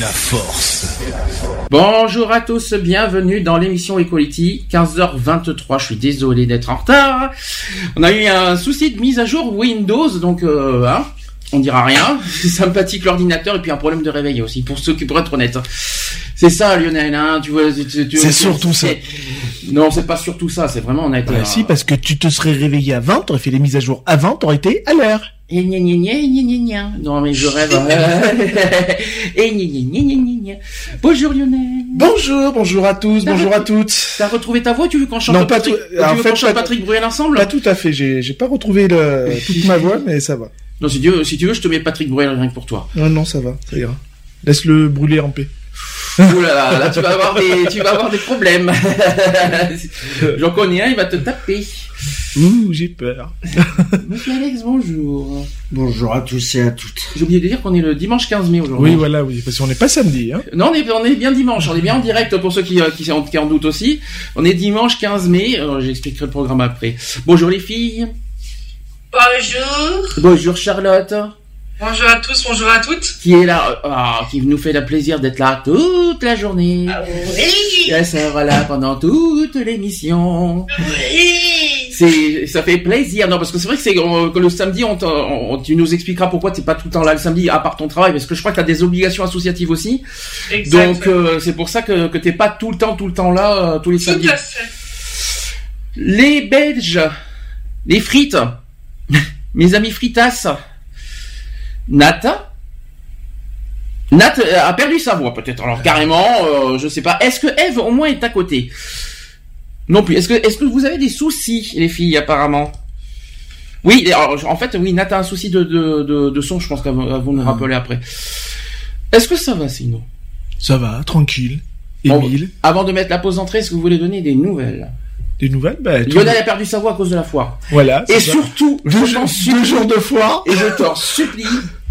La force. Bonjour à tous, bienvenue dans l'émission Equality, 15h23, je suis désolé d'être en retard. On a eu un souci de mise à jour Windows, donc euh, hein, on dira rien. C'est sympathique l'ordinateur et puis un problème de réveil aussi, pour ceux qui pourraient être honnêtes. C'est ça Lionel, hein, tu vois. tu- tu- C'est surtout ça. Non, c'est pas surtout ça, c'est vraiment on a été... Bah, si, parce que tu te serais réveillé avant, t'aurais fait les mises à jour avant, t'aurais été à l'heure. Et gna gna gna gna gna gna. Non mais je rêve. Et gna gna gna gna gna. Bonjour Lionel. Bonjour, bonjour à tous, bonjour à toutes. T'as retrouvé ta voix Tu veux qu'on chante Non, pas Patrick, tout- tu veux qu'on chante pas- Patrick Bruel ensemble Pas tout à fait, j'ai j'ai pas retrouvé le, toute ma voix, mais ça va. Non, si tu veux, si tu veux, je te mets Patrick Bruel rien que pour toi. Non, non, ça va, ça ira. Laisse-le brûler en paix. Ouh là là, là tu vas avoir des, tu vas avoir des problèmes. J'en connais un, il va te taper. Ouh, j'ai peur. Monsieur Alex, bonjour. Bonjour à tous et à toutes. J'ai oublié de dire qu'on est le dimanche 15 mai aujourd'hui. Oui, voilà, oui, parce qu'on n'est pas samedi, hein. Non, on est, on est bien dimanche, on est bien en direct pour ceux qui, euh, qui, qui en doutent aussi. On est dimanche 15 mai, j'expliquerai le programme après. Bonjour les filles. Bonjour. Bonjour Charlotte, Bonjour à tous, bonjour à toutes. qui est là, euh, ah, qui nous fait le plaisir d'être là toute la journée. Ah oui. Elle sera là pendant toute l'émission. Oui. C'est, ça fait plaisir. Non, parce que c'est vrai que c'est que le samedi, on, te- on- tu nous expliqueras pourquoi t'es pas tout le temps là le samedi, à part ton travail, parce que je crois que t'as des obligations associatives aussi. Exact. Donc euh, c'est pour ça que que t'es pas tout le temps, tout le temps là, euh, tous les Tout samedis. à fait. Les Belges, les frites, mes amis fritas. Nat, Nat euh, a perdu sa voix peut-être. Alors carrément, euh, je sais pas. Est-ce que Eve au moins est à côté? Non plus. Est-ce que est-ce que vous avez des soucis les filles apparemment? Oui. alors, en fait, oui. Nat a un souci de de de, de son. Je pense qu'elle va vous nous rappeler après. Est-ce que ça va sinon Ça va, tranquille. Bon, Émile, Avant de mettre la pause d'entrée, est-ce que vous voulez donner des nouvelles? Des nouvelles? Bah, tout- Lionel a perdu sa voix à cause de la foire. Voilà. Et ça. surtout, deux, je supplie, deux jours de foire. et je t'en supplie,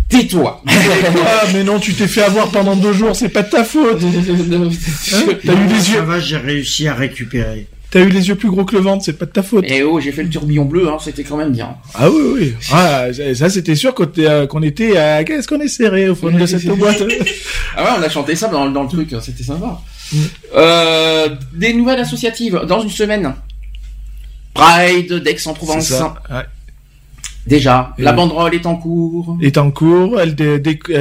tais-toi. Ah, mais non, tu t'es fait avoir pendant deux jours, c'est pas de ta faute. Hein? T'as eu les Ça yeux, va, j'ai réussi à récupérer. t'as eu les yeux plus gros que le ventre, c'est pas de ta faute. Et oh, j'ai fait le tourbillon bleu, hein, c'était quand même bien. Ah oui, oui. Ah, ça, ça, c'était sûr qu'on était, euh, qu'on était à... Qu'est-ce qu'on est serré au fond de cette boîte? Ah ouais, on a chanté ça dans, dans le truc, hein, c'était sympa. Euh, des nouvelles associatives, dans une semaine. Pride d'Aix-en-Provence. Ouais. Déjà, Et la banderole est en cours. Est en cours, elle, de, Va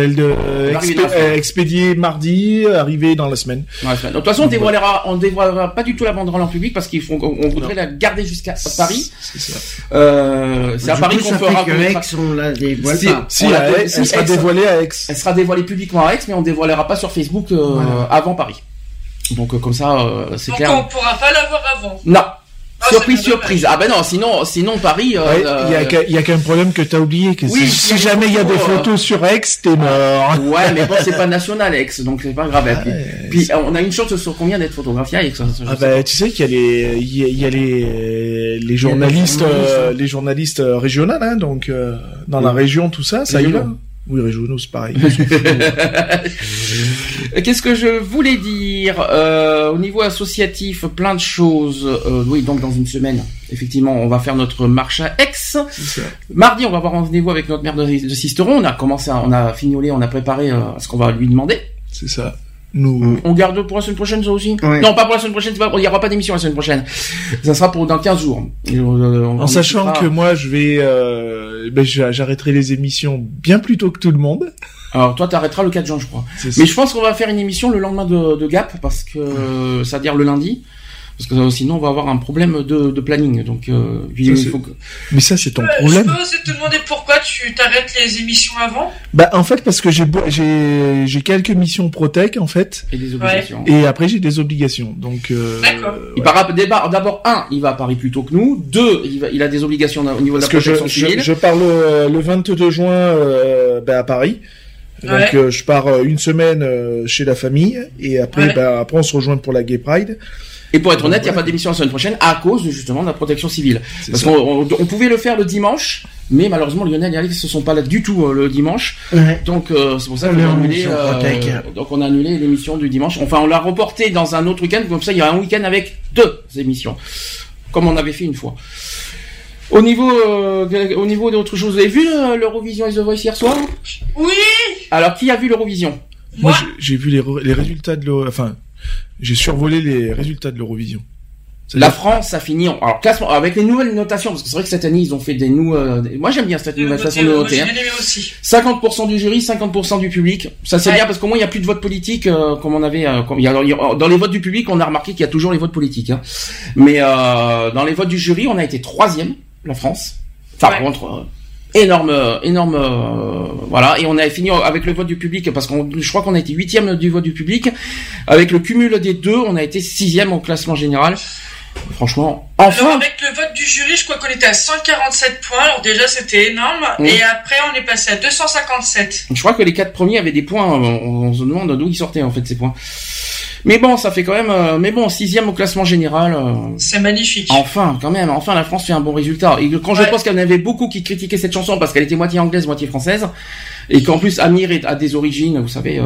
arriver expé- dans la semaine. euh, expédiée mardi, arrivée dans la semaine. Ouais, de toute façon, on dévoilera, on dévoilera pas du tout la banderole en public parce qu'il faut, on voudrait la garder jusqu'à Paris. C'est ça. Euh, c'est à Paris qu'on fera. fait que Aix, on la dévoile Si- pas. Si, On l'a elle, elle sera dévoilée à Aix. Elle sera dévoilée publiquement à Aix, mais on dévoilera pas sur Facebook euh, Voilà. avant Paris. Donc euh, comme ça, euh, c'est Donc clair. on pourra pas l'avoir avant. Non. Ah, surprise, surprise. Ah ben non, sinon, sinon Paris. euh, Ouais, euh, il y a qu'un- il y a qu'un problème que t'as oublié, que Oui, si, il jamais il y a des photos, euh. photos sur Aix, t'es mort. Ouais, mais bon, c'est pas national Aix, donc c'est pas grave. Et puis, on a une chance sur combien d'être photographié à Aix. je Ah bah pas. tu sais qu'il y a les il y a, il y a les les journalistes journalistes, euh, les journalistes euh, régionaux hein, donc euh, dans la région tout ça ça y va. Oui c'est pareil. Qu'est-ce que je voulais dire euh, au niveau associatif, plein de choses. Euh, oui, donc dans une semaine, effectivement, on va faire notre marche à Aix. Mardi, on va avoir rendez-vous avec notre maire de, de Sisteron. On a commencé, à- on a fignolé, on a préparé euh, ce qu'on va lui demander. C'est ça. Nous On garde pour la semaine prochaine ça aussi Ouais. Non, pas pour la semaine prochaine, c'est pas- il n'y aura pas d'émission la semaine prochaine. Ça sera pour dans 15 jours. Et, euh, on- en sachant que moi je vais euh, ben, j'a- j'arrêterai les émissions bien plus tôt que tout le monde. Alors toi, t'arrêteras le 4 juin, je crois. C'est ça. Mais je pense qu'on va faire une émission le lendemain de, de Gap, parce que, euh, c'est-à-dire le lundi. Parce que sinon, on va avoir un problème de, de planning. Donc, euh, il Ça, c'est- faut que... Mais ça, c'est ton Euh, problème. Je peux aussi te demander pourquoi tu t'arrêtes les émissions avant Bah, en fait, parce que j'ai beau- j'ai j'ai quelques missions Protec, en fait, Et des obligations. et après j'ai des obligations. Donc, euh, D'accord. Il part d'abord, un, il va à Paris plus tôt que nous. Deux, il, va- il a des obligations au niveau de Parce la que je, protection civile. je, je pars le, le 22 juin euh, bah, à Paris. Donc Ouais. euh, je pars une semaine euh, chez la famille et après Ouais. bah, après on se rejoint pour la Gay Pride. Et pour être honnête, il n'y a pas d'émission la semaine prochaine à cause justement de la protection civile. Parce qu'on on, on pouvait le faire le dimanche, mais malheureusement Lionel et Alex ne sont pas là du tout euh, le dimanche. Ouais. Donc euh, c'est pour ça On qu'on a annulé. euh, donc on a annulé l'émission du dimanche. Enfin, on l'a reporté dans un autre week-end. Comme ça, il y a un week-end avec deux émissions, comme on avait fait une fois. Au niveau, euh, au niveau d'autres choses, vous avez vu l'Eurovision et The Voice hier soir? Oui Alors, qui a vu l'Eurovision? Moi Moi j'ai- vu les, résultats de l'Euro- enfin j'ai survolé les résultats de l'Eurovision. La France a fini, en- alors classement avec les nouvelles notations, parce que c'est vrai que cette année ils ont fait des nous. euh, moi j'aime bien cette nouvelle façon de Moi, noter. hein. bien aimé aussi. 50% du jury, 50% du public. Ça c'est Ouais. bien parce qu'au moins il y a plus de votes politiques euh, comme on avait. euh, comme- il y a- il y a- dans les votes du public, on a remarqué qu'il y a toujours les votes politiques. hein. Mais euh, dans les votes du jury, on a été troisième, la France. Enfin Ouais. contre. Énorme, énorme, euh, voilà, et on a fini avec le vote du public parce qu'on, je crois qu'on a été huitième du vote du public. Avec le cumul des deux, on a été sixième au classement général. Franchement, Alors enfin, avec le vote du jury, je crois qu'on était à 147 points, alors déjà c'était énorme. Oui. Et après on est passé à 257. Je crois que les quatre premiers avaient des points. On, on se demande d'où ils sortaient en fait ces points. Mais bon, ça fait quand même. euh, mais bon, sixième au classement général. euh, C'est magnifique. enfin, quand même. Enfin, la France fait un bon résultat. Et quand je pense qu'il y en avait beaucoup qui critiquaient cette chanson parce qu'elle était moitié anglaise, moitié française, et qu'en plus Amir a des origines, vous savez, euh,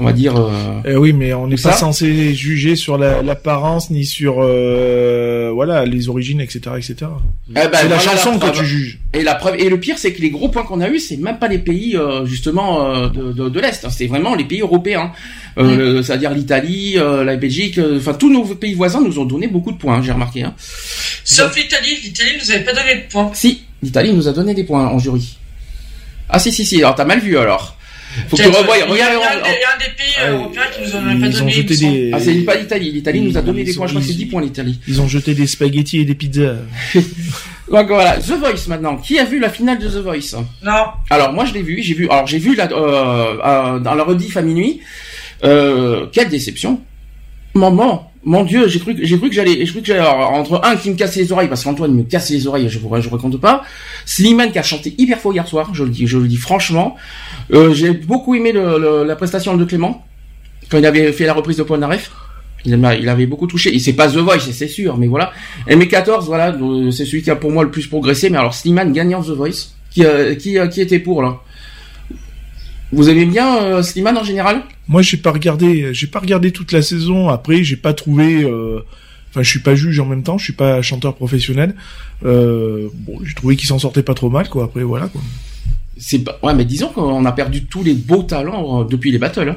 on va dire. euh, Eh oui, mais on n'est pas censé juger sur la- l'apparence ni sur euh, voilà les origines, etc., etc. eh ben, c'est la chanson que tu juges. Et la preuve, et le pire, c'est que les gros points qu'on a eu, c'est même pas les pays euh, justement euh, de, de, de l'est, hein. c'est vraiment les pays européens, euh, c'est-à-dire l'Italie, euh, la Belgique, euh, enfin tous nos pays voisins nous ont donné beaucoup de points, hein, j'ai remarqué. Hein. Sauf l'Italie, l'Italie nous avait pas donné de points. Si, l'Italie nous a donné des points en jury. Ah si si si, alors t'as mal vu alors. Faut que tu revoies, il y a- un des- il y a un des pays Ouais, européens qui nous en a pas Ils ont donné. jeté des Ah c'est pas l'Italie, l'Italie nous a donné des points, je crois que c'est ils- 10 points l'Italie. ils ont jeté des spaghettis et des pizzas. Donc voilà, The Voice maintenant. Qui a vu la finale de The Voice? Non. Alors moi je l'ai vu, j'ai vu, alors j'ai vu la, euh, euh, dans la rediff à minuit. Euh, quelle déception. Maman, mon Dieu, j'ai cru, que- j'allais, j'ai cru que j'allais entre un qui me cassait les oreilles parce qu'Antoine me casse les oreilles, je vous, je vous raconte pas. Slimane qui a chanté hyper faux hier soir, je le dis, je le dis franchement. Euh, j'ai beaucoup aimé la prestation de Clément quand il avait fait la reprise de Polnareff. Il, il avait beaucoup touché. Et c'est pas The Voice, c'est sûr, mais voilà. ME14, voilà, euh, c'est celui qui a pour moi le plus progressé. Mais alors Slimane gagnant The Voice, qui, euh, qui, euh, qui était pour là? Vous aimez bien Slimane en général? Moi, j'ai pas regardé, j'ai pas regardé toute la saison. Après, j'ai pas trouvé. euh, Enfin, je suis pas juge en même temps. Je suis pas chanteur professionnel. Euh, bon, j'ai trouvé qu'il s'en sortait pas trop mal, quoi. Après, voilà, quoi. C'est pas... ouais, mais disons qu'on a perdu tous les beaux talents euh, depuis les battles. hein.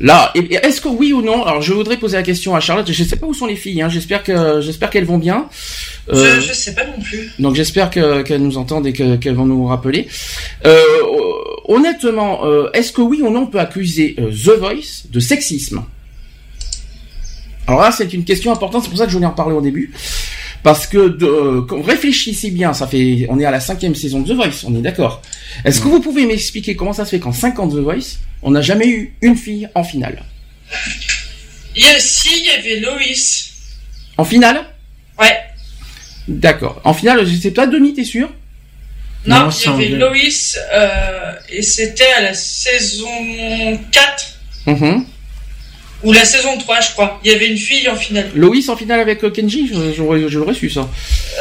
Là, est-ce que oui ou non Alors, je voudrais poser la question à Charlotte. Je sais pas où sont les filles. Hein. J'espère que j'espère qu'elles vont bien. Euh, Je, je sais pas non plus. Donc j'espère que- qu'elles nous entendent et que- qu'elles vont nous rappeler. Euh, honnêtement, euh, est-ce que oui ou non on peut accuser euh, The Voice de sexisme? Alors là, c'est une question importante. C'est pour ça que je voulais en parler au début. Parce que de, euh, quand- réfléchissez bien, ça fait, on est à la cinquième saison de The Voice, on est d'accord. Est-ce que vous pouvez m'expliquer comment ça se fait qu'en 5 ans de The Voice, on n'a jamais eu une fille en finale Il y a, si, il y avait Loïs. En finale? Ouais. D'accord. En finale, c'est pas demi, t'es sûr? Non, Non, il y avait. Loïs, euh, et c'était à la saison 4, Mhm. ou la saison 3, je crois. Il y avait une fille en finale. Loïs en finale avec euh, Kenji, je- l'aurais su ça.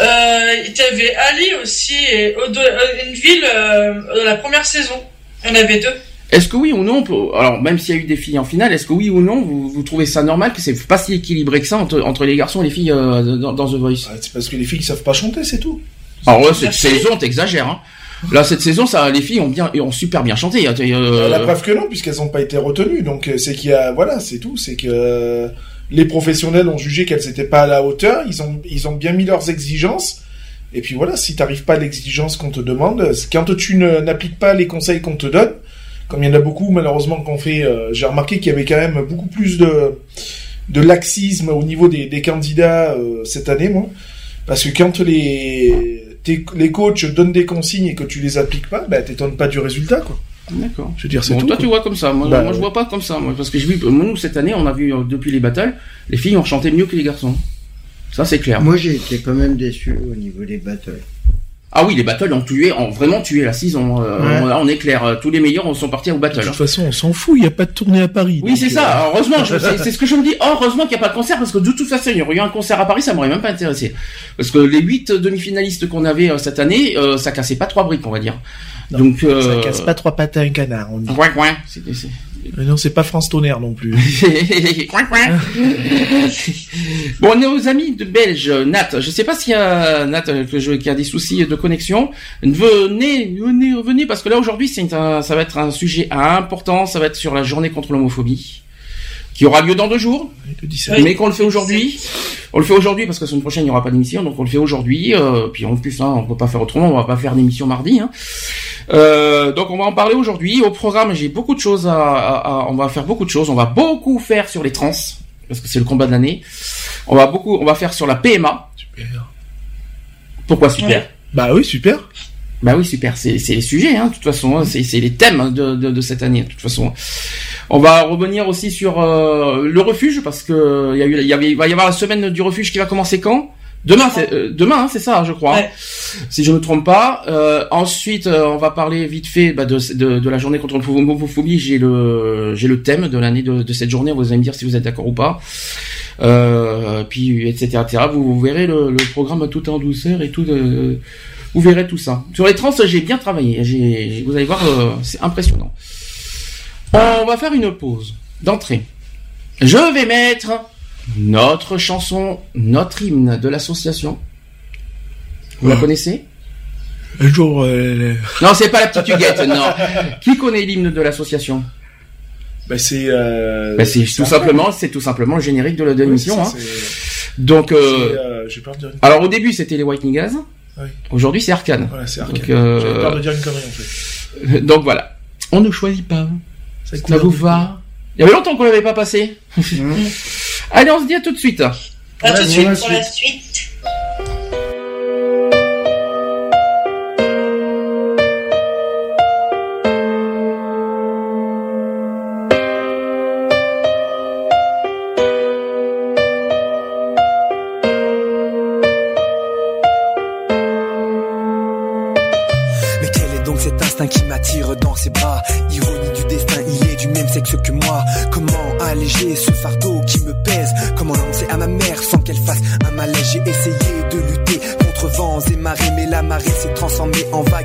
Euh, il y avait Ali aussi, et Odo- euh, une ville euh, de la première saison. Il y en avait deux. Est-ce que oui ou non, alors même s'il y a eu des filles en finale, est-ce que oui ou non, vous, vous trouvez ça normal que c'est pas si équilibré que ça entre, entre les garçons et les filles euh, dans, dans The Voice? C'est parce que les filles savent pas chanter, c'est tout. Alors ouais, cette Merci. saison, t'exagères. Hein. Là, cette saison, ça, les filles ont bien, ont super bien chanté. hein, euh, La preuve que non, puisqu'elles ont pas été retenues. Donc, euh, c'est qu'il y a, voilà, c'est tout. C'est que euh, les professionnels ont jugé qu'elles n'étaient pas à la hauteur. Ils ont, ils ont bien mis leurs exigences. Et puis voilà, si t'arrives pas à l'exigence qu'on te demande, quand tu ne- n'appliques pas les conseils qu'on te donne, comme il y en a beaucoup malheureusement qu'on fait, euh, j'ai remarqué qu'il y avait quand même beaucoup plus de de laxisme au niveau des, des candidats euh, cette année, moi. Parce que quand les, tes- les coachs donnent des consignes et que tu les appliques pas, bah, t'étonnes pas du résultat, quoi. D'accord. Je veux dire, c'est Bon, tout. toi, quoi. tu vois comme ça. Moi, Bah, moi, je vois pas comme ça. Moi, parce que j'ai vu, nous, cette année, on a vu euh, depuis les battles, les filles ont chanté mieux que les garçons. Ça, c'est clair. Moi, j'ai été quand même déçu au niveau des battles. Ah oui, les battles ont tué, ont vraiment tué la saison. Euh, Ouais. on- Là, on est clair. Euh, Tous les meilleurs sont partis au De battle. toute façon, on s'en fout, il n'y a pas de tournée à Paris. Oui, c'est euh, ça. Heureusement, je- c'est ce que je me dis. Oh, heureusement qu'il n'y a pas de concert parce que de toute façon, il y aurait eu un concert à Paris, ça m'aurait même pas intéressé. Parce que les huit demi-finalistes qu'on avait euh, cette année, euh, ça cassait pas trois briques, on va dire. Non, Donc, euh... Ça casse pas trois pattes à un canard. On dit. Ouais, ouais. Mais non, c'est pas France Tonnerre non plus. Coin, coin. bon, nos amis de Belge, Nat, je sais pas s'il y a Nat qui a des soucis de connexion. Venez, venez, venez, parce que là aujourd'hui, c'est ça va être un sujet important. Ça va être sur la journée contre l'homophobie, qui aura lieu dans deux jours, Le 17. Oui. mais qu'on le fait aujourd'hui. On le fait aujourd'hui parce que la semaine prochaine il n'y aura pas d'émission, donc on le fait aujourd'hui. Euh, puis en plus, hein, on peut pas faire autrement. On va pas faire d'émission mardi. Hein. Euh, donc on va en parler aujourd'hui. Au programme, j'ai beaucoup de choses à, à- à- On va faire beaucoup de choses. On va beaucoup faire sur les trans parce que c'est le combat de l'année. On va beaucoup. On va faire sur la PMA. Super. Pourquoi super Ouais. Bah oui, super. Bah oui, super. C'est c'est les sujets, hein, de toute façon. hein, C'est c'est les thèmes de, de, de cette année, de toute façon. On va revenir aussi sur euh, le refuge parce que il y a eu, il y avait, il va y avoir la semaine du refuge qui va commencer quand? Demain, c'est euh, demain, hein, c'est ça, je crois. Ouais. Si je ne me trompe pas. Euh, ensuite, euh, on va parler vite fait bah, de, de, de la journée contre l'homophobie. J'ai le j'ai le thème de l'année de, de cette journée. Vous allez me dire si vous êtes d'accord ou pas. Puis etc etc. Vous, vous verrez le, le programme tout en douceur et tout. Vous verrez tout ça. Sur les trans, j'ai bien travaillé. Vous allez voir, c'est impressionnant. On va faire une pause d'entrée. Je vais mettre notre chanson, notre hymne de l'association. Vous la connaissez? Un jour, euh, Non, c'est pas la petite huguette, non. Qui connaît l'hymne de l'association? Bah, c'est, euh, Bah, C'est tout simplement, c'est tout simplement le générique de la- c'est hein. Donc, euh, euh, j'ai peur de dire une... alors au début c'était les White Niggas. Oui. Aujourd'hui c'est Arcane. Voilà, c'est euh, J'ai peur de dire une connerie, en fait. Donc voilà. On ne choisit pas. Ça vous va? Il y avait longtemps qu'on l'avait pas passé. Allez, on se dit à tout de suite. À tout de suite pour la suite. Mais quel est donc cet instinct qui m'attire dans ses bras? Ironie du destin, il est du même sexe que moi. Comment alléger ce fardeau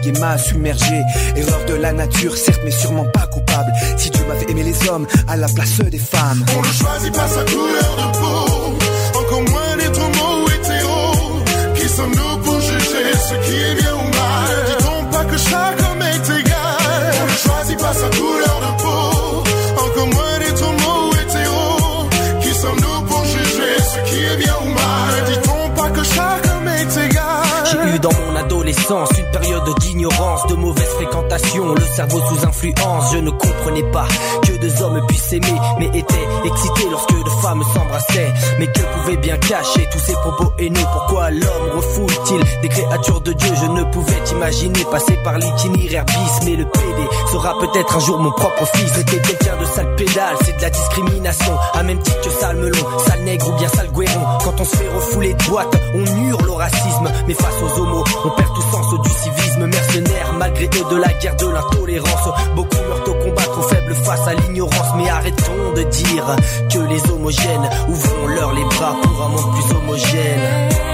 vague et m'a submergé. Erreur de la nature, certes, mais sûrement pas coupable. Si Dieu m'avait aimé les hommes à la place des femmes. On ne choisit pas sa couleur de peau, encore moins d'être homo ou hétéro. Qui sommes-nous pour juger ce qui est bien ou mal? Dit-on pas que chaque homme est égal On ne choisit pas sa couleur de peau, encore moins d'être homo ou hétéro. Qui sommes-nous pour juger ce qui est bien ou mal? Dit-on pas que chaque homme est égal J'ai eu dans mon adolescence une d'ignorance, de mauvaise fréquentation, le cerveau sous influence. Je ne comprenais pas que deux hommes puissent s'aimer, mais étaient excités lorsque deux femmes s'embrassaient. Mais que pouvaient bien cacher tous ces propos haineux? Pourquoi l'homme refoule-t-il des créatures de Dieu? Je ne pouvais imaginer passer par l'itinéraire bis, mais le PD sera peut-être un jour mon propre fils. C'était quelqu'un de sale pédale, c'est de la discrimination, à même titre que sale melon, sale nègre ou bien sale guéron. Quand on se fait refouler de boîte, on hurle mais face aux homos, on perd tout sens du civisme mercenaire, malgré eux de la guerre, de l'intolérance. Beaucoup meurent au combat, trop faibles face à l'ignorance, mais arrêtons de dire que les homogènes ouvrons-leur les bras pour un monde plus homogène.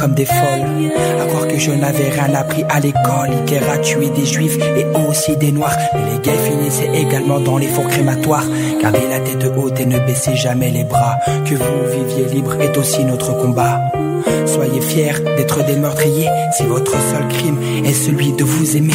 Comme des folles. À croire que je n'avais rien appris à l'école. Hitler a tué des juifs et aussi des noirs. Mais les gays finissaient également dans les fours crématoires. Gardez la tête haute et ne baissez jamais les bras. Que vous viviez libre est aussi notre combat. Soyez fiers d'être des meurtriers si votre seul crime est celui de vous aimer.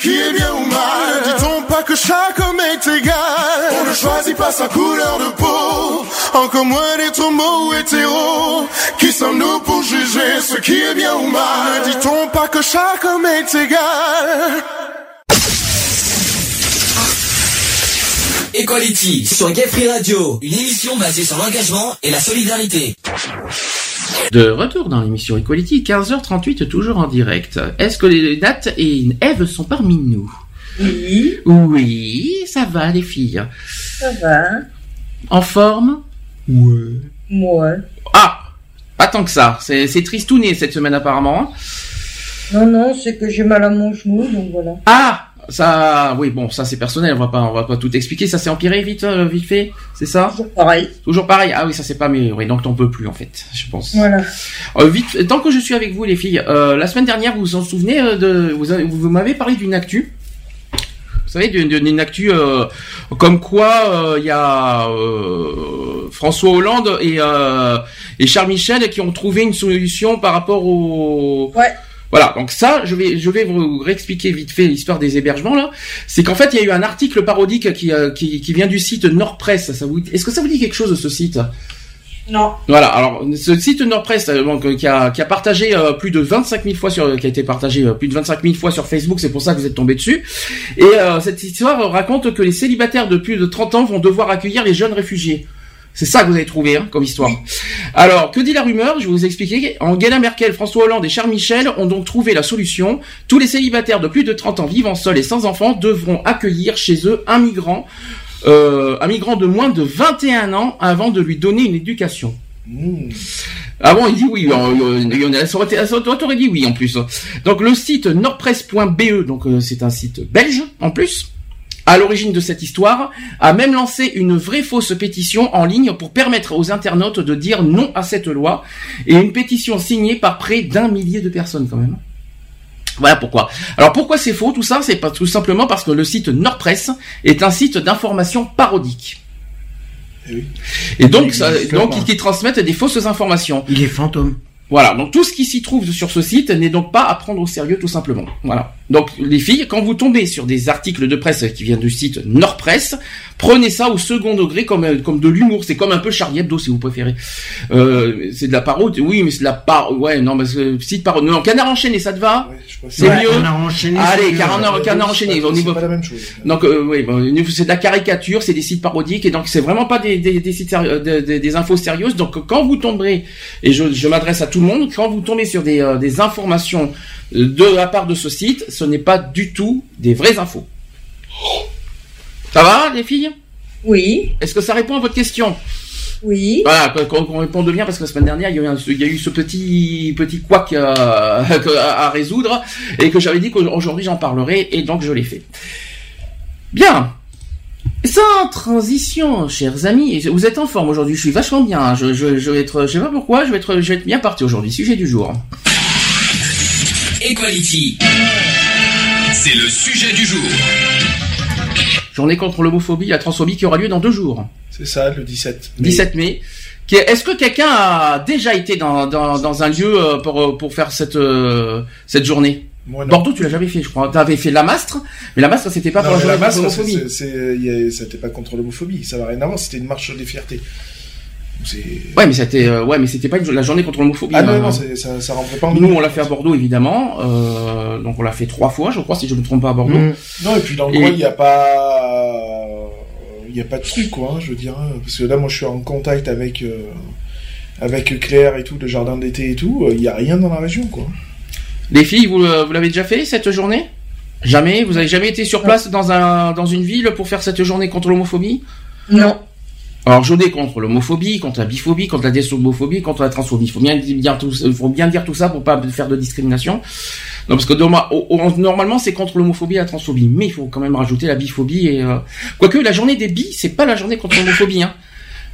Qui est bien ou mal. Dit-on pas que chaque homme est égal? On ne choisit pas sa couleur de peau. Encore moins d'être homo ou hétéro Qui sommes-nous pour juger ce qui est bien ou mal? Dit-on pas que chaque homme est égal? Equality sur Gay Free Radio, une émission basée sur l'engagement et la solidarité. De retour dans l'émission Equality, 15h38, toujours en direct. Est-ce que les Nat et Eve sont parmi nous? Oui, Oui, ça va les filles. ça va. En forme? Ouais. Moi. Ah Pas tant que ça. C'est c'est tristouné cette semaine apparemment. Non, non, c'est que j'ai mal à mon genou, donc voilà. Ah ça, oui, bon, ça c'est personnel, on va pas, on va pas tout expliquer. Ça s'est empiré vite, euh, vite fait, c'est ça? Toujours pareil. Toujours pareil. Ah oui, ça c'est pas, mais oui, donc t'en peux plus en fait, je pense. Voilà. Euh, vite, tant que je suis avec vous les filles, euh, la semaine dernière, vous vous en souvenez de, vous, avez- vous m'avez parlé d'une actu. Vous savez, d'une- d'une actu comme quoi il y a François Hollande et, et Charles Michel qui ont trouvé une solution par rapport au. Ouais. Voilà, donc ça, je vais, je vais vous réexpliquer vite fait l'histoire des hébergements là. C'est qu'en fait, il y a eu un article parodique qui, euh, qui, qui vient du site Nordpress. Ça vous, est-ce que ça vous dit quelque chose ce site? Non. voilà, alors ce site Nordpress euh, donc, euh, qui, a, qui a partagé euh, plus de 25 000 fois sur, qui a été partagé plus de 25 000 fois sur Facebook, c'est pour ça que vous êtes tombé dessus. Et euh, cette histoire raconte que les célibataires de plus de 30 ans vont devoir accueillir les jeunes réfugiés. C'est ça que vous avez trouvé hein, comme histoire. Alors, que dit la rumeur? Je vais vous expliquer. Angela Merkel, François Hollande et Charles Michel ont donc trouvé la solution. Tous les célibataires de plus de 30 ans vivant seuls et sans enfants devront accueillir chez eux un migrant, euh, un migrant de moins de 21 ans avant de lui donner une éducation. Ah bon, il dit oui. euh, euh, aurait dit oui en plus. Donc le site nordpresse.be, donc c'est un site belge en plus, à l'origine de cette histoire, a même lancé une vraie fausse pétition en ligne pour permettre aux internautes de dire non à cette loi, et une pétition signée par près d'un millier de personnes quand même. Voilà pourquoi. Alors pourquoi c'est faux tout ça? C'est pas tout simplement parce que le site Nordpresse est un site d'information parodique. Et donc, ça, donc ils transmettent des fausses informations. Il est fantôme. Voilà, donc tout ce qui s'y trouve sur ce site n'est donc pas à prendre au sérieux tout simplement. Voilà. Donc les filles, quand vous tombez sur des articles de presse qui viennent du site Nordpresse, prenez ça au second degré comme euh, comme de l'humour. C'est comme un peu Charlie Hebdo si vous préférez. Euh, c'est de la parodie. Oui, mais c'est de la par. Ouais, non, que site parodie. Non, Canard enchaîné, ça te va C'est Ouais, mieux. Canard enchaîné, Allez, c'est mieux. Canard, Canard enchaîné. Au niveau. pas la même chose. Donc euh, oui, bon, c'est de la caricature, c'est des sites parodiques et donc c'est vraiment pas des, des, des sites sérieux- des, des- des infos sérieuses. Donc quand vous tomberez et je, je m'adresse à tout le monde, quand vous tombez sur des, euh, des informations euh, de la part de ce site, ce n'est pas du tout des vraies infos. Ça va les filles? Oui. Est-ce que ça répond à votre question? Oui. Voilà, qu'on qu'on réponde bien parce que la semaine dernière il y a eu, un- il y a eu ce petit petit couac euh, à, à résoudre et que j'avais dit qu'aujourd'hui j'en parlerai et donc je l'ai fait. Bien. Sans transition, chers amis, vous êtes en forme aujourd'hui. Je suis vachement bien. hein. Je, je, je vais être, je sais pas pourquoi, je vais être, je vais être bien parti aujourd'hui. Sujet du jour. Equality. C'est le sujet du jour. Journée contre l'homophobie, et la transphobie qui aura lieu dans deux jours. C'est ça, le 17. 17 mai. Qui est- Est-ce que quelqu'un a déjà été dans, dans, dans un lieu euh, pour, euh, pour faire cette, euh, cette journée? Moi, non. Bordeaux, tu l'as jamais fait, je crois. T'avais fait la Mastre, mais la Mastre, c'était pas Non, pour la mais journée la contre l'homophobie. c'était pas contre l'homophobie, ça va rien à voir, c'était une marche des fiertés. Ouais, mais c'était, euh, ouais, mais c'était pas une- la journée contre l'homophobie. Ah non, hein. non, c'est- ça, ça rentrait pas en Nous, on l'a fait à Bordeaux, évidemment. Euh, donc, on l'a fait trois fois, je crois, si je ne me trompe pas, à Bordeaux. Mm. Non, et puis dans le Et- coin, il n'y a pas. Il n'y a pas de truc, quoi, hein, je veux dire. hein, parce que là, moi, je suis en contact avec. euh, Avec Claire et tout, le jardin d'été et tout, euh, il n'y a rien dans la région, quoi. Les filles, vous, euh, vous l'avez déjà fait, cette journée? Jamais? Vous avez jamais été sur place dans, un, dans une ville pour faire cette journée contre l'homophobie? Non. Alors, journée contre l'homophobie, contre la biphobie, contre la désomophobie, contre la transphobie. Il faut bien dire tout, il faut bien dire tout ça pour pas faire de discrimination. Non, parce que normalement, c'est contre l'homophobie et la transphobie. Mais il faut quand même rajouter la biphobie et, euh, quoique la journée des bis, c'est pas la journée contre l'homophobie, hein.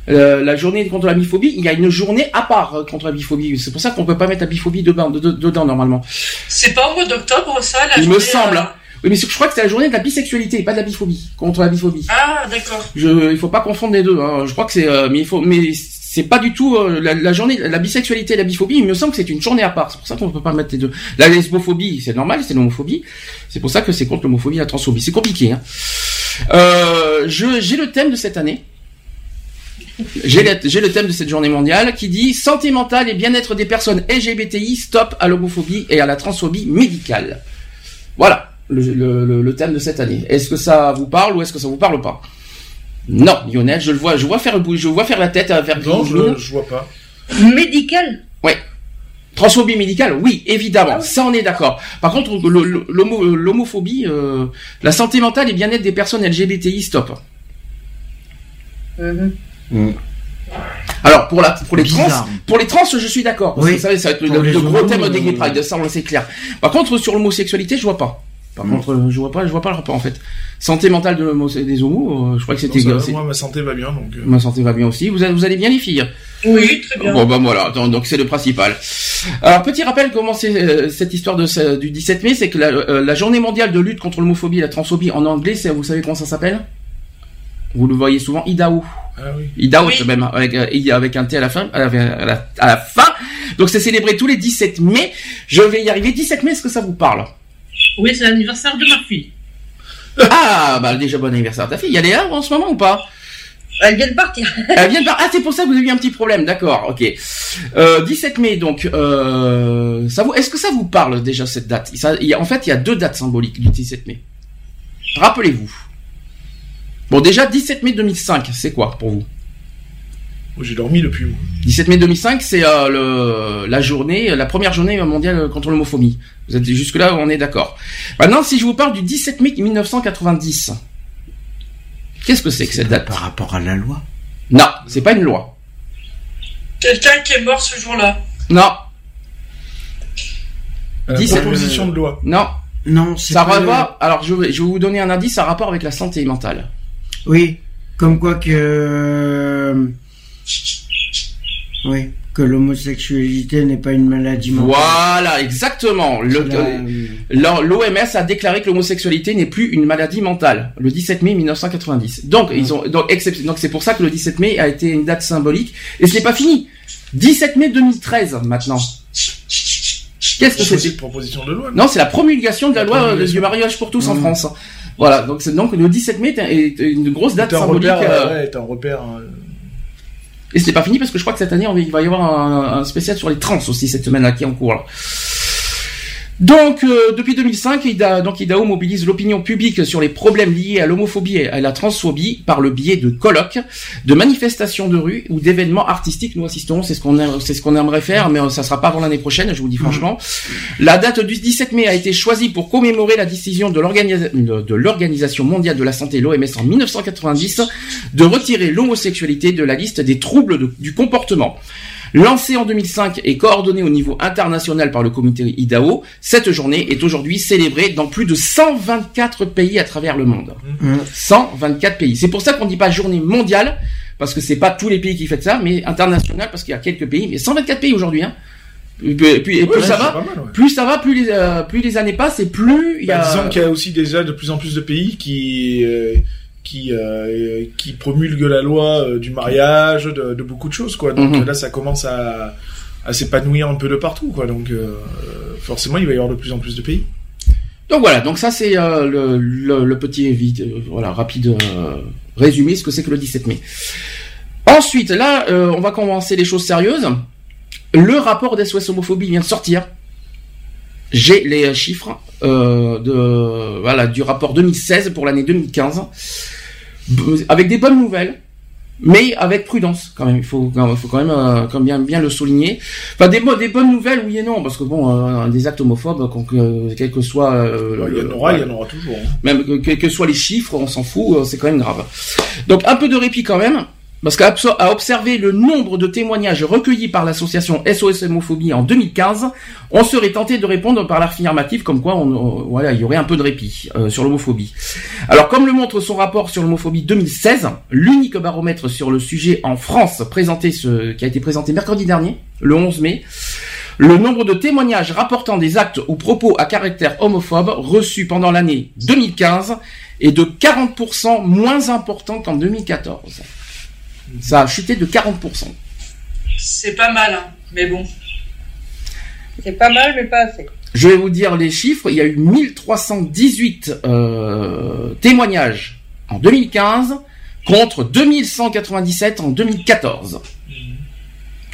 Euh, la journée contre la biphobie, il y a une journée à part euh, contre la biphobie. C'est pour ça qu'on peut pas mettre la biphobie dedans, de- de- dedans normalement. C'est pas au mois d'octobre, ça, la Il me semble. euh, hein. Oui, mais je crois que c'est la journée de la bisexualité, pas de la biphobie, contre la biphobie. Ah, d'accord. Je, il faut pas confondre les deux. Hein. Je crois que c'est, euh, mais il faut, mais c'est pas du tout euh, la, la journée, la bisexualité et la biphobie. Il me semble que c'est une journée à part. C'est pour ça qu'on peut pas mettre les deux. La lesbophobie, c'est normal, c'est l'homophobie. C'est pour ça que c'est contre l'homophobie et la transphobie. C'est compliqué. Hein. Euh, je, j'ai le thème de cette année. J'ai le, j'ai le thème de cette journée mondiale qui dit santé mentale et bien-être des personnes LGBTI, stop à l'homophobie et à la transphobie médicale. Voilà le, le- le- le thème de cette année. Est-ce que ça vous parle ou est-ce que ça vous parle pas? Non, Lionel, je le vois, je vois faire, le je vois faire la tête, euh, faire Non, le genou. je, je vois pas. Médical? Ouais. Transphobie médicale, oui, évidemment, ça on est d'accord. Par contre, le- le- l'homo- l'homophobie, euh, la santé mentale et bien-être des personnes LGBTI, stop. Alors pour la pour les Bizarre. trans, pour les trans, je suis d'accord. Oui. ça, ça va être le, le gros thème des Gay euh, Pride, ça on c'est clair. Par contre sur l'homosexualité, je vois pas. Par contre, euh, je vois pas, je vois pas le rapport en fait. Santé mentale de des homos, euh, je crois que c'était. Moi, ma santé va bien, donc. euh, Ma santé va bien aussi. Vous, allez- vous allez bien les filles? Oui, très bien. Bon bah voilà, donc donc c'est le principal. Alors petit rappel comment c'est euh, cette histoire de du 17 mai, c'est que la, euh, la journée mondiale de lutte contre l'homophobie et la transphobie en anglais, c'est vous savez comment ça s'appelle? Vous le voyez souvent, IDAO. Ah oui. IDAO Oui. même avec, avec un T à la fin, à la, à la- à la fin. Donc c'est célébré tous les 17 mai. Je vais y arriver. 17 mai, est-ce que ça vous parle? Oui, c'est l'anniversaire de ma fille. Ah bah déjà bon anniversaire à ta fille. Elle est là en ce moment ou pas? Elle vient de partir. Elle vient de par- Ah, c'est pour ça que vous avez eu un petit problème, d'accord, ok. Euh, 17 mai, donc, euh, ça vous, est-ce que ça vous parle déjà cette date? Ça- il y a- En fait, il y a deux dates symboliques du 17 mai. Rappelez-vous. Bon, déjà, 17 mai 2005, c'est quoi pour vous? J'ai dormi depuis. moi. 17 mai 2005, c'est euh, la journée, la première journée mondiale contre l'homophobie. Vous êtes jusque là, on est d'accord. Maintenant, si je vous parle du 17 mai 1990, qu'est-ce que c'est que cette date Par rapport à la loi. Non, c'est pas une loi. Quelqu'un qui est mort ce jour-là. Non, Euh, 17 proposition de loi. non. Non, c'est Ça pas le- alors je vais, je vais vous donner un indice, ça a rapport avec la santé mentale. Oui, comme quoi que... Oui, que l'homosexualité n'est pas une maladie mentale. Voilà, exactement. Euh, l'O- L'OMS a déclaré que l'homosexualité n'est plus une maladie mentale le 17 mai 1990. Donc ils ont donc c'est pour ça que le 17 mai a été une date symbolique et ce n'est pas fini. 17 mai 2013 maintenant. Qu'est-ce que C'est c'est une proposition de loi. Non, c'est la promulgation de la La loi euh, du mariage pour tous en Mmh. France. Voilà, donc c'est donc le 17 mai est, une grosse date symbolique. repère, euh, ouais, un repère. euh, Et ce n'est pas fini parce que je crois que cette année, il va y avoir un, spécial sur les trans aussi cette semaine-là qui est en cours. Donc, euh, depuis 2005, IDA, donc IDAO mobilise l'opinion publique sur les problèmes liés à l'homophobie et à la transphobie par le biais de colloques, de manifestations de rue ou d'événements artistiques. Nous assistons, c'est ce qu'on aime- c'est ce qu'on aimerait faire, mais ça sera pas avant l'année prochaine, je vous dis franchement. La date du 17 mai a été choisie pour commémorer la décision de l'organisa- de de l'Organisation mondiale de la santé, l'OMS, en 1990, de retirer l'homosexualité de la liste des troubles de- du comportement. Lancée en 2005 et coordonnée au niveau international par le comité IDAO, cette journée est aujourd'hui célébrée dans plus de 124 pays à travers le monde. Mmh. 124 pays. C'est pour ça qu'on dit pas journée mondiale, parce que c'est pas tous les pays qui font ça, mais international, parce qu'il y a quelques pays, mais 124 pays aujourd'hui. Hein. Et plus ouais, ça c'est va, pas mal, ouais. plus ça va, plus les, euh, plus les années passent et plus il y a. Bah, disons qu'il y a aussi déjà de plus en plus de pays qui euh, qui euh, qui promulguent la loi euh, du mariage, de, de beaucoup de choses quoi. Donc Mhm. là, ça commence à à s'épanouir un peu de partout, quoi. Donc euh, forcément, il va y avoir de plus en plus de pays. Donc voilà, donc ça c'est euh, le, le- le petit vite, voilà rapide résumé ce que c'est que le 17 mai. Ensuite, là, on va commencer les choses sérieuses. Le rapport d'SOS homophobie vient de sortir. J'ai les chiffres de voilà du rapport 2016 pour l'année 2015 B- avec des bonnes nouvelles. Mais avec prudence, quand même. Il faut, faut quand même, euh, quand même bien, bien le souligner. Enfin, des, bo- des bonnes nouvelles, oui et non, parce que bon, euh, des actes homophobes, que- quel que soit, euh, Il y en aura, il y en aura toujours. hein. même que, quels que soient les chiffres, on s'en fout, euh, c'est quand même grave. Donc un peu de répit quand même, parce qu'à observer le nombre de témoignages recueillis par l'association SOS Homophobie en 2015, on serait tenté de répondre par l'affirmative comme quoi on- voilà, il y aurait un peu de répit euh, sur l'homophobie. Alors comme le montre son rapport sur l'homophobie 2016, l'unique baromètre sur le sujet en France présenté ce, qui a été présenté mercredi dernier, le 11 mai, le nombre de témoignages rapportant des actes ou propos à caractère homophobe reçus pendant l'année 2015 est de 40% moins important qu'en 2014. Ça a chuté de 40%. C'est pas mal, hein. mais bon. C'est pas mal, mais pas assez. Je vais vous dire les chiffres. Il y a eu 1318 euh, témoignages en 2015 contre 2197 en 2014.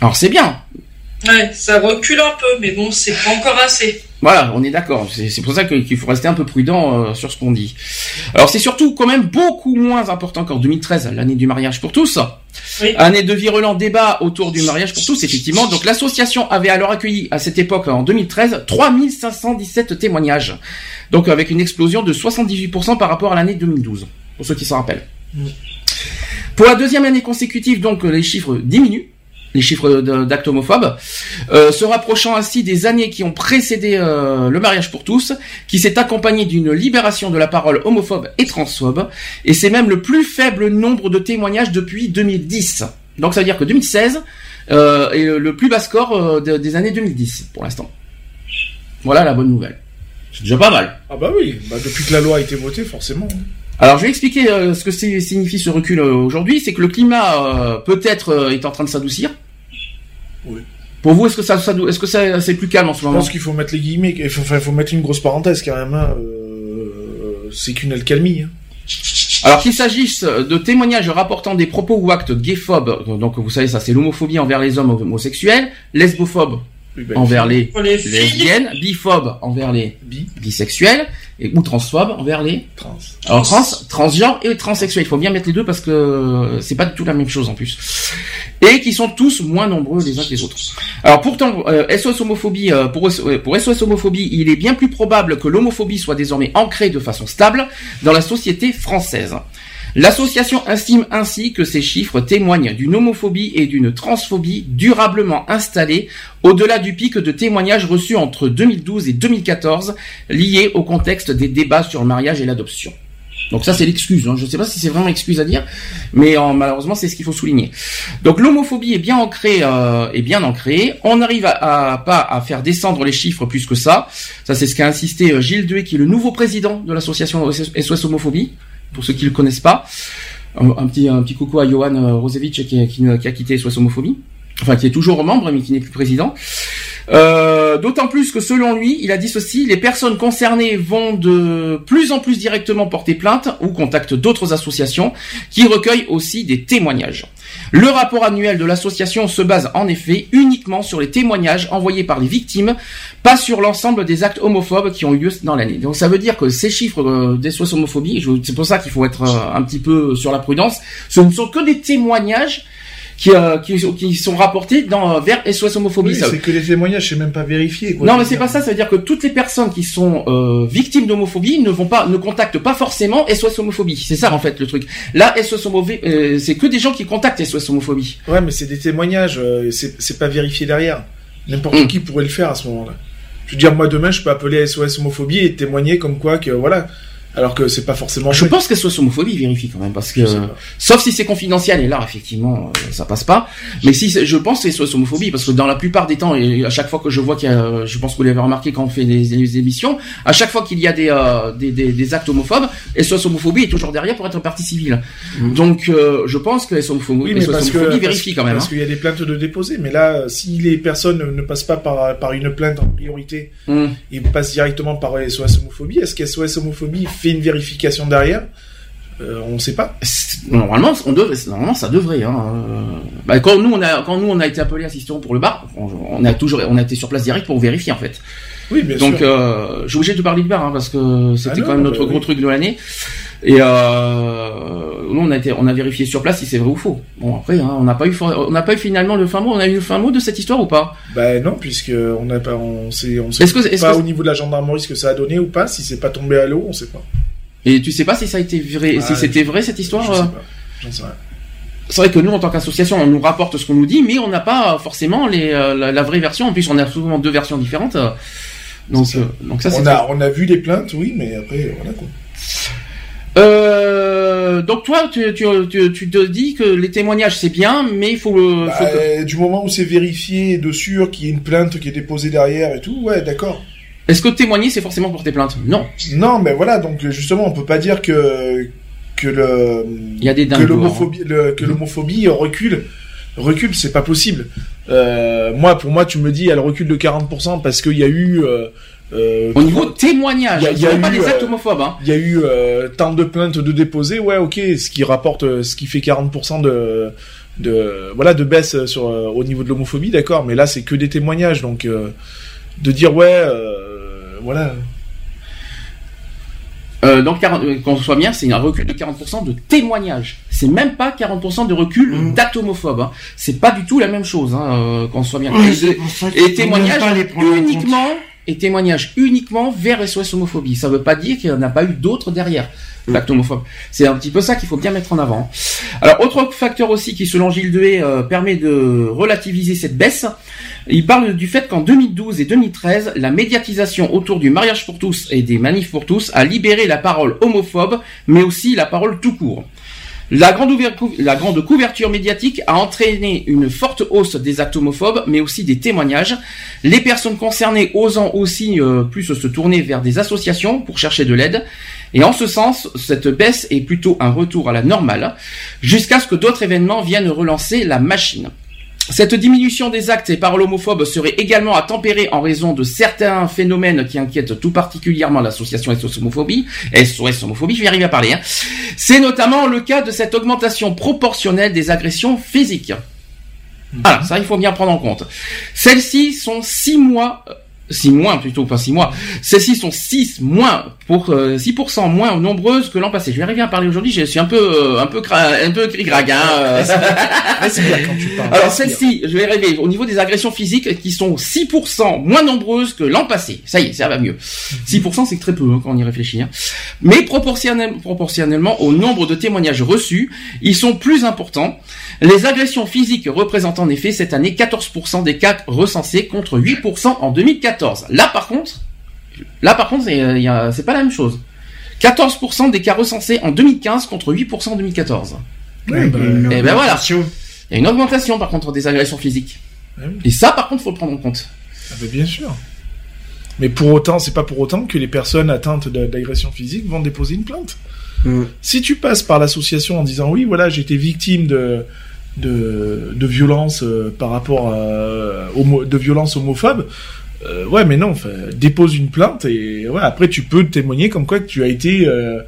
Alors c'est bien. Ouais, ça recule un peu, mais bon, c'est pas encore assez. Voilà, on est d'accord. C'est pour ça qu'il faut rester un peu prudent euh, sur ce qu'on dit. Alors c'est surtout quand même beaucoup moins important qu'en 2013, l'année du mariage pour tous. Oui. Année de virulent débat autour du mariage pour tous, effectivement. Donc l'association avait alors accueilli à cette époque, en 2013, 3517 témoignages. Donc avec une explosion de 78% par rapport à l'année 2012, pour ceux qui s'en rappellent. Pour la deuxième année consécutive, donc les chiffres diminuent, les chiffres d'actes homophobes, euh, se rapprochant ainsi des années qui ont précédé euh, le mariage pour tous, qui s'est accompagné d'une libération de la parole homophobe et transphobe, et c'est même le plus faible nombre de témoignages depuis 2010. Donc ça veut dire que 2016 euh, est le- plus bas score de- des années 2010 pour l'instant. Voilà la bonne nouvelle. C'est déjà pas mal. Ah bah oui, bah depuis que la loi a été votée, forcément. Alors je vais expliquer euh, ce que signifie ce recul euh, aujourd'hui. C'est que le climat euh, peut-être est en train de s'adoucir. Oui. Pour vous, est-ce que ça, est-ce que ça, c'est plus calme en ce Je moment? pense qu'il faut mettre les guillemets, il faut, enfin, il faut mettre une grosse parenthèse quand même. hein, c'est qu'une alcalmie. hein. Alors qu'il s'agisse de témoignages rapportant des propos ou actes gayphobes, donc vous savez ça c'est l'homophobie envers les hommes homosexuels, lesbophobes envers les lesbiennes, biphobes envers les Bi, bisexuels et ou transphobes envers les trans. alors trans, transgenres et transsexuels. Il faut bien mettre les deux parce que c'est pas du tout la même chose en plus. Et qui sont tous moins nombreux les uns que les autres. Alors pourtant, euh, SOS homophobie, euh, pour, euh, pour SOS homophobie, il est bien plus probable que l'homophobie soit désormais ancrée de façon stable dans la société française. L'association estime ainsi que ces chiffres témoignent d'une homophobie et d'une transphobie durablement installées au-delà du pic de témoignages reçus entre 2012 et 2014 liés au contexte des débats sur le mariage et l'adoption. Donc ça c'est l'excuse, hein. je ne sais pas si c'est vraiment excuse à dire, mais euh, malheureusement c'est ce qu'il faut souligner. Donc l'homophobie est bien ancrée, euh, est bien ancrée. On n'arrive à, à- pas à faire descendre les chiffres plus que ça. Ça c'est ce qu'a insisté euh, Gilles Duet, qui est le nouveau président de l'association SOS Homophobie, pour ceux qui le connaissent pas. Un, petit un petit coucou à Johan euh, Rosevich qui, a quitté SOS Homophobie, enfin qui est toujours membre mais qui n'est plus président. Euh, D'autant plus que selon lui, il a dit ceci, les personnes concernées vont de plus en plus directement porter plainte ou contactent d'autres associations qui recueillent aussi des témoignages. Le rapport annuel de l'association se base en effet uniquement sur les témoignages envoyés par les victimes, pas sur l'ensemble des actes homophobes qui ont eu lieu dans l'année. Donc ça veut dire que ces chiffres euh, des homophobie, c'est pour ça qu'il faut être euh, un petit peu sur la prudence, ce ne sont que des témoignages qui, euh, qui, qui sont rapportés dans, euh, vers SOS homophobie. Oui, c'est que les témoignages, c'est même pas vérifié. Quoi, non, mais c'est pas ça. Ça veut dire que toutes les personnes qui sont euh, victimes d'homophobie ne vont pas, ne contactent pas forcément SOS homophobie. C'est ça en fait le truc. Là, SOS homophobie, euh, c'est que des gens qui contactent SOS homophobie. Ouais, mais c'est des témoignages, c'est c'est pas vérifié derrière. N'importe Mm. qui pourrait le faire à ce moment-là. Je veux dire, moi demain, je peux appeler SOS homophobie et témoigner comme quoi que voilà, Alors que c'est pas forcément. Je vrai. pense que SOS homophobie vérifie quand même parce que pas. sauf si c'est confidentiel et là effectivement euh, ça passe pas. Mais si je pense que SOS homophobie parce que dans la plupart des temps et à chaque fois que je vois qu'il y a, je pense que vous l'avez remarqué quand on fait des, des émissions, à chaque fois qu'il y a des, euh, des, des, des actes homophobes, SOS homophobie est toujours derrière pour être partie civile. Donc euh, je pense que SOS homophobie, Oui, mais SOS parce que parce- vérifie quand même. Parce hein. qu'il y a des plaintes de déposer, mais là, euh, si les personnes ne passent pas par, par une plainte en priorité, Hmm. ils passent directement par SOS homophobie. Est-ce que SOS homophobie fait une vérification derrière euh, On ne sait pas. Normalement, on devrait, normalement, ça devrait. Hein. Euh, Bah, quand nous, on a, quand nous, on a été appelé assistant pour le bar, on, on a toujours, on a été sur place direct pour vérifier en fait. Oui, bien Donc, sûr. euh, je suis obligé de parler du bar hein, parce que c'était Ah quand même bah notre gros oui. truc de l'année. Et euh, nous, on a été, on a vérifié sur place si c'est vrai ou faux. Bon, après, hein, on n'a pas eu, on n'a pas eu finalement le fin mot. On a eu le fin mot de cette histoire ou pas? Ben non, puisque on n'a pas, on sait, on sait Est-ce que- est-ce pas au niveau de la gendarmerie ce que ça a donné ou pas. Si c'est pas tombé à l'eau, on sait pas. Et tu sais pas si ça a été vrai, si Ah, c'était vrai cette histoire Je sais euh? pas. J'en sais rien. C'est vrai que nous, en tant qu'association, on nous rapporte ce qu'on nous dit, mais on n'a pas forcément les, euh, la, la vraie version. En plus, on a souvent deux versions différentes. euh, Donc, euh, ça. donc ça, c'est on a, on a vu les plaintes, oui, mais après, voilà quoi. Euh, donc toi, tu, tu, tu, tu te dis que les témoignages c'est bien, mais il faut, le- Bah, faut que- euh, du moment où c'est vérifié de sûr qu'il y a une plainte qui est déposée derrière et tout, ouais, d'accord. Est-ce que témoigner c'est forcément porter plainte? Non. Non, mais voilà, donc justement, on peut pas dire que que le Il y a des que l'homophobie le- que l'homophobie recule recule, c'est pas possible. Euh, moi, pour moi, tu me dis, elle recule de 40% parce qu'il y a eu euh, euh, Au niveau témoignage, Il y y a pas eu, des actes euh, homophobes. Hein. il y a eu euh, tant de plaintes de déposées, ouais, ok, ce qui rapporte, ce qui fait 40% de de voilà de baisse sur euh, au niveau de l'homophobie, d'accord, mais là c'est que des témoignages, donc euh, de dire ouais, euh, voilà. Euh, donc 40 qu'on soit bien, c'est un recul de 40% de témoignages. C'est même pas 40% de recul Mmh. d'actes homophobes. Hein. C'est pas du tout la même chose, hein, euh, qu'on soit bien. Oui, Et- témoignages uniquement et témoignages uniquement vers SOS homophobie. Ça veut pas dire qu'il n'y en a pas eu d'autres derrière l'acte homophobe. C'est un petit peu ça qu'il faut bien mettre en avant. Alors autre facteur aussi qui selon Gilles Dehé euh, permet de relativiser cette baisse, il parle du fait qu'en 2012 et 2013, la médiatisation autour du mariage pour tous et des manifs pour tous a libéré la parole homophobe, mais aussi la parole tout court. La grande, couverture médiatique a entraîné une forte hausse des actes homophobes, mais aussi des témoignages. Les personnes concernées osant aussi euh, plus se tourner vers des associations pour chercher de l'aide. Et en ce sens, cette baisse est plutôt un retour à la normale, jusqu'à ce que d'autres événements viennent relancer la machine. Cette diminution des actes et paroles homophobes serait également à tempérer en raison de certains phénomènes qui inquiètent tout particulièrement l'association SOS Homophobie, SOS Homophobie, je vais y arriver à parler. hein. C'est notamment le cas de cette augmentation proportionnelle des agressions physiques. Alors, ça, il faut bien prendre en compte. Celles-ci sont six mois, euh, six mois plutôt, pas six mois. Celles-ci sont six moins pour euh, 6% moins nombreuses que l'an passé. Je vais arriver à parler aujourd'hui. Je suis un peu, euh, un peu, cra- un peu gris-grag. Hein, euh. c'est bien quand tu parles. Alors celle-ci, je vais arriver au niveau des agressions physiques qui sont 6% moins nombreuses que l'an passé. Ça y est, ça va mieux. 6% c'est très peu hein, quand on y réfléchit. hein. Mais proportionnel- proportionnellement au nombre de témoignages reçus, ils sont plus importants. Les agressions physiques représentent en effet cette année 14% des cas recensés contre 8% en 2014. Là par contre, là par contre, c'est euh, il c'est pas la même chose. 14% des cas recensés en 2015 contre 8% en 2014. Ouais, il y a une Et ben voilà. augmentation. Il y a une augmentation par contre des agressions physiques. Ah oui. Et ça par contre faut le prendre en compte. Ah bah, bien sûr. Mais pour autant, c'est pas pour autant que les personnes atteintes de- d'agression physique vont déposer une plainte. Mm. Si tu passes par l'association en disant oui, voilà, j'ai été victime de de, de violence euh, par rapport à homo, de violence homophobe, euh, ouais, mais non, dépose une plainte et après tu peux témoigner comme quoi tu as été euh,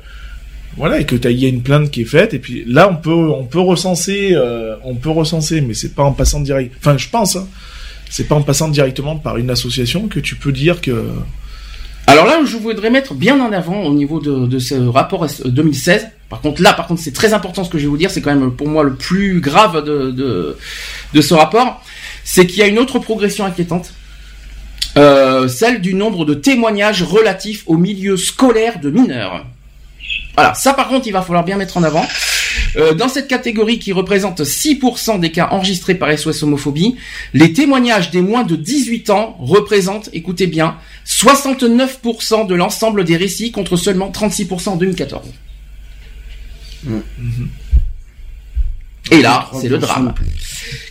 voilà et que il y a une plainte qui est faite et puis là on peut on peut recenser euh, on peut recenser mais c'est pas en passant direct enfin je pense hein, c'est pas en passant directement par une association que tu peux dire que Alors là, je voudrais mettre bien en avant au niveau de, ce rapport S- 2016. Par contre, là, par contre, c'est très important ce que je vais vous dire. C'est quand même pour moi le plus grave de, de ce rapport. C'est qu'il y a une autre progression inquiétante. Euh, celle du nombre de témoignages relatifs au milieu scolaire de mineurs. Voilà, ça par contre, il va falloir bien mettre en avant. Euh, dans cette catégorie qui représente 6% des cas enregistrés par SOS homophobie, les témoignages des moins de 18 ans représentent, écoutez bien, 69% de l'ensemble des récits contre seulement 36% en 2014. Et là, c'est le drame.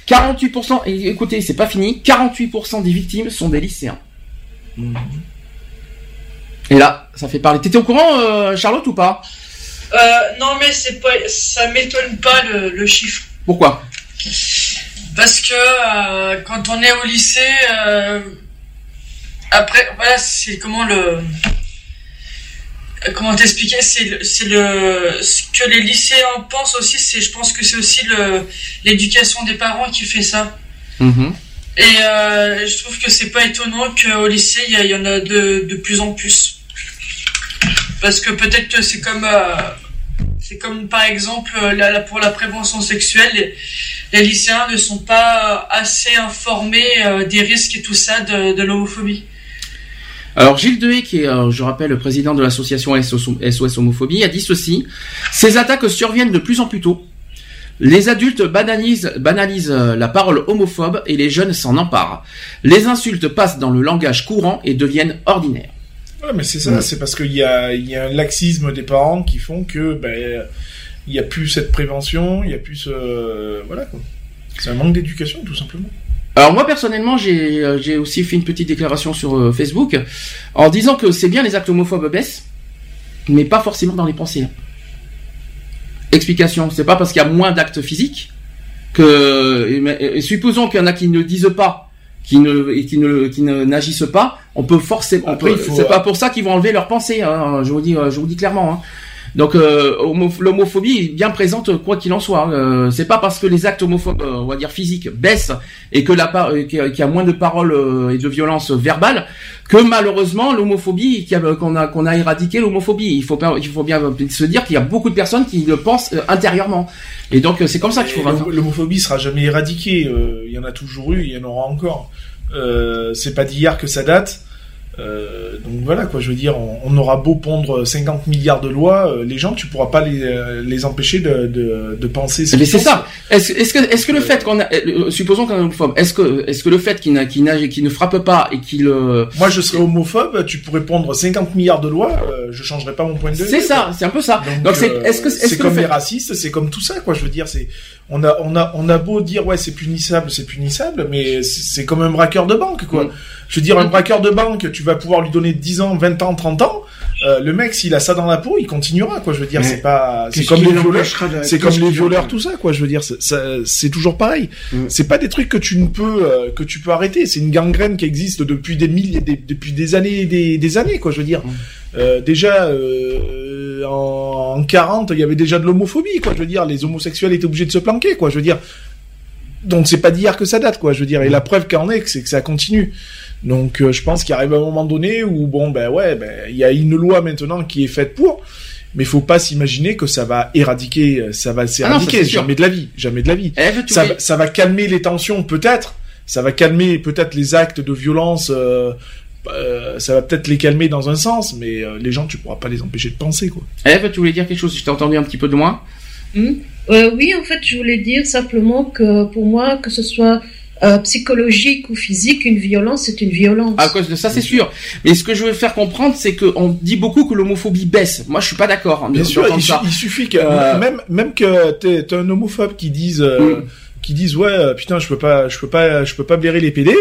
48%, et écoutez, c'est pas fini, 48% des victimes sont des lycéens. Et là, ça fait parler. T'étais au courant, euh, Charlotte, ou pas? Euh, non, mais c'est pas, ça m'étonne pas le, le chiffre. Pourquoi? Parce que euh, quand on est au lycée, euh, après, voilà, c'est comment le. Euh, Comment t'expliquer C'est le, c'est le, ce que les lycéens pensent aussi. C'est, je pense que c'est aussi le, l'éducation des parents qui fait ça. Et euh, je trouve que c'est pas étonnant qu'au lycée il y, en a de, de plus en plus. Parce que peut-être que c'est comme euh, c'est comme par exemple là, là, pour la prévention sexuelle, les, les lycéens ne sont pas assez informés des risques et tout ça de, de l'homophobie. Alors Gilles Dehaye, qui est, euh, je rappelle, le président de l'association SOS, Homophobie, a dit ceci Ces attaques surviennent de plus en plus tôt. Les adultes banalisent, banalisent euh, la parole homophobe et les jeunes s'en emparent. Les insultes passent dans le langage courant et deviennent ordinaires. Ouais, mais c'est ça, c'est parce qu'il y a, il y a un laxisme des parents qui font que ben il y a plus cette prévention, il y a plus ce voilà quoi. C'est un manque d'éducation tout simplement. Alors moi personnellement, j'ai euh, j'ai aussi fait une petite déclaration sur euh, Facebook en disant que c'est bien les actes homophobes baissent, mais pas forcément dans les pensées. Explication, c'est pas parce qu'il y a moins d'actes physiques que et, mais- et supposons qu'il y en a qui ne disent pas, qui ne et qui ne qui ne n'agissent pas, on peut forcément. C'est pas pour ça qu'ils vont enlever leurs pensées. hein, je vous dis, euh, je vous dis clairement. hein. Donc euh, homo- l'homophobie est bien présente quoi qu'il en soit. Euh, c'est pas parce que les actes homophobes, euh, on va dire physiques, baissent et que la qu'il y a- moins de paroles euh, et de violences verbales que malheureusement l'homophobie qu'on a qu'on a éradiqué l'homophobie. Il faut pas- il faut bien se dire qu'il y a beaucoup de personnes qui le pensent intérieurement. Et donc c'est comme ça qu'il faut. L'homophobie sera jamais éradiquée. euh, Il y en a toujours eu, il y en aura encore. Euh, c'est pas d'hier que ça date. Euh, donc voilà quoi, je veux dire, on, on aura beau pondre 50 milliards de lois, euh, les gens tu pourras pas les, euh, les empêcher de, de, de penser. ce Mais c'est ça. Est-ce est-ce que est-ce que le fait qu'on a euh, supposons qu'on est homophobe, est-ce que est-ce que le fait qu'il n'a qu'il n'a- qu'il ne frappe pas et qu'il euh, Moi, je serais homophobe, tu pourrais pondre 50 milliards de lois, euh, je changerais pas mon point de vue. C'est ça, c'est un peu ça. Donc, c'est- est-ce que- est-ce que comme fait- les racistes, c'est comme tout ça, quoi. Je veux dire, c'est on a on a on a beau dire ouais c'est punissable, c'est punissable, mais c'est comme un braqueur de banque, quoi. Mm. Je veux dire, un braqueur de banque, tu vas pouvoir lui donner 10 ans, 20 ans, 30 ans. Euh, le mec, s'il a ça dans la peau, il continuera, quoi. Je veux dire, c'est pas, c'est comme les violeurs, c'est comme les violeurs, tout ça, quoi. Je veux dire, c'est- toujours pareil. Mm. C'est pas des trucs que tu ne peux, euh, que tu peux arrêter. C'est une gangrène qui existe depuis des milliers, des- depuis des années, et des, des années, quoi. Je veux dire, Euh, déjà en, en 40, il y avait déjà de l'homophobie, quoi. Je veux dire, les homosexuels étaient obligés de se planquer, quoi. Je veux dire, donc c'est pas d'hier que ça date, quoi. Je veux dire, et la preuve qu'en est, c'est que ça continue. Donc euh, je pense qu'il arrive un moment donné où bon ben ouais, ben il y a une loi maintenant qui est faite pour. Mais faut pas s'imaginer que ça va éradiquer, euh, ça va s'éradiquer, c'est sûr. jamais de la vie, jamais de la vie. Tu Ça, va- ça va calmer les tensions peut-être, ça va calmer peut-être les actes de violence, euh, euh, ça va peut-être les calmer dans un sens, mais euh, les gens tu pourras pas les empêcher de penser quoi. Eve, tu voulais dire quelque chose Je t'ai entendu un petit peu de loin. Hmm? Euh, oui, en fait, je voulais dire simplement que pour moi, que ce soit euh, psychologique ou physique, une violence, c'est une violence. À cause de ça, c'est sûr. Mais ce que je veux faire comprendre, c'est qu'on dit beaucoup que l'homophobie baisse. Moi, je suis pas d'accord. hein, Bien sûr, il, su- ça. il suffit que Euh, même même que t'es t'es un homophobe qui dise euh, Mm. qui disent ouais putain je peux pas je peux pas je peux pas blairer les PD,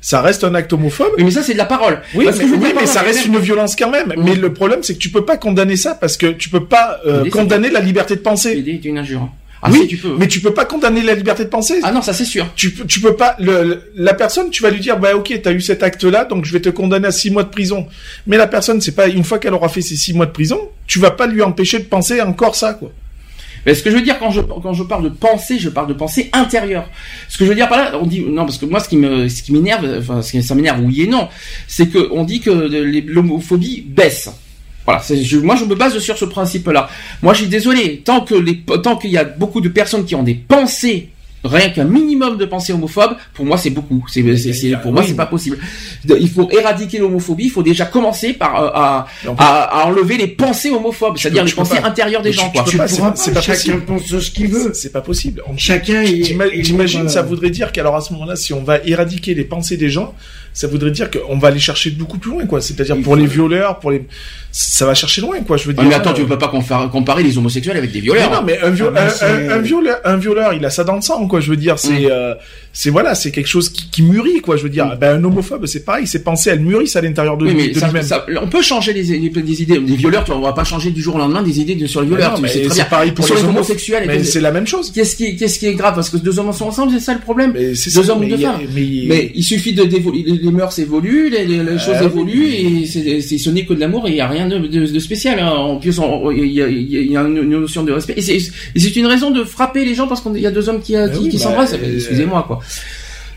ça reste un acte homophobe. Oui, mais ça, c'est de la parole. Oui, Parce mais, que oui, mais ça reste une violence quand même. Mais le problème, c'est que tu peux pas condamner ça parce que tu peux pas euh, Mais condamner la liberté de penser. C'est une injure. Ah, oui, si, tu peux. mais tu peux pas condamner la liberté de penser. Ah non, ça c'est sûr. Tu peux, tu peux pas. Le, la personne, tu vas lui dire, bah ok, t'as eu cet acte-là, donc je vais te condamner à six mois de prison. Mais la personne, c'est pas une fois qu'elle aura fait ses six mois de prison, tu vas pas lui empêcher de penser encore ça, quoi. Mais ce que je veux dire quand je quand je parle de pensée, je parle de pensée intérieure. Ce que je veux dire par là, on dit non parce que moi ce qui me ce qui m'énerve, enfin ce qui ça m'énerve oui et non, c'est que on dit que les- l'homophobie baisse. Voilà, je- moi je me base sur ce principe-là. Moi je suis désolé, tant que les tant qu'il y a beaucoup de personnes qui ont des pensées rien qu'un minimum de pensée homophobe, pour moi c'est beaucoup. C'est, c'est, c'est- pour moi c'est pas possible. Il faut éradiquer l'homophobie. Il faut déjà commencer par euh, à, à, à enlever les pensées homophobes, c'est-à-dire les pensées pas. intérieures des Mais gens. tu- quoi. tu peux pas, c'est pas- Chacun possible. pense ce qu'il veut. C'est pas possible. On- Chacun T'imagines, libre, ça euh, voudrait dire qu'alors à ce moment-là, si on va éradiquer les pensées des gens, ça voudrait dire qu'on va aller chercher beaucoup plus loin, quoi. C'est-à-dire pour les violeurs, pour les, ça va chercher loin, quoi. Je veux Ah, dire. mais attends, tu peux pas comparer, les homosexuels avec des violeurs. mais non, mais un, viol- Ah, mais un- c'est- un- un violeur, un violeur, il a ça dans le sang, quoi. Je veux dire, c'est, Mm. euh, c'est voilà, c'est quelque chose qui, qui mûrit, quoi. Je veux dire, ben, un homophobe, c'est pareil, ses pensées, elles mûrissent à l'intérieur de, Oui, lui- mais de ça- lui-même. ça- on peut changer les, idées. Des violeurs, tu vois, on va pas changer du jour au lendemain des idées de- sur les Mais violeurs. non, tu mais sais très c'est bien. pareil pour sur les les homo- homosexuels. mais c'est la même chose. Qu'est-ce qui, qu'est-ce qui est grave? Parce que deux hommes sont ensemble, c'est ça le problème. deux hommes ou mais deux femmes. mais- Mais il suffit de d'évoluer. Les, mœurs évoluent, les, les- les choses Ah oui. évoluent, et c'est, c'est, ce n'est que de l'amour et il y a rien de, de, de spécial. hein. En plus, il y y y a une, notion de respect. Et c'est, et c'est une raison de frapper les gens parce qu'il y a deux hommes qui, Ah qui, oui, qui bah, s'embrassent. euh, Excusez-moi, quoi.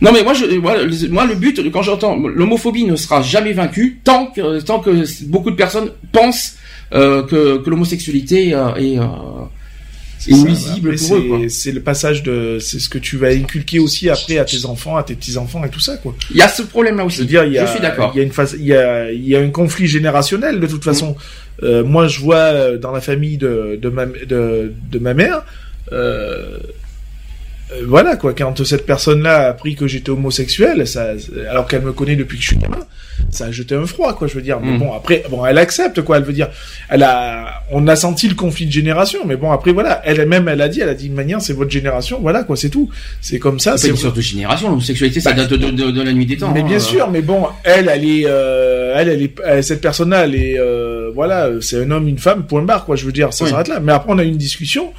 Non mais moi, je, moi, le- moi le but quand j'entends l'homophobie ne sera jamais vaincue tant que tant que beaucoup de personnes pensent euh, que, que l'homosexualité euh, est, ça, après, pour eux. Quoi. c'est- le passage de, c'est ce que tu vas inculquer aussi après à tes enfants, à tes petits enfants et tout ça, quoi. Il y a ce problème-là aussi. Je veux dire, il y a, Je suis d'accord. Il y a une phase, il y a, il y a un conflit générationnel de toute façon. Euh, moi, je vois euh, dans la famille de, de ma, de, de ma mère, euh, voilà quoi, quand cette personne-là a appris que j'étais homosexuel, ça, alors qu'elle me connaît depuis que je suis gamin, ça a jeté un froid quoi, je veux dire. Mais Mm. bon, après, bon, elle accepte quoi, elle veut dire, elle a, on a senti le conflit de génération, mais bon, après voilà, elle-même, elle a dit, elle a dit de manière, c'est votre génération, voilà quoi, c'est tout, c'est comme ça. C'est une sorte de génération. L'homosexualité, ça Bah, date de, de, de la nuit des temps. mais hein. bien sûr, mais bon, elle, elle est, euh, elle, elle est, elle- cette personne-là, elle est, euh, voilà, c'est un homme, une femme, point barre, quoi. Je veux dire, ça Oui. s'arrête là. Mais après, on a eu une discussion.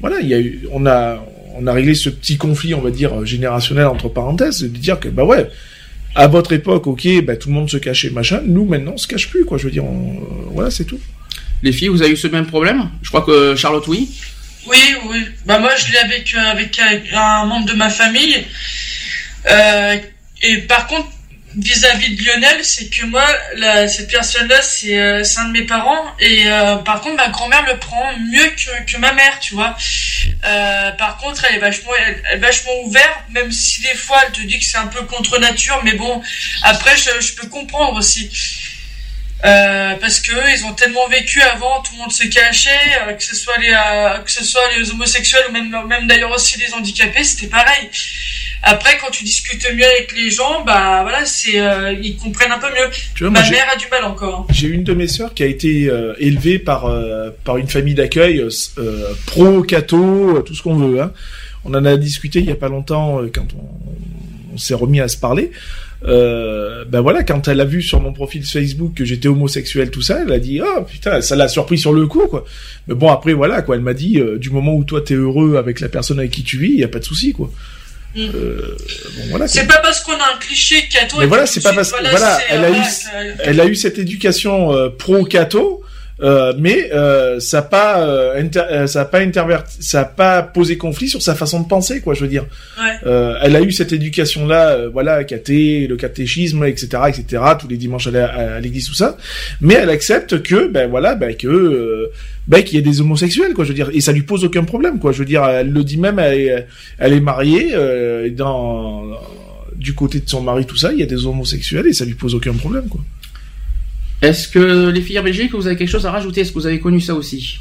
Voilà, il y a eu, on a, on a réglé ce petit conflit, on va dire générationnel entre parenthèses, de dire que bah ouais, à votre époque, ok, bah tout le monde se cachait, machin. Nous, maintenant, on se cache plus, quoi. Je veux dire, on- euh, voilà, c'est tout. Les filles, vous avez eu ce même problème? Je crois que Charlotte, oui. Oui, oui. Bah moi, je l'ai avec, euh, avec un membre de ma famille. Euh, et par contre, vis-à-vis de Lionel, c'est que moi, cette personne-là, c'est euh, c'est un de mes parents. Et euh, par contre, ma grand-mère le prend mieux que, ma mère, tu vois. Euh, par contre, elle est vachement, elle, vachement ouverte, même si des fois, elle te dit que c'est un peu contre nature. Mais bon, après, je, peux comprendre aussi. Parce que ils ont tellement vécu avant, tout le monde se cachait, que ce soit les, que ce soit les homosexuels ou même, même d'ailleurs aussi les handicapés, c'était pareil. Après, quand tu discutes mieux avec les gens, bah voilà, c'est, euh, ils comprennent un peu mieux. Tu vois, Ma mère a du mal encore. J'ai une de mes sœurs qui a été euh, élevée par euh, par une famille d'accueil euh, euh, pro, catho, euh, tout ce qu'on veut. Hein. On en a discuté il y a pas longtemps quand on, on s'est remis à se parler. Euh, ben voilà, quand elle a vu sur mon profil Facebook que j'étais homosexuel, tout ça, elle a dit oh putain, ça l'a surpris sur le coup quoi. Mais bon après voilà quoi, elle m'a dit euh, du moment où toi t'es heureux avec la personne avec qui tu vis, y a pas de souci quoi. Euh, bon voilà. C'est pas parce qu'on a un cliché catho. Mais voilà, c'est pas parce que voilà, elle euh, a eu, que- elle a eu cette éducation euh, pro catho, euh, mais euh, ça a pas, euh, euh, ça a pas interverti, ça a pas posé conflit sur sa façon de penser, quoi. Je veux dire, Ouais. Euh, elle a eu cette éducation-là, euh, voilà, caté, le catéchisme, etc., etc., tous les dimanches à la- à, à l'église, tout ça, mais elle accepte que, ben voilà, ben que, ben qu'il y ait des homosexuels, quoi. Je veux dire, et ça lui pose aucun problème, quoi. Je veux dire, elle le dit même, elle est, elle est mariée euh, dans du côté de son mari, tout ça, il y a des homosexuels et ça lui pose aucun problème, quoi. Est-ce que les filles en Belgique, vous avez quelque chose à rajouter? Est-ce que vous avez connu ça aussi?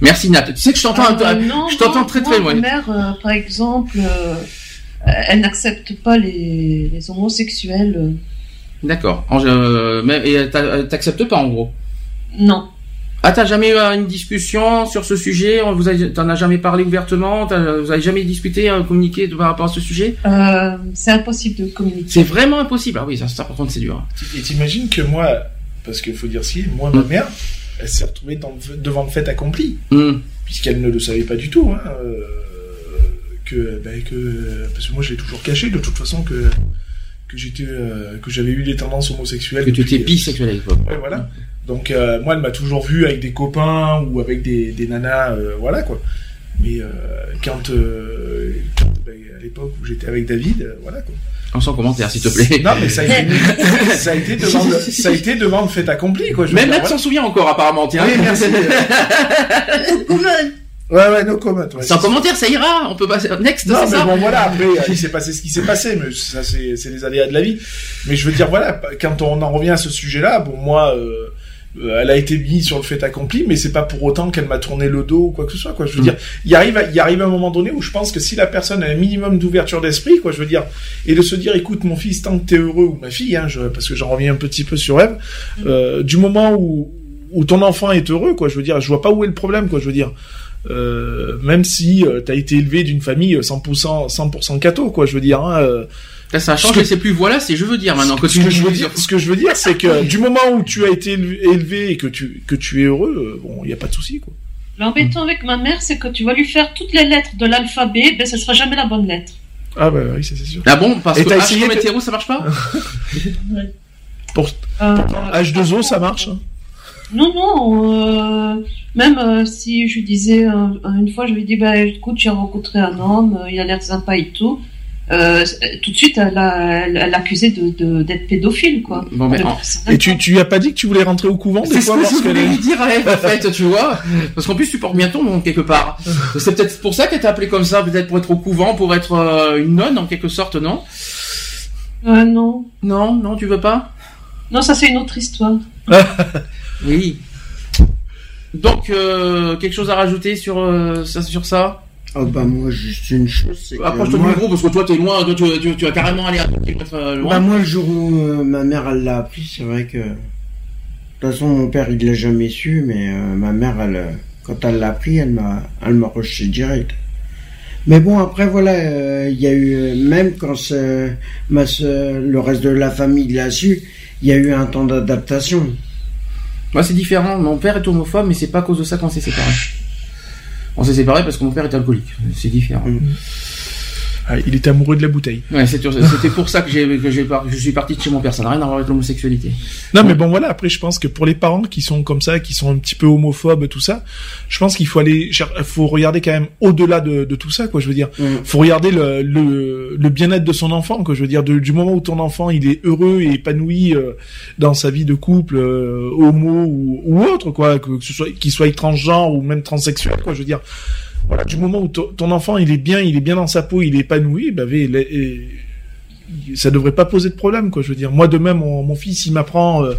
Merci Nat. Tu sais que je t'entends, Euh, non, je t'entends très très loin. Ma mère, euh, par exemple, euh, elle n'accepte pas les, les homosexuels. D'accord. Euh, et t'a- t'acceptes pas en gros? Non. Ah, t'as jamais eu euh, une discussion sur ce sujet? On Vous t'en as jamais parlé ouvertement? T'as- Vous avez jamais discuté, euh, communiqué de- par rapport à ce sujet? Euh, c'est impossible de communiquer. C'est vraiment impossible. Ah oui, ça, ça par contre c'est dur. Et t'imagines que moi, parce qu'il faut dire si, moi, ma mère, elle s'est retrouvée dans le- devant le fait accompli, Hmm. puisqu'elle ne le savait pas du tout, hein, euh, que, ben, que, parce que moi, je l'ai toujours caché, de toute façon, que, que j'étais, euh, que j'avais eu des tendances homosexuelles. Que tu étais bisexuel à l'époque. Ouais, voilà. Donc, euh, moi, elle m'a toujours vu avec des copains ou avec des, des nanas, euh, voilà, quoi. Mais euh, quand, euh, quand, ben, à l'époque où j'étais avec David, euh, voilà, quoi. En sans commentaire, s'il te plaît. Non, mais ça a été, ça a été devant le, ça a été devant le fait accompli, quoi. je Même Nat voilà. s'en souvient encore apparemment, tiens. Oui, merci. Ouais, Ouais, ouais, no comment. Ouais, Sans commentaire, ça ira. On peut passer next. Non, mais ça bon, voilà, après, il s'est passé ce qui s'est passé, mais ça, c'est, c'est les aléas de la vie. Mais je veux dire, voilà, quand on en revient à ce sujet-là, bon, moi, euh, euh, elle a été mise sur le fait accompli, mais c'est pas pour autant qu'elle m'a tourné le dos ou quoi que ce soit, quoi. Je veux Mm. dire, il arrive, il arrive un moment donné où je pense que si la personne a un minimum d'ouverture d'esprit, quoi, je veux dire, et de se dire, écoute, mon fils, tant que t'es heureux, ou ma fille, hein, je, parce que j'en reviens un petit peu sur Eve, euh, du moment où, où ton enfant est heureux, quoi, je veux dire, je vois pas où est le problème, quoi, je veux dire. Euh, même si euh, t'as été élevé d'une famille 100% 100% catho quoi je veux dire hein, euh, Là, ça change, ce que- c'est plus voilà, c'est je veux dire maintenant. ce que je veux dire ce que je veux dire c'est que du moment où tu as été élevé et que tu que tu es heureux euh, bon il y a pas de souci quoi L'embêtant avec ma mère, c'est que tu vas lui faire toutes les lettres de l'alphabet, ben ce sera jamais la bonne lettre. ah bah oui ça c'est sûr Ah bon Parce Et que t'as H essayé comme hétéro, ça marche pas pour Euh, H2O ça marche hein Non, non, euh, même euh, si je lui disais euh, une fois, je lui dis, bah, écoute, j'ai rencontré un homme, euh, il a l'air sympa et tout. Euh, tout de suite, l'accusait de, d'être pédophile, quoi. Bon, Elle- en- et tu tu lui as pas dit que tu voulais rentrer au couvent des C'est ce fois que je lorsqu'elle voulais lui dire, en fait, tu vois. Parce qu'en plus, tu portes bien ton nom, quelque part. C'est peut-être pour ça qu'elle t'a appelé comme ça, peut-être pour être au couvent, pour être euh, une nonne, en quelque sorte, non? Euh, non. Non, non, tu veux pas? Non, ça c'est une autre histoire. Oui. Donc, euh, quelque chose à rajouter sur, euh, ça, sur ça? Oh bah moi juste une chose, c'est Approche-toi moi, du micro, parce que toi, t'es loin, toi, tu, tu, tu as carrément allé à euh, loin. bah moi le jour où euh, ma mère elle l'a appris, c'est vrai que de toute façon mon père il l'a jamais su, mais euh, ma mère elle quand elle l'a appris, elle m'a elle m'a rejeté direct. Mais bon après voilà, euh, il y a eu même quand ma le reste de la famille l'a su, il y a eu un temps d'adaptation. Moi, c'est différent. Mon père est homophobe, mais c'est pas à cause de ça qu'on s'est séparés. On s'est séparés parce que mon père est alcoolique. C'est différent. Ah, il était amoureux de la bouteille Ouais, c'était pour ça que que je suis parti de chez mon père. Ça n'a rien à voir avec l'homosexualité. Non, mais bon, voilà. Après, je pense que pour les parents qui sont comme ça, qui sont un petit peu homophobes, tout ça, je pense qu'il faut aller, faut regarder quand même au-delà de, de tout ça, quoi. Je veux dire, faut regarder le, le, le bien-être de son enfant, quoi. Je veux dire, de- du moment où ton enfant il est heureux et épanoui euh, dans sa vie de couple, euh, homo ou, ou autre, quoi, que, que ce soit qu'il soit transgenre ou même transsexuel, quoi. Je veux dire, voilà, du moment où ton enfant il est bien, il est bien dans sa peau, il est épanoui, bah, vé- les- et- ça devrait pas poser de problème, quoi. Je veux dire, moi de même, mon, mon fils, il m'apprend euh,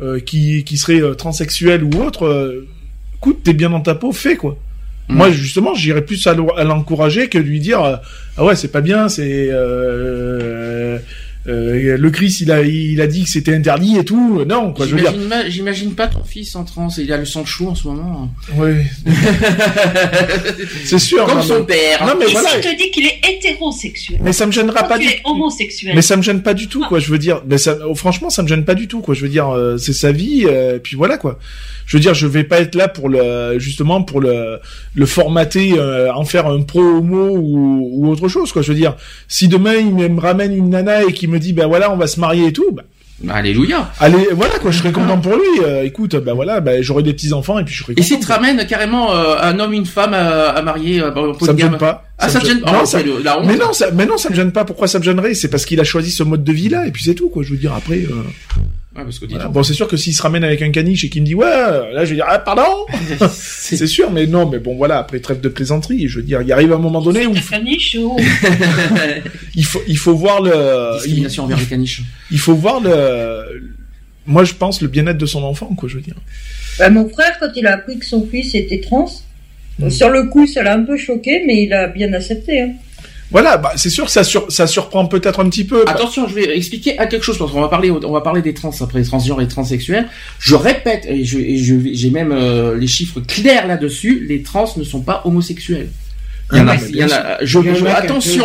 euh, qui qui serait euh, transsexuel ou autre. Euh, écoute, t'es bien dans ta peau, fais quoi. Moi, justement, j'irais plus à l'encourager que de lui dire euh, ah ouais, c'est pas bien, c'est euh, le Christ, il a il a dit que c'était interdit et tout. Non, quoi. Je veux dire, J'imagine, ma- j'imagine pas ton fils en trans. Il a le sang chaud en ce moment. ouais. c'est sûr. Comme non, son père. Non mais Et voilà. si je te dis qu'il est hétérosexuel Mais ça me gênera pas du es homosexuel. Mais ça me gêne pas du tout, quoi. Je veux dire, mais ça, oh, franchement, ça me gêne pas du tout, quoi. Je veux dire, euh, c'est sa vie, euh, et puis voilà, quoi. Je veux dire, je vais pas être là pour le, justement, pour le, le formater, euh, en faire un pro homo ou, ou autre chose, quoi. Je veux dire, si demain il me me ramène une nana et qu'il me dit, ben voilà, on va se marier et tout, bah, Alléluia. allez, voilà, quoi. Je serais content pour lui. Euh, écoute, ben voilà, ben j'aurai des petits enfants et puis je serai Et content. s'il te ramène carrément euh, un homme, une femme à, à marier euh, Ça me gêne pas. Ah, ça me gêne Non, Oh, ça- la honte. Mais non, ça, mais non, ça me gêne pas. Pourquoi ça me gênerait? C'est parce qu'il a choisi ce mode de vie là, et puis c'est tout, quoi. Je veux dire, après. Ouais, parce que dis Voilà. donc. Bon, c'est sûr que s'il se ramène avec un caniche et qu'il me dit ouais, là je vais dire ah pardon, c'est sûr, mais non, mais bon voilà, après trêve de plaisanterie, je veux dire, il arrive un moment donné où Caniche, il faut il faut voir le Discrimination envers les caniches. il faut voir le moi je pense le bien-être de son enfant quoi, je veux dire. Bah, mon frère, quand il a appris que son fils était trans, Mm. sur le coup, ça l'a un peu choqué, mais il a bien accepté. Hein. Voilà, bah c'est sûr que ça sur, ça surprend peut-être un petit peu. Attention, je vais expliquer à quelque chose parce qu'on va parler, on va parler des trans après, les transgenres et les transsexuels. Je répète, et j'ai même euh, les chiffres clairs là-dessus. Les trans ne sont pas homosexuels. Il y en a, il y en a, je, Il y en je- a attention,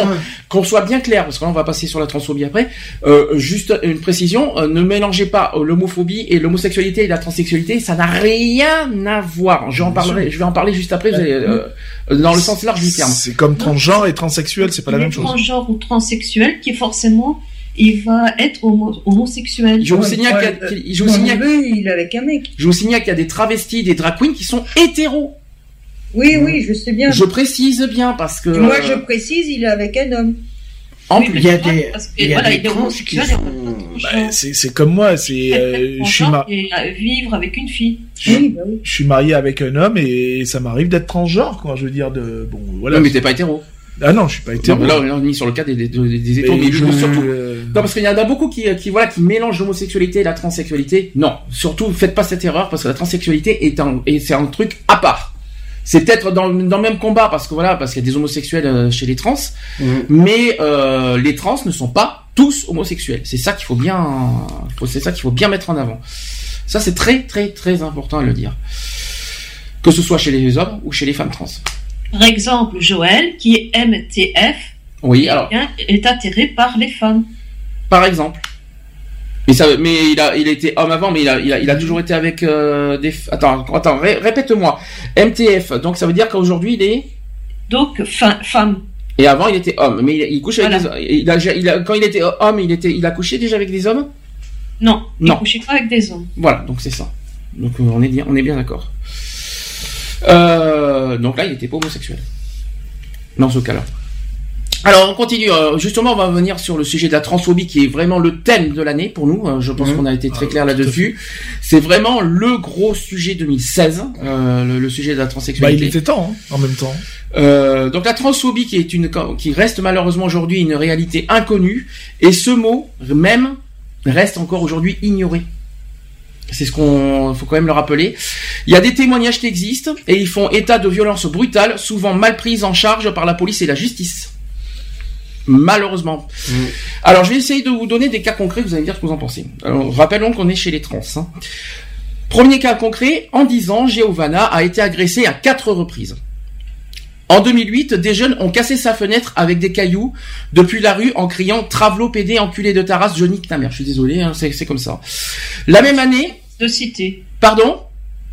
qu'on soit bien clair, parce que là on va passer sur la transphobie après. Euh, juste une précision, euh, ne mélangez pas euh, l'homophobie et l'homosexualité et la transsexualité, ça n'a rien à voir. Je, en parlerai, je vais en parler juste après, vous allez, euh, dans le sens large du terme. C'est comme transgenre et transsexuel, c'est pas la même chose. transgenre ou transsexuel qui forcément il va être homo- homosexuel. Je vous signale qu'il y a- qu'il- je vous signale- il est avec un mec. Je vous signale qu'il y a des travestis, des drag queens qui sont hétéros. Oui, oui, je sais bien. Je précise bien parce que. Et moi, je précise, il est avec un homme. En plus, il y a des, parce que, il y a voilà, des il est trans homosexuel qui sont. Bah, c'est c'est comme moi, c'est euh, je suis euh, vivre avec une fille. Bah je suis marié avec un homme et ça m'arrive d'être transgenre, quoi. Je veux dire de bon voilà. Non, mais t'es pas hétéro. Ah non, je suis pas Non, hétéro. mais là, on est mis sur le cas des, des, des, des hétéros, Mais mais je- surtout. euh, Non, parce qu'il y en a beaucoup qui, qui, voilà, qui mélangent l'homosexualité et la transsexualité. Non. Surtout, faites pas cette erreur parce que la transsexualité est un, et c'est un truc à part. C'est peut-être dans, le- dans le même combat parce que voilà, parce qu'il y a des homosexuels euh, chez les trans, Mhm. mais euh, les trans ne sont pas tous homosexuels. C'est ça qu'il faut bien, c'est ça qu'il faut bien mettre en avant. Ça, c'est très, très, très important à le dire. Que ce soit chez les hommes ou chez les femmes trans. Par exemple, Joël, qui est MTF, Oui, alors. eh est attiré par les femmes. Par exemple. Mais ça, mais il a, il était homme avant, mais il a, il a, il a toujours été avec euh, des. Attends, attends, ré- répète-moi. MTF. Donc ça veut dire qu'aujourd'hui il est. Donc, femme. Et avant il était homme, mais il, il couche avec Voilà. des. Il a, il a- quand il était homme, il était, il a couché déjà avec des hommes? Non, il Non. couchait pas avec des hommes. Voilà, donc c'est ça. Donc euh, on est bien, on est bien d'accord. Euh, donc là, il était pas homosexuel. Dans ce cas-là. Alors on continue. euh, justement, on va venir sur le sujet de la transphobie, qui est vraiment le thème de l'année pour nous. Euh, je pense Mhm. qu'on a été très Ah, clair là-dessus. C'est vraiment le gros sujet 2016, euh, le, le sujet de la Bah, transsexualité. il était temps, hein, en même temps. Euh, donc la transphobie qui est une qui reste malheureusement aujourd'hui une réalité inconnue et ce mot même reste encore aujourd'hui ignoré. C'est ce qu'on faut quand même le rappeler. Il y a des témoignages qui existent et ils font état de violences brutales, souvent mal prises en charge par la police et la justice. Malheureusement. Alors je vais essayer de vous donner des cas concrets, vous allez me dire ce que vous en pensez. Alors rappelons qu'on est chez les trans. hein. Premier cas concret, en 10 ans, Giovanna a été agressée à quatre reprises. En 2008, des jeunes ont cassé sa fenêtre avec des cailloux depuis la rue en criant Travelo pédé enculé de ta race, je nique ta mère. Je suis désolé, hein, c'est c'est comme ça. La même année, De cité. pardon?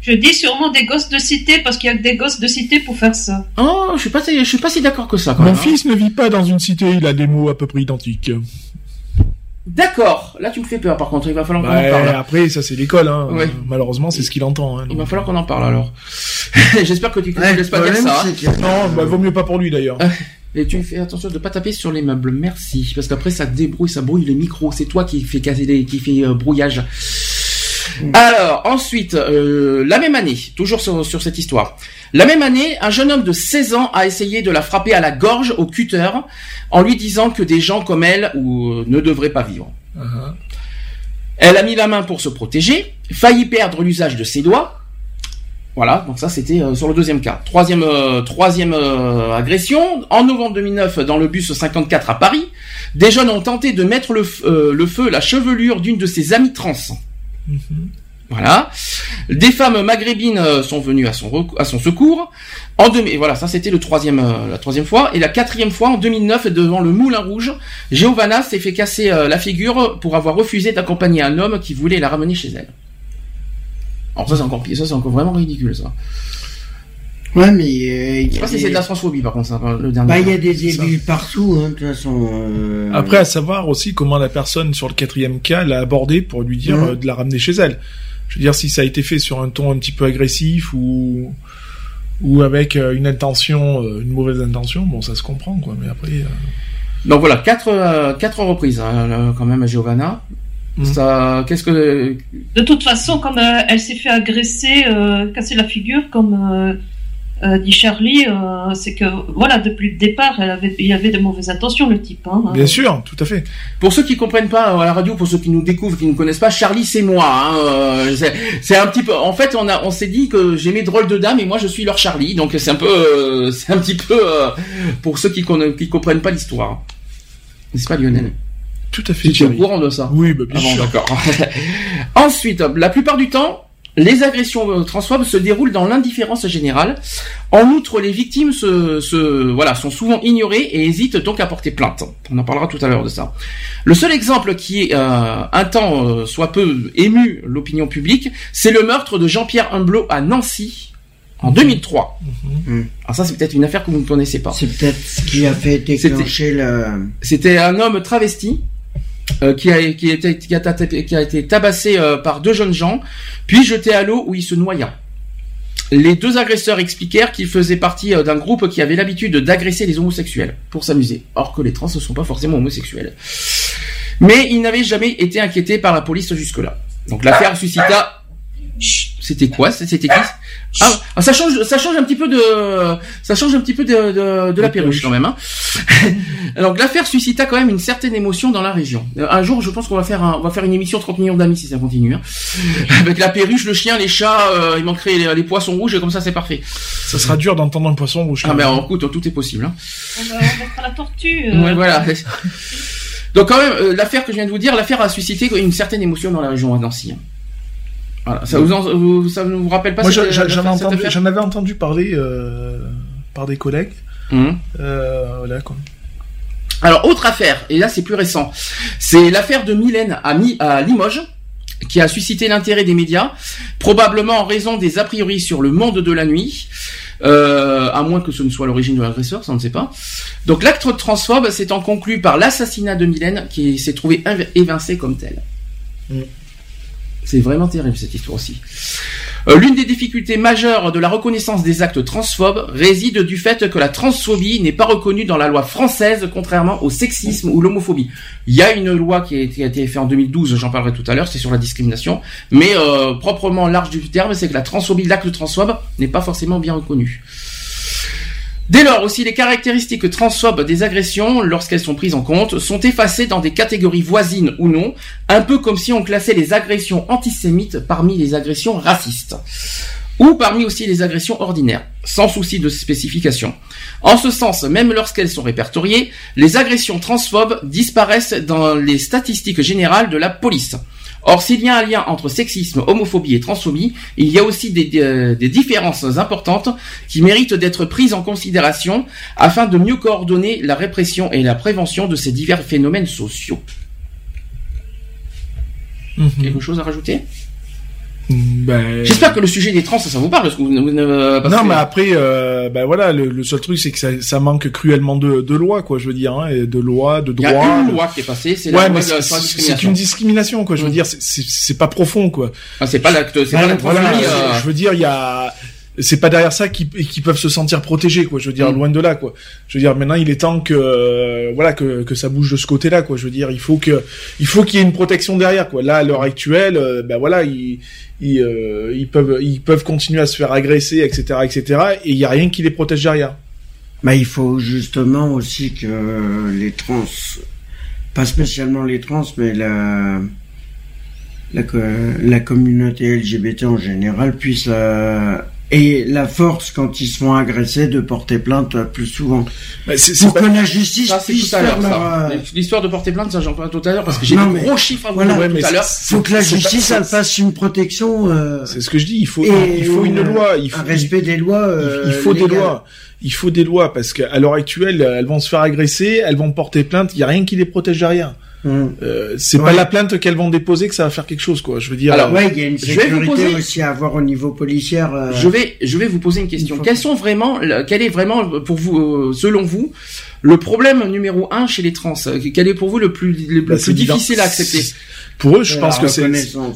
Je dis sûrement des gosses de cité parce qu'il y a que des gosses de cité pour faire ça. Oh, je suis pas, si- je suis pas si d'accord que ça. Quand Mon même, hein. fils ne vit pas dans une cité, il a des mots à peu près identiques. D'accord. Là, tu me fais peur. Par contre, il va falloir qu'on Bah, en parle. après, ça c'est l'école, hein. Ouais. Malheureusement, c'est ce qu'il entend. Hein, Il va falloir qu'on en parle alors. J'espère que tu ne Ouais, laisses pas dire ça. hein. Non, bah, vaut mieux pas pour lui d'ailleurs. Et tu fais attention de pas taper sur les meubles, merci. Parce qu'après ça débrouille, ça brouille les micros. C'est toi qui fait casser les, qui fait euh, brouillage. Alors ensuite, euh, la même année, toujours sur, sur cette histoire. La même année, un jeune homme de 16 ans a essayé de la frapper à la gorge au cutter en lui disant que des gens comme elle ou, euh, ne devraient pas vivre. Uh-huh. Elle a mis la main pour se protéger, failli perdre l'usage de ses doigts. Voilà, donc ça c'était euh, sur le deuxième cas. Troisième, euh, troisième euh, agression, en novembre 2009 dans le bus 54 à Paris, des jeunes ont tenté de mettre le, le feu à la chevelure d'une de ses amies trans. Voilà. Des femmes maghrébines euh, sont venues à son, à son secours. En deux, et voilà, ça c'était le troisième, euh, la troisième fois. Et la quatrième fois, en 2009, devant le Moulin Rouge, Giovanna s'est fait casser euh, la figure pour avoir refusé d'accompagner un homme qui voulait la ramener chez elle. Alors ça c'est encore pire, ça c'est encore vraiment ridicule ça. Ouais, mais. euh, Je sais pas si c'est de la transphobie par contre, ça, le dernier. Bah, il y a des élus partout, hein, de toute façon. euh, Après, à savoir aussi comment la personne sur le quatrième cas l'a abordé pour lui dire Mhm. euh, de la ramener chez elle. Je veux dire, si ça a été fait sur un ton un petit peu agressif ou ou avec euh, une intention, euh, une mauvaise intention, bon, ça se comprend, quoi. Mais après, euh, Donc voilà, quatre, euh, quatre reprises hein, là, quand même à Giovanna. Mhm. Ça, qu'est-ce que De toute façon, comme euh, elle s'est fait agresser, euh, casser la figure, comme euh, dit Charlie, euh, c'est que voilà, depuis le départ, elle avait, il y avait de mauvaises intentions, le type. Hein, bien sûr, tout à fait. Pour ceux qui comprennent pas euh, à la radio, pour ceux qui nous découvrent, qui ne connaissent pas, Charlie c'est moi. Hein, euh, c'est- un petit peu. En fait, on a, on s'est dit que j'aimais drôle de dame et moi je suis leur Charlie, donc c'est un peu, euh, c'est un petit peu euh, pour ceux qui, qui comprennent pas l'histoire. N'est-ce pas Lionel? Tout à fait. Tu es au courant de ça? Oui, bah, bien Ah bon, sûr. d'accord. Ensuite, la plupart du temps, les agressions transphobes se déroulent dans l'indifférence générale. En outre, les victimes se, se- voilà, sont souvent ignorées et hésitent donc à porter plainte. On en parlera tout à l'heure de ça. Le seul exemple qui, euh, un temps, euh, soit peu ému l'opinion publique, c'est le meurtre de Jean-Pierre Humblot à Nancy en 2003. Mhm. Alors ça, c'est peut-être une affaire que vous ne connaissez pas. C'est peut-être ce qui a fait déclencher le. C'était un homme travesti euh, qui, a, qui, qui, a, qui a été tabassé euh, par deux jeunes gens, puis jeté à l'eau où il se noya. Les deux agresseurs expliquèrent qu'ils faisaient partie euh, d'un groupe qui avait l'habitude d'agresser les homosexuels pour s'amuser, or que les trans ne sont pas forcément homosexuels. Mais ils n'avaient jamais été inquiétés par la police jusque-là. Donc l'affaire suscita. C'était quoi? C'était qui? Ah, ah, ça change, ça change un petit peu de, ça change un petit peu de, de, de la perruche quand même. Hein. Donc l'affaire suscita quand même une certaine émotion dans la région. Euh, Un jour, je pense qu'on va faire, un, on va faire une émission 30 millions d'amis si ça continue. Hein. Avec la perruche, le chien, les chats, euh, il manquerait les, les poissons rouges et comme ça c'est parfait. Ça sera dur d'entendre un poisson rouge. Ah ben écoute, tout est possible. Hein. On va, on va faire la tortue. euh. Ouais, voilà. Donc quand même, euh, l'affaire que je viens de vous dire, l'affaire a suscité une certaine émotion dans la région à Nancy. Voilà, ça vous, en- vous- ça ne vous rappelle pas Moi, cette- j'en- avais entendu parler euh, par des collègues. Mhm. Euh, voilà quoi. Alors, autre affaire, et là c'est plus récent, c'est l'affaire de Mylène à, Mi- à Limoges, qui a suscité l'intérêt des médias, probablement en raison des a priori sur le monde de la nuit, euh, à moins que ce ne soit l'origine de l'agresseur, ça on ne sait pas. Donc l'acte transphobe s'étant conclu par l'assassinat de Mylène, qui s'est trouvé évincé comme tel. C'est vraiment terrible cette histoire aussi. Euh, L'une des difficultés majeures de la reconnaissance des actes transphobes réside du fait que la transphobie n'est pas reconnue dans la loi française, contrairement au sexisme ou l'homophobie. Il y a une loi qui a été, été faite en 2012, j'en parlerai tout à l'heure, c'est sur la discrimination, mais euh, proprement large du terme, c'est que la transphobie, l'acte transphobe, n'est pas forcément bien reconnu. Dès lors aussi, les caractéristiques transphobes des agressions, lorsqu'elles sont prises en compte, sont effacées dans des catégories voisines ou non, un peu comme si on classait les agressions antisémites parmi les agressions racistes, ou parmi aussi les agressions ordinaires, sans souci de spécification. En ce sens, même lorsqu'elles sont répertoriées, les agressions transphobes disparaissent dans les statistiques générales de la police. Or, s'il y a un lien entre sexisme, homophobie et transphobie, il y a aussi des, euh, des différences importantes qui méritent d'être prises en considération afin de mieux coordonner la répression et la prévention de ces divers phénomènes sociaux. Quelque chose à rajouter? Ben, J'espère que le sujet des trans, ça vous parle. Parce que vous, vous ne- parce non, que- mais après, euh, ben voilà, le, le seul truc c'est que ça, ça manque cruellement de, de loi, quoi. Je veux dire, hein, de loi, de Il y a une loi qui est passée, c'est ouais, la loi mais de- c'est sur la c'est discrimination. une discrimination, quoi. Je veux dire, c'est- pas profond, quoi. Ah, c'est pas l'acte, Voilà, euh, Je veux dire, il y a, c'est pas derrière ça qu'ils peuvent se sentir protégés, quoi. Je veux dire, Mm. loin de là, quoi. Je veux dire, maintenant, il est temps que, euh, voilà, que, que ça bouge de ce côté-là, quoi. Je veux dire, il faut que, il faut qu'il y ait une protection derrière, quoi. Là, à l'heure actuelle, euh, ben voilà, ils, ils, euh, ils peuvent, ils peuvent continuer à se faire agresser, etc., etc. Et il y a rien qui les protège derrière. Bah, il faut justement aussi que les trans, pas spécialement les trans, mais la, la, la communauté LGBT en général puisse et la force quand ils se font agresser de porter plainte plus souvent. Mais c'est- Pour que pas- la justice Ça, puisse tout à l'heure, faire ça. leur, euh, L'histoire de porter plainte, ça, j'en parle tout à l'heure parce que j'ai des mais gros chiffres à vous voilà, tout à l'heure. faut que la pas- justice c'est- elle fasse une protection. euh, C'est ce que je dis. Il faut, et il faut une euh, loi. Il faut, un respect des lois. euh, il faut des légales. lois. Il faut des lois parce qu'à l'heure actuelle, elles vont se faire agresser, elles vont porter plainte. Il y a rien qui les protège derrière. Euh, c'est Ouais. pas la plainte qu'elles vont déposer que ça va faire quelque chose, quoi. Je veux dire. Alors, euh, Ouais, il y a une Je vais vous sécurité poser- aussi à avoir au niveau policière. euh, Je vais, je vais vous poser une question. Quels que- sont vraiment, quel est vraiment pour vous, euh, selon vous, le problème numéro un chez les trans? Quel est pour vous le plus, le bah, plus l'ident- difficile à accepter? Pour eux, je pense que c'est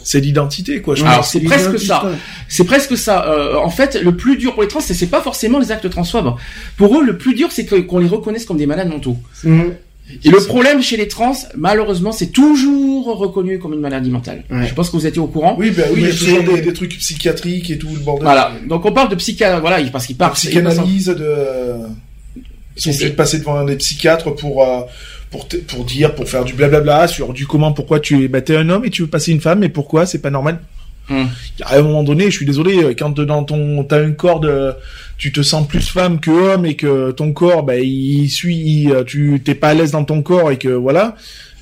c'est l'identité, quoi. Je c'est presque ça. C'est presque ça. Euh, en fait, le plus dur pour les trans, c'est pas forcément les actes transphobes. Pour eux, le plus dur, c'est qu'on les reconnaisse comme des malades mentaux. Hum. Et le problème chez les trans, malheureusement, c'est toujours reconnu comme une maladie mentale. Ouais. Je pense que vous étiez au courant. Oui, ben oui, il y a toujours des, des trucs psychiatriques et tout le bordel. Voilà. Donc on parle de voilà, parce qu'il de parle. psychanalyse, de. Ils sont obligés de passer devant des psychiatres pour. euh, pour, pour dire, pour faire du blablabla sur Du comment, pourquoi tu es, bah, t'es un homme et tu veux passer une femme, et pourquoi c'est pas normal. Hmm. À un moment donné, je suis désolé, euh, quand dans ton, t'as un corps de, tu te sens plus femme que homme et que ton corps, bah, il suit, euh, tu t'es pas à l'aise dans ton corps et que voilà,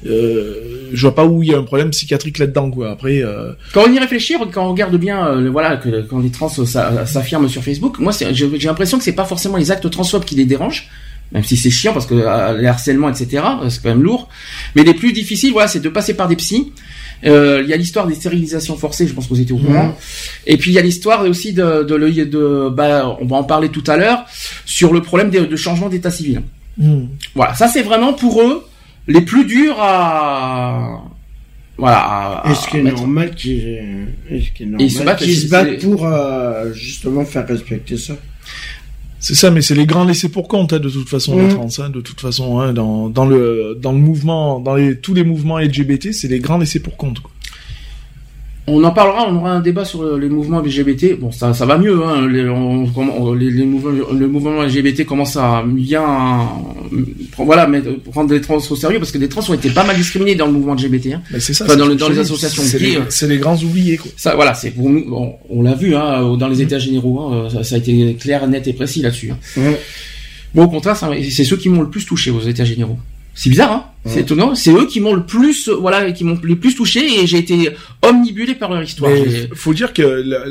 euh, je vois pas où il y a un problème psychiatrique là-dedans, quoi. Après, euh, Quand on y réfléchit, quand on regarde bien, euh, le- voilà, que quand les trans s'affirment sur Facebook, moi, j'ai l'impression que c'est pas forcément les actes transphobes qui les dérangent, même si c'est chiant parce que les harcèlements, etc., c'est quand même lourd. Mais les plus difficiles, voilà, c'est de passer par des psys. Euh, Il y a l'histoire des stérilisations forcées, je pense que vous étiez au courant. Et puis il y a l'histoire aussi de, de, l'œil- de, bah, on va en parler tout à l'heure, sur le problème de, de changement d'état civil. hmm. Voilà, ça c'est vraiment pour eux les plus durs à voilà. à- Et ce qui est normal qu'ils et ce qui est Et ils se normal battent, qu'ils c'est- se battent c'est- pour euh, justement faire respecter ça? C'est ça, mais c'est les grands laissés pour compte hein, de toute façon, Mhm. les trans. hein, de toute façon, hein, dans, dans le dans le mouvement, dans les tous les mouvements LGBT, c'est les grands laissés pour compte. Quoi. On en parlera, on aura un débat sur le- les mouvements LGBT. Bon, ça, ça va mieux. Hein. Les, on- on- les, les mouvements, le mouvement LGBT commence à bien, euh, voilà, prendre les trans au sérieux parce que les trans ont été pas mal discriminés dans le mouvement LGBT. Hein. C'est ça. Enfin, dans, le- les associations C'est les, euh, les grands oubliés, quoi. Ça, voilà, c'est pour nous. On, on l'a vu, hein, dans les états généraux. Hein, ça, ça a été clair, net et précis là-dessus. Hein. Bon, au contraire, c'est ceux qui m'ont le plus touché aux états généraux. C'est bizarre, hein C'est étonnant. C'est eux qui m'ont le plus, voilà, qui m'ont le plus touché et j'ai été omnibulé par leur histoire. Mais J'ai- faut dire que la-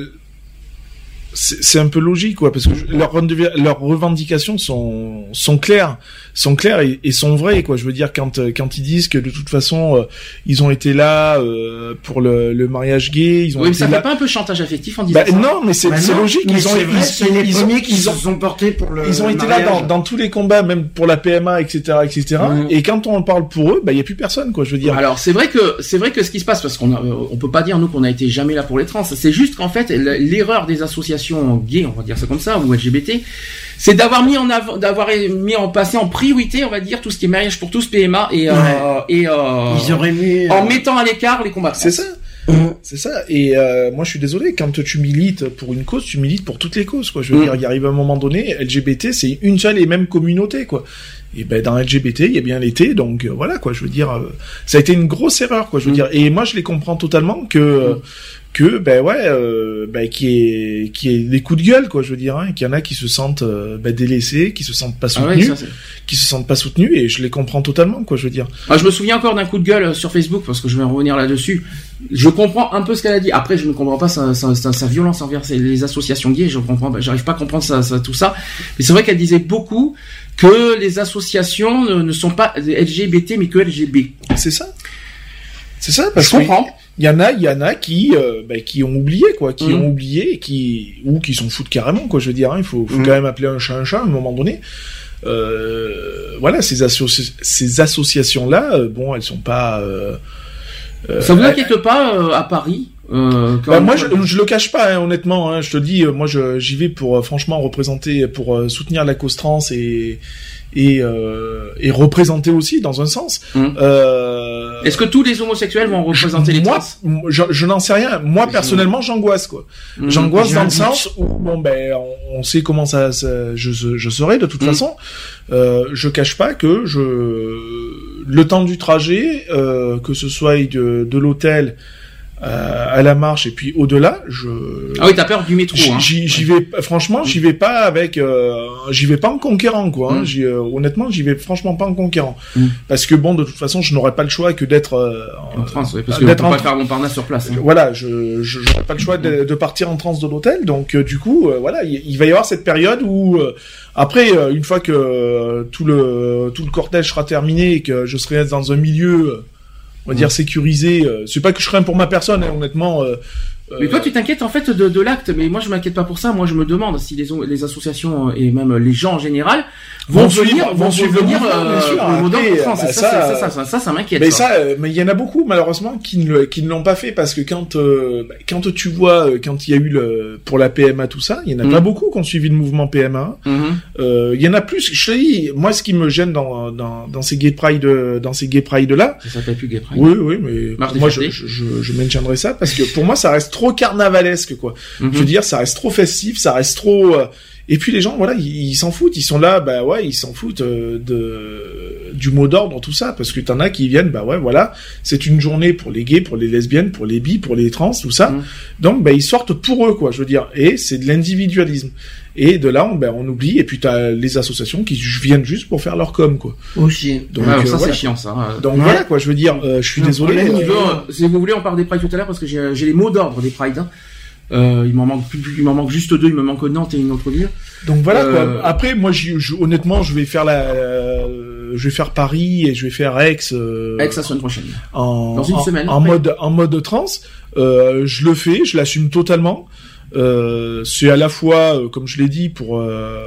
c'est un peu logique, quoi, parce que leurs revendica- leurs revendications sont sont claires, sont claires et, et sont vraies, quoi. Je veux dire quand euh, quand ils disent que de toute façon euh, ils ont été là euh, pour le, le mariage gay, ils ont Oui, mais ça là. fait pas un peu chantage affectif en disant Bah, ça non, mais c'est Bah logique. mais Ils ont, vrai, ils- les ils ont- premiers qui ils se ont- sont portés pour le ils ont été là dans, dans tous les combats, même pour la PMA, etc., etc. Et quand on parle pour eux, bah il y a plus personne, quoi. Je veux dire. Alors c'est vrai que c'est vrai que ce qui se passe parce qu'on on peut pas dire nous qu'on a été jamais là pour les trans. C'est juste qu'en fait l'erreur des associations gays, on va dire ça comme ça, ou LGBT, c'est d'avoir mis en avant, d'avoir mis en passé en priorité, on va dire tout ce qui est mariage pour tous PMA et euh, et euh, Ils auraient mis. en mettant à l'écart les combats. C'est ça. C'est ça. Et euh, moi, je suis désolé. Quand tu milites pour une cause, tu milites pour toutes les causes, quoi. Je veux Mm. dire, il arrive un moment donné, LGBT, c'est une seule et même communauté, quoi. Et ben dans LGBT, il y a bien l'été, donc euh, voilà, quoi. Je veux dire, euh, ça a été une grosse erreur, quoi. Je veux Mm. dire. Et moi, je les comprends totalement que euh, que ben ouais, euh, ben qui est qui est des coups de gueule, quoi. Je veux dire, hein, qu'il y en a qui se sentent euh, ben, délaissés, qui se sentent pas Ah ouais, soutenus, ça, qui se sentent pas soutenus, et je les comprends totalement, quoi. Je veux dire. Ah, je me souviens encore d'un coup de gueule sur Facebook parce que je vais revenir là-dessus. Je comprends un peu ce qu'elle a dit. Après, je ne comprends pas sa, sa, sa- sa violence envers les associations gays. Je comprends, pas- j'arrive pas à comprendre ça, ça- tout ça. Mais c'est vrai qu'elle disait beaucoup que les associations ne, ne sont pas LGBT mais que LGB. C'est ça. C'est ça, parce Je comprends. Il y en a, il y en a qui, euh, ben, qui ont oublié, quoi, qui Mhm. ont oublié, et qui ou qui s'en foutent carrément, quoi. Je veux dire, hein, il faut, faut Mhm. quand même appeler un chat un chat à un moment donné. Euh, voilà, ces, associ- ces associations-là, euh, bon, elles sont pas. euh, euh, Ça vous elles- inquiète pas euh, à Paris euh, quand bah, moi, je, je le cache pas, hein, honnêtement. Hein, je te dis, moi, j'y vais pour franchement représenter, pour soutenir la cause trans et et, euh, et représenter aussi dans un sens. Mhm. Euh, Est-ce que tous les homosexuels vont représenter les moi, trans moi, je, je n'en sais rien. Moi, personnellement, j'angoisse, quoi. Mhm. J'angoisse dans le sens où, bon, ben, on, on sait comment ça, ça- je, je serai de toute Mhm. façon. Euh, je cache pas que je, le temps du trajet, euh, que ce soit de, de l'hôtel euh, à la marche et puis au-delà, je. Ah oui, t'as peur du métro. J'y Hein. j'y- vais, franchement, j'y vais pas avec, euh, j'y vais pas en conquérant, quoi. hein. Mm. J'y, euh, honnêtement, j'y vais franchement pas en conquérant, Mm. parce que bon, de toute façon, je n'aurais pas le choix que d'être euh, En trans, ouais, parce euh, que on peut en pas faire Montparnasse sur place. hein. voilà, je je j'aurais pas le choix de, de partir en transe de l'hôtel, donc euh, du coup, euh, voilà, il, il va y avoir cette période où euh, après, euh, une fois que euh, tout le tout le cortège sera terminé et que je serai dans un milieu, euh, on va Mm. dire sécurisé, euh, c'est pas que je crains pour ma personne, hein, honnêtement. Euh, Mais toi, tu t'inquiètes en fait de, de l'acte, mais moi je m'inquiète pas pour ça. Moi, je me demande si les, les associations euh, et même les gens en général vont, venir, vont suivre venir le mouvement, bien sûr. euh, Après, de France. bah, ça, ça, ça, ça, ça, m'inquiète. Mais quoi. ça, mais il y en a beaucoup malheureusement qui ne le- qui ne l'ont pas fait parce que quand bah, quand tu vois quand il y a eu le pour la PMA tout ça, il y en a Mhm. pas beaucoup qui ont suivi le mouvement PMA. Mhm. Il y en a plus. Je te dis, moi ce qui me gêne dans dans dans ces gay pride dans ces gay pride là. Ça s'appelle plus Gay Pride. Oui, oui, mais moi je, je, je maintiendrai ça parce que pour moi ça reste trop carnavalesque quoi. Mhm. Je veux dire, ça reste trop festif, ça reste trop. Et puis les gens, voilà, ils s'en foutent, ils sont là, bah ouais, ils s'en foutent euh, de du mot d'ordre, tout ça, parce que t'en as qui viennent, bah ouais, voilà, c'est une journée pour les gays, pour les lesbiennes, pour les bi, pour les trans, tout ça. Mhm. Donc, bah ils sortent pour eux, quoi, je veux dire, et c'est de l'individualisme. Et de là, on, bah, on oublie, et puis t'as les associations qui viennent juste pour faire leur com, quoi. Aussi. Donc, Ouais, alors euh, ça voilà. c'est chiant ça. Euh, Donc Ouais. voilà, quoi, je veux dire, euh, je suis désolé. problème, euh, vous, euh, si vous voulez, on parle des Pride tout à l'heure parce que j'ai j'ai les mots d'ordre des Pride. hein. Euh, il m'en manque plus, il m'en manque juste deux. Il me manque Nantes et une autre ville. Donc voilà Euh, quoi. Après moi je- honnêtement je vais faire la euh, je vais faire Paris et je vais faire Aix euh, Avec la semaine prochaine. en Dans une en- semaine, en après. mode en mode trans. Euh, je le fais, je l'assume totalement. Euh, c'est à la fois, euh, comme je l'ai dit, pour euh,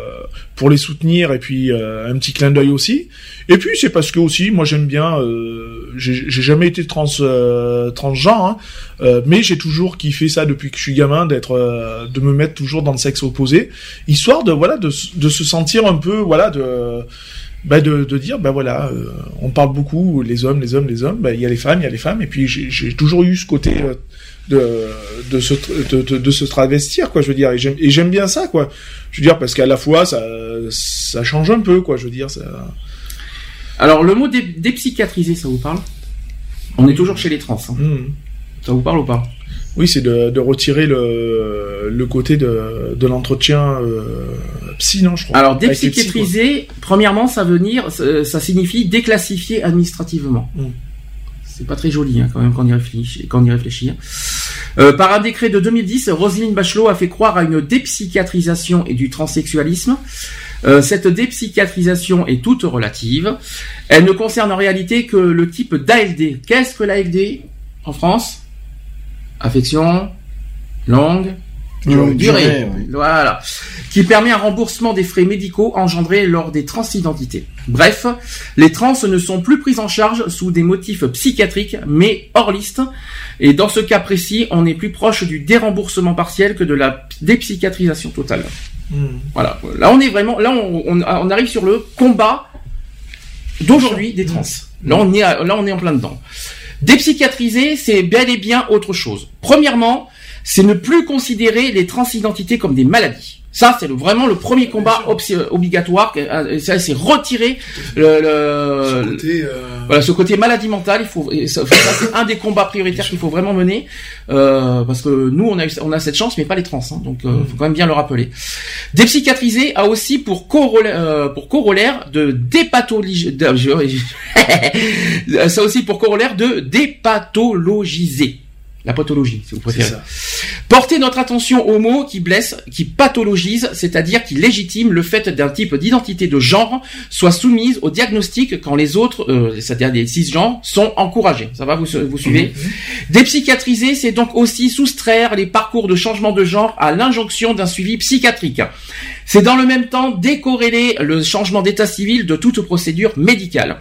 pour les soutenir et puis euh, un petit clin d'œil aussi. Et puis c'est parce que aussi, moi j'aime bien. euh, j'ai jamais été trans transgenre, hein, mais j'ai toujours kiffé ça depuis que je suis gamin, d'être, de me mettre toujours dans le sexe opposé, histoire de voilà de de se sentir un peu voilà de bah de, de dire bah voilà euh, on parle beaucoup les hommes les hommes les hommes bah il y a les femmes il y a les femmes et puis j'ai toujours eu ce côté euh, de de se de, de, de se travestir quoi je veux dire et j'aime bien ça quoi je veux dire parce qu'à la fois ça ça change un peu quoi je veux dire ça Alors, le mot dé- dépsychiatrisé, ça vous parle? On est toujours chez les trans. hein. Hmm. Ça vous parle ou pas? Oui c'est de, de retirer le le côté de de l'entretien euh, psy non je crois Alors, dépsychiatrisé, premièrement, ça veut dire, ça, ça signifie déclassifier administrativement. Mm. C'est pas très joli, hein, quand même, quand on y réfléchit. Hein. Euh, par un décret de 2010, Roselyne Bachelot a fait croire à une dépsychiatrisation et du transsexualisme. Euh, cette dépsychiatrisation est toute relative. Elle ne concerne en réalité que le type d'ALD. Qu'est-ce que l'ALD en France? Affection longue, Longue durée. Voilà. Qui permet un remboursement des frais médicaux engendrés lors des transidentités. Bref, les trans ne sont plus prises en charge sous des motifs psychiatriques, mais hors liste. Et dans ce cas précis, on est plus proche du déremboursement partiel que de la dépsychiatrisation totale. Hmm. Voilà. Là, on est vraiment, là, on, on- on arrive sur le combat d'aujourd'hui des trans. Là, on est, à- là, on est en plein dedans. Dépsychiatriser, c'est bel et bien autre chose. Premièrement, c'est ne plus considérer les transidentités comme des maladies. Ça, c'est vraiment le premier combat obligatoire. euh, c'est retirer le, le- côté, euh, voilà, ce côté maladie mentale. Il faut, c'est un des combats prioritaires qu'il faut vraiment mener, euh, parce que nous, on a, on a cette chance, mais pas les trans. hein, donc, euh, faut quand même bien le rappeler. Dépsychiatriser a aussi pour corollaire, euh, pour corollaire de je- ça a aussi pour corollaire de dépathologiser. La pathologie, si vous préférez. ça. Porter notre attention aux mots qui blessent, qui pathologise, c'est-à-dire qui légitime le fait d'un type d'identité de genre soit soumise au diagnostic quand les autres, euh, c'est-à-dire les cisgenres, sont encouragés. Ça va, vous, vous suivez Dépsychiatriser, c'est donc aussi soustraire les parcours de changement de genre à l'injonction d'un suivi psychiatrique. C'est dans le même temps décorréler le changement d'état civil de toute procédure médicale.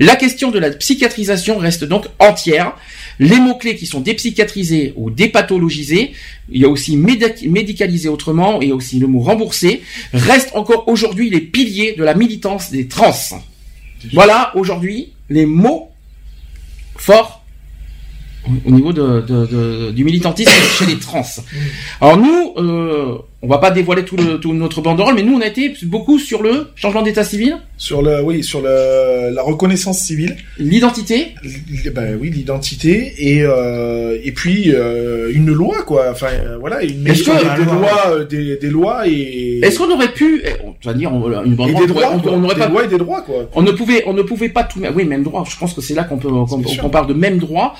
La question de la psychiatrisation reste donc entière. Les mots-clés qui sont dépsychiatrisés ou dépathologisés, il y a aussi médic- médicalisé autrement, et aussi le mot remboursé, restent encore aujourd'hui les piliers de la militance des trans. Voilà aujourd'hui les mots forts au- au niveau de, de- de- du militantisme chez les trans. Alors nous, euh, on va pas dévoiler tout, le, tout notre banderole, mais nous on a été beaucoup sur le changement d'état civil, Sur le, oui, sur le, la reconnaissance civile. l'identité, Ben oui, l'identité et euh, et puis euh, une loi quoi. Enfin euh, voilà, une que- des, des loi- lois, des, des lois et Est-ce qu'on aurait pu, eh, on va dire, une banderole, des droits, on, quoi. on des pas, lois et des droits quoi. on ne pouvait, on ne pouvait pas tout, oui, même droit. Je pense que c'est là qu'on peut, qu'on, parle de même droit.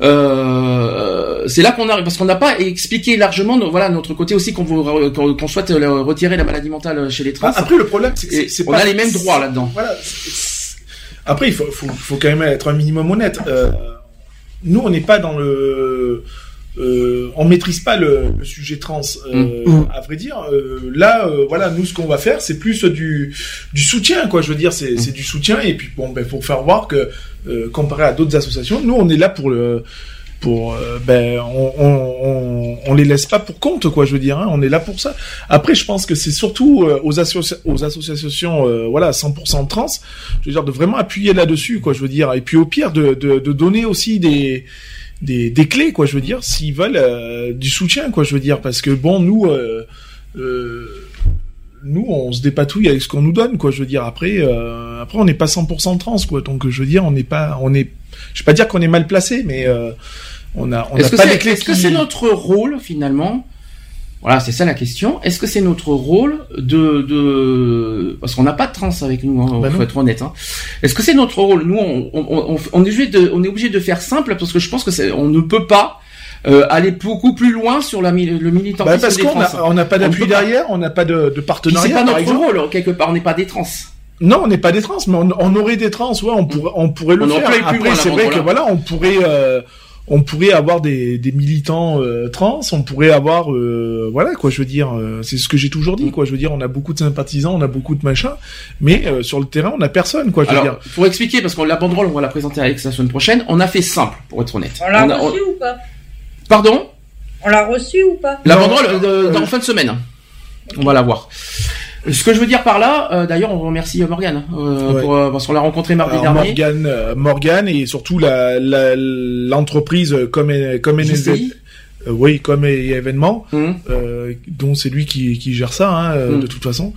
Euh, c'est là qu'on arrive, parce qu'on n'a pas expliqué largement, voilà, notre côté aussi qu'on, veut- qu'on, qu'on souhaite le- retirer la maladie mentale chez les trans. Ah, après le problème c'est c'est on pas a les mêmes droits là-dedans. Voilà. Après il faut, faut faut quand même être un minimum honnête. Euh, nous on n'est pas dans le euh, on maîtrise pas le, le sujet trans. Euh, Mm. À vrai dire, euh, là, euh, voilà, nous ce qu'on va faire, c'est plus du du soutien, quoi. Je veux dire, c'est c'est du soutien et puis bon, ben pour faire voir que euh, comparé à d'autres associations, nous on est là pour le pour euh, ben on, on, on, les laisse pas pour compte quoi je veux dire hein, on est là pour ça. Après je pense que c'est surtout euh, aux, aux associations euh, voilà 100% trans je veux dire de vraiment appuyer là-dessus quoi je veux dire. Et puis au pire de, de, de donner aussi des des, des clés quoi je veux dire s'ils veulent du soutien quoi je veux dire. Parce que bon nous nous on se dépatouille avec ce qu'on nous donne quoi je veux dire. Après euh, après on n'est pas 100% trans quoi. Donc je veux dire on n'est pas on est je vais pas dire qu'on est mal placé mais euh, on a on Est-ce que pas c'est les clés est-ce que qui- c'est notre rôle finalement? Voilà, c'est ça la question. Est-ce que c'est notre rôle de, de... parce qu'on n'a pas de trans avec nous, hein, Bah faut non. être honnête. Hein. Est-ce que c'est notre rôle? Nous, on, on, on, on est obligé de, on est obligé de faire simple parce que je pense que on ne peut pas euh, aller beaucoup plus loin sur la, le militantisme Bah, parce qu'on n'a pas d'appui derrière on n'a pas de, de partenariat C'est pas notre rôle quelque part. On n'est pas des trans. Non, on n'est pas des trans, mais on, on aurait des trans, ouais, on pourrait, on pourrait le On faire. Après, c'est vrai que voilà, on pourrait, euh, on pourrait avoir des, des militants euh, trans, on pourrait avoir euh, voilà quoi je veux dire euh, c'est ce que j'ai toujours dit quoi je veux dire on a beaucoup de sympathisants, on a beaucoup de machins mais euh, sur le terrain on a personne quoi je veux Alors, dire. pour expliquer, parce qu'on la banderole, on va la présenter avec la semaine prochaine. On a fait simple, pour être honnête. On l'a a- reçu ou pas? Pardon? On l'a reçu ou pas? La banderole euh, dans fin de semaine. On va la voir. Ce que je veux dire par là, euh, d'ailleurs, on remercie Morgane euh, Ouais. pour, euh, parce qu'on l'a rencontré mardi Alors, dernier. Morgane, euh, Morgane et surtout la la- l'entreprise euh, comme comme euh, oui comme événement euh, dont c'est lui qui, qui gère ça hein, euh, Mm. de toute façon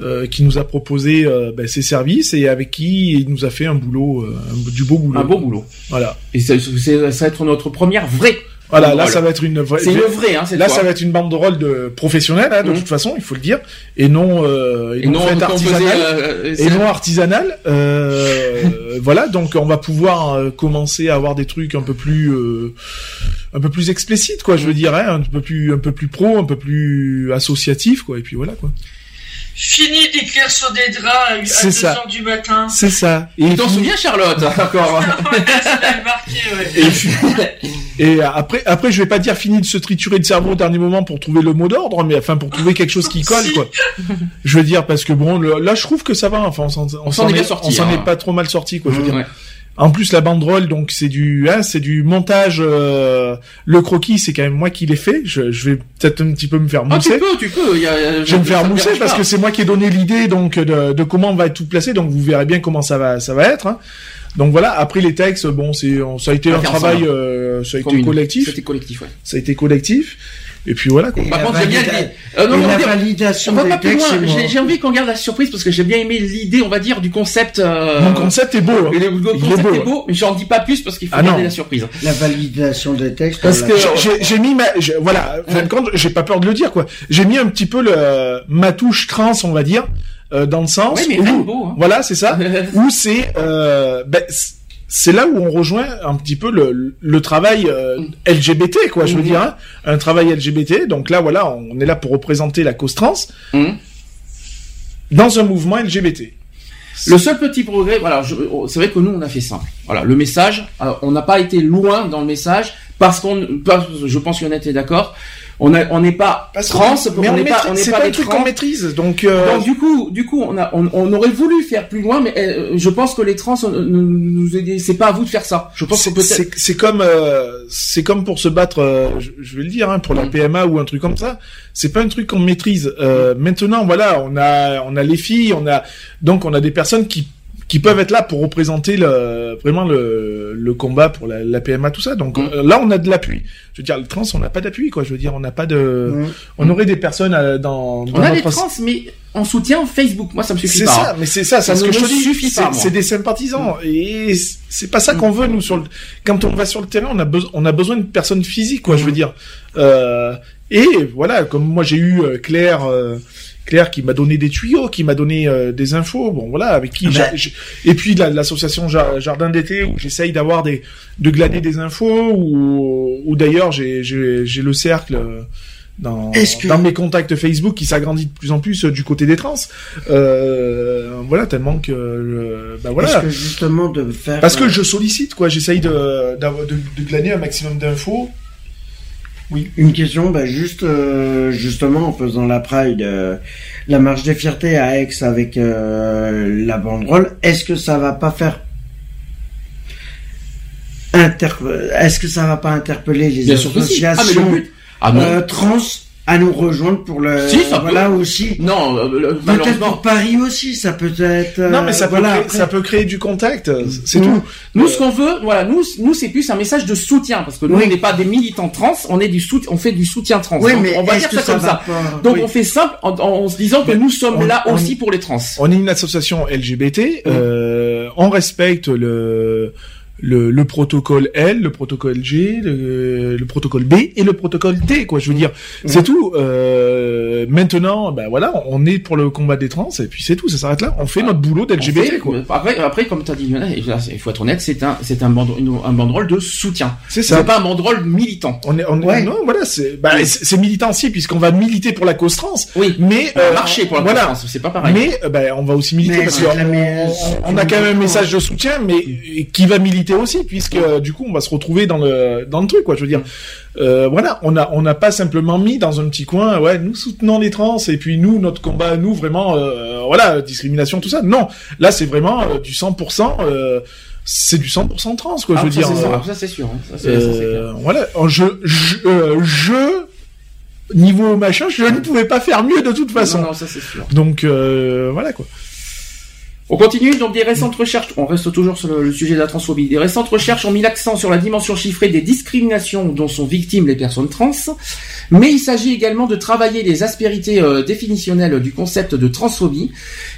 euh, qui nous a proposé euh, ben, ses services et avec qui il nous a fait un boulot euh, du beau boulot Un beau boulot. voilà Et c'est- ça va être notre première vraie. Voilà là ça va être une vraie C'est une vraie, hein, là fois. ça va être une banderole de professionnelle hein, de Mm. toute façon il faut le dire et non euh, Et non, faisait, artisanale euh, et c'est- non artisanale. Euh, voilà, donc on va pouvoir euh, commencer à avoir des trucs un peu plus, euh, un peu plus explicites, quoi. Je veux dire, hein, un peu plus, un peu plus pro, un peu plus associatif, quoi. Et puis voilà, quoi. Fini d'écrire sur des draps à, à C'est 2 ça. heures du matin. C'est ça. Et Tu t'en souviens, Charlotte Encore. Et, après, après, je vais pas dire fini de se triturer le cerveau au dernier moment pour trouver le mot d'ordre, mais enfin pour trouver quelque chose qui colle, quoi. Je veux dire parce que bon, le- là, je trouve que ça va. Enfin, on s'en, est sorti, on s'en hein. est pas trop mal sorti, quoi. Je veux dire. Ouais. En plus, la banderole, donc c'est du, hein, c'est du montage. euh, le croquis, c'est quand même moi qui l'ai fait. Je, je vais peut-être un petit peu me faire Ah, tu mousser. peux, tu peux. Y a, je vais me faire mousser parce pas. que c'est moi qui ai donné l'idée donc de, de comment on va être tout placé. Donc vous verrez bien comment ça va, ça va être. hein. Donc voilà. Après les textes, bon, c'est, ça a été un travail, euh, ça a été collectif. C'était collectif, ouais. Ça a été collectif. Et puis voilà. Quoi. Et Par la contre, j'aime bien l'idée. Euh, non, la on va- validation on va des pas plus loin. J'ai j'ai envie qu'on garde la surprise parce que j'ai bien aimé l'idée, on va dire, du concept. Euh... Mon concept est beau. hein. et le, le Il est concept beau, est hein. beau, mais j'en dis pas plus parce qu'il faut Ah garder la surprise. La validation des textes. Parce que j'ai- j'ai mis ma, j'ai- voilà, en fin de compte, j'ai pas peur de le dire quoi. J'ai mis un petit peu le ma touche trans, on va dire, euh, dans le sens Ouais, mais où, beau, hein. voilà, c'est ça, où c'est, euh, ben, c'est là où on rejoint un petit peu le, le travail euh, LGBT quoi, je veux Mhm. dire, hein. un travail LGBT. Donc là, voilà, on est là pour représenter la cause trans Hum. dans un mouvement LGBT. Le seul petit progrès, voilà, oh, c'est vrai que nous on a fait simple. Voilà, le message, on n'a pas été loin dans le message parce qu'on, je pense qu'Yonnette est d'accord. On a- on n'est pas Parce trans, mais on on n'est pas, on n'est c'est pas pas un des truc trans. qu'on maîtrise, donc. euh, Donc du coup, du coup, on a, on, on aurait voulu faire plus loin, mais euh, je pense que les trans euh, nous. C'est pas à vous de faire ça. Je pense que C'est- peut-être. c'est c'est comme euh, c'est comme pour se battre euh, je, je vais le dire hein, pour la Mm. PMA ou un truc comme ça c'est pas un truc qu'on maîtrise euh, maintenant voilà on a on a les filles on a donc on a des personnes qui qui peuvent être là pour représenter le vraiment le, le combat pour la, la PMA tout ça donc Mm. euh, là on a de l'appui je veux dire le trans on n'a pas d'appui quoi je veux dire on n'a pas de Mm. on aurait des personnes euh, dans, dans on a des trans, mais en soutien Facebook. Moi, ça me suffit c'est pas. ça, hein. mais c'est ça, c'est Ça ce ne que je me suffit C'est- pas, moi. C'est des sympathisants et c- c'est pas ça qu'on veut nous sur le. Quand on va sur le terrain, on a besoin, on a besoin de personnes physiques, quoi. Je veux dire. Euh, et voilà, comme moi j'ai eu euh, Claire. euh, Claire qui m'a donné des tuyaux, qui m'a donné euh, des infos, bon voilà, avec qui Ah ben. et puis la- l'association Ja- Jardin d'été où j'essaye d'avoir des de glaner des infos ou ou d'ailleurs j'ai le cercle euh, dans Est-ce que- dans mes contacts Facebook qui s'agrandit de plus en plus euh, du côté des trans. Euh, voilà tellement que bah voilà. Que justement de faire. Parce que je sollicite quoi, j'essaye de, d'avoir- de de glaner un maximum d'infos. Une question, bah juste euh, justement en faisant la Pride, euh, la marche des fiertés à Aix avec euh, la banderole, est-ce que ça va pas faire inter... Est-ce que ça va pas interpeller les Bien sûr que si. Ah, mais le associations but. Ah non. euh, trans à nous rejoindre pour le Si, ça peut. aussi Non, euh, le- peut-être pour Paris aussi ça peut être euh, non mais ça peut voilà créer, ça peut créer du contact, c'est Mm. tout. Nous, ce qu'on veut, voilà, nous, nous, c'est plus un message de soutien, parce que nous, Oui. on n'est pas des militants trans, on est du soutien, on fait du soutien trans. oui Donc, mais on va dire ça, comme ça. pas? Donc, Oui. on fait simple en, en se disant que Mais nous sommes on- là on- aussi pour les trans. On est une association LGBT, euh, on respecte le, le le protocole L, le protocole G, le, le protocole B et le protocole T quoi. Je veux dire, c'est tout. Euh, maintenant, ben voilà, on est pour le combat des trans et puis c'est tout, ça s'arrête là. On fait notre boulot d'LGBT quoi. Après, après, comme tu as dit, il faut être honnête, c'est un, c'est un, bande- un banderole de soutien. C'est C'est ça. pas un banderole militant. On est, on est- Ouais. non, voilà, c'est, bah, c'est c'est militant aussi puisqu'on va militer pour la cause trans. Oui. Mais On va euh, marcher pour la voilà. trans, c'est pas pareil. Mais euh, ben, on va aussi militer Mais parce c'est qu'on on, on a quand même un message de soutien, mais qui va militer aussi, puisque euh, du coup, on va se retrouver dans le dans le truc, quoi. Je veux dire, euh, voilà, on a on n'a pas simplement mis dans un petit coin, ouais, nous soutenons les trans et puis nous notre combat, nous vraiment, euh, voilà, discrimination, tout ça. Non, là c'est vraiment du 100%. Euh, c'est du 100% trans, quoi. Ah, je veux ça, dire. ça, c'est sûr. hein. Ça, voilà, je, je, je, niveau machin, je ne pouvais pas faire mieux de toute façon. Non, non, ça c'est sûr. Donc euh, voilà quoi. On continue, donc des récentes recherches, on reste toujours sur le, sujet de la transphobie. Des récentes recherches ont mis l'accent sur la dimension chiffrée des discriminations dont sont victimes les personnes trans, mais il s'agit également de travailler les aspérités euh, définitionnelles du concept de transphobie.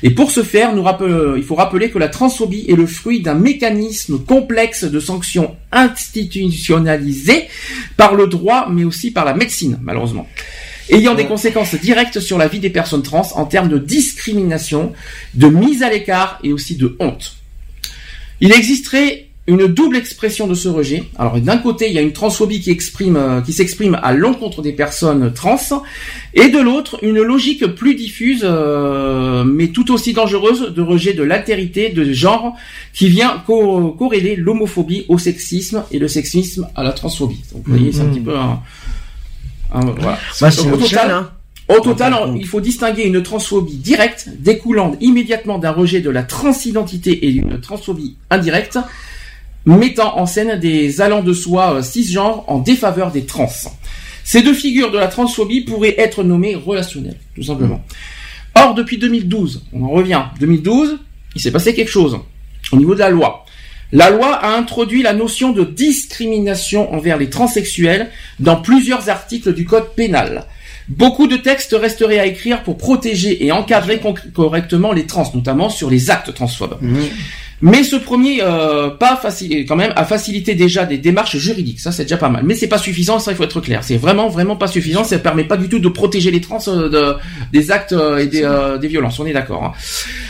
Et pour ce faire, euh, il faut rappeler que la transphobie est le fruit d'un mécanisme complexe de sanctions institutionnalisées par le droit, mais aussi par la médecine, malheureusement ayant des conséquences directes sur la vie des personnes trans en termes de discrimination, de mise à l'écart et aussi de honte. Il existerait une double expression de ce rejet. Alors d'un côté, il y a une transphobie qui exprime, euh, qui s'exprime à l'encontre des personnes trans, et de l'autre, une logique plus diffuse, euh, mais tout aussi dangereuse, de rejet de l'altérité de genre, qui vient co- corréler l'homophobie au sexisme et le sexisme à la transphobie. Donc vous voyez, c'est un Mhm. petit peu un, voilà. Bah, au total, hein. au total, il faut distinguer une transphobie directe, découlant immédiatement d'un rejet de la transidentité et une transphobie indirecte, mettant en scène des allants de soi euh, cisgenres en défaveur des trans. Ces deux figures de la transphobie pourraient être nommées relationnelles, tout simplement. Or, depuis 2012, on en revient, 2012, il s'est passé quelque chose au niveau de la loi. La loi a introduit la notion de discrimination envers les transsexuels dans plusieurs articles du code pénal. Beaucoup de textes resteraient à écrire pour protéger et encadrer correctement les trans, notamment sur les actes transphobes. Mais ce premier euh, pas facile, quand même, a facilité déjà des démarches juridiques. Ça, c'est déjà pas mal. Mais c'est pas suffisant. Ça, il faut être clair. C'est vraiment, vraiment pas suffisant. Ça permet pas du tout de protéger les trans euh, de- des actes euh, et des, euh, violences. On est d'accord. hein.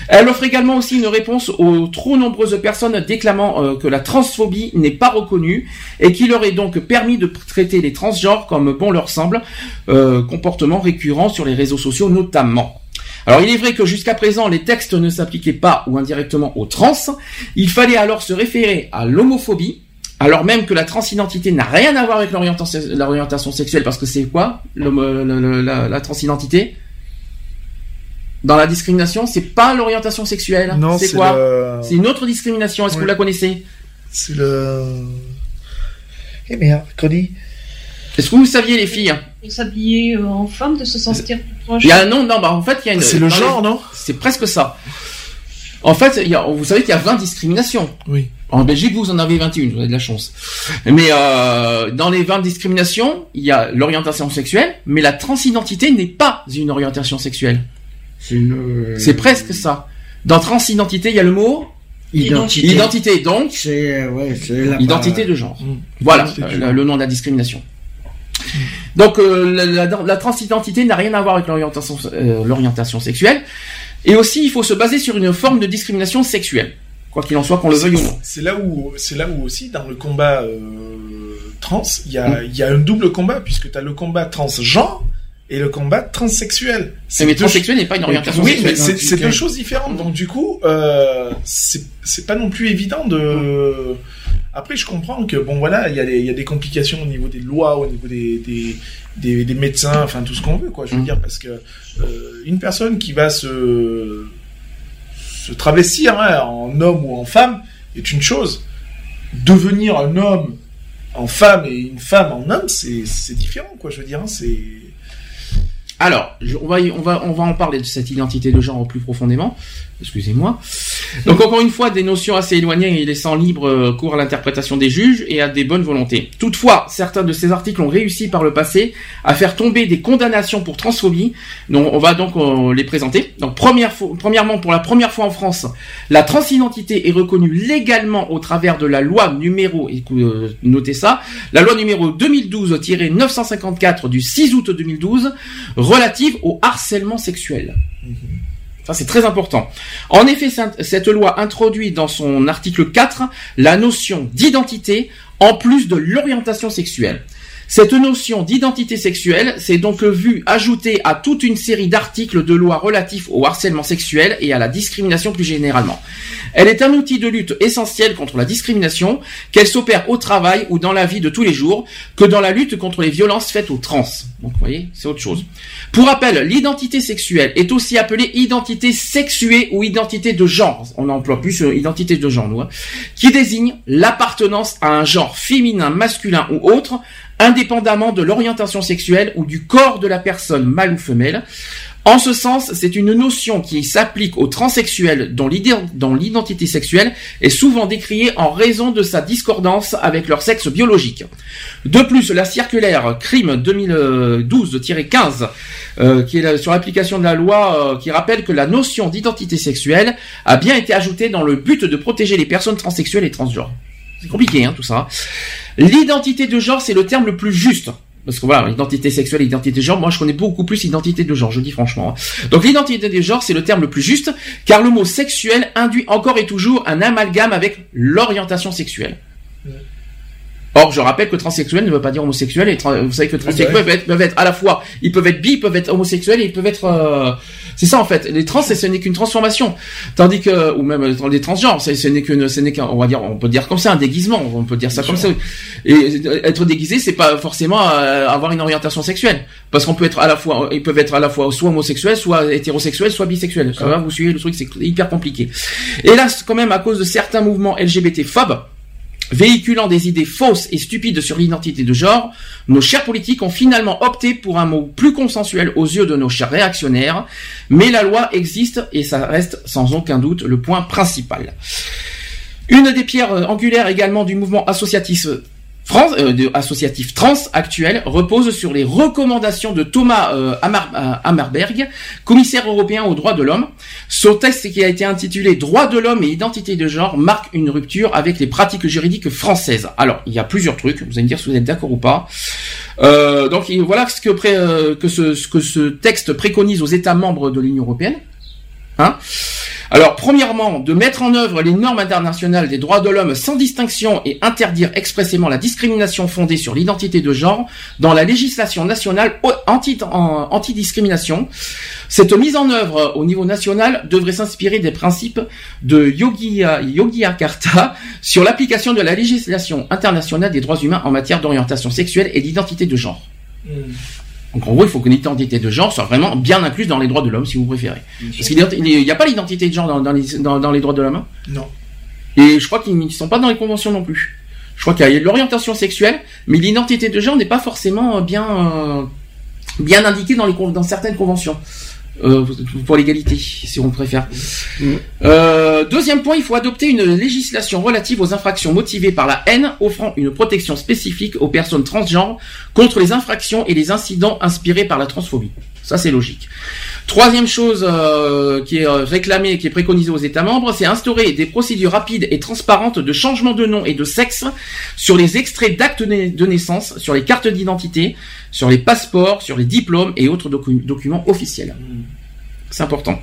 Elle offre également aussi une réponse aux trop nombreuses personnes déclamant euh, que la transphobie n'est pas reconnue et qui leur est donc permis de traiter les transgenres comme bon leur semble, euh, comportement récurrent sur les réseaux sociaux notamment. Alors il est vrai que jusqu'à présent les textes ne s'appliquaient pas ou indirectement aux trans, il fallait alors se référer à l'homophobie, alors même que la transidentité n'a rien à voir avec l'orientation sexuelle, parce que c'est quoi l'homo- le- le- la, la transidentité? Dans la discrimination, c'est pas l'orientation sexuelle. Non, c'est quoi? le- C'est une autre discrimination. Est-ce que vous la connaissez? C'est le. Eh merde, Cody. Est-ce que vous saviez les filles De s'habiller euh, en femme, de se sentir plus proche. Il y a un nom, non, bah en fait il y a une. C'est le genre, les- non C'est presque ça. En fait, il y a, vous savez qu'il y a 20 discriminations. Oui. En Belgique, vous en avez 21, vous avez de la chance. Mais euh, dans les 20 discriminations, il y a l'orientation sexuelle, mais la transidentité n'est pas une orientation sexuelle. C'est une. C'est presque ça. Dans transidentité, il y a le mot Identité. Identité, donc C'est ouais, c'est la identité de genre. Voilà euh, le nom de la discrimination. Donc euh, la, la- la transidentité n'a rien à voir avec l'orientation euh, l'orientation sexuelle. Et aussi, il faut se baser sur une forme de discrimination sexuelle, quoi qu'il en soit, qu'on le veuille ou non. C'est là où, c'est là où aussi dans le combat euh, trans, il y Mm. a, il y a un double combat puisque tu as le combat transgenre et le combat transsexuel. Mais, transsexuel n'est pas une orientation Oui, mais sexuelle. c'est c'est deux choses différentes. Donc du coup, euh, c'est c'est pas non plus évident de. Après, je comprends que bon voilà, il y, a des- il y a des complications au niveau des lois, au niveau des des, des, des médecins, enfin tout ce qu'on veut, quoi. Je veux Mm. dire parce que euh, une personne qui va se se travestir hein, en homme ou en femme est une chose. Devenir un homme en femme et une femme en homme, c'est différent, quoi. Je veux dire, hein, c'est Alors, je- on va, on va, on va en parler de cette identité de genre plus profondément. Excusez-moi. Donc encore une fois, des notions assez éloignées et laissant libre euh, cours à l'interprétation des juges et à des bonnes volontés. Toutefois, certains de ces articles ont réussi par le passé à faire tomber des condamnations pour transphobie. Donc on va donc euh, les présenter. Donc premièrement, pour la première fois en France, la transidentité est reconnue légalement au travers de la loi numéro, euh, notez ça, la loi numéro 2012-954 du 6 août 2012 relative au harcèlement sexuel. Ça, c'est très important. En effet, cette- loi introduit dans son article 4 la notion d'identité en plus de l'orientation sexuelle. Cette notion d'identité sexuelle s'est donc vue ajoutée à toute une série d'articles de loi relatifs au harcèlement sexuel et à la discrimination plus généralement. Elle est un outil de lutte essentiel contre la discrimination, qu'elle s'opère au travail ou dans la vie de tous les jours, que dans la lutte contre les violences faites aux trans. Donc, vous voyez, c'est autre chose. Pour rappel, l'identité sexuelle est aussi appelée identité sexuée ou identité de genre. On emploie plus identité de genre, nous, hein, qui désigne l'appartenance à un genre féminin, masculin ou autre, indépendamment de l'orientation sexuelle ou du corps de la personne mâle ou femelle. En ce sens, c'est une notion qui s'applique aux transsexuels dont l'identité sexuelle est souvent décriée en raison de sa discordance avec leur sexe biologique. De plus, la circulaire crime 2012-15, euh, qui est sur l'application de la loi, euh, qui rappelle que la notion d'identité sexuelle a bien été ajoutée dans le but de protéger les personnes transsexuelles et transgenres. C'est compliqué, hein, tout ça. L'identité de genre, c'est le terme le plus juste. Parce que voilà, identité sexuelle identité de genre, moi je connais beaucoup plus identité de genre, je dis franchement. hein. Donc l'identité de genre, c'est le terme le plus juste, car le mot sexuel induit encore et toujours un amalgame avec l'orientation sexuelle. Or, je rappelle que transsexuel ne veut pas dire homosexuel, et vous savez que transsexuels Ouais. peuvent être, peuvent être à la fois, ils peuvent être bi, ils peuvent être homosexuels, et ils peuvent être, euh, c'est ça en fait. Les trans, c'est- ce n'est qu'une transformation, tandis que, ou même euh, les transgenres, ce n'est qu'une, ce n'est qu'un, on va dire, on peut dire comme ça, un déguisement, on peut dire ça comme ça. Et euh, être déguisé, c'est pas forcément euh, avoir une orientation sexuelle, parce qu'on peut être à la fois, ils peuvent être à la fois soit homosexuels, soit hétérosexuels, soit bisexuels. Ça va, vous suivez le truc, c'est hyper compliqué. Et là, quand même à cause de certains mouvements LGBT phobes véhiculant des idées fausses et stupides sur l'identité de genre, nos chers politiques ont finalement opté pour un mot plus consensuel aux yeux de nos chers réactionnaires, mais la loi existe et ça reste sans aucun doute le point principal. Une des pierres euh, angulaires également du mouvement associatif France, euh, de- associatif trans actuel repose sur les recommandations de Thomas euh, euh, commissaire européen aux droits de l'homme. Son texte qui a été intitulé Droits de l'homme et identité de genre marque une rupture avec les pratiques juridiques françaises. Alors, il y a plusieurs trucs, vous allez me dire si vous êtes d'accord ou pas. Euh, donc il- voilà ce que, euh, que, ce, ce que ce texte préconise aux États membres de l'Union européenne. Hein alors, premièrement, de mettre en œuvre les normes internationales des droits de l'homme sans distinction et interdire expressément la discrimination fondée sur l'identité de genre dans la législation nationale anti-discrimination. Cette mise en œuvre au niveau national devrait s'inspirer des principes de Yogia, Yogyakarta sur l'application de la législation internationale des droits humains en matière d'orientation sexuelle et d'identité de genre. Donc en gros, il faut que l'identité de genre soit vraiment bien incluse dans les droits de l'homme, si vous préférez. Parce qu'il n'y a pas l'identité de genre dans, dans les, dans, dans les droits de l'homme. Non. Et je crois qu'ils ne sont pas dans les conventions non plus. Je crois qu'il y a l'orientation sexuelle, mais l'identité de genre n'est pas forcément euh, bien euh, bien indiquée dans les con- dans certaines conventions. Euh, pour l'égalité, si on préfère. Euh, deuxième point, il faut adopter une législation relative aux infractions motivées par la haine, offrant une protection spécifique aux personnes transgenres contre les infractions et les incidents inspirés par la transphobie. Ça, c'est logique. Troisième chose euh, qui est euh, réclamée qui est préconisée aux États membres, c'est instaurer des procédures rapides et transparentes de changement de nom et de sexe sur les extraits d'actes de naissance, sur les cartes d'identité, sur les passeports, sur les diplômes et autres docu- documents officiels. C'est important.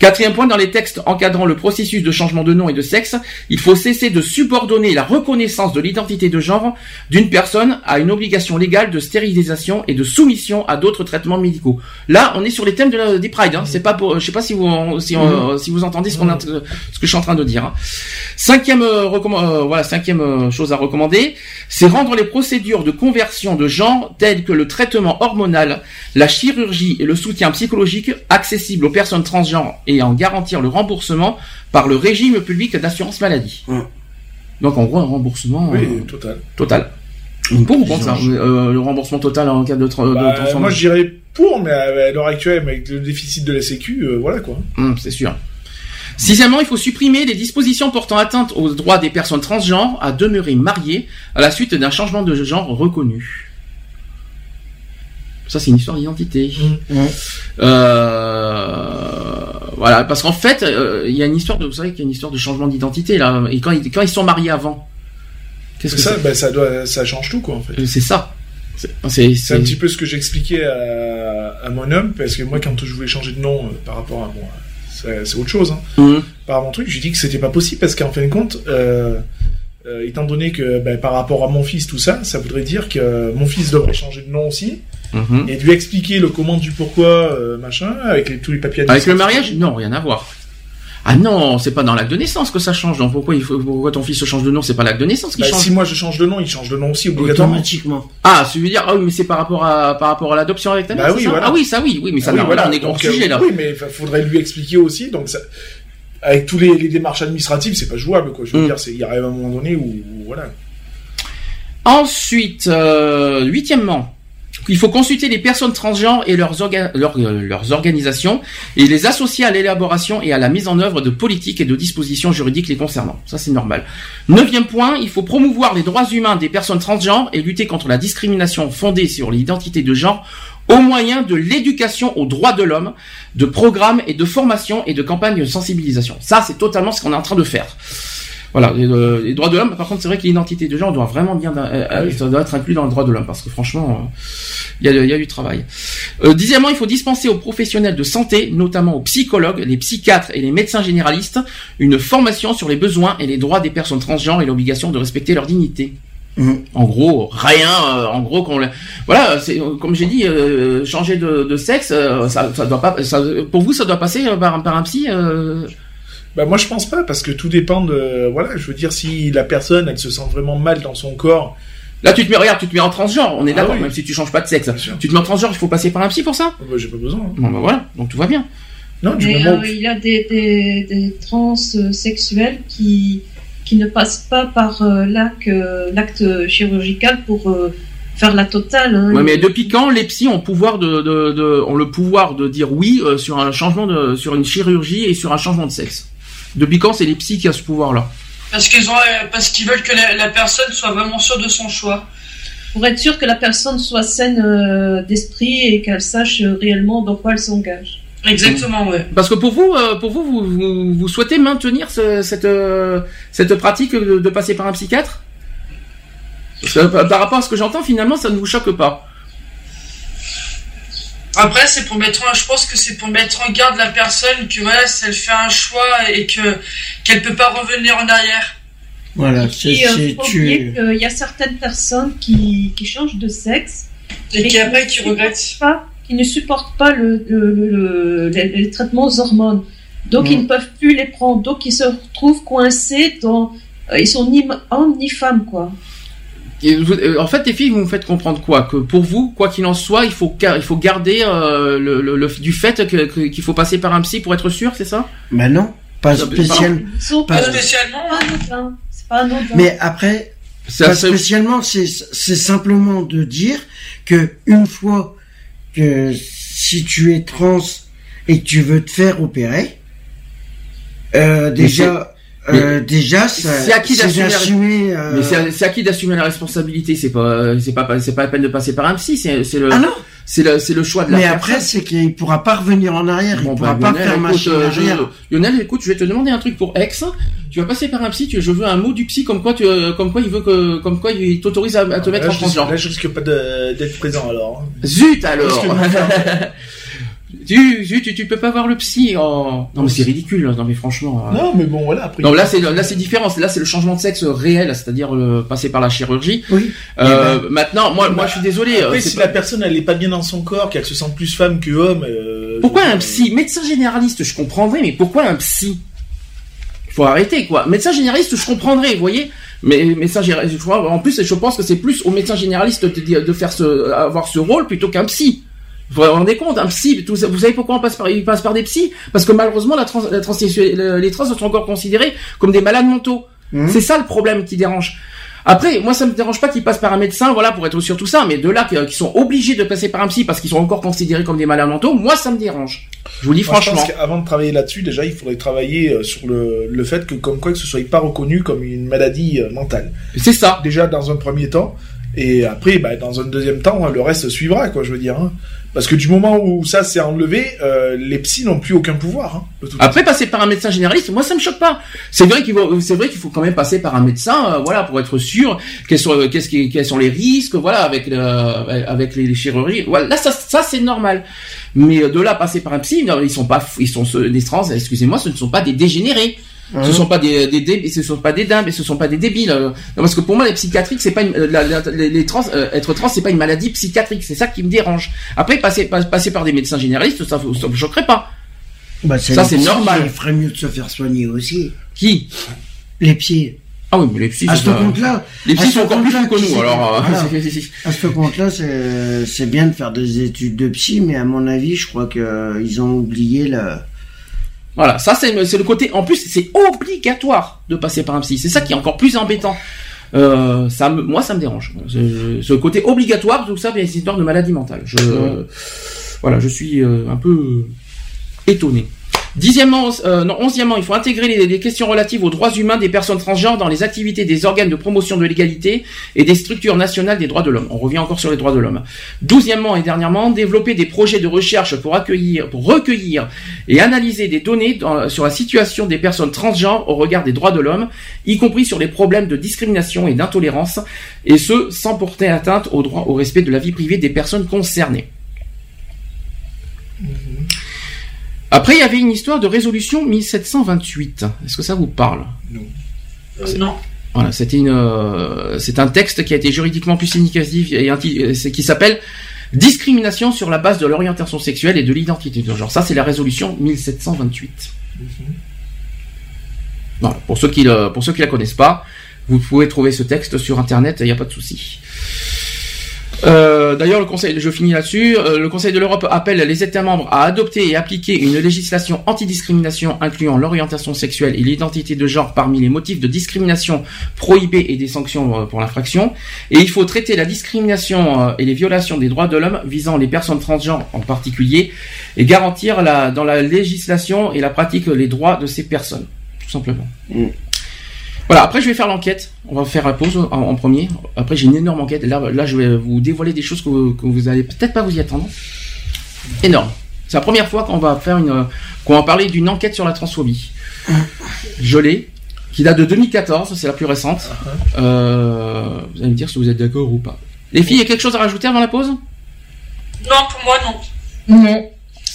Quatrième point, dans les textes encadrant le processus de changement de nom et de sexe, il faut cesser de subordonner la reconnaissance de l'identité de genre d'une personne à une obligation légale de stérilisation et de soumission à d'autres traitements médicaux. Là, on est sur les thèmes de la, des Pride. Hein. C'est pas pour, je sais pas si vous si, euh, si vous entendez ce, qu'on a- ce que je suis en train de dire. hein. Cinquième euh, euh, voilà, cinquième chose à recommander, c'est rendre les procédures de conversion de genre telles que le traitement hormonal, la chirurgie et le soutien psychologique accessibles aux personnes transgenres et en garantir le remboursement par le régime public d'assurance maladie. Donc en gros un remboursement Oui, euh, total. total. Pour ou contre ça euh, Le remboursement total en cas de, tra- de Bah, transformation moi, je dirais pour, mais à, à l'heure actuelle, avec le déficit de la Sécu, euh, voilà quoi. Hum, c'est sûr. Sixièmement, il faut supprimer les dispositions portant atteinte aux droits des personnes transgenres à demeurer mariées à la suite d'un changement de genre reconnu. Ça, c'est une histoire d'identité. Euh, voilà, parce qu'en fait, euh, il y a une histoire de, vous savez qu'il y a une histoire de changement d'identité là. Et quand ils, quand ils sont mariés avant, qu'est-ce que ça, c'est bah, ça doit, ça change tout quoi en fait. C'est ça. C'est, un petit peu ce que j'expliquais à, à mon homme, parce que moi, quand je voulais changer de nom euh, par rapport à bon, c'est, autre chose. Hein. Mhm. Par rapport à mon truc, j'ai dit que c'était pas possible parce qu'en fin de compte, euh, euh, étant donné que ben, par rapport à mon fils, tout ça, ça voudrait dire que mon fils devrait changer de nom aussi Mhm. et lui expliquer le comment du pourquoi, euh, machin, avec les, tous les papiers. Avec le mariage? Non, rien à voir. Ah non, c'est pas dans l'acte de naissance que ça change. Donc pourquoi, il faut, pourquoi ton fils se change de nom? C'est pas l'acte de naissance qui Bah, change. si moi je change de nom, il change de nom aussi obligatoirement. Automatiquement. Ah, tu veux dire ah oui, mais c'est par rapport à par rapport à l'adoption avec ta mère. Bah oui, ça? voilà. Ah oui, ça oui, oui, mais ça Ah oui, voilà. là, on est hors Donc, euh, sujet là. Oui, mais il faudrait lui expliquer aussi. Donc, ça, avec tous les, les démarches administratives, c'est pas jouable, quoi. Je veux Mm. dire, c'est, il arrive un moment donné où, où, voilà. Ensuite, euh, huitièmement, il faut consulter les personnes transgenres et euh, leurs organisations et les associer à l'élaboration et à la mise en œuvre de politiques et de dispositions juridiques les concernant. Ça, c'est normal. Neuvième point, il faut promouvoir les droits humains des personnes transgenres et lutter contre la discrimination fondée sur l'identité de genre au moyen de l'éducation aux droits de l'homme, de programmes et de formation et de campagnes de sensibilisation. Ça, c'est totalement ce qu'on est en train de faire. Voilà, les, euh, les droits de l'homme. Par contre, c'est vrai que l'identité de genre doit vraiment bien, euh, euh, ça doit être inclus dans le droit de l'homme parce que franchement, il y, a, il y a du travail. Euh, dixièmement, il faut dispenser aux professionnels de santé, notamment aux psychologues, les psychiatres et les médecins généralistes, une formation sur les besoins et les droits des personnes transgenres et l'obligation de respecter leur dignité. En gros, rien. euh, en gros, qu'on voilà, c'est comme j'ai dit, euh, changer de, de sexe, ça, ça doit pas. Ça, pour vous, ça doit passer par, par un psy. Bah, moi, je pense pas, parce que tout dépend de, voilà, je veux dire, si la personne, elle se sent vraiment mal dans son corps. Là, tu te mets, regarde, tu te mets en transgenre. On est Ah d'accord, oui. même si tu changes pas de sexe. Tu te mets en transgenre, il faut passer par un psy pour ça. Bah, j'ai pas besoin. hein. Bon, bah voilà, donc tout va bien. Non, du Mais moment euh, il y a des, des, des trans euh, sexuels qui, qui ne passent pas par euh, l'acte, euh, l'acte chirurgical pour euh, faire la totale. hein. Ouais, mais depuis quand les psys ont pouvoir de, de, de- ont le pouvoir de dire oui euh, sur un changement de, sur une chirurgie et sur un changement de sexe? Depuis quand c'est les psys qui ont ce pouvoir-là Parce qu'ils ont, euh, parce qu'ils veulent que la, la personne soit vraiment sûre de son choix. Pour être sûr que la personne soit saine euh, d'esprit et qu'elle sache euh, réellement dans quoi elle s'engage. Exactement, ouais. Parce que pour vous, euh, pour vous, vous, vous, vous souhaitez maintenir ce- cette, euh, cette pratique de, de passer par un psychiatre? Parce que, par par rapport à ce que j'entends, finalement, ça ne vous choque pas. Après, c'est pour mettre, en- je pense que c'est pour mettre en garde la personne que voilà, si elle fait un choix et que qu'elle peut pas revenir en arrière. Voilà, c'est Et euh, tu. qu'il y a certaines personnes qui, qui changent de sexe Et qui après, ne qui supportent regrettent. pas, qui ne supportent pas le, le- le- le- les, les traitements aux hormones. Donc ils ne peuvent plus les prendre. Donc ils se retrouvent coincés dans. euh, ils sont ni hommes ni femmes, quoi. Et vous- euh, en fait, les filles, vous me faites comprendre quoi? Que pour vous, quoi qu'il en soit, il faut, il faut garder euh, le, le- le- du fait qu'il faut passer par un psy pour être sûr, c'est ça? Mais non, pas spécial. Pas- pas, spécialement. pas. C'est pas anodin. Mais après, pas spécialement, c'est c'est simplement de dire que une fois que si tu es trans et que tu veux te faire opérer, euh, déjà, mais- euh, déjà, c'est à qui d'assumer la- d'assumer, euh, Mais c'est c'est à qui d'assumer la responsabilité? C'est pas, c'est pas, c'est pas la peine de passer par un psy. C'est c'est le, Ah non. c'est le, c'est le choix de la Mais personne. après, c'est qu'il pourra pas revenir en arrière, Bon, il pourra bah, pas Lionel, faire écoute, machine euh, je- arrière. Lionel, écoute, je vais te demander un truc pour ex. Tu vas passer par un psy. Tu, je veux un mot du psy comme quoi, tu, euh, comme quoi il veut que, comme quoi il t'autorise à, à te mettre là, en transgenre. là, je risque pas d'être présent alors. hein. Zut alors. Tu, tu, tu peux pas voir le psy. Oh. Non mais c'est ridicule. Non mais franchement. euh. Non, mais bon, voilà. Après, Non, là c'est là c'est différent. Là c'est le changement de sexe réel, c'est-à-dire euh, passer par la chirurgie. Oui. Euh, Maintenant, moi, moi je suis désolé. Après, c'est si pas- la personne elle est pas bien dans son corps, qu'elle se sent plus femme que homme. euh, Pourquoi je- un psy? Médecin généraliste, je comprendrais, mais pourquoi un psy? Faut arrêter quoi. Médecin généraliste, je comprendrais, vous voyez? Mais médecin généraliste, je crois- en plus, je pense que c'est plus au médecin généraliste de, de faire ce, avoir ce rôle plutôt qu'un psy. Vous vous rendez compte, un psy, tout vous savez pourquoi on passe par, il passe par des psys? Parce que malheureusement, la trans, la le- les trans sont encore considérés comme des malades mentaux. Mhm. C'est ça le problème qui dérange. Après, moi, ça me dérange pas qu'ils passent par un médecin, voilà, pour être sur tout ça, mais de là qu'ils sont obligés de passer par un psy parce qu'ils sont encore considérés comme des malades mentaux, moi, ça me dérange. Je vous dis Moi, je franchement. pense qu'avant de travailler là-dessus, déjà, il faudrait travailler euh, sur le, le fait que, comme quoi, que ce soit pas reconnu comme une maladie euh, mentale. C'est ça. Déjà, dans un premier temps. Et après, bah, dans un deuxième temps, le reste suivra, quoi, je veux dire. hein. Parce que du moment où ça s'est enlevé, euh, les psys n'ont plus aucun pouvoir. Hein, de toute Après, passer par un médecin généraliste, moi, ça me choque pas. C'est vrai qu'il faut, c'est vrai qu'il faut quand même passer par un médecin, euh, voilà, pour être sûr quels sont, euh, qu'est-ce qui, quels sont les risques, voilà, avec le, avec les, les chirurgies. Voilà, là, ça, ça c'est normal. Mais de là passer par un psy, non, ils sont pas, ils sont des trans, excusez-moi, ce ne sont pas des dégénérés. Ce Hein sont pas des, des, dé- ce sont pas des ce sont pas des débiles. euh. Non, parce que pour moi, les psychiatriques, c'est pas une, euh, la- la- les, les trans, euh, être trans, c'est pas une maladie psychiatrique. C'est ça qui me dérange. Après, passer, pas- passer par des médecins généralistes, ça, ça me choquerait pas. Bah, Ça, c'est normal. Il ferait mieux de se faire soigner aussi. Qui? Les pieds. Ah oui, mais les psys, À ce compte-là. Les psys ce sont encore plus fous que nous, alors, euh, voilà. À ce compte-là, c'est bien de faire des études de psy, mais à mon avis, je crois que euh, ils ont oublié la. Voilà, ça c'est le côté. En plus, c'est obligatoire de passer par un psy. C'est ça qui est encore plus embêtant. Euh, ça me, moi, ça me dérange. Ce, ce côté obligatoire, tout ça, c'est une histoire de maladie mentale. Je, voilà, je suis euh, un peu étonné. Dixièmement, euh, non, onzièmement, il faut intégrer les, questions relatives aux droits humains des personnes transgenres dans les activités des organes de promotion de l'égalité et des structures nationales des droits de l'homme. On revient encore sur les droits de l'homme. Douzièmement et dernièrement, développer des projets de recherche pour accueillir, pour recueillir et analyser des données sur la situation des personnes transgenres au regard des droits de l'homme, y compris sur les problèmes de discrimination et d'intolérance, et ce, sans porter atteinte au droit au respect de la vie privée des personnes concernées. Après, il y avait une histoire de résolution 1728. Est-ce que ça vous parle? Euh, non. Voilà, c'était une, euh, c'est un texte qui a été juridiquement plus significatif et euh, qui s'appelle Discrimination sur la base de l'orientation sexuelle et de l'identité de genre. Ça, c'est la résolution 1728. Voilà, pour ceux qui le, pour ceux qui la connaissent pas, vous pouvez trouver ce texte sur internet, il n'y a pas de souci. Euh, D'ailleurs, le Conseil, je finis là-dessus. euh, le Conseil de l'Europe appelle les États membres à adopter et appliquer une législation antidiscrimination incluant l'orientation sexuelle et l'identité de genre parmi les motifs de discrimination prohibés et des sanctions euh, pour l'infraction. Et il faut traiter la discrimination et les violations des droits de l'homme visant les personnes transgenres en particulier et garantir dans la législation et la pratique les droits de ces personnes, tout simplement. Voilà, après je vais faire l'enquête. On va faire la pause en, en premier. Après j'ai une énorme enquête. Là, là je vais vous dévoiler des choses que vous, que vous allez peut-être pas vous y attendre. Énorme. C'est la première fois qu'on va faire une, euh, qu'on va parler d'une enquête sur la transphobie. Je l'ai, qui date de 2014, c'est la plus récente. Euh, vous allez me dire si vous êtes d'accord ou pas. Les filles, il y a quelque chose à rajouter avant la pause? Non, pour moi, non. Non.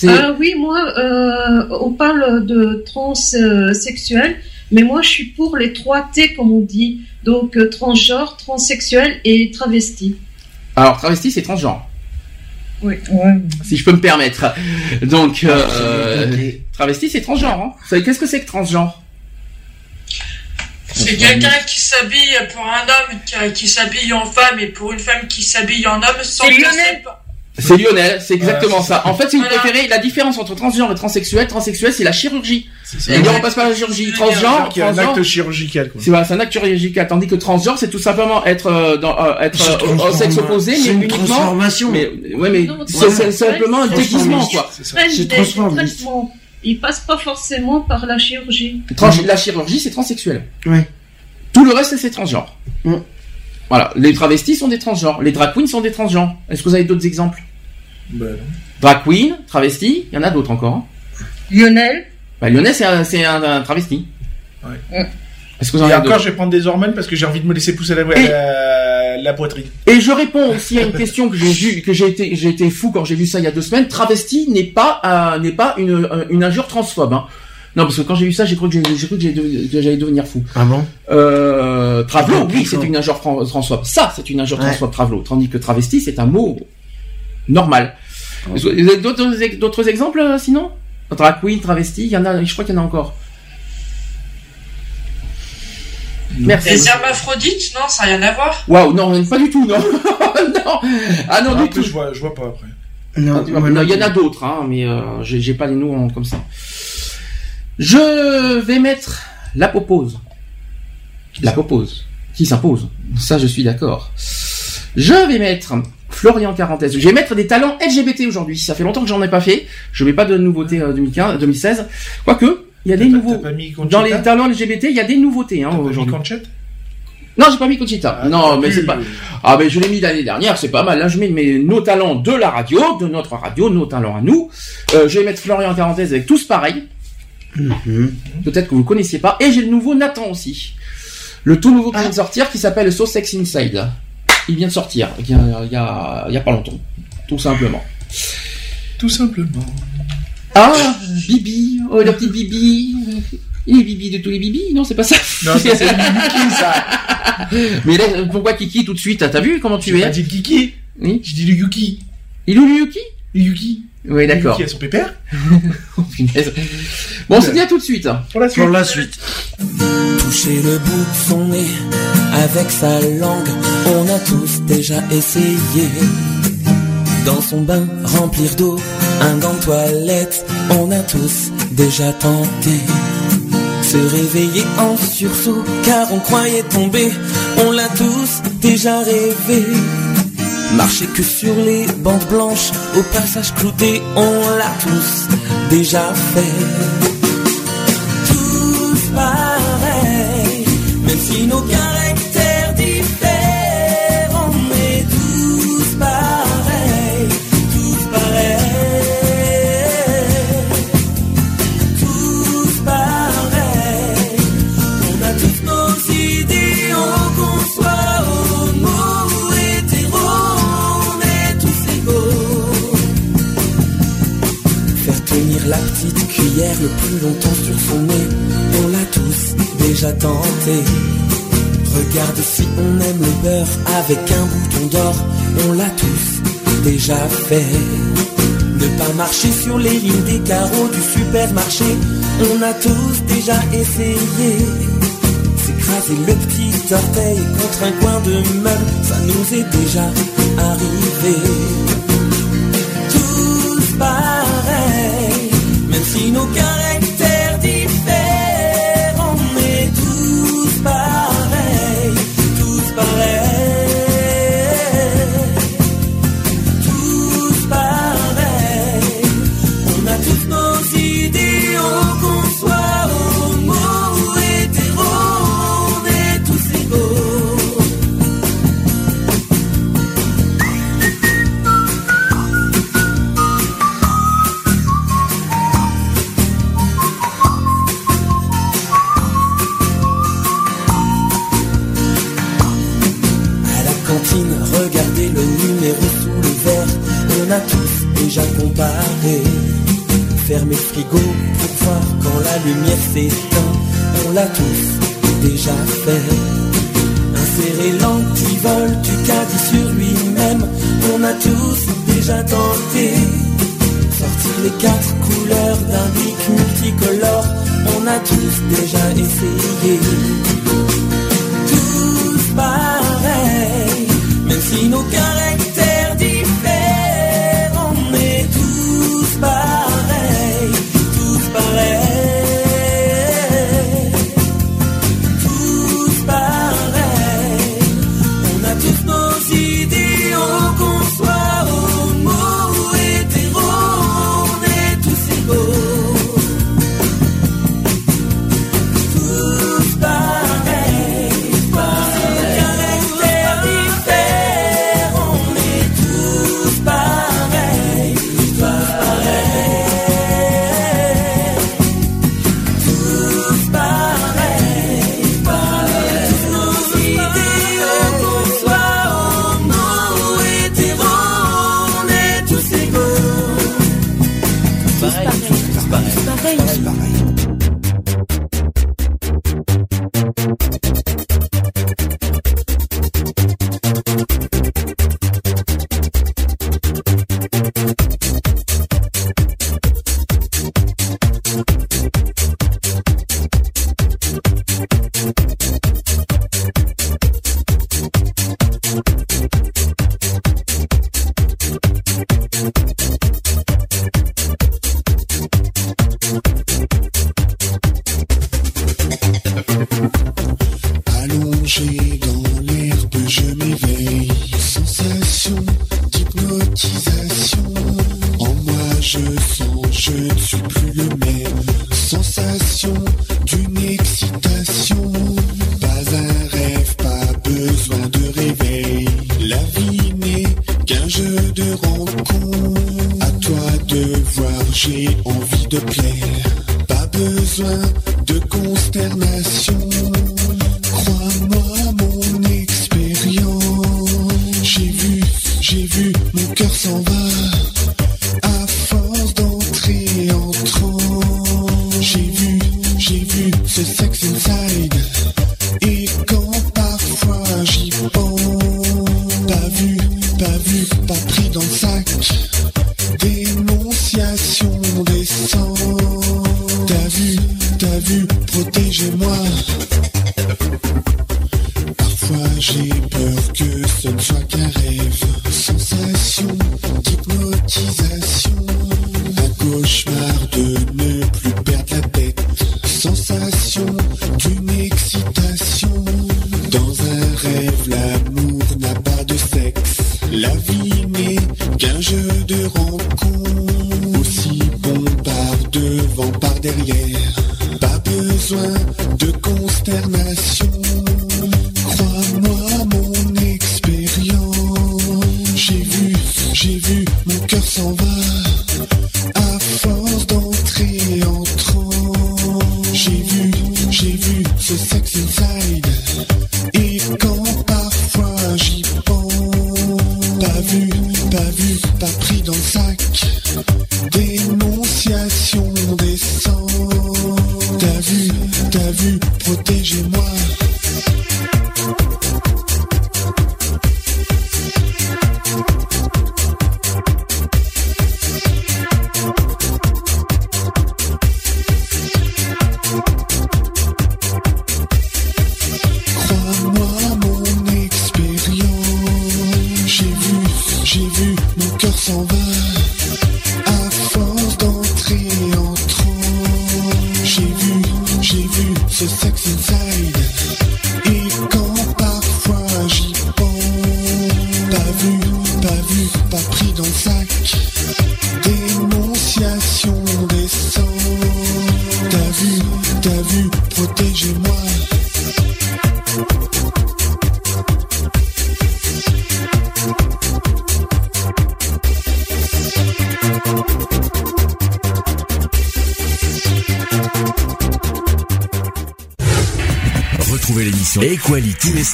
Euh, oui, moi, euh, on parle de transsexuel, mais moi, je suis pour les trois T, comme on dit. Donc, euh, transgenre, transsexuel et travesti. Alors travesti, c'est transgenre. Oui. si je peux me permettre. Donc, euh, travesti, c'est transgenre. Hein. Vous savez, qu'est-ce que c'est que transgenre? C'est quelqu'un qui s'habille pour un homme qui, qui s'habille en femme et pour une femme qui s'habille en homme sans que. C'est C'est Lionel, c'est exactement Ouais, c'est ça. En fait, si vous Voilà. préférez, la différence entre transgenre et transsexuel, transsexuel, c'est la chirurgie. ça. Et on passe par la chirurgie. Transgenre, Qui est un acte chirurgical, c'est voilà, c'est un acte chirurgical, tandis que transgenre, c'est tout simplement être euh, dans, euh, être euh, au- sexe opposé, mais C'est une uniquement. transformation. Mais ouais, mais Non, c'est c'est simplement un déguisement, quoi. C'est C'est traitements. Ils passent pas forcément par la chirurgie. Trans- La chirurgie, c'est transsexuel. Ouais. Tout le reste, c'est transgenre. Voilà, les travestis sont des transgenres, les drag queens sont des transgenres. Est-ce que vous avez d'autres exemples? Non. Drag queen, travesti, il y en a d'autres encore. hein. Lionel? Bah, Lionel, c'est un, c'est un- un travesti. Ouais. Est-ce que vous en Et avez encore, d'autres? je vais prendre des hormones parce que j'ai envie de me laisser pousser la, Et- la, la poitrine. Et je réponds aussi à une question que j'ai vu, que j'ai été, j'ai été fou quand j'ai vu ça il y a deux semaines. Travesti n'est pas, euh, n'est pas une, euh, une injure transphobe. Hein. Non, parce que quand j'ai vu ça, j'ai cru que j'allais devenir- fou. Ah bon? Euh, travelo, oui, c'est une injure fran- transphobe. Ça, c'est une injure Ouais. transphobe, travelo. Tandis que travesti, c'est un mot normal. Ah. Vous avez d'autres, ex- d'autres exemples, euh, sinon? Drag queen, travesti, il y en a, je crois qu'il y en a encore. Merci. Les hermaphrodites, non, ça n'a rien à voir? Waouh, non, pas du tout, non. non. Ah non, Ah, du tout. je vois, je vois pas après. Non, Ah, il y en a d'autres, hein, mais euh, j'ai pas les noms comme ça. Je vais mettre la popose. La popose. Qui s'impose. Ça, je suis d'accord. Je vais mettre Florian Carantès. Je vais mettre des talents LGBT aujourd'hui. Ça fait longtemps que j'en ai pas fait. Je mets pas de nouveautés euh, 2015, 2016. Quoique, il y a des nouveaux. Dans les talents LGBT, il y a des nouveautés hein, aujourd'hui. Non, j'ai pas mis Conchita. Ah, non, mais c'est pas. Ah, mais je l'ai mis l'année dernière, c'est pas mal. Là, je mets mes, nos talents de la radio, de notre radio, nos talents à nous. Euh, je vais mettre Florian Carantès avec tous pareil. Mhm. Peut-être que vous connaissiez pas. Et j'ai le nouveau Nathan aussi. Le tout nouveau qui vient de sortir qui s'appelle So Sex Inside. Il vient de sortir. Il y a, il y a, il y a pas longtemps. Tout simplement. Tout simplement. Ah, Bibi. Oh, la petite Bibi. Il est bibi de tous les bibis Non, c'est pas ça. Non, c'est Yuki, ça. Mais là, pourquoi Kiki tout de suite? T'as vu comment tu J'ai es? pas dit Kiki. Oui. J'ai dit le Yuki. Il est où le Yuki? Le Yuki. Oui, d'accord. Yuki a son pépère. Oh, punaise. Bon, on se dit à tout de suite. Pour la suite. Pour la suite. Toucher le bout de son nez avec sa langue, on a tous déjà essayé. Dans son bain, remplir d'eau, un gant de toilette, on a tous déjà tenté. Se réveiller en sursaut, car on croyait tomber, on l'a tous déjà rêvé. Marcher que sur les bandes blanches, au passage clouté, on l'a tous déjà fait le plus longtemps sur son nez, on l'a tous déjà tenté. Regarde si on aime le beurre avec un bouton d'or, on l'a tous déjà fait. Ne pas marcher sur les lignes des carreaux du supermarché, on a tous déjà essayé. S'écraser le petit orteil contre un coin de meuble, ça nous est déjà arrivé frigo pour voir quand la lumière s'éteint. On l'a tous déjà fait. Insérer l'antivol du caddie sur lui-même. On a tous déjà tenté. Sortir les quatre couleurs d'un bic multicolore. On a tous déjà essayé tous pareils, même si nos caractères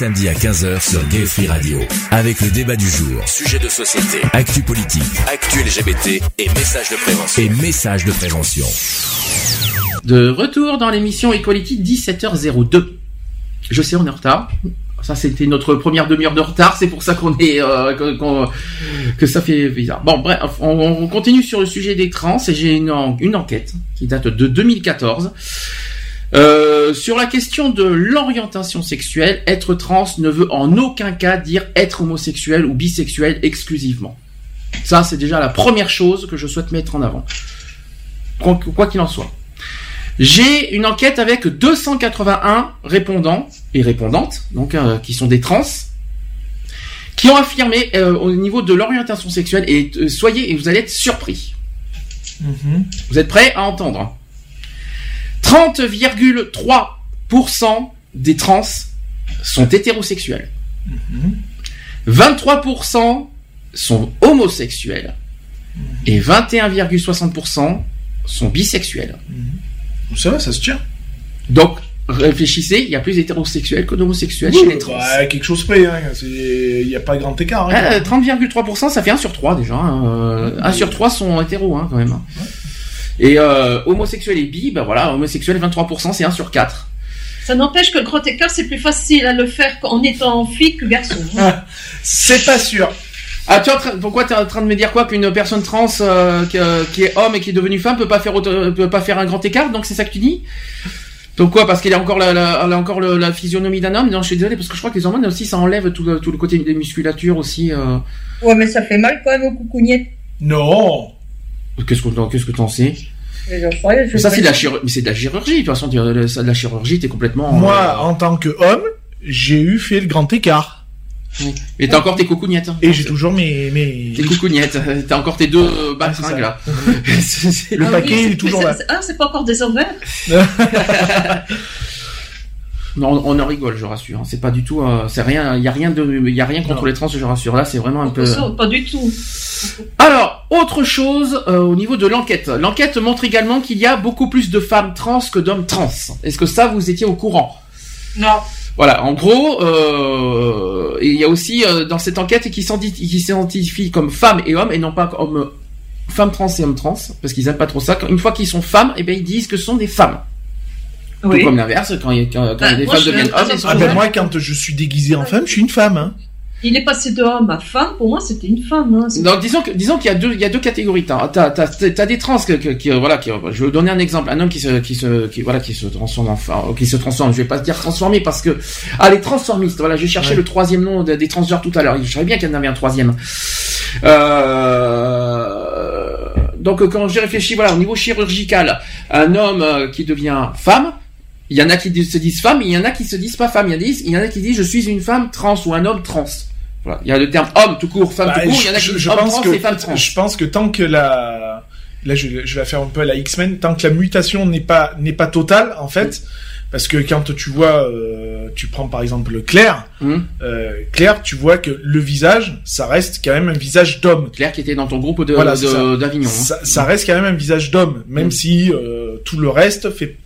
Samedis à 15h sur Gay Free Radio. Avec le débat du jour, sujet de société, actu politique, actu LGBT et messages de prévention. Et messages de prévention. De retour dans l'émission Equality 17h02. Je sais, on est en retard. Ça, c'était notre première demi-heure de retard. C'est pour ça qu'on est euh, que, ça fait bizarre. Bon, bref, on, on continue sur le sujet des trans et j'ai une, une enquête qui date de 2014 euh, sur la question de l'orientation sexuelle. Être trans ne veut en aucun cas dire être homosexuel ou bisexuel exclusivement. Ça, c'est déjà la première chose que je souhaite mettre en avant. Quoi qu'il en soit. J'ai une enquête avec 281 répondants et répondantes, donc euh, qui sont des trans, qui ont affirmé euh, au niveau de l'orientation sexuelle et euh, soyez et vous allez être surpris. Vous êtes prêts à entendre 30,3% des trans sont hétérosexuels. 23% sont homosexuels et 21,60% sont bisexuels. Ça va, ça se tient. Donc, réfléchissez, il y a plus d'hétérosexuels que d'homosexuels chez les trans. Bah, quelque chose près, hein. Il n'y a pas grand écart. hein. Euh, 30,3%, ça fait 1 sur 3 déjà. hein. Euh, 1 sur 3 sont hétéros hein, quand même. Et euh, homosexuels et bi, ben voilà, homosexuels 23%, c'est 1 sur 4. Ça n'empêche que le grand écart, c'est plus facile à le faire en étant fille que garçon. Ah. C'est pas sûr. Ah, tu es en train, pourquoi tu es en train de me dire quoi qu'une personne trans euh, qui, euh, qui est homme et qui est devenue femme peut pas faire auto- peut pas faire un grand écart donc c'est ça que tu dis? Donc quoi parce qu'elle a encore la, la- elle a encore le- la physionomie d'un homme? Non, je suis désolé parce que je crois que les hormones aussi ça enlève tout le, tout le côté des musculatures aussi. euh. Ouais, mais ça fait mal quand même aux coucougnettes. Non. Qu'est-ce que qu'est-ce que t'en sais? Mais ça c'est de la mais c'est de la chirurgie. De toute façon, de la chirurgie, t'es complètement. Moi, en tant que homme, j'ai eu fait le grand écart. Et t'as encore tes coucougnettes. hein. Et j'ai toujours mes, mes... Tes coucougnettes. T'as encore tes deux euh, baltringues là. Le Ah paquet oui, est toujours là. c'est- Ah, c'est pas encore des ovaires Non, on en rigole, je rassure. hein. C'est pas du tout, euh, c'est rien, il y a rien de, il y a rien contre les trans, je rassure. Là, c'est vraiment un peu. Ça, Pas du tout. Alors, autre chose euh, au niveau de l'enquête. L'enquête montre également qu'il y a beaucoup plus de femmes trans que d'hommes trans. Est-ce que ça, vous étiez au courant? Non. Voilà, en gros, euh, il y a aussi euh, dans cette enquête qui s'identi- qui s'identifient comme femmes et hommes et non pas comme femmes trans et hommes trans, parce qu'ils aiment pas trop ça. Quand- Une fois qu'ils sont femmes, eh ben ils disent que ce sont des femmes. Oui. Tout comme l'inverse, quand, il y a- quand, quand Bah, des moi, femmes deviennent hommes, Ah des ben moi, quand je suis déguisé en femme, je suis une femme. Hein. Il est passé de homme à femme. Pour moi, c'était une femme. Hein. Donc disons que disons qu'il y a deux il y a deux catégories. T'as t'as t'as, t'as des trans que, que- qui voilà qui je vais vous donner un exemple. Un homme qui se qui se qui voilà qui se transforme en femme, qui se transforme. Je vais pas dire transformé parce que ah les transformistes. Voilà j'ai cherché Ouais. le troisième nom de- des transgenres tout à l'heure. Je savais bien qu'il y en avait un troisième. Euh, donc quand j'ai réfléchi voilà au niveau chirurgical, un homme euh, qui devient femme. Il y en a qui se disent femme, il y en a qui se disent pas femme. Il y en a, il y en a qui disent je suis une femme trans ou un homme trans. Voilà. Il y a le terme homme tout court, femme Bah, tout court. Il y en a je- qui je disent homme pense trans que et femme trans. je pense que tant que la là je, je vais faire un peu à la X-Men tant que la mutation n'est pas n'est pas totale en fait parce que quand tu vois euh, tu prends par exemple Claire Hum. euh, Claire tu vois que le visage ça reste quand même un visage d'homme Claire qui était dans ton groupe de Voilà, ça. d'Avignon. hein. ça, ça reste quand même un visage d'homme même Mm. si euh, tout le reste fait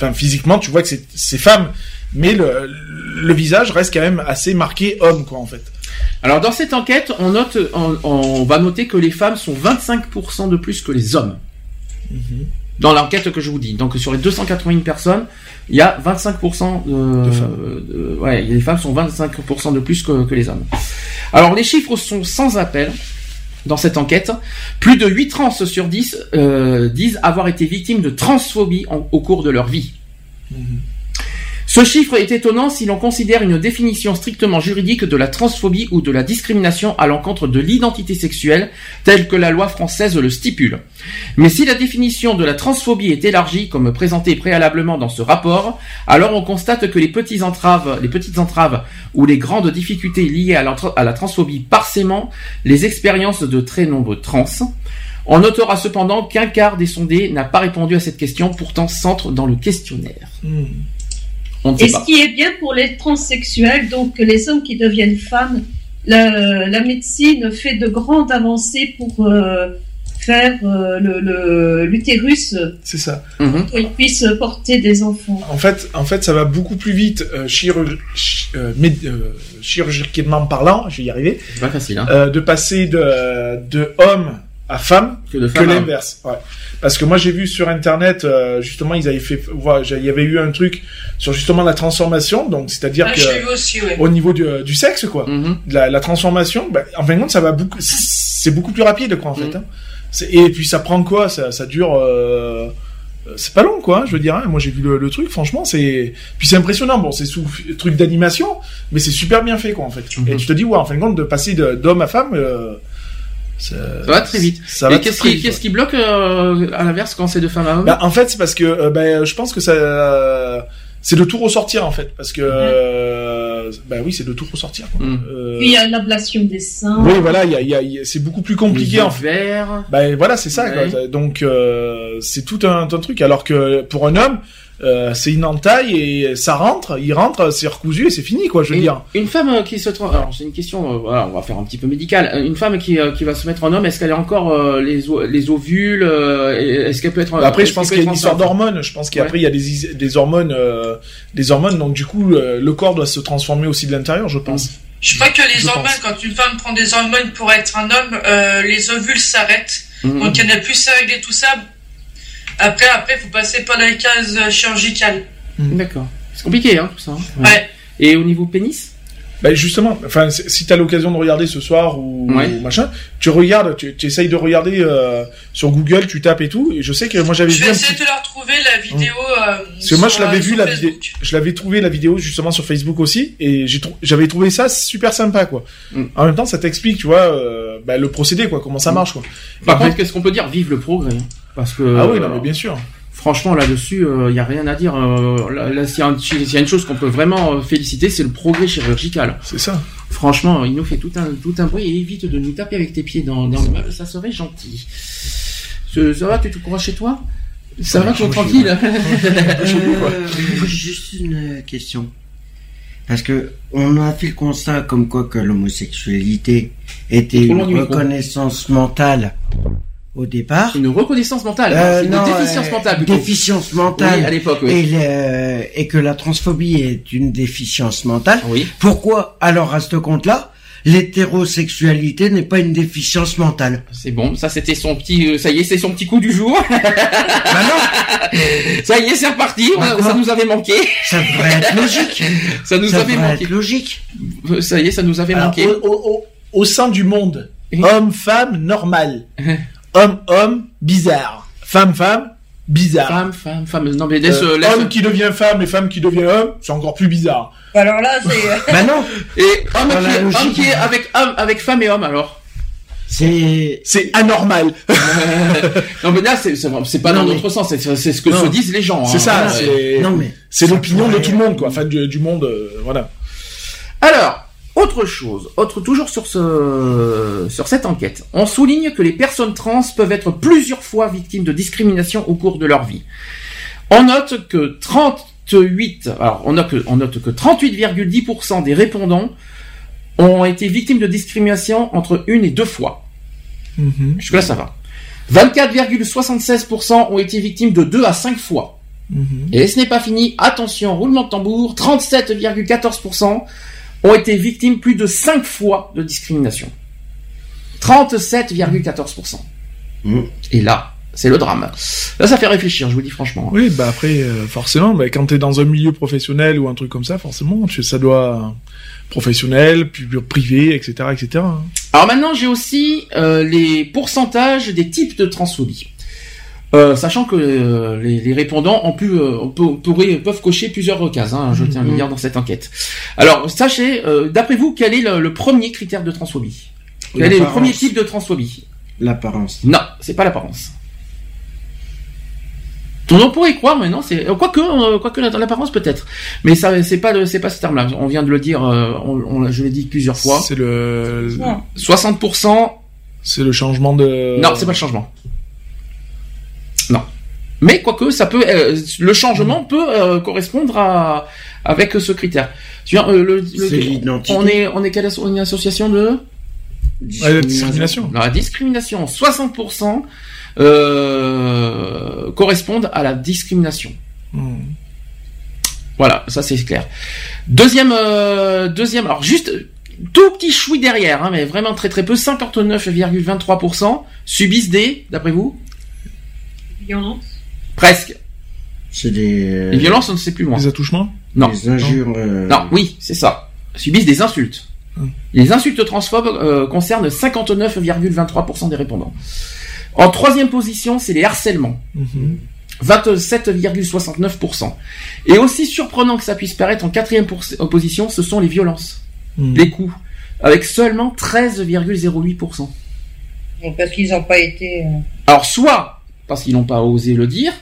enfin physiquement tu vois que c'est femme mais le, le visage reste quand même assez marqué homme quoi en fait Alors dans cette enquête, on note, on, on va noter que les femmes sont 25% de plus que les hommes. Dans l'enquête que je vous dis. Donc sur les 281 personnes, il y a 25% de, De femmes. de- ouais, les femmes sont 25% de plus que, que les hommes. Alors les chiffres sont sans appel. Dans cette enquête, plus de 8 trans sur 10 euh, disent avoir été victimes de transphobie au cours de leur vie. Ce chiffre est étonnant si l'on considère une définition strictement juridique de la transphobie ou de la discrimination à l'encontre de l'identité sexuelle, telle que la loi française le stipule. Mais si la définition de la transphobie est élargie, comme présenté préalablement dans ce rapport, alors on constate que les petites entraves, les petites entraves ou les grandes difficultés liées à, la transphobie parsément les expériences de très nombreux trans. On notera cependant qu'un quart des sondés n'a pas répondu à cette question, pourtant centre dans le questionnaire. On ne sait Et ce pas. qui est bien pour les transsexuels, donc les hommes qui deviennent femmes, la, la médecine fait de grandes avancées pour euh, faire euh, le- le- l'utérus c'est ça Mhm. pour qu'ils puissent porter des enfants. En fait, en fait, ça va beaucoup plus vite euh, chirurg- ch- euh, euh, chirurgicalement parlant, je vais y arriver, C'est pas facile, hein. euh, de passer de, de homme à femme Que l'inverse. Ouais. Parce que moi j'ai vu sur internet euh, justement ils avaient fait, voilà, il y avait eu un truc sur justement la transformation, donc c'est-à-dire Ah, que je l'ai vu aussi, ouais. au niveau du, du sexe quoi, Mhm. la, la transformation, bah, en fin de compte ça va beaucoup, c'est beaucoup plus rapide quoi en fait. hein. C'est- Et puis ça prend quoi? Ça, ça dure. euh, euh, c'est pas long, quoi. hein, je veux dire. hein. Moi, j'ai vu le, le truc. Franchement, c'est. Puis c'est impressionnant. Bon, c'est sous truc d'animation, mais c'est super bien fait, quoi, en fait. Et tu te dis, ouais, en fin de compte, de passer d'homme à femme, euh, ça, Ça va très vite. Ça va Et qu'est-ce qui, qu'est-ce qui bloque euh, à l'inverse quand c'est de femme à homme bah, en fait, c'est parce que euh, bah, je pense que ça, euh, c'est de tout ressortir en fait, parce que euh, bah oui, c'est de tout ressortir. quoi. Euh, Puis il y a l'ablation des seins. oui, voilà, il y a, il y a- il y a- c'est beaucoup plus compliqué en fait. ovaires. Ben voilà, c'est ça. Ouais. quoi. Donc euh, c'est tout un, un truc. Alors que pour un homme, euh, c'est une entaille et ça rentre, il rentre, c'est recousu et c'est fini, quoi. Je veux Une, dire. une femme euh, qui se trans- alors c'est une question, euh, voilà, on va faire un petit peu médical. Euh, Une femme qui, euh, qui va se mettre en homme, est-ce qu'elle a encore euh, les, les ovules euh, Est-ce qu'elle peut être Après, est-ce je pense qu'il y a une histoire d'hormones. Je pense qu'après il y a des, des hormones, euh, des hormones. Donc du coup, euh, le corps doit se transformer aussi de l'intérieur, je pense. Je crois que les Je hormones, pense. quand une femme prend des hormones pour être un homme, euh, les ovules s'arrêtent. Mhm. Donc il n'y en a plus à régler tout ça. Après, après, faut passer par la case euh, chirurgicale. D'accord. C'est compliqué, hein, tout ça. hein. Ouais. Et au niveau pénis? Ben justement, enfin, si t'as l'occasion de regarder ce soir ou, Ouais. ou machin, tu regardes, tu, tu essayes de regarder euh, sur Google, tu tapes et tout. Et je sais que moi j'avais Je vu vais un essayer petit de leur trouver la vidéo. euh, Parce que moi, sur, je l'avais euh, vu la vidéo, Facebook. je l'avais trouvé la vidéo justement sur Facebook aussi, et trou- j'avais trouvé ça super sympa, quoi. Mm. En même temps, ça t'explique, tu vois, euh, bah, le procédé, quoi, comment ça marche, quoi. Par contre, qu'est-ce qu'on peut dire? Vive le progrès. hein. Parce que. ah oui, non, euh, mais bien sûr. Franchement, là-dessus, il n'y a rien à dire. Euh, là, là, s'il y, a y une chose qu'on peut vraiment euh, féliciter, c'est le progrès chirurgical. C'est ça. Franchement, il nous fait tout un, tout un bruit et évite de nous taper avec tes pieds dans, dans le meuble, ça serait gentil. Ce- ça va, tu te crois chez toi? Ça va, tu es tranquille? Euh, juste une question. Parce que on a fait le constat comme quoi que l'homosexualité était une reconnaissance mentale au départ. Une reconnaissance mentale, Euh, c'est une non, déficience euh, mentale. plutôt. Déficience mentale. Oui, à l'époque, oui. Et, le- et que la transphobie est une déficience mentale. Oui. Pourquoi alors à ce compte-là l'hétérosexualité n'est pas une déficience mentale? C'est bon, ça c'était son petit, euh, ça y est, c'est son petit coup du jour. ça y est, c'est reparti. Bah ça nous avait manqué. Ça devrait être logique. Ça nous Ça avait devrait manqué. être logique. Euh, Ça y est, ça nous avait Alors, manqué. au, au- au- au sein du monde, homme, femme, normal. homme, homme, bizarre. Femme, femme, bizarre. Femme, femme, femme. Non mais laisse, Euh, laisse- Homme qui devient femme et femme qui devient homme, c'est encore plus bizarre. Alors là, c'est. Bah non. Et homme, qui, est- homme qui est avec homme, avec femme et homme alors. C'est C'est anormal. non mais là c'est c'est pas Non, dans mais- notre sens, c'est c'est ce que Non. se disent les gens. C'est hein. ça, c'est Non, mais c'est ça l'opinion de tout le monde, quoi. Enfin, du, du monde, euh, voilà. Alors, autre chose, autre toujours sur ce sur cette enquête, on souligne que les personnes trans peuvent être plusieurs fois victimes de discrimination au cours de leur vie. On note que 38, alors on note que, on note que 38,10% des répondants ont été victimes de discrimination entre une et deux fois. Jusque là ça va. 24,76% ont été victimes de deux à cinq fois. Et ce n'est pas fini. Attention, roulement de tambour. 37,14% ont été victimes plus de 5 fois de discrimination. 37,14%. Mm. Et là, c'est le drame. Là, ça fait réfléchir, je vous dis franchement. Oui, bah après, euh, forcément, bah, quand t'es dans un milieu professionnel ou un truc comme ça, forcément, tu, ça doit professionnel, puis privé, etc., etc. hein. Alors maintenant, j'ai aussi euh, les pourcentages des types de transphobie. Euh, sachant que euh, les, les répondants ont pu, euh, peut- pourraient- peuvent cocher plusieurs cases, hein, je tiens à le dire dans cette enquête. Alors, sachez, euh, d'après vous, quel est le, le premier critère de transphobie? Quel est le premier type de transphobie? L'apparence. Non, c'est pas l'apparence. On pourrait y croire, mais non, c'est quoique, euh, quoique la- l'apparence peut-être, mais ça, c'est pas le, c'est pas ce terme-là. On vient de le dire, euh, on, on- je l'ai dit plusieurs fois. C'est le, 60%. c'est le changement de. Non, c'est pas le changement. Mais quoique, ça peut, euh, le changement peut euh, correspondre à avec ce critère. Tu vois, euh, le, on est, on est quelle asso- une association de Ouais, la discrimination. la discrimination, 60% euh, correspondent à la discrimination. Hmm. Voilà, ça c'est clair. Deuxième, euh, deuxième, alors juste tout petit chouï derrière, hein, mais vraiment très très peu, 59,23% subissent des, d'après vous, Violence. Presque. C'est des. Les violences, on ne sait plus loin. Les attouchements Non. Des injures. euh, Non, oui, c'est ça. Subissent des insultes. Hum. Les insultes transphobes euh, concernent 59,23% des répondants. En troisième position, c'est les harcèlements. Mhm. 27,69%. Et aussi surprenant que ça puisse paraître, en quatrième position, ce sont les violences, Mhm. les coups, avec seulement 13,08%. Donc, parce qu'ils n'ont pas été. euh, Alors soit parce qu'ils n'ont pas osé le dire,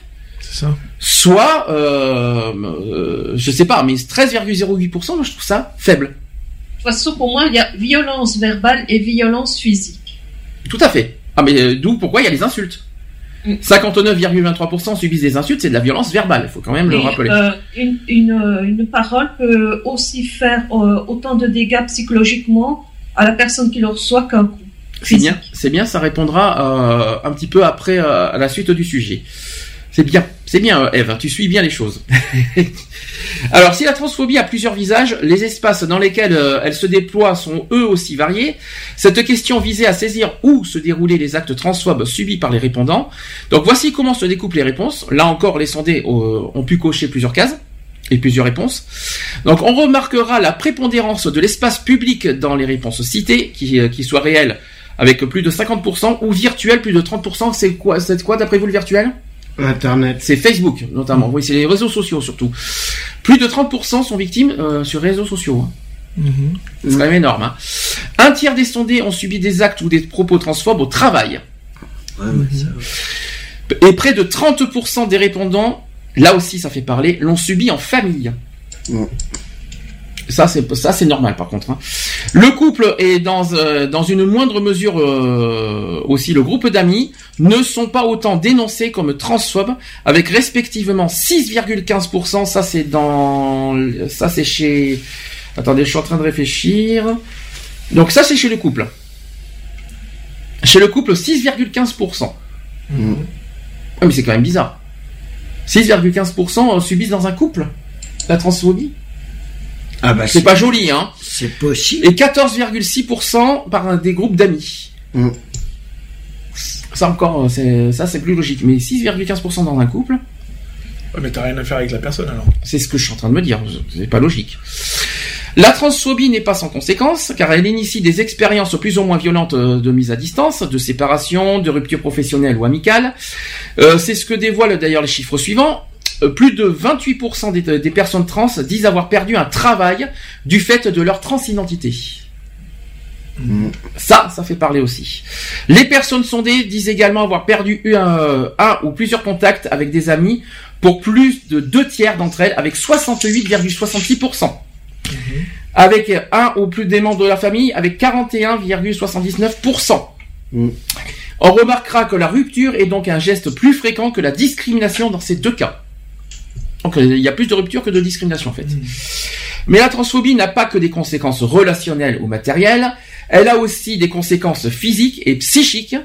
ça. soit, euh, euh, je sais pas, mais 13,08%, moi je trouve ça faible. De toute façon, pour moi, il y a violence verbale et violence physique. Tout à fait. Ah mais euh, d'où pourquoi il y a les insultes. Mm. 59,23% subissent des insultes, c'est de la violence verbale, il faut quand même le rappeler. euh, une, une, euh, une parole peut aussi faire autant de dégâts psychologiquement à la personne qui le reçoit qu'un coup. C'est bien, c'est bien, ça répondra un petit peu après à la suite du sujet. C'est bien, c'est bien, Eve, tu suis bien les choses. Alors, si la transphobie a plusieurs visages, les espaces dans lesquels euh, elle se déploie sont eux aussi variés. Cette question visait à saisir où se déroulaient les actes transphobes subis par les répondants. Donc, voici comment se découpent les réponses. Là encore, les sondés euh, ont pu cocher plusieurs cases et plusieurs réponses. Donc on remarquera la prépondérance de l'espace public dans les réponses citées, qui, euh, qui soit réelle avec plus de 50% ou virtuel plus de 30%. C'est quoi, c'est quoi d'après vous le virtuel? Internet. C'est Facebook notamment. Oui, c'est les réseaux sociaux surtout. Plus de 30% sont victimes euh, sur les réseaux sociaux. hein. Mhm. C'est quand même énorme. hein. Un tiers des sondés ont subi des actes ou des propos transphobes au travail. Ouais, mais ça- Et près de 30% des répondants, là aussi ça fait parler, l'ont subi en famille. Ça c'est ça c'est normal par contre. hein. Le couple est dans euh, dans une moindre mesure euh, aussi le groupe d'amis ne sont pas autant dénoncés comme transphobes avec respectivement 6,15%. Ça c'est dans ça c'est chez attendez je suis en train de réfléchir. Donc ça c'est chez le couple. Chez le couple 6,15%. Mm. Ah, mais c'est quand même bizarre. 6,15% subissent dans un couple la transphobie. Ah bah, c'est pas joli, hein. C'est possible. Et 14,6% par des groupes d'amis. Mm. Ça encore, euh, c'est, ça c'est plus logique. Mais 6,15% dans un couple, Ouais, mais t'as rien à faire avec la personne alors. c'est ce que je suis en train de me dire. C'est pas logique. La transphobie n'est pas sans conséquence, car elle initie des expériences plus ou moins violentes euh, de mise à distance, de séparation, de rupture professionnelle ou amicale. Euh, c'est ce que dévoilent d'ailleurs les chiffres suivants. Euh, plus de 28% des, des personnes trans disent avoir perdu un travail du fait de leur transidentité. Ça, ça fait parler aussi. Les personnes sondées disent également avoir perdu un, un ou plusieurs contacts avec des amis pour plus de deux tiers d'entre elles, avec 68,66%. Avec un ou plus des membres de la famille, avec 41,79%. On remarquera que la rupture est donc un geste plus fréquent que la discrimination dans ces deux cas. Donc euh, il y a plus de rupture que de discrimination en fait. Mais la transphobie n'a pas que des conséquences relationnelles ou matérielles, elle a aussi des conséquences physiques et psychiques.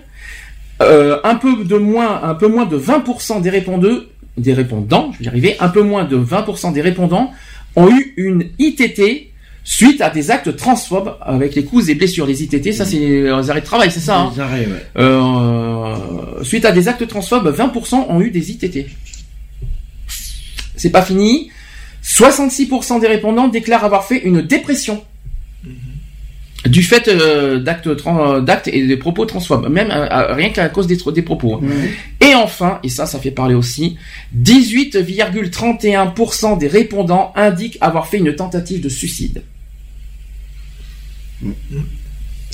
Euh, un peu de moins, un peu moins de 20% des répondeux, des répondants, je vais y arriver, un peu moins de 20% des répondants ont eu une ITT suite à des actes transphobes avec les coups et blessures. Les ITT, ça c'est les arrêts de travail, c'est ça hein? Les arrêts, ouais. Euh, suite à des actes transphobes, 20% ont eu des ITT. C'est pas fini. 66% des répondants déclarent avoir fait une dépression du fait euh, d'actes euh, d'actes et des propos transphobes, même euh, rien qu'à cause des, propos. hein. Et enfin, et ça, ça fait parler aussi, 18,31% des répondants indiquent avoir fait une tentative de suicide.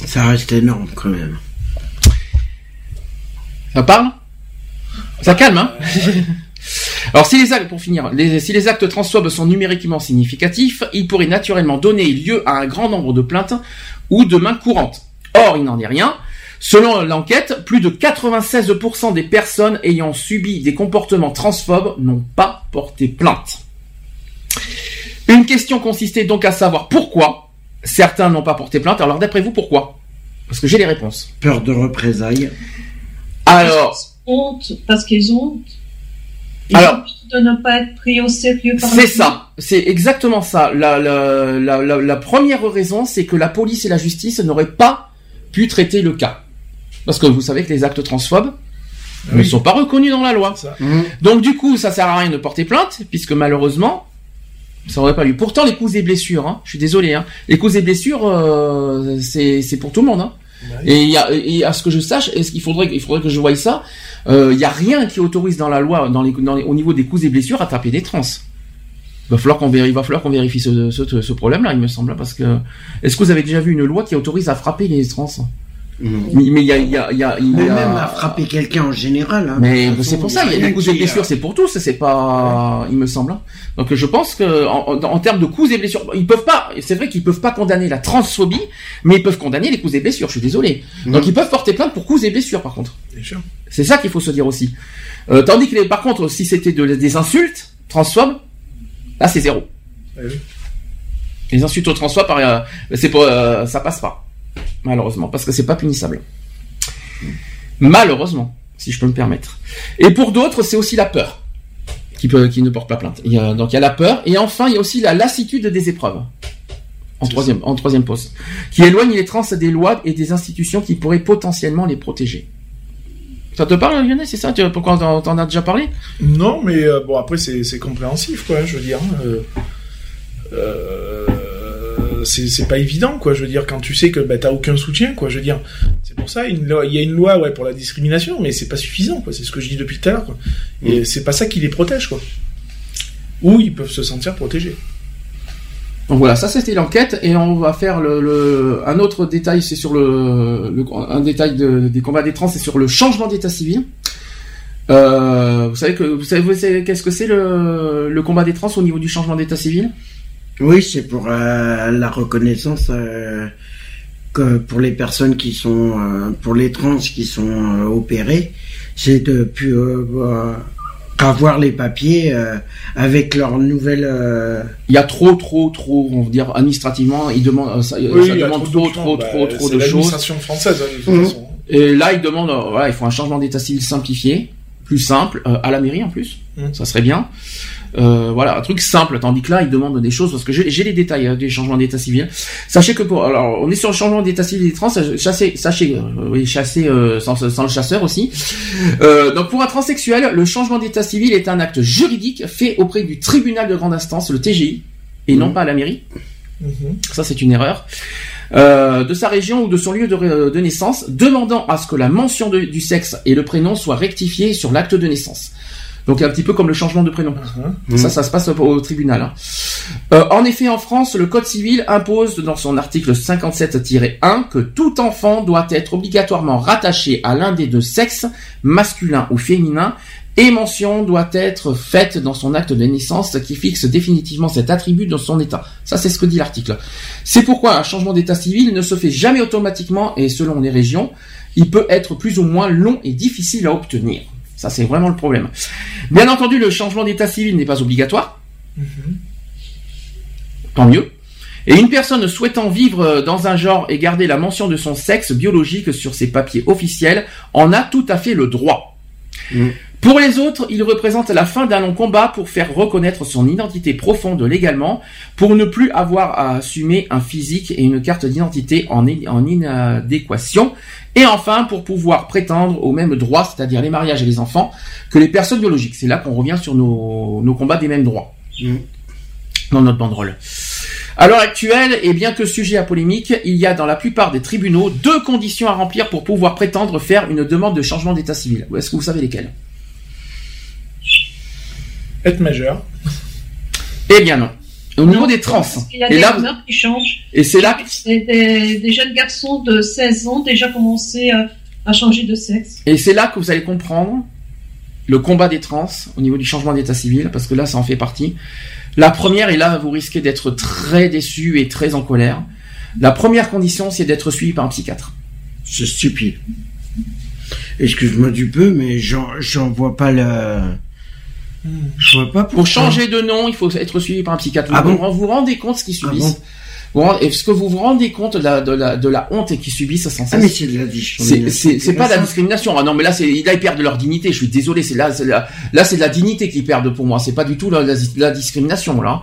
Ça reste énorme quand même. Ça parle? Ça calme, hein? Alors, si les actes, pour finir, les- si les actes transphobes sont numériquement significatifs, ils pourraient naturellement donner lieu à un grand nombre de plaintes ou de mains courantes. Or, il n'en est rien. Selon l'enquête, plus de 96% des personnes ayant subi des comportements transphobes n'ont pas porté plainte. Une question consistait donc à savoir pourquoi certains n'ont pas porté plainte. Alors, d'après vous, pourquoi? Parce que j'ai les réponses. Peur de représailles. Alors, Honte, parce qu'ils ont honte. Alors- de ne pas être pris au sérieux par C'est ça, c'est exactement ça. La, la, la, la, la première raison, c'est que la police et la justice n'auraient pas pu traiter le cas. Parce que vous savez que les actes transphobes ne sont pas reconnus dans la loi. Donc du coup, ça sert à rien de porter plainte, puisque malheureusement, ça aurait pas lieu. Pourtant, les coups et blessures, hein, je suis désolé, hein, les coups et blessures, euh, c'est c'est pour tout le monde. Hein. A, et à ce que je sache, est-ce qu'il faudrait, il faudrait que je voie ça euh, Il y a rien qui autorise dans la loi, au niveau des coups et blessures, à taper des trans. Il va falloir qu'on vérifie, va vérifie ce, problème-là, il me semble, parce que est-ce que vous avez déjà vu une loi qui autorise à frapper les trans? Mais mais il y a, il y a, il y a, il y Mais a- même à frapper quelqu'un en général. hein. mais c'est pour ça, il y a des coups et blessures, euh, c'est pour tous, c'est pas, il me semble. hein. Donc je pense que en, en- en termes de coups et blessures, ils peuvent pas. C'est vrai qu'ils peuvent pas condamner la transphobie, mais ils peuvent condamner les coups et blessures. Je suis désolé. Donc ils peuvent porter plainte pour coups et blessures, par contre. Bien sûr. C'est ça qu'il faut se dire aussi. Euh, tandis que les- par contre, si c'était de- des insultes transphobes, là c'est zéro. Oui. Les insultes aux transphobes, par- euh, c'est pas, euh, ça passe pas, malheureusement, parce que c'est pas punissable. Malheureusement, si je peux me permettre. Et pour d'autres, c'est aussi la peur qui peut, qui ne porte pas plainte. Il y a, donc il y a la peur, et enfin il y a aussi la lassitude des épreuves. En troisième, en troisième poste, qui éloigne les trans des lois et des institutions qui pourraient potentiellement les protéger. Ça te parle, Lionel, c'est ça? Pourquoi t'en t'en as déjà parlé? Non, mais euh, bon, après, c'est c'est compréhensif, quoi, je veux dire. euh, euh, c'est pas évident, quoi, je veux dire, quand tu sais que bah, t'as aucun soutien, quoi, je veux dire. C'est pour ça, une loi- il y a une loi ouais, pour la discrimination, mais c'est pas suffisant, quoi, c'est ce que je dis depuis tout à l'heure. Et c'est pas ça qui les protège, quoi. Ou ils peuvent se sentir protégés. Donc voilà, ça c'était l'enquête et on va faire le, le- un autre détail, c'est sur le, le- un détail de- des combats des trans, c'est sur le changement d'état civil. Euh, vous savez que vous savez, vous savez qu'est-ce que c'est le, le combat des trans au niveau du changement d'état civil? Oui, c'est pour euh, la reconnaissance euh, que pour les personnes qui sont, euh, pour les trans qui sont euh, opérées, c'est de pu euh, euh, avoir les papiers euh, avec leur nouvelle. euh, Il y a trop, trop, trop, on va dire administrativement, ils demandent, euh, ça, Oui, ça il demande trop trop, trop, bah, trop, trop c'est de choses. l'administration française, hein, de toute Mhm. façon. Et là, ils demandent, euh, voilà, il faut un changement d'état civil simplifié, plus simple, euh, à la mairie en plus. Mhm. Ça serait bien. Euh, voilà, un truc simple, tandis que là, ils demandent des choses parce que j'ai les détails hein, des changements d'état civil. Sachez que pour, alors, on est sur le changement d'état civil des trans, chasser, sachez, euh, oui, chasser euh, sans, sans le chasseur aussi. Donc pour un transsexuel, le changement d'état civil est un acte juridique fait auprès du tribunal de grande instance, le TGI, et non pas à la mairie. Ça, c'est une erreur. Euh, de sa région ou de son lieu de, naissance, demandant à ce que la mention de- du sexe et le prénom soient rectifiés sur l'acte de naissance. Donc un petit peu comme le changement de prénom. Ça, ça se passe au, au tribunal. hein. Euh, en effet, en France, le Code civil impose dans son article 57-1 que tout enfant doit être obligatoirement rattaché à l'un des deux sexes, masculin ou féminin, et mention doit être faite dans son acte de naissance qui fixe définitivement cet attribut dans son état. Ça, c'est ce que dit l'article. C'est pourquoi un changement d'état civil ne se fait jamais automatiquement et selon les régions, il peut être plus ou moins long et difficile à obtenir. Ça, c'est vraiment le problème. Bien entendu, le changement d'état civil n'est pas obligatoire. Tant mieux. Et une personne souhaitant vivre dans un genre et garder la mention de son sexe biologique sur ses papiers officiels en a tout à fait le droit. Pour les autres, il représente la fin d'un long combat pour faire reconnaître son identité profonde légalement, pour ne plus avoir à assumer un physique et une carte d'identité en, inadéquation, et enfin pour pouvoir prétendre aux mêmes droits, c'est-à-dire les mariages et les enfants, que les personnes biologiques. C'est là qu'on revient sur nos, nos combats des mêmes droits dans notre banderole. À l'heure actuelle, et bien que sujet à polémique, il y a dans la plupart des tribunaux deux conditions à remplir pour pouvoir prétendre faire une demande de changement d'état civil. Est-ce que vous savez lesquelles? Être majeur. Eh bien non. Au niveau des trans. Il y a Et des là, qui changent. et c'est là, C'est des, des jeunes garçons de 16 ans déjà commencé à, à changer de sexe. et c'est là que vous allez comprendre le combat des trans au niveau du changement d'état civil, parce que là, ça en fait partie. La première, et là, vous risquez d'être très déçu et très en colère. La première condition, c'est d'être suivi par un psychiatre. C'est stupide. Excuse-moi du peu, mais j'en, j'en vois pas le. Je vois pas Pour changer de nom, il faut être suivi par un psychiatre. Ah vous, bon vous rendez compte ce qu'ils Ah subissent bon Vous rendez- Est-ce que vous vous rendez compte de la, de la, de la honte qu'ils subissent sans cesse Ah, mais c'est de la discrimination. C'est- pas de la discrimination. Ah non, mais là, c'est là ils perdent leur dignité. Je suis désolé. C'est là, c'est là, là, c'est de la dignité qu'ils perdent pour moi. C'est pas du tout la, la- la discrimination là.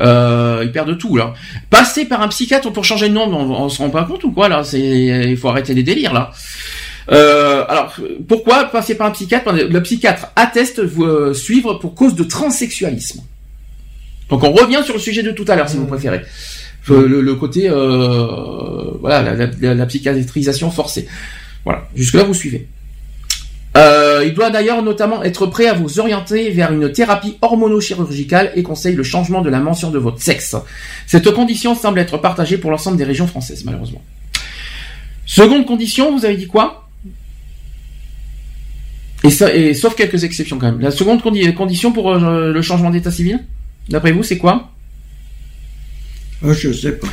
Euh, ils perdent tout là. Passer par un psychiatre pour changer de nom, on, on se rend pas compte ou quoi là? C'est il faut arrêter les délires là. Euh, alors pourquoi passer par un psychiatre? Le psychiatre atteste vous euh, suivre pour cause de transsexualisme. Donc on revient sur le sujet de tout à l'heure si vous préférez. Euh, Le, le côté euh, voilà la, la- la psychiatrisation forcée. Voilà jusque là vous suivez. Euh, il doit d'ailleurs notamment être prêt à vous orienter vers une thérapie hormono-chirurgicale et conseille le changement de la mention de votre sexe. Cette condition semble être partagée pour l'ensemble des régions françaises, malheureusement. Seconde condition, vous avez dit quoi? Et, ça, et sauf quelques exceptions quand même. La seconde condi- condition pour euh, le changement d'état civil, d'après vous, c'est quoi? Oh, je sais pas.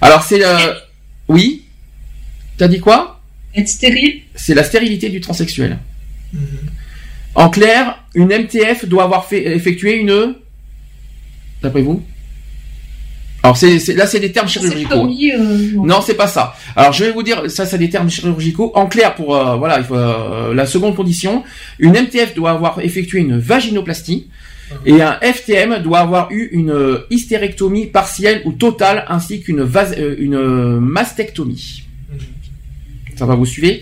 Alors c'est la... Oui? T'as dit quoi? Être stérile C'est la stérilité du transsexuel. En clair, une MTF doit avoir fait, effectué une... D'après vous? Alors c'est, c'est- là c'est des termes chirurgicaux. Euh, non. C'est pas ça. Alors je vais vous dire, ça c'est des termes chirurgicaux. En clair, pour euh, voilà, il faut, euh, la seconde condition, une MTF doit avoir effectué une vaginoplastie et un FTM doit avoir eu une euh, hystérectomie partielle ou totale ainsi qu'une vas- euh, une euh, mastectomie. Ça va vous suivre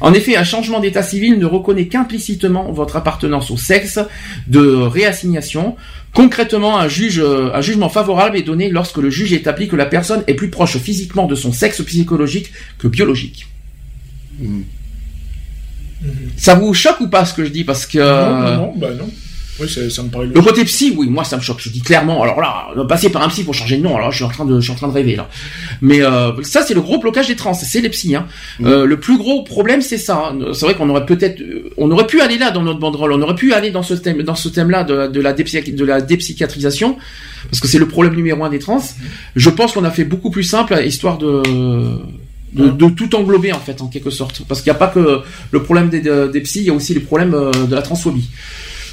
En effet, un changement d'état civil ne reconnaît qu'implicitement votre appartenance au sexe de réassignation. Concrètement, un, juge, euh, un jugement favorable est donné lorsque le juge établit que la personne est plus proche physiquement de son sexe psychologique que biologique. Ça vous choque ou pas ce que je dis? Parce que... Non, non, non, bah non. Oui, ça, ça me paraît Le côté psy, oui, moi ça me choque. Je dis clairement. Alors là, passer par un psy pour changer de nom, alors je suis en train de, je suis en train de rêver là. Mais euh, ça, c'est le gros blocage des trans. C'est les psys. Hein. Euh, le plus gros problème, c'est ça. hein. C'est vrai qu'on aurait peut-être, euh, on aurait pu aller là dans notre banderole. On aurait pu aller dans ce thème, dans ce thème-là de, de la dépsy- de la dépsychiatrisation, parce que c'est le problème numéro un des trans. Je pense qu'on a fait beaucoup plus simple, histoire de de, de tout englober en fait en quelque sorte parce qu'il n'y a pas que le problème des, des psys il y a aussi le problème de la transphobie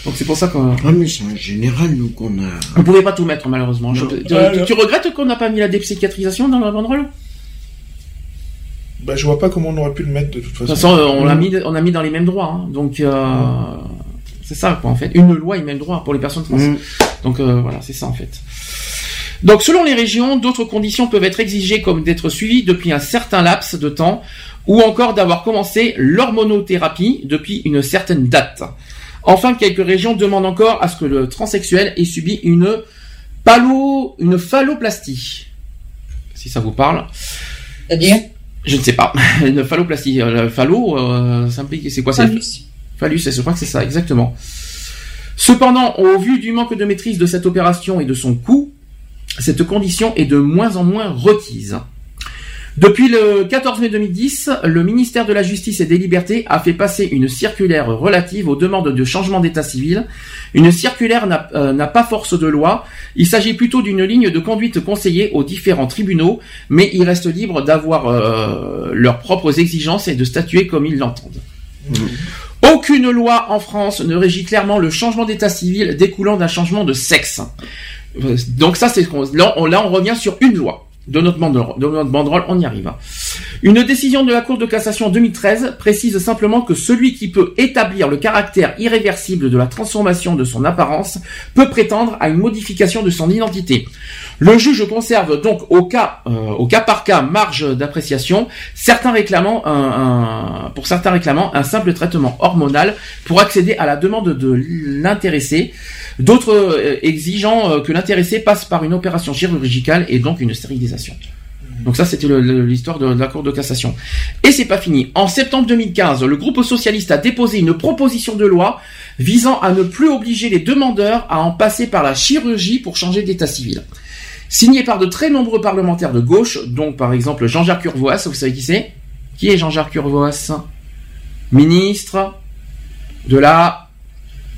donc c'est pour ça qu'on Ah, mais c'est en général, nous, qu'on a. on pouvait pas tout mettre malheureusement. Je- tu, regrettes qu'on n'a pas mis la dépsychiatrisation dans la banderole? Bah, je vois pas comment on aurait pu le mettre de toute De façon. toute façon, on l'a mis, on a mis dans les mêmes droits, hein. donc euh, C'est ça, quoi, en fait. Une loi et même droit pour les personnes trans. Mm. Donc euh, voilà, c'est ça en fait. Donc selon les régions, d'autres conditions peuvent être exigées comme d'être suivies depuis un certain laps de temps ou encore d'avoir commencé l'hormonothérapie depuis une certaine date. Enfin, quelques régions demandent encore à ce que le transsexuel ait subi une palo, une phalloplastie. Si ça vous parle. C'est-à-dire Je ne sais pas. Une phalloplastie. Euh, Le phallo, euh, c'est quoi ça Phallus. Phallus, je crois que c'est ça, exactement. Cependant, au vu du manque de maîtrise de cette opération et de son coût, cette condition est de moins en moins requise. Depuis le 14 mai 2010, le ministère de la Justice et des Libertés a fait passer une circulaire relative aux demandes de changement d'état civil. Une circulaire n'a euh, pas force de loi. Il s'agit plutôt d'une ligne de conduite conseillée aux différents tribunaux, mais ils restent libres d'avoir euh, leurs propres exigences et de statuer comme ils l'entendent. Aucune loi en France ne régit clairement le changement d'état civil découlant d'un changement de sexe. Euh, Donc ça, c'est là, on revient sur une loi. De notre, banderole, de notre on y arrive. Une décision de la Cour de cassation 2013 précise simplement que celui qui peut établir le caractère irréversible de la transformation de son apparence peut prétendre à une modification de son identité. Le juge conserve donc au cas, euh, au cas par cas marge d'appréciation, certains réclamant un, un- pour certains réclamant un simple traitement hormonal pour accéder à la demande de l'intéressé, d'autres euh, exigeant euh, que l'intéressé passe par une opération chirurgicale et donc une stérilisation. Donc ça, c'était l'histoire de, de la Cour de cassation. Et c'est pas fini. En septembre 2015, le groupe socialiste a déposé une proposition de loi visant à ne plus obliger les demandeurs à en passer par la chirurgie pour changer d'état civil. Signé par de très nombreux parlementaires de gauche, donc par exemple Jean-Jacques Urvoas, vous savez qui c'est? Qui est Jean-Jacques Urvoas? Ministre de la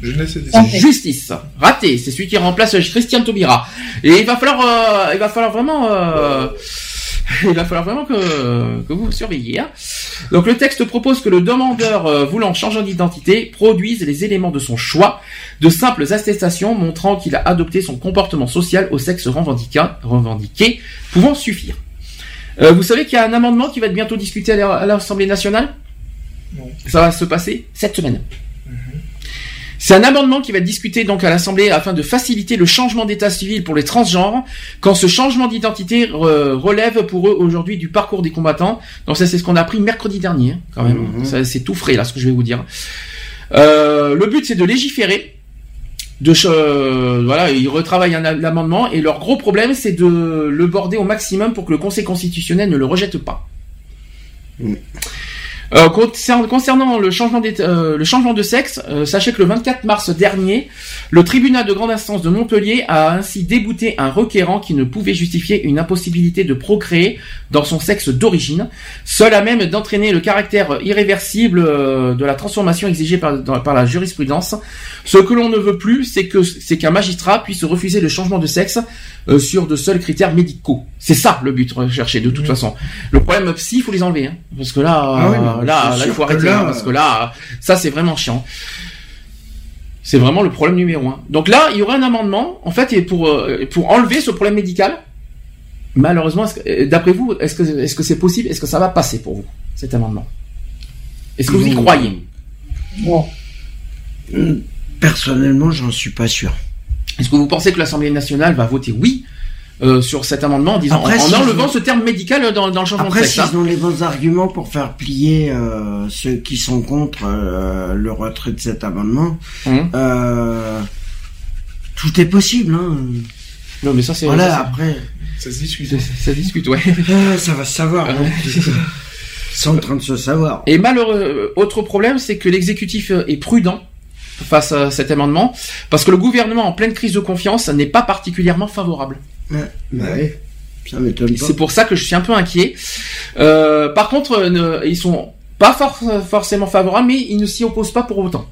Jeunesse et des Justice. Raté. C'est celui qui remplace Christian Taubira. Et il va falloir, euh, il va falloir vraiment, euh, il va falloir vraiment que, que vous surveilliez. hein. Donc le texte propose que le demandeur euh, voulant changer d'identité produise les éléments de son choix, de simples attestations montrant qu'il a adopté son comportement social au sexe revendiqué, pouvant suffire. Vous savez qu'il y a un amendement qui va être bientôt discuté à l'Assemblée nationale? Ça va se passer cette semaine. C'est un amendement qui va être discuté donc à l'Assemblée afin de faciliter le changement d'état civil pour les transgenres quand ce changement d'identité re- relève pour eux aujourd'hui du parcours des combattants. Donc ça c'est ce qu'on a appris mercredi dernier hein, quand même. Ça, C'est tout frais là ce que je vais vous dire. Euh, le but c'est de légiférer. De euh, voilà, ils retravaillent l'amendement et leur gros problème c'est de le border au maximum pour que le Conseil constitutionnel ne le rejette pas. Euh, concernant, le changement, euh, le changement de sexe, euh, sachez que le 24 mars dernier, le tribunal de grande instance de Montpellier a ainsi débouté un requérant qui ne pouvait justifier une impossibilité de procréer dans son sexe d'origine, seul à même d'entraîner le caractère irréversible euh, de la transformation exigée par, par la jurisprudence. Ce que l'on ne veut plus, c'est que c'est qu'un magistrat puisse refuser le changement de sexe euh, sur de seuls critères médicaux. C'est ça le but recherché de toute façon. Le problème psy, il faut les enlever, hein, parce que là, Ah oui, là, là, il faut arrêter, là, hein, parce que là, ça c'est vraiment chiant. C'est vraiment le problème numéro un. Donc là, il y aura un amendement, en fait, pour euh, pour enlever ce problème médical. Malheureusement, euh, d'après vous, est-ce que est-ce que c'est possible Est-ce que ça va passer pour vous cet amendement? Est-ce que vous y croyez? Bon. Personnellement, j'en suis pas sûr. Est-ce que vous pensez que l'Assemblée nationale va voter oui euh, sur cet amendement en disant Après, en, en s'ils enlevant ont- ce terme médical dans, dans le changement Après, de sexe s'ils hein ont les bons arguments pour faire plier euh, ceux qui sont contre euh, le retrait de cet amendement, euh, tout est possible. Hein. Non, mais ça c'est Voilà, ça, après. Ça se discute. Ça, ça discute, ouais. Ah, ça va se savoir. hein. C'est en train de se savoir. Et malheureux, autre problème, c'est que l'exécutif est prudent face à cet amendement, parce que le gouvernement en pleine crise de confiance n'est pas particulièrement favorable. Ouais, bah oui. Ça m'étonne pas. C'est pour ça que je suis un peu inquiet. Euh, par contre, euh, ne- ils sont pas for- forcément favorables, mais ils ne s'y opposent pas pour autant.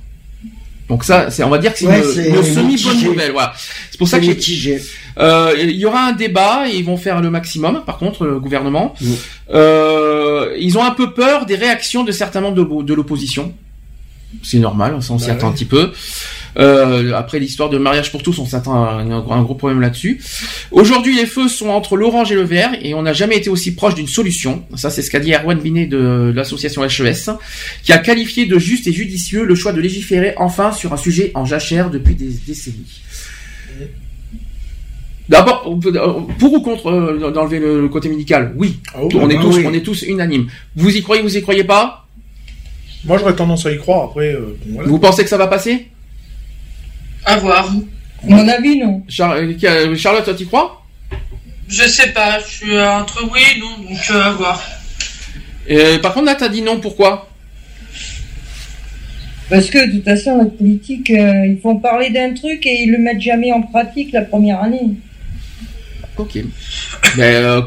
Donc ça, c'est, on va dire que c'est Ouais, une, c'est une semi bonne nouvelle. Voilà. C'est pour ça que j'ai-. Euh, il y aura un débat et ils vont faire le maximum. Par contre, le gouvernement, Mm. euh, ils ont un peu peur des réactions de certains membres de, de l'opposition. C'est normal, ça on s'y Bah attend ouais. un petit peu. Euh, après l'histoire de mariage pour tous, on s'attend à un, un gros problème là-dessus. Aujourd'hui, les feux sont entre l'orange et le vert et on n'a jamais été aussi proche d'une solution. Ça, c'est ce qu'a dit Erwan Binet de l'association HES, qui a qualifié de juste et judicieux le choix de légiférer enfin sur un sujet en jachère depuis des décennies. D'abord, pour ou contre euh, d'enlever le, le côté médical? Oui. on est bah tous, oui. on est tous unanimes. Vous y croyez, vous y croyez pas? Moi, j'aurais tendance à y croire. Après, euh, bon, voilà. Vous pensez que ça va passer? À voir. Mon avis, non. Char- euh, a- Charlotte, toi, t'y crois? Je sais pas, je suis euh, entre oui et non, donc euh, à voir. Euh, Par contre, là, t'as dit non. Pourquoi? Parce que de toute façon, la politique, euh, ils font parler d'un truc et ils le mettent jamais en pratique la première année. Ok. Mais euh,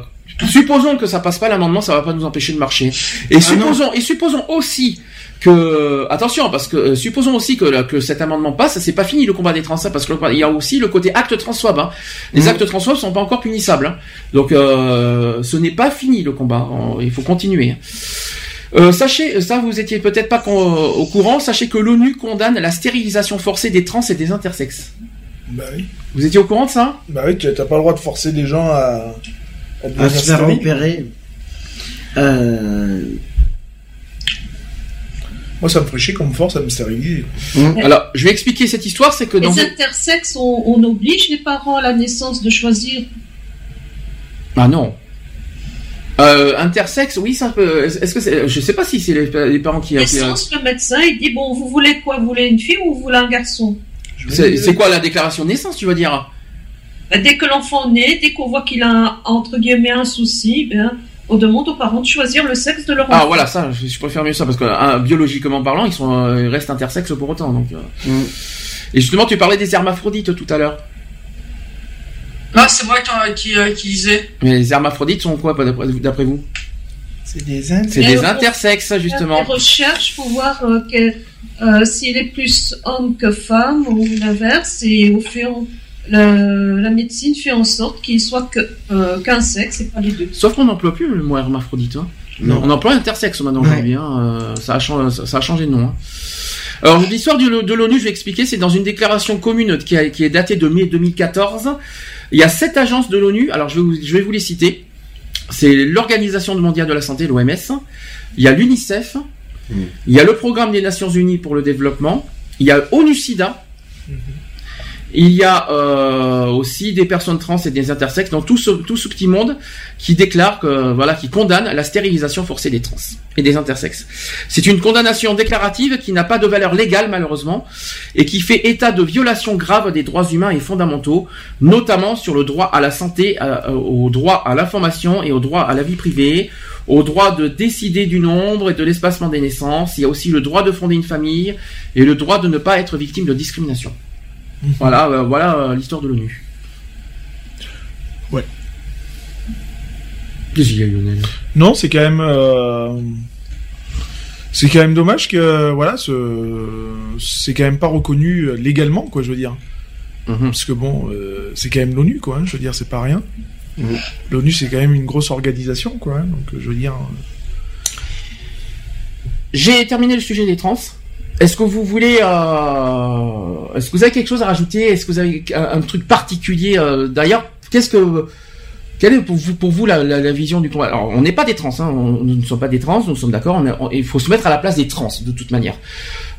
supposons que ça passe pas l'amendement, ça va pas nous empêcher de marcher. Et Ah supposons, et supposons aussi que attention parce que euh, supposons aussi que, là, que cet amendement passe, c'est pas fini le combat des trans hein, parce que il y a aussi le côté acte transphobe. Hein. Les Mhm. actes transphobes sont pas encore punissables. hein. Donc euh, ce n'est pas fini le combat. On- Il faut continuer. Euh, sachez, ça vous étiez peut-être pas con- au courant, sachez que l'ONU condamne la stérilisation forcée des trans et des intersexes. Bah oui. Vous étiez au courant de ça Bah oui, tu t'as pas le droit de forcer des gens à, à à devenir se faire opérer. Euh, Moi, ça me ferait chier qu'on me force à me stériliser. Alors, je vais expliquer cette histoire, c'est que dans Les intersexes, on, on oblige les parents à la naissance de choisir. Ah non. Euh, intersexe, oui, ça peut. Est-ce que c'est. Je sais pas si c'est les, les parents qui. Naissance, le médecin, il dit bon, vous voulez quoi Vous voulez une fille ou vous voulez un garçon? C'est c'est quoi la déclaration de naissance, tu veux dire? Ben, Dès que l'enfant naît, dès qu'on voit qu'il a un- entre guillemets un souci, ben, on demande aux parents de choisir le sexe de leur enfant. Ah voilà, ça, je, je préfère mieux ça parce que hein, biologiquement parlant, ils sont euh, ils restent intersexes pour autant. Donc. euh. Et justement, tu parlais des hermaphrodites tout à l'heure. Ah, c'est moi qui, qui, euh, qui disais. Mais les hermaphrodites sont quoi d'après vous? C'est des C'est des intersexes justement. Faire des recherches pour voir euh, euh, s'il est plus homme que femme ou l'inverse, et au fait, on- la, la médecine fait en sorte qu'il soit euh, qu'un sexe et pas les deux. Sauf qu'on n'emploie plus le mot hermaphrodite. Hein. Non. On emploie intersexe maintenant aujourd'hui. Hein. euh, ça, a changé, ça, ça a changé de nom. hein. Alors l'histoire de l'ONU, je vais expliquer, c'est dans une déclaration commune qui, a- qui est datée de mai 2014. Il y a sept agences de l'ONU. Alors je vais, vous, je vais vous les citer. C'est l'Organisation mondiale de la santé, l'OMS. Il y a l'UNICEF. Il y a le Programme des Nations Unies pour le développement. Il y a ONU-SIDA. Il y a euh, aussi des personnes trans et des intersexes dans tout ce, petit monde qui déclare que voilà qui condamne la stérilisation forcée des trans et des intersexes. C'est une condamnation déclarative qui n'a pas de valeur légale malheureusement et qui fait état de violations graves des droits humains et fondamentaux, notamment sur le droit à la santé, à- au droit à l'information et au droit à la vie privée, au droit de décider du nombre et de l'espacement des naissances. Il y a aussi le droit de fonder une famille et le droit de ne pas être victime de discrimination. Voilà, euh, voilà euh, l'histoire de l'ONU. Ouais. Qu'est-ce qu'il y a, Lionel? Non, c'est quand même. euh, C'est quand même dommage que voilà, ce... c'est quand même pas reconnu euh, légalement, quoi, je veux dire. Parce que bon, c'est quand même l'ONU, quoi. hein, je veux dire, c'est pas rien. L'ONU, c'est quand même une grosse organisation, quoi. hein, donc, je veux dire. J'ai terminé le sujet des trans. Est-ce que vous voulez, euh, est-ce que vous avez quelque chose à rajouter? Est-ce que vous avez un, truc particulier euh, D'ailleurs, qu'est-ce que, quelle est pour vous, pour vous la, la- la vision du combat? Alors, on n'est pas des trans, hein, on- nous ne sommes pas des trans, nous sommes d'accord. Il faut se mettre à la place des trans de toute manière.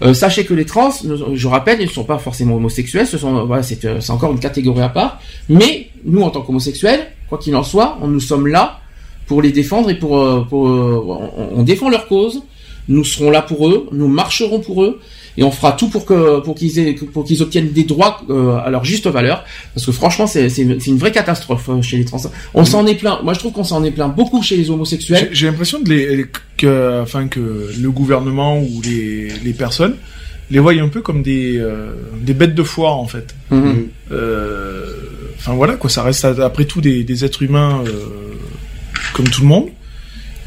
Euh, sachez que les trans, je rappelle, ils ne sont pas forcément homosexuels. Ce sont, voilà, c'est euh, c'est encore une catégorie à part. Mais nous, en tant qu'homosexuels, quoi qu'il en soit, on, nous sommes là pour les défendre et pour, euh, pour euh, on, on défend leur cause. Nous serons là pour eux, nous marcherons pour eux et on fera tout pour que pour qu'ils aient pour qu'ils obtiennent des droits euh, à leur juste valeur parce que franchement c'est c'est une, vraie catastrophe euh, chez les trans. On s'en est plein. Moi je trouve qu'on s'en est plein beaucoup chez les homosexuels. J'ai l'impression de les, que, enfin, que le gouvernement ou les, les personnes les voient un peu comme des, euh, des bêtes de foire, en fait. Mhm. Euh, Enfin voilà, quoi, ça reste après tout des, des êtres humains comme tout le monde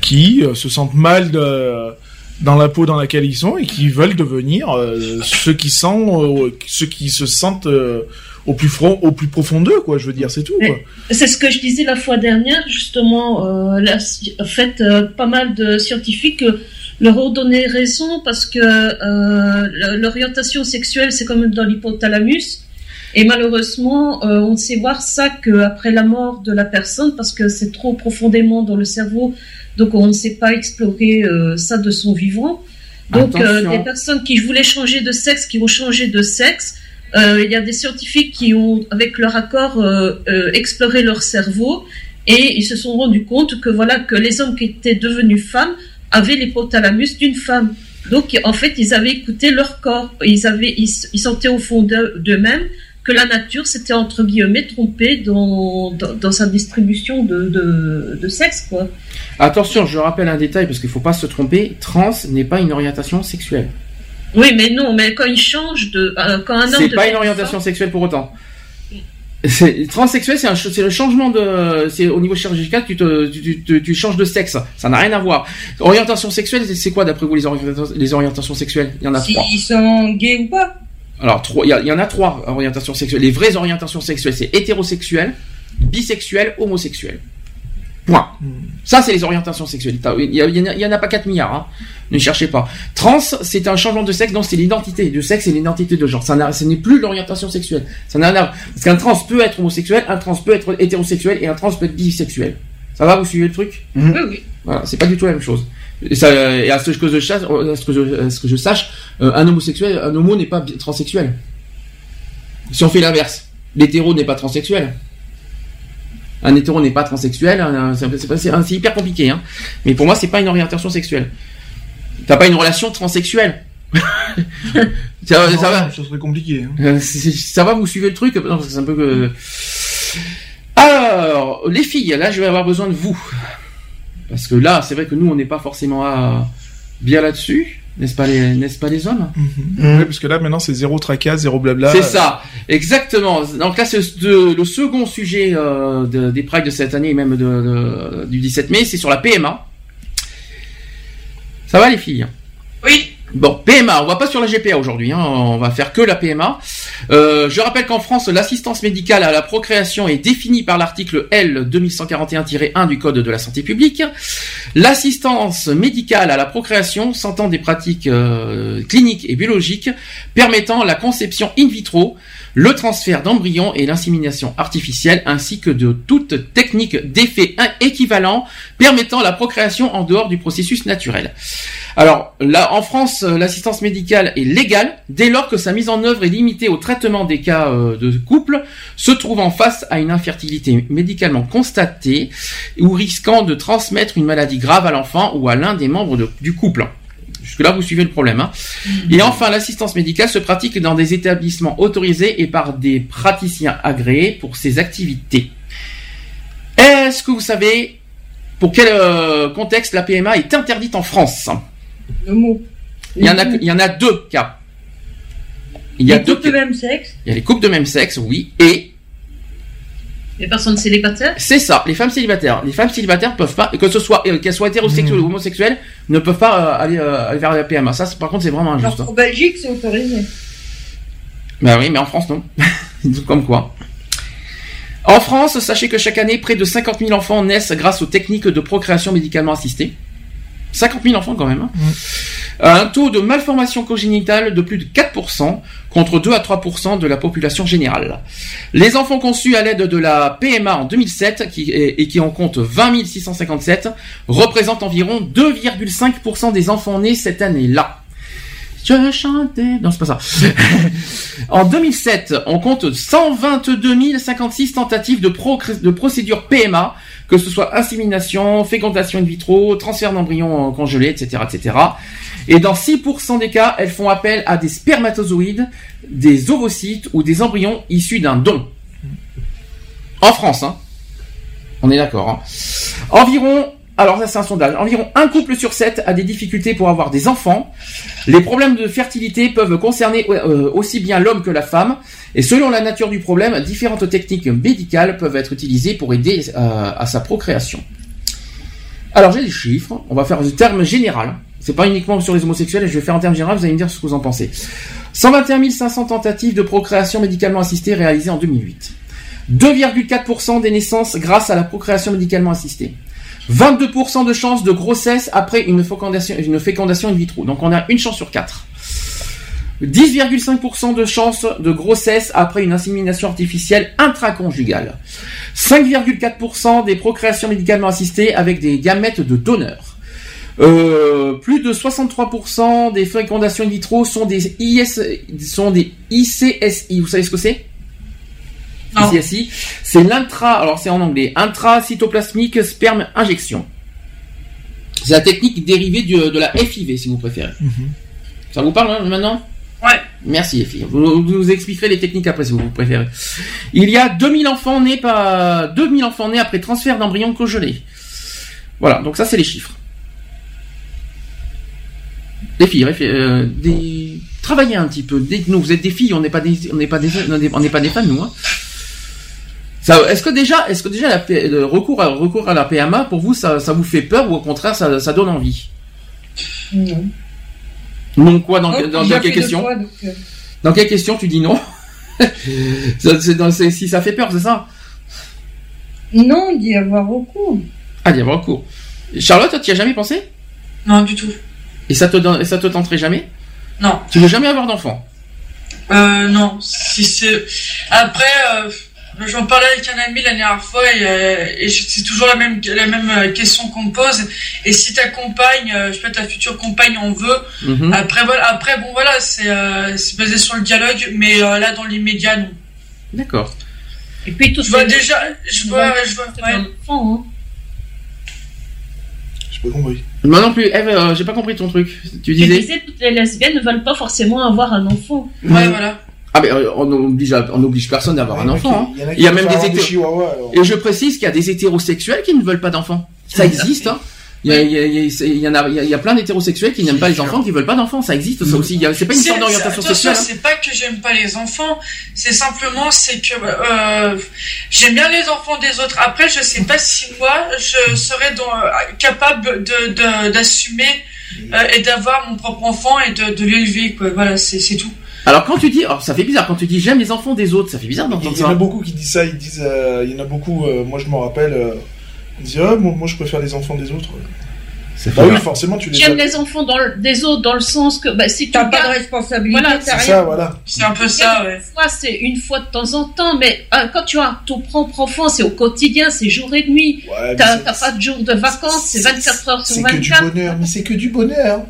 qui se sentent mal de, dans la peau dans laquelle ils sont et qui veulent devenir euh, ceux qui sont, euh, ceux qui se sentent euh, au plus front, au plus profond d'eux, quoi. Je veux dire, c'est tout. C'est ce que je disais la fois dernière, justement. En fait, pas mal de scientifiques leur ont donné raison parce que l'orientation sexuelle, c'est comme dans l'hypothalamus. Et malheureusement, euh, on sait voir ça qu'après la mort de la personne parce que c'est trop profondément dans le cerveau, donc on ne sait pas explorer euh, ça de son vivant. Donc euh, des personnes qui voulaient changer de sexe, qui ont changé de sexe, euh, il y a des scientifiques qui ont, avec leur accord, exploré leur cerveau et ils se sont rendus compte que voilà que les hommes qui étaient devenus femmes avaient l'hypothalamus d'une femme. Donc en fait, ils avaient écouté leur corps, ils avaient, ils, ils sentaient au fond d'eux- d'eux-mêmes que la nature s'était entre guillemets trompée dans, dans, dans sa distribution de, de, de sexe quoi. Attention, je rappelle un détail parce qu'il faut pas se tromper. Trans n'est pas une orientation sexuelle. Oui, mais non, mais quand ils changent de, euh, quand un homme C'est pas une orientation sexuelle pour autant. C'est- Transsexuel, c'est un ch- c'est le changement de, c'est au niveau chirurgical, tu te, tu, tu- tu- tu changes de sexe. Ça n'a rien à voir. Orientation sexuelle, c'est- c'est quoi d'après vous les orientations, les orientations sexuelles? Il y en a trois. S'ils sont gays ou pas Alors, il y, en a trois orientations sexuelles. Les vraies orientations sexuelles, c'est hétérosexuel, bisexuel, homosexuel. Point. Ça, c'est les orientations sexuelles. Il y, a- il y en a- en pas 4 milliards. Hein. Ne cherchez pas. Trans, c'est un changement de sexe. Non, c'est l'identité de sexe et l'identité de genre. Ça ce n'est plus l'orientation sexuelle. Ça n'a. Parce qu'un trans peut être homosexuel, un trans peut être hétérosexuel et un trans peut être bisexuel. Ça va, vous suivez le truc? Oui, oui. Voilà, c'est pas du tout la même chose. Et, ça, et à ce que je sache, à ce que je, à ce que je sache euh, un homosexuel, un homo n'est pas transsexuel. Si on fait l'inverse, l'hétéro n'est pas transsexuel. Un hétéro n'est pas transsexuel. C'est hyper compliqué, hein. Mais pour moi, c'est pas une orientation sexuelle. T'as pas une relation transsexuelle. ça, va- ça va. Ça serait compliqué. hein. Euh, ça va, vous suivez le truc? Non, c'est un peu que. Alors, les filles, là, je vais avoir besoin de vous. Parce que là, c'est vrai que nous, on n'est pas forcément à- bien là-dessus, n'est-ce pas les, n'est-ce pas les hommes? Ouais, parce que là, maintenant, c'est zéro tracas, zéro blabla. C'est ça, exactement. Donc là, c'est de- le second sujet euh, de- des Pride de cette année, et même de, de- du 17 mai, c'est sur la PMA. Ça va les filles? Oui. Bon, PMA, on va pas sur la GPA aujourd'hui, hein, on va faire que la PMA. Euh, je rappelle qu'en France, l'assistance médicale à la procréation est définie par l'article L 2141-1 du Code de la santé publique. L'assistance médicale à la procréation s'entend des pratiques euh, cliniques et biologiques permettant la conception in vitro, le transfert d'embryons et l'insémination artificielle, ainsi que de toute technique d'effet équivalent permettant la procréation en dehors du processus naturel. Alors là, en France, euh, l'assistance médicale est légale dès lors que sa mise en œuvre est limitée au traitement des cas euh, de couple se trouvant face à une infertilité médicalement constatée ou risquant de transmettre une maladie grave à l'enfant ou à l'un des membres du couple. Jusque-là, vous suivez le problème. hein. Et enfin, l'assistance médicale se pratique dans des établissements autorisés et par des praticiens agréés pour ces activités. Est-ce que vous savez pour quel euh, contexte la PMA est interdite en France? Le mot. il y, en a, il y en a deux cas. Il y a Les deux couples de même sexe. Il y a les couples de même sexe, oui, et Les personnes célibataires c'est ça, les femmes célibataires. Les femmes célibataires peuvent pas, que ce soit euh, qu'elles soient hétérosexuelles ou homosexuelles, ne peuvent pas euh, aller, euh, aller vers la PMA. Ça, par contre, c'est vraiment injuste. Alors, en Belgique, c'est autorisé. Bah oui, mais en France, non. Comme quoi. En France, sachez que chaque année, près de 50 000 enfants naissent grâce aux techniques de procréation médicalement assistée. 50 000 enfants quand même. hein. Un taux de malformation congénitale de plus de 4% contre 2 à 3% de la population générale. Les enfants conçus à l'aide de la PMA en 2007 qui, et, et qui en compte 20 657 représentent environ 2,5% des enfants nés cette année-là. Je chantais. Non, c'est pas ça. en 2007, on compte 122 056 tentatives de, de procédure PMA, que ce soit insémination, fécondation in vitro, transfert d'embryons congelés, etc., etc. Et dans 6% des cas, elles font appel à des spermatozoïdes, des ovocytes ou des embryons issus d'un don. En France, hein. On est d'accord. Hein. Environ, alors ça c'est un sondage, environ un couple sur sept a des difficultés pour avoir des enfants. Les problèmes de fertilité peuvent concerner euh, aussi bien l'homme que la femme. Et selon la nature du problème, différentes techniques médicales peuvent être utilisées pour aider euh, à sa procréation. Alors j'ai des chiffres, on va faire du terme général. C'est pas uniquement sur les homosexuels, je vais faire en termes général, vous allez me dire ce que vous en pensez. 121 500 tentatives de procréation médicalement assistée réalisées en 2008. 2,4% des naissances grâce à la procréation médicalement assistée. 22% de chance de grossesse après une fécondation, in vitro. Donc on a une chance sur quatre. 10,5% de chance de grossesse après une insémination artificielle intraconjugale. 5,4% des procréations médicalement assistées avec des gamètes de donneurs. Euh, plus de 63% des fécondations in vitro sont des sont des ICSI. Vous savez ce que c'est? ICSI. C'est l'intra, alors c'est en anglais, intracytoplasmique sperme injection. C'est la technique dérivée du- de la FIV, si vous préférez. Ça vous parle hein, maintenant Ouais. Merci les filles. Vous, vous nous expliquerez les techniques après si vous préférez. Il y a 2000 enfants nés par 2000 enfants nés après transfert d'embryons congelés. Voilà, donc ça c'est les chiffres. Filles, euh, des... travaillez un petit peu. Dites-nous, vous êtes des filles, on n'est pas des, on n'est pas des, on n'est- on n'est pas des femmes nous. Hein. Ça, est-ce que déjà, est-ce que déjà la le recours à, recours à la PMA pour vous, ça, ça vous fait peur ou au contraire ça, ça donne envie? Non. Non quoi dans, Oh, dans, quelle question fois, donc, euh, Dans quelle question tu dis non? Ça, c'est dans- c'est- Si ça fait peur, c'est ça? Non, d'y avoir recours. Ah, d'y avoir recours. Charlotte, tu y as jamais pensé? Non, du tout. Et ça te, et ça te tenterait jamais? Non. Tu veux jamais avoir d'enfant? Euh, non. Si c'est. Après, euh, j'en parlais avec un ami la dernière fois et, euh, et c'est toujours la même, la même euh, question qu'on me pose. Et si ta compagne, euh, je sais pas, ta future compagne en veut, Mhm. après, voilà, après, bon, voilà, c'est euh, c'est basé sur le dialogue, mais euh, là, dans l'immédiat, non. D'accord. Et puis tout Je vois déjà, je vois, je vois, ouais. enfant, hein. J'ai pas compris. Moi non plus, Eve, euh, j'ai pas compris ton truc. Tu disais disais, toutes les lesbiennes ne veulent pas forcément avoir un enfant. Ouais, voilà. Ah mais euh, on oblige, on oblige personne d'avoir un enfant. il y en a hein. Il y a même des hétéros. Et je précise qu'il y a des hétérosexuels qui ne veulent pas d'enfants. Ça existe. Hein. Il y, a, il y a- il y a- c'est- il y en a, il y a- il y a plein d'hétérosexuels qui n'aiment pas les enfants, qui veulent pas d'enfants. Ça existe, ça aussi. C'est pas une C'est- d'orientation sexuelle. hein. C'est pas que j'aime pas les enfants, c'est simplement c'est que euh, j'aime bien les enfants des autres. Après, je sais pas si moi je serais dans, euh, capable de de- d'assumer euh, et d'avoir mon propre enfant et de, de l'élever. quoi. Voilà, c'est tout. Alors quand tu dis, alors ça fait bizarre quand tu dis j'aime les enfants des autres, ça fait bizarre Il d'entendre y en a ça. beaucoup qui disent ça, ils disent, euh, il y en a beaucoup, euh, moi je me rappelle, euh, ils disent, ah, moi, moi, je préfère les enfants des autres. Bah oui, forcément tu les J'aime les enfants dans le- des autres dans le sens que bah, si tu T'as pas de responsabilité, voilà, t'as C'est ça, voilà. C'est un peu ça, ouais. Une fois, c'est une fois de temps en temps, mais euh, quand tu as ton propre enfant, c'est au quotidien, c'est jour et nuit. Ouais, mais T'as c'est- t'as pas de jour de vacances, c'est 24 heures sur C'est que du 24. bonheur, mais c'est que du bonheur.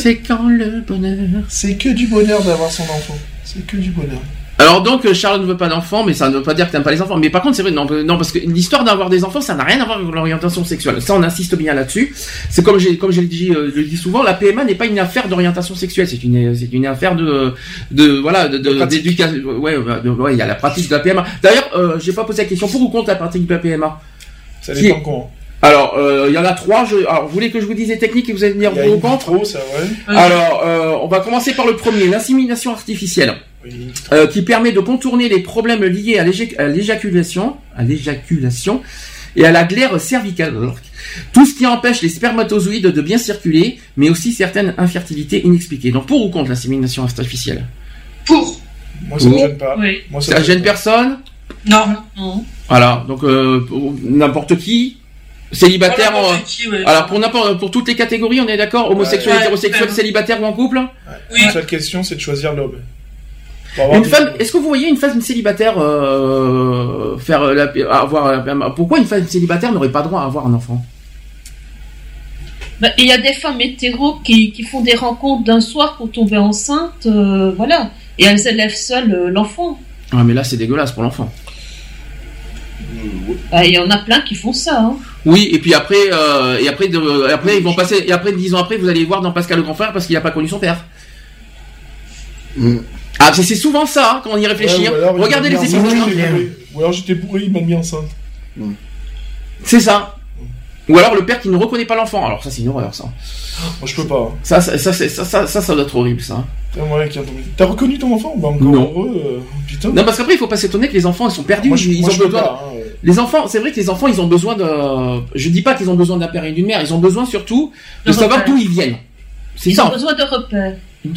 C'est quand le bonheur. C'est que du bonheur d'avoir son enfant. C'est que du bonheur. Alors donc euh, Charles ne veut pas d'enfants, mais ça ne veut pas dire que t'aimes pas les enfants. Mais par contre c'est vrai, non, euh, non parce que l'histoire d'avoir des enfants, ça n'a rien à voir avec l'orientation sexuelle. Ça on insiste bien là-dessus. C'est comme j'ai comme je l'ai dit, euh, je le dis souvent, la PMA n'est pas une affaire d'orientation sexuelle, c'est une c'est une affaire de de voilà de de- d'éducation. Ouais, ouais, de- ouais, il y a la pratique de la PMA. D'ailleurs, euh, j'ai pas posé la question pour ou contre la pratique de la PMA. Ça dépend quand. Alors, euh, il y en a trois. Je... Alors, vous voulez que je vous dise les techniques et vous allez ou in contre vitro, ça, ouais. Alors, euh, on va commencer par le premier, l'insémination artificielle, euh, qui permet de contourner les problèmes liés à l'éjac- à l'éjaculation, à l'éjaculation et à la glaire cervicale. Tout ce qui empêche les spermatozoïdes de bien circuler, mais aussi certaines infertilités inexpliquées. Donc, pour ou contre l'insémination artificielle? Pour. Moi ça Pour. gêne pas. Oui. Moi, Ça me gêne pas. personne? Non. Non. Voilà. Donc, euh, n'importe qui. Célibataire, en- qui, ouais. alors pour n'importe pour toutes les catégories, on est d'accord, homosexuel, Ouais, hétérosexuel, ouais. célibataire ou en couple? Oui. La seule question, c'est de choisir l'homme. Une femme, est-ce que vous voyez une femme célibataire euh, faire la, avoir pourquoi une femme célibataire n'aurait pas droit à avoir un enfant? Bah, Il y a des femmes hétéros qui, qui font des rencontres d'un soir pour tomber enceinte, euh, voilà. Et elles élèvent seules euh, l'enfant. Ah mais là c'est dégueulasse pour l'enfant. Bah, Il y en a plein qui font ça. Hein. Oui et puis après euh, et après de- après ils vont passer et après dix ans après vous allez voir dans Pascal le grand frère parce qu'il n'a pas connu son père. Ah c'est c'est souvent ça hein, quand on y réfléchit. Ouais, ou hein. alors, Regardez les épisodes. hein. Ou alors j'étais bourré, il m'a mis enceinte. C'est ça. Ou alors le père qui ne reconnaît pas l'enfant. Alors ça c'est une horreur ça. Moi je peux pas. Ça ça ça ça, ça, ça doit être horrible ça. Putain, moi, qui a tombé- T'as reconnu ton enfant Bah encore Non. heureux. euh, Putain. Non parce qu'après il faut pas s'étonner que les enfants ils sont perdus. Moi, je- ils moi, ont je peux besoin. pas, hein, ouais. Les enfants, c'est vrai que les enfants, ils ont besoin de. Je dis pas qu'ils ont besoin d'un père et d'une mère, ils ont besoin surtout de, De savoir repères. d'où ils viennent. C'est Ils ça. ont besoin de repères.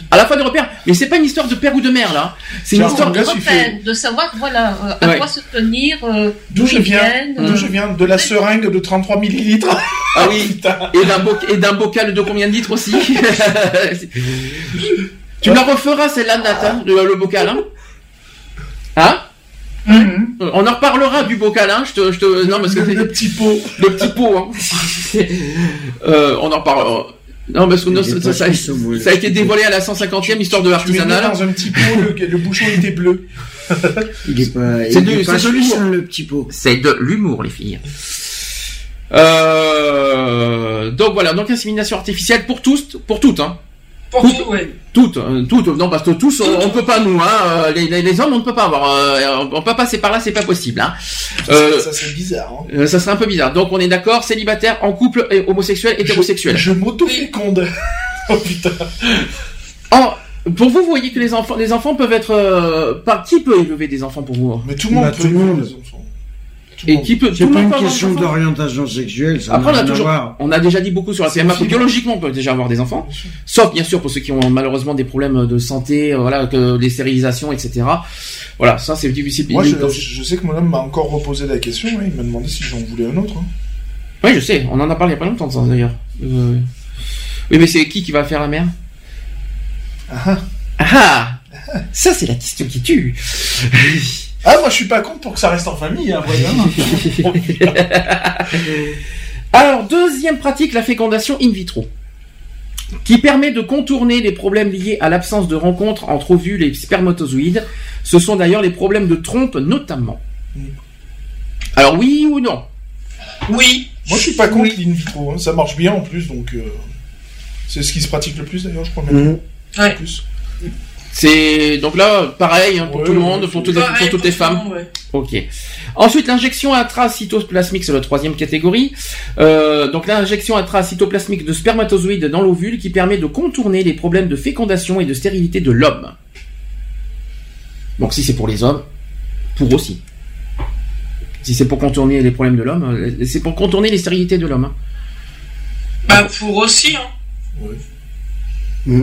À la fois des repères, mais c'est pas une histoire de père ou de mère là. C'est une histoire de suffit. de savoir voilà euh, à Ouais. quoi se tenir, euh, D'où je viens D'où euh, je viens De la seringue de 33 millilitres. Ah oui. et d'un boc- et d'un bocal de combien de litres aussi? Tu me la referas celle-là, Nat, hein, le, le bocal, hein Hein Euh, On en reparlera du bocal, hein. Je te, je te, non, parce que le petit pot, le petit pot, hein. Euh, on en reparlera. Non, parce que non, ça, ça- ça- ça a été dévoilé à la 150e histoire de l'artisanal. dans un petit pot, le, le bouchon était bleu. Il est pas, C'est de, hein, le petit pot. C'est de l'humour, les filles. Euh, donc voilà, donc insémination artificielle pour tous, pour toutes, hein. Ouais. Toutes, euh, toutes, non parce que tous, on, on peut pas nous, hein. euh, Les, les- les hommes, on ne peut pas avoir, euh, on peut passer par là, c'est pas possible, hein. Euh, Ça, c'est bizarre. Hein. euh, ça serait un peu bizarre. Donc on est d'accord, célibataire, en couple, et homosexuel, hétérosexuel. Je m'auto-féconde. oh putain. En- pour vous, vous voyez que les enfants, les enfants peuvent être, euh, par qui peut élever des enfants pour vous? Mais tout le monde Bah, peut tout le élever monde. des enfants. Et qui peut, tout C'est le pas monde une question d'orientation sexuelle, ça Après, on a toujours, on a déjà dit beaucoup sur la PMA. Biologiquement, on peut déjà avoir des enfants. Sauf, bien sûr, pour ceux qui ont malheureusement des problèmes de santé, euh, voilà, que les stérilisations, etc. Voilà, ça, c'est difficile. Moi, je, je sais que mon homme m'a encore reposé la question. il m'a demandé si j'en voulais un autre. hein. Oui, je sais. On en a parlé il y a pas longtemps, de ça, d'ailleurs. Euh, Oui, mais c'est qui qui va faire la mère? Ah Ah ah Ça, c'est la question qui tue. Ah, moi, je suis pas contre pour que ça reste en famille, hein, vraiment. Alors, deuxième pratique, la fécondation in vitro, qui permet de contourner les problèmes liés à l'absence de rencontre entre ovules et spermatozoïdes. Ce sont d'ailleurs les problèmes de trompe notamment. Alors, oui ou non? Oui. Moi, je suis pas contre l'in vitro. hein. Ça marche bien en plus, donc euh, c'est ce qui se pratique le plus d'ailleurs, je crois même. Mhm. Ouais. Plus. C'est donc là pareil hein, pour Ouais, tout le ouais, monde, pour toutes les, Pareil pour toutes pour les tout le femmes. monde, ouais. Ok. Ensuite, l'injection intracytoplasmique, c'est la troisième catégorie. Euh, donc l'injection intracytoplasmique de spermatozoïdes dans l'ovule qui permet de contourner les problèmes de fécondation et de stérilité de l'homme. Donc si c'est pour les hommes, pour aussi. Si c'est pour contourner les problèmes de l'homme, euh, c'est pour contourner les stérilités de l'homme. hein. Bah, pour aussi, hein.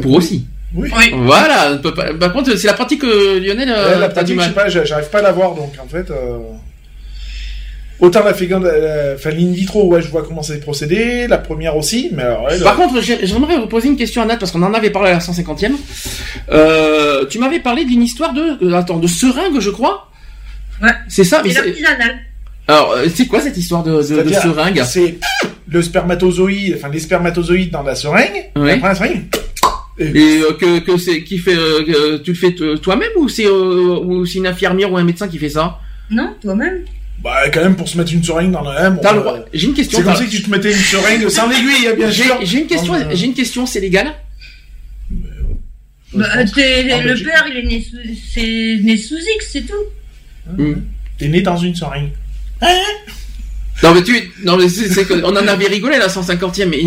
Pour aussi. Oui. Oui. Voilà. pas- Par contre, c'est la pratique que Lionel Ouais, euh, la pratique, je sais pas, j'a- j'arrive pas à la voir, donc en fait. euh, Autant la féconde, euh, enfin l'in vitro, ouais, je vois comment c'est procédé, la première aussi, mais alors elle, Par contre, j'ai- j'aimerais vous poser une question à Nat parce qu'on en avait parlé à la 150e. Euh, tu m'avais parlé d'une histoire de, euh, attends, de seringue, je crois. Ouais. C'est ça, mais C'est alors euh, c'est quoi cette histoire de, de, de C'est-à-dire, seringue? C'est le spermatozoïde, enfin les spermatozoïdes dans la seringue, après la seringue, Et euh, que, que c'est qui fait, euh, que tu le fais toi-même ou c'est euh, ou c'est une infirmière ou un médecin qui fait ça? Non, toi-même. bah quand même pour se mettre une seringue dans la bon, T'as le euh, droit. J'ai une question. C'est comme si tu te mettais une seringue sans l'aiguille, hein, bien J'ai sûr. j'ai une question. Euh, J'ai une question. C'est légal? Bah, t'es- Ah, le mais j'ai- père, il est né sous, c'est né sous X, c'est tout. Hmm. T'es né dans une seringue. Non mais tu, non mais c'est, que- on en avait rigolé la 150e. Mais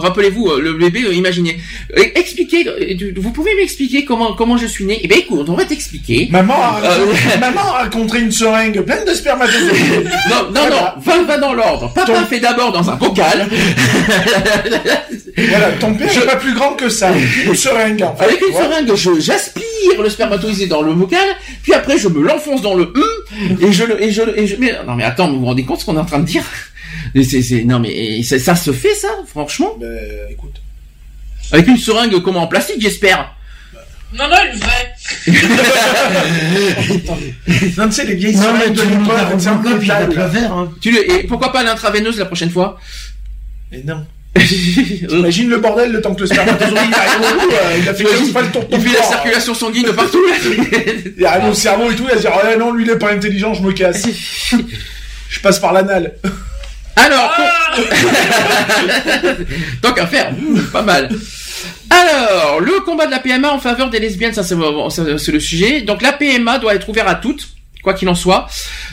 rappelez-vous euh, le bébé, euh, imaginez. Expliquez. euh, Vous pouvez m'expliquer comment comment je suis né? Eh ben écoute, on va t'expliquer. Maman a, Euh, maman a rencontré une seringue pleine de spermatozoïdes. Non, non, Voilà. non, va, va dans l'ordre. Papa Ton- fait d'abord dans un bocal. Voilà, ton père Je- est pas plus grand que ça. Une seringue, en fait. Avec une Voilà. seringue, je, j'aspire le spermatozoïde dans le bocal, puis après je me l'enfonce dans le hum, et je le, et je, et je, mais, non mais attends, vous vous rendez compte ce qu'on est en train de dire? C'est, non mais, ça se fait ça, franchement? Ben, écoute. Avec une seringue comment en plastique, j'espère. Non, non, une vraie. Non, tu sais, les vieilles Non, mais seringues de l'époque, c'est un peu le faire, hein. Tu le, et pourquoi pas l'intraveineuse la prochaine fois? Mais non. Imagine le bordel le temps que le spermatozoïde arrive au bout, euh, il a fait T'imagines, 15 fois le tour de ton Il fait la circulation sanguine partout. Il arrive au cerveau et tout, il va se dire, ouais, non, lui, il est pas intelligent, je me casse. Je passe par l'anal. Alors, tant qu'à faire, mmh, pas mal. Alors, le combat de la PMA en faveur des lesbiennes, ça c'est bon, ça, c'est le sujet. Donc la PMA doit être ouverte à toutes, quoi qu'il en soit.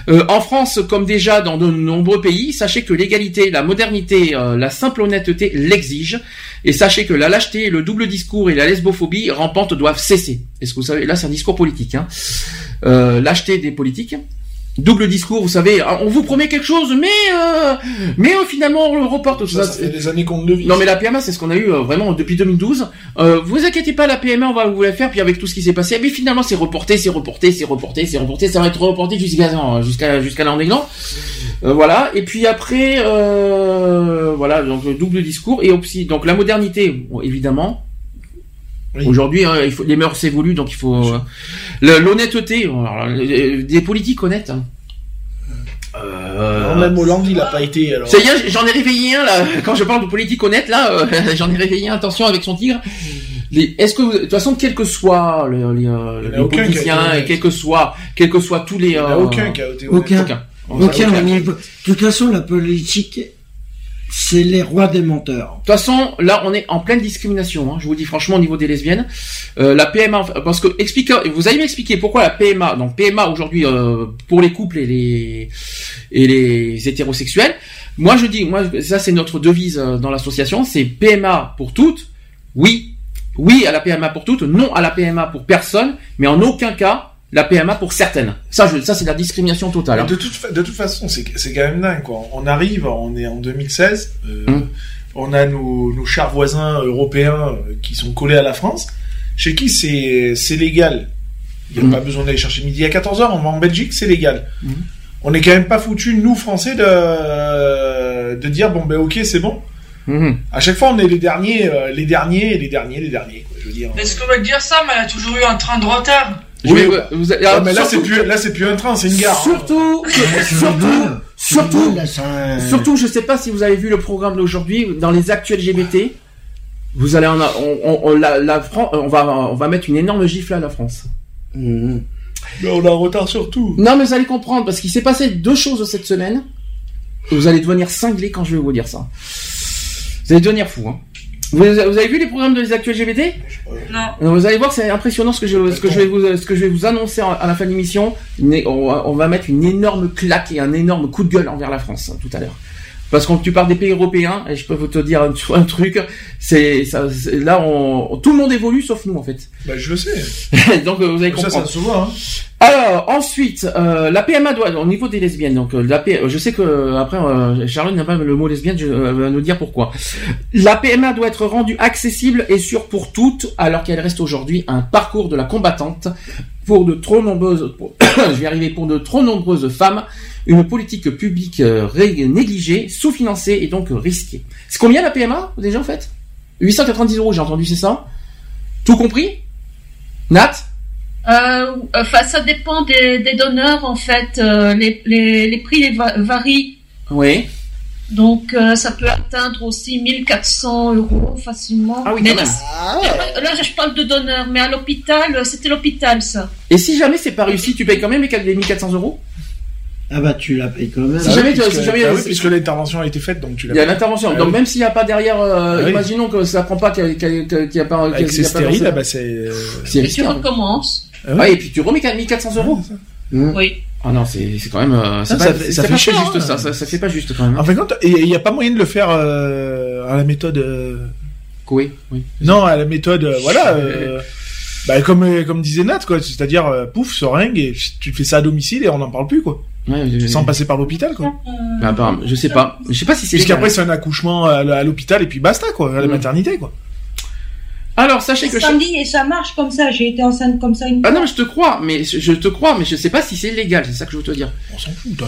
Euh, en France, comme déjà dans de nombreux pays, sachez que l'égalité, la modernité, euh, la simple honnêteté l'exigent. Et sachez que la lâcheté, le double discours et la lesbophobie rampante doivent cesser. Est-ce que vous savez, là c'est un discours politique. Hein. Euh, lâcheté des politiques Double discours, vous savez, ah, on vous promet quelque chose, mais euh, mais euh, finalement on le reporte. Ça, ça fait des années qu'on ne le vit. Non mais la PMA c'est ce qu'on a eu euh, vraiment depuis 2012. Euh, vous inquiétez pas, la PMA on va vous la faire. Puis avec tout ce qui s'est passé, mais finalement c'est reporté, c'est reporté, c'est reporté, c'est reporté. Ça va être reporté jusqu'à jusqu'à jusqu'à l'an. Euh, voilà. Et puis après, euh, voilà donc le double discours et aussi donc la modernité bon, évidemment. Aujourd'hui, hein, il faut, les mœurs s'évoluent, donc il faut euh, le- l'honnêteté, alors, euh, des politiques honnêtes. hein. Euh, Non, même Hollande, il a pas été. Alors... ça y est, j'en ai réveillé un là. Quand je parle de politique honnête là, euh, j'en ai réveillé un. Attention avec son tigre. Est-ce que vous- de toute façon, quel que soit euh, en a les politiciens et quel que soit, quel que soit tous les, Il y en a euh, aucun qui a été honnête. Aucun. aucun. De toute façon, la politique, c'est les rois des menteurs. De toute façon, là, on est en pleine discrimination. hein. Je vous dis franchement, au niveau des lesbiennes, Euh, la PMA, parce que explique, vous allez m'expliquer pourquoi la PMA. Donc PMA aujourd'hui euh, pour les couples et les et les hétérosexuels. Moi, je dis, moi, ça c'est notre devise euh, dans l'association, c'est PMA pour toutes. Oui, oui à la PMA pour toutes, non à la PMA pour personne, mais en aucun cas la PMA pour certaines. Ça, je, ça c'est la discrimination totale. hein. De toute, fa- de toute façon, c'est c'est quand même dingue, quoi. On arrive, on est en 2016, euh, Hum. on a nos, nos chers voisins européens euh, qui sont collés à la France, chez qui c'est c'est légal. Il n'y a Hum. pas besoin d'aller chercher midi à 14h, on va en Belgique, c'est légal. Hum. On est quand même pas foutus, nous, Français, de, de dire, bon, ben ok, c'est bon. Mhm. À chaque fois, on est les derniers, euh, les derniers, les derniers, les derniers, quoi, je veux dire. Est-ce qu'on va dire ça, mais elle a toujours eu un train de retard. Oui. vous- Ouais, alors, mais là, c'est surtout- plus, là, c'est plus un train, c'est une gare. hein. Surtout, surtout, surtout, Là, ça- surtout, je sais pas si vous avez vu le programme d'aujourd'hui dans les actuels LGBT. Vous allez en, a- on, on- on- la, la Fran- on va, on va mettre une énorme gifle à la France. Mhm. Mais on a un retard sur tout. Non, mais vous allez comprendre parce qu'il s'est passé deux choses cette semaine. Vous allez devenir cinglé quand je vais vous dire ça. Vous allez devenir fou. Hein. Vous, vous avez vu les programmes des actuels LGBT Non. Vous allez voir, c'est impressionnant ce que je, ce que je vais vous, ce que je vais vous annoncer à la fin de l'émission. On va mettre une énorme claque et un énorme coup de gueule envers la France hein, tout à l'heure. Parce que tu parles des pays européens, et je peux vous te dire un, un truc, c'est ça- là, on, tout le monde évolue sauf nous en fait. Bah, je le sais. Donc vous allez Ça, comprendre. ça se voit, hein. Alors ensuite, euh, la PMA doit au niveau des lesbiennes. Donc euh, la P- je sais que euh, après euh, Charlotte n'a pas le mot lesbienne, je, euh, va nous dire pourquoi. La PMA doit être rendue accessible et sûre pour toutes, alors qu'elle reste aujourd'hui un parcours de la combattante pour de trop nombreuses, pour- je vais arriver pour de trop nombreuses femmes, une politique publique euh, négligée, sous-financée et donc euh, risquée. C'est combien la PMA déjà en fait? 890 euros, j'ai entendu, c'est ça? Tout compris? Nat? Euh, enfin, ça dépend des, des donneurs en fait. Euh, les, les, les prix les va- varient. Oui. Donc euh, ça peut atteindre aussi 1400 euros facilement. Ah oui, mais quand là, je parle de donneurs, mais à l'hôpital, c'était l'hôpital ça. Et si jamais c'est pas réussi, tu payes quand même les 4 les 1400 euros? Ah bah tu la payes quand même. Si jamais tu- puisque, si jamais- bah oui, puisque l'intervention a été faite, donc tu l'as Il y a fait. l'intervention. Ah Donc oui. même s'il n'y a pas derrière, euh, Ah oui. imaginons que ça prend pas, qu'il y a, qu'il y a- y a pas, qu'il y a- Avec qu'il y ces a pas stériles, lancé- ah bah c'est. euh, c'est tu hein. recommences. ah et puis tu remets 1400 euros. Oui. Ah non, c'est c'est quand même. euh, c'est Ah, pas, ça fait- ça c'est fait pas chier, juste hein. ça, ça. Ça fait pas juste quand même. En fin de compte, et il n'y a pas moyen de le faire euh, à la méthode. euh, Oui, oui. Non, à la méthode, euh, voilà. Bah, comme, euh, comme disait Nat, quoi. C'est-à-dire, euh, pouf, seringue, et tu fais ça à domicile et on n'en parle plus, quoi. Ouais, je- Sans passer par l'hôpital, quoi. Bah, je sais pas. Je sais pas si c'est. Puisqu'après, c'est un accouchement à, l'hôpital et puis basta, quoi. À la maternité, quoi. Alors sachez que. Samedi, et ça marche comme ça. J'ai été enceinte comme ça une Ah fois. non, mais je te crois, mais je je te crois, mais je sais pas si c'est légal. C'est ça que je veux te dire. On s'en fout, on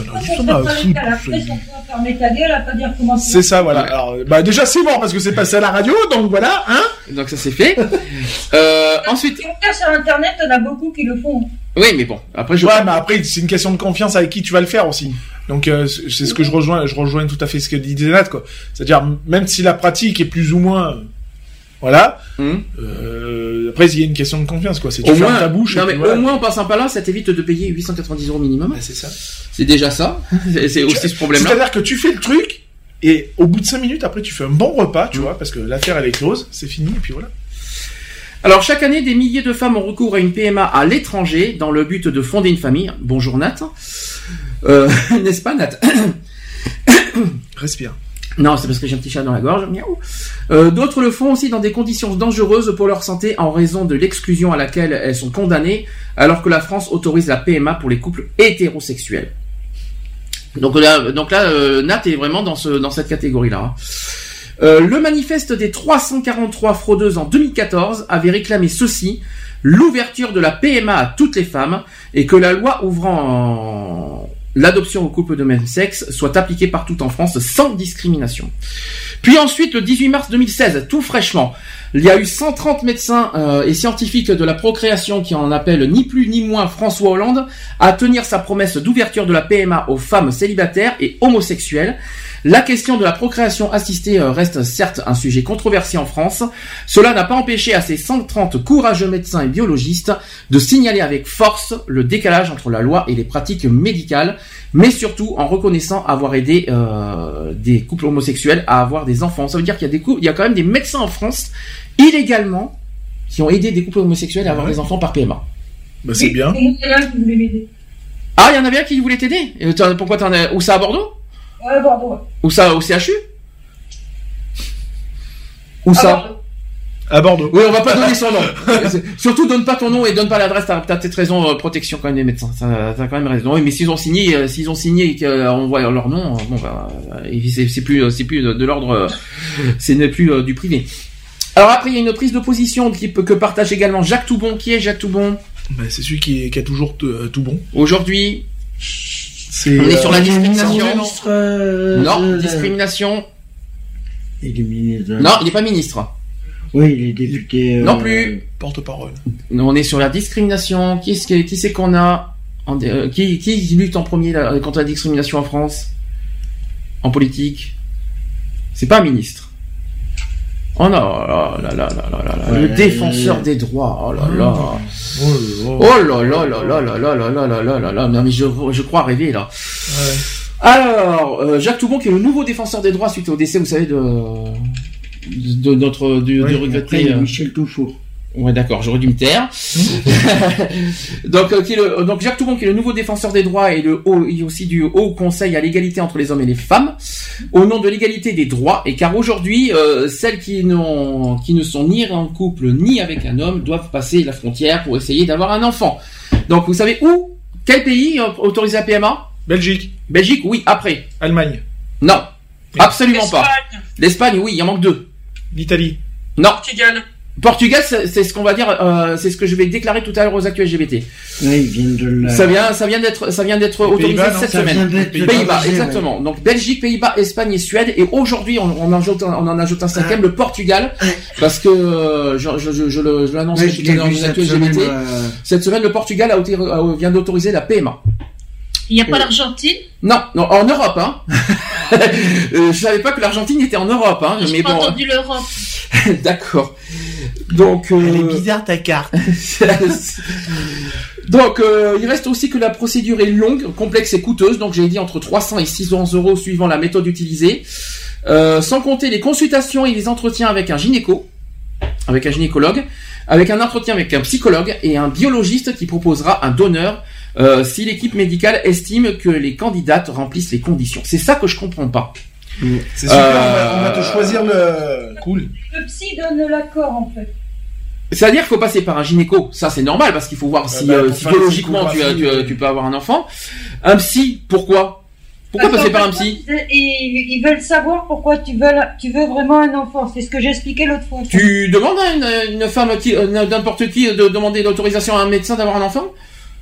on C'est ça, voilà. Ouais. Alors, bah, déjà, c'est bon, parce que c'est passé à la radio, donc voilà, hein. Donc ça c'est fait. euh, ensuite. On sur Internet, en a beaucoup qui le font. Oui, mais bon. Après je. Ouais, mais après, c'est une question de confiance avec qui tu vas le faire aussi. Donc, euh, c'est ce que je rejoins, je rejoins tout à fait ce que disait Nat, quoi. C'est-à-dire, même si la pratique est plus ou moins, euh, voilà, Hum. euh, après, il y a une question de confiance, quoi. C'est tu Au moins, ta bouche. non mais puis voilà. au moins en passant par là, ça t'évite de payer 890 euros minimum. Bah, c'est ça. C'est déjà ça. C'est aussi ce problème-là. C'est-à-dire que tu fais le truc, et au bout de 5 minutes, après, tu fais un bon repas, tu vois, parce que l'affaire, elle est close, c'est fini, et puis voilà. Alors chaque année, des milliers de femmes ont recours à une PMA à l'étranger dans le but de fonder une famille. Bonjour Nat. Euh, N'est-ce pas Nat? Respire. Non, c'est parce que j'ai un petit chat dans la gorge. Euh, D'autres le font aussi dans des conditions dangereuses pour leur santé en raison de l'exclusion à laquelle elles sont condamnées, alors que la France autorise la PMA pour les couples hétérosexuels. Donc là, donc là, euh, Nat est vraiment dans ce dans cette catégorie-là. hein. Euh, le manifeste des 343 fraudeuses en 2014 avait réclamé ceci l'ouverture de la PMA à toutes les femmes et que la loi ouvrant l'adoption aux couples de même sexe soit appliquée partout en France sans discrimination. Puis ensuite, le 18 mars 2016, tout fraîchement, il y a eu 130 médecins euh, et scientifiques de la procréation qui en appellent ni plus ni moins François Hollande à tenir sa promesse d'ouverture de la PMA aux femmes célibataires et homosexuelles. La question de la procréation assistée euh, reste certes un sujet controversé en France. Cela n'a pas empêché à ces 130 courageux médecins et biologistes de signaler avec force le décalage entre la loi et les pratiques médicales, mais surtout en reconnaissant avoir aidé euh, des couples homosexuels à avoir des enfants. Ça veut dire qu'il y a des cou- il y a quand même des médecins en France illégalement qui ont aidé des couples homosexuels à avoir des enfants par PMA. Bah, c'est bien. Et il y en a un qui voulait m'aider. Ah, il y en avait un qui voulait t'aider. Pourquoi t'en as Où ça à Bordeaux? Ouais, Bordeaux. ouais. Où ça au CHU Où ça? À Bordeaux. Oui, on va pas donner son nom. Surtout donne pas ton nom et donne pas l'adresse. T'as peut-être raison. euh, protection quand même des médecins. T'as quand même raison. Oui, mais s'ils ont signé, euh, s'ils ont signé et qu'on voit leur nom, euh, bon bah, euh, c'est plus, c'est plus de, de l'ordre, c'est n'est plus euh, du privé. Alors après, il y a une prise de position qui peut- que partage également Jacques Toubon. Qui est Jacques Toubon? Bah, c'est celui qui, qui a toujours euh, tout bon. Aujourd'hui, C'est, on est euh, sur la discrimination. ministre, euh, Non, discrimination. Il est ministre. de- Non, il n'est pas ministre. Oui, il est député. euh, Non plus. Porte-parole. On est sur la discrimination. Qui c'est qu'on a en- euh, qui, qui lutte en premier là, contre la discrimination en France En politique C'est pas un ministre. Oh non, là là là là là là là, le défenseur des droits. Oh là là. Oh là là là là là là là là là là là là. Non mais je, je crois rêver là. Alors, euh, Jacques Toubon qui est le nouveau défenseur des droits suite au décès, vous savez, de, de, notre du, Ouais, du après, regretté. il y a euh, Michel Toufour. Ouais, d'accord, j'aurais dû me taire. donc, euh, qui est le- donc Jacques Toubon, qui est le nouveau défenseur des droits et le haut, et aussi du Haut Conseil à l'égalité entre les hommes et les femmes, au nom de l'égalité des droits, et car aujourd'hui, euh, celles qui, n'ont, qui ne sont ni en couple ni avec un homme doivent passer la frontière pour essayer d'avoir un enfant. Donc, vous savez où Quel pays euh, autorise la PMA Belgique. Belgique, oui, après. Allemagne. Non, absolument pas. Espagne. L'Espagne, oui, il en manque deux. L'Italie. Non. Portugal. Portugal, c'est ce qu'on va dire, euh, c'est ce que je vais déclarer tout à l'heure aux actus LGBT. Ouais, ils viennent de la... Ça vient, ça vient d'être, ça vient d'être autorisé cette Ça semaine. Pays-Bas, exactement. Donc Belgique, Pays-Bas, Espagne et Suède. Et aujourd'hui, on, on en ajoute, un- on en ajoute un cinquième, le Portugal, parce que euh, je, je, je, je le- je l'annonce Ouais, tout je à l'heure aux cette actus semaine, LGBT. euh, Cette semaine, le Portugal a- vient d'autoriser la PMA. Il n'y a pas l'Argentine Non, non, en Europe, hein. Euh, je savais pas que l'Argentine était en Europe, hein. J'ai Mais pas bon, entendu l'Europe. d'accord. Donc. Elle est euh, bizarre ta carte. Donc, euh, il reste aussi que la procédure est longue, complexe et coûteuse. Donc, j'ai dit entre 300 et 600 euros suivant la méthode utilisée. Euh, sans compter les consultations et les entretiens avec un gynéco, avec un gynécologue, avec un entretien avec un psychologue et un biologiste qui proposera un donneur euh, si l'équipe médicale estime que les candidates remplissent les conditions. C'est ça que je comprends pas. C'est super, on, va, Euh, on va te choisir le. Cool. Le psy donne l'accord, en fait. C'est-à-dire qu'il faut passer par un gynéco, ça c'est normal parce qu'il faut voir si, bah, euh, biologiquement tu, peux avoir un enfant. Un psy, pourquoi? Pourquoi Parce passer par un psy? ils, ils veulent savoir pourquoi tu veux, la- tu veux vraiment un enfant. C'est ce que j'expliquais l'autre fois. Tu demandes à une, une femme qui, euh, n'importe qui, de demander l'autorisation à un médecin d'avoir un enfant?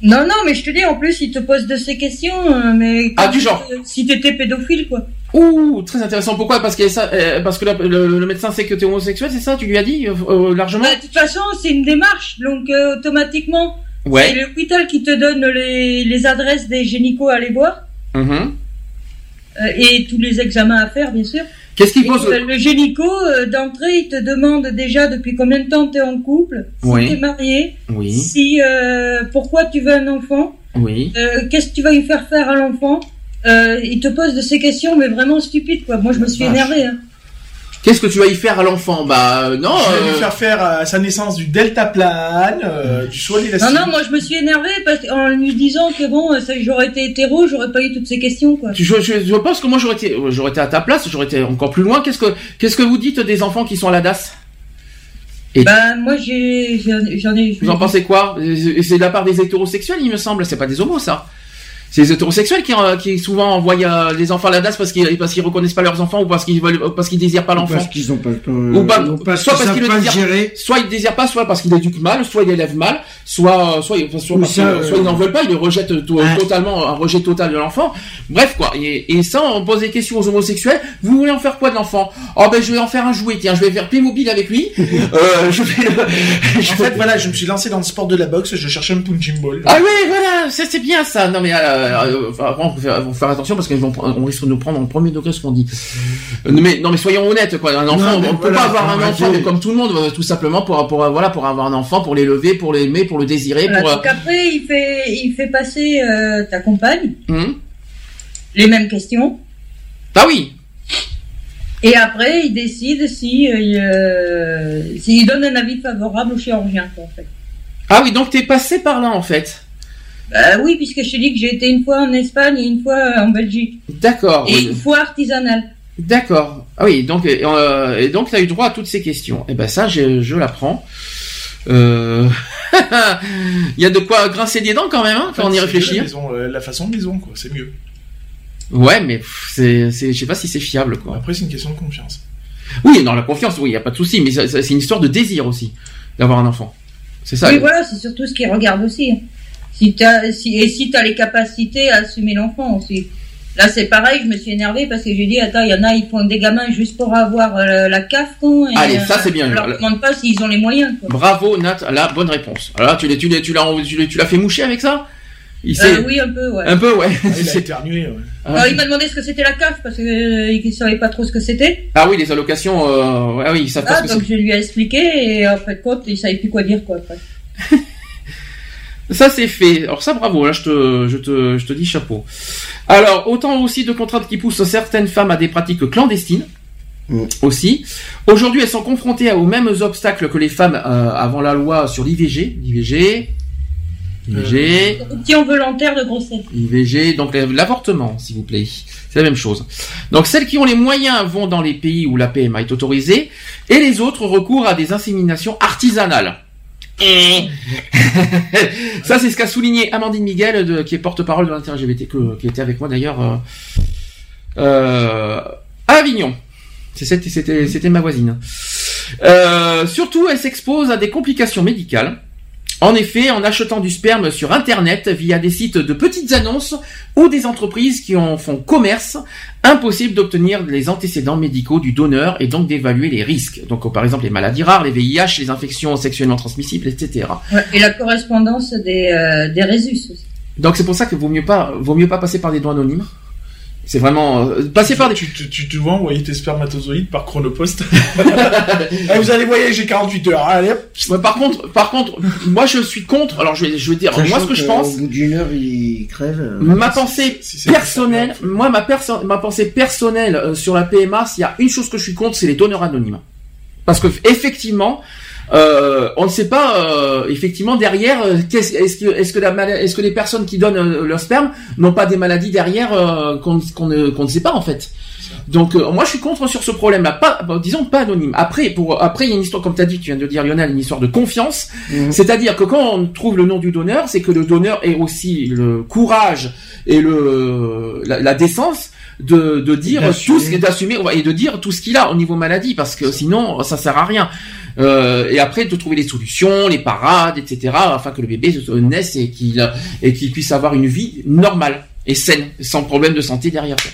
Non, non, mais je te dis, en plus, ils te posent de ces questions. euh, mais Ah, du genre. Si t'étais pédophile, quoi. Ouh, très intéressant. Pourquoi? Parce que ça, euh, parce que la- le, le médecin sait que tu es homosexuel, c'est ça Tu lui as dit euh, euh, largement? Bah, de toute façon, c'est une démarche, donc euh, automatiquement, c'est Ouais. l'hôpital qui te donne les, les adresses des gynécos à aller voir Mhm. euh, et tous les examens à faire, bien sûr. Qu'est-ce qu'il pose euh, Le gynéco, euh, d'entrée, il te demande déjà depuis combien de temps tu es en couple, si Oui. tu es marié, Oui, si euh, pourquoi tu veux un enfant, oui. euh, qu'est-ce que tu vas lui faire faire à l'enfant. Euh, il te pose de ces questions, mais vraiment stupides, quoi. Moi, je me suis énervée. Hein. Qu'est-ce que tu vas y faire à l'enfant Bah euh, non. Je vais euh, lui faire faire à sa naissance du deltaplane, euh, du saut à Non, non, moi je me suis énervée parce qu'en lui disant que bon, j'aurais été hétéro, j'aurais pas eu toutes ces questions, quoi. tu- je, je, je pense que moi j'aurais été, j'aurais été à ta place, j'aurais été encore plus loin. Qu'est-ce que, qu'est-ce que vous dites des enfants qui sont à la DAS? Bah, moi j'ai, j'en ai. Vous en pensez quoi? C'est de la part des hétérosexuels, il me semble. C'est pas des homos, ça. C'est les hétérosexuels qui, euh, qui souvent envoient euh, les enfants à la DAS parce qu'ils parce qu'ils reconnaissent pas leurs enfants ou parce qu'ils veulent parce qu'ils désirent pas l'enfant. Parce qu'ils ont pas le temps. Ou pas, ou parce soit qu'ils parce qu'il savent le pas désire, gérer. soit il désire pas, soit parce qu'il éduque mal, soit il élève mal, soit, soit, soit, soit Ou parce ça, que- euh, soit ils n'en veulent pas, ils le rejettent to- totalement, un rejet total de l'enfant. Bref, quoi. Et, et ça, on pose des questions aux homosexuels. Vous voulez en faire quoi de l'enfant? Oh, ben, je vais en faire un jouet, tiens, je vais faire Playmobil avec lui. euh, je vais le- En fait, voilà, je me suis lancé dans le sport de la boxe, je cherchais un punching ball. Ah oui, voilà, ça c'est bien ça. Non mais euh, euh, vraiment, faut faire, faut faire attention parce qu'on risque de nous prendre en premier degré ce qu'on dit. Euh, mais non mais soyons honnêtes quoi. Un enfant, Non, on peut voilà, pas avoir un enfant comme tout le monde, euh, tout simplement pour pour euh, voilà pour avoir un enfant, pour l'élever, pour l'aimer, pour le désirer, Voilà, pour. euh, donc après, il fait, il fait passer euh, ta compagne hum. les mêmes questions. Ah oui. Et après, il décide si, euh, il, euh, s'il donne un avis favorable au chirurgien, quoi, en fait. Ah oui, donc t'es passé par là en fait. Bah oui, puisque je t'ai dit que j'ai été une fois en Espagne et une fois en Belgique. D'accord. Et oui. une fois artisanale. D'accord. Ah oui, donc et, euh, et donc tu as eu droit à toutes ces questions. Et ben ça, je, je l'apprends. Euh... Il y a de quoi grincer des dents quand même hein, quand on y réfléchit. mieux, hein. la, maison, euh, la façon de maison, quoi, c'est mieux. Ouais, mais c'est, c'est, je sais pas si c'est fiable, quoi. Après, c'est une question de confiance. Oui, dans la confiance, oui, y a pas de souci, mais c'est une histoire de désir aussi d'avoir un enfant. C'est ça. oui, le- voilà, c'est surtout ce qu'il regarde aussi. Si t'as, si, et si t'as les capacités à assumer l'enfant aussi. Là, c'est pareil, je me suis énervée parce que j'ai dit, attends, il y en a, ils font des gamins juste pour avoir euh, la CAF, con. Et, Allez, ça, c'est bien. Je leur Le- demande pas s'ils ont les moyens, quoi. Bravo, Nat, la bonne réponse. Alors là, tu l'as, tu l'as, tu l'as, tu l'as, tu l'as fait moucher avec ça? Il Euh, oui, un peu, ouais. Un peu, ouais. Ah, il a éternué, ouais. Ah. Alors, il m'a demandé ce que c'était la CAF parce qu'il savait pas trop ce que c'était. Ah oui, les allocations, euh, ouais, ah oui, ils savent pas Ah, ce que donc je lui ai expliqué et en fait, compte, il savait plus quoi dire, quoi, après. Ça c'est fait. Alors ça bravo, là je te, je te, je te dis chapeau. Alors autant aussi de contraintes qui poussent certaines femmes à des pratiques clandestines. Aussi. Aujourd'hui, elles sont confrontées aux mêmes obstacles que les femmes euh, avant la loi sur l'IVG. L'IVG. IVG. Interruption volontaire de grossesse. IVG, donc euh, l'avortement, s'il vous plaît. C'est la même chose. Donc celles qui ont les moyens vont dans les pays où la PMA est autorisée, et les autres recourent à des inséminations artisanales. Ça, c'est ce qu'a souligné Amandine Miguel, qui est porte-parole de l'inter-LGBT, qui était avec moi d'ailleurs euh, euh, à Avignon. C'était ma voisine. Euh, surtout, elle s'expose à des complications médicales. En effet, en achetant du sperme sur Internet via des sites de petites annonces ou des entreprises qui en font commerce, impossible d'obtenir les antécédents médicaux du donneur et donc d'évaluer les risques. Donc, par exemple, les maladies rares, les VIH, les infections sexuellement transmissibles, etc. Ouais, et la correspondance des, euh, des résus aussi. Donc, c'est pour ça que vaut mieux pas, vaut mieux pas passer par des dons anonymes. C'est vraiment euh, passer par des. Tu, tu, tu te vois envoyer tes spermatozoïdes par chronopost. Eh, vous allez voyager 48 heures. Allez, hop. Ouais, par contre, par contre, moi je suis contre. Alors je vais, je vais dire, moi ce que je pense. Au bout d'une heure, il crève. euh, Ma pensée personnelle, moi ma perso- ma pensée personnelle euh, sur la PMA, s'il y a une chose que je suis contre, c'est les donneurs anonymes. Parce que effectivement, euh, on ne sait pas euh, effectivement derrière euh, est-ce que est-ce que la est-ce que les personnes qui donnent euh, leur sperme n'ont pas des maladies derrière euh, qu'on ne qu'on ne sait pas en fait. Donc euh, moi je suis contre sur ce problème-là, pas bon, disons pas anonyme. Après pour après il y a une histoire comme tu as dit, tu viens de dire Lionel, une histoire de confiance. C'est-à-dire que quand on trouve le nom du donneur, c'est que le donneur ait aussi le courage et le la, la décence de, de dire tout ce d'assumer et de dire tout ce qu'il a au niveau maladie parce que sinon ça sert à rien. Euh, et après de trouver les solutions, les parades, etc. afin que le bébé se- naisse et qu'il et qu'il puisse avoir une vie normale et saine, sans problème de santé derrière. quoi.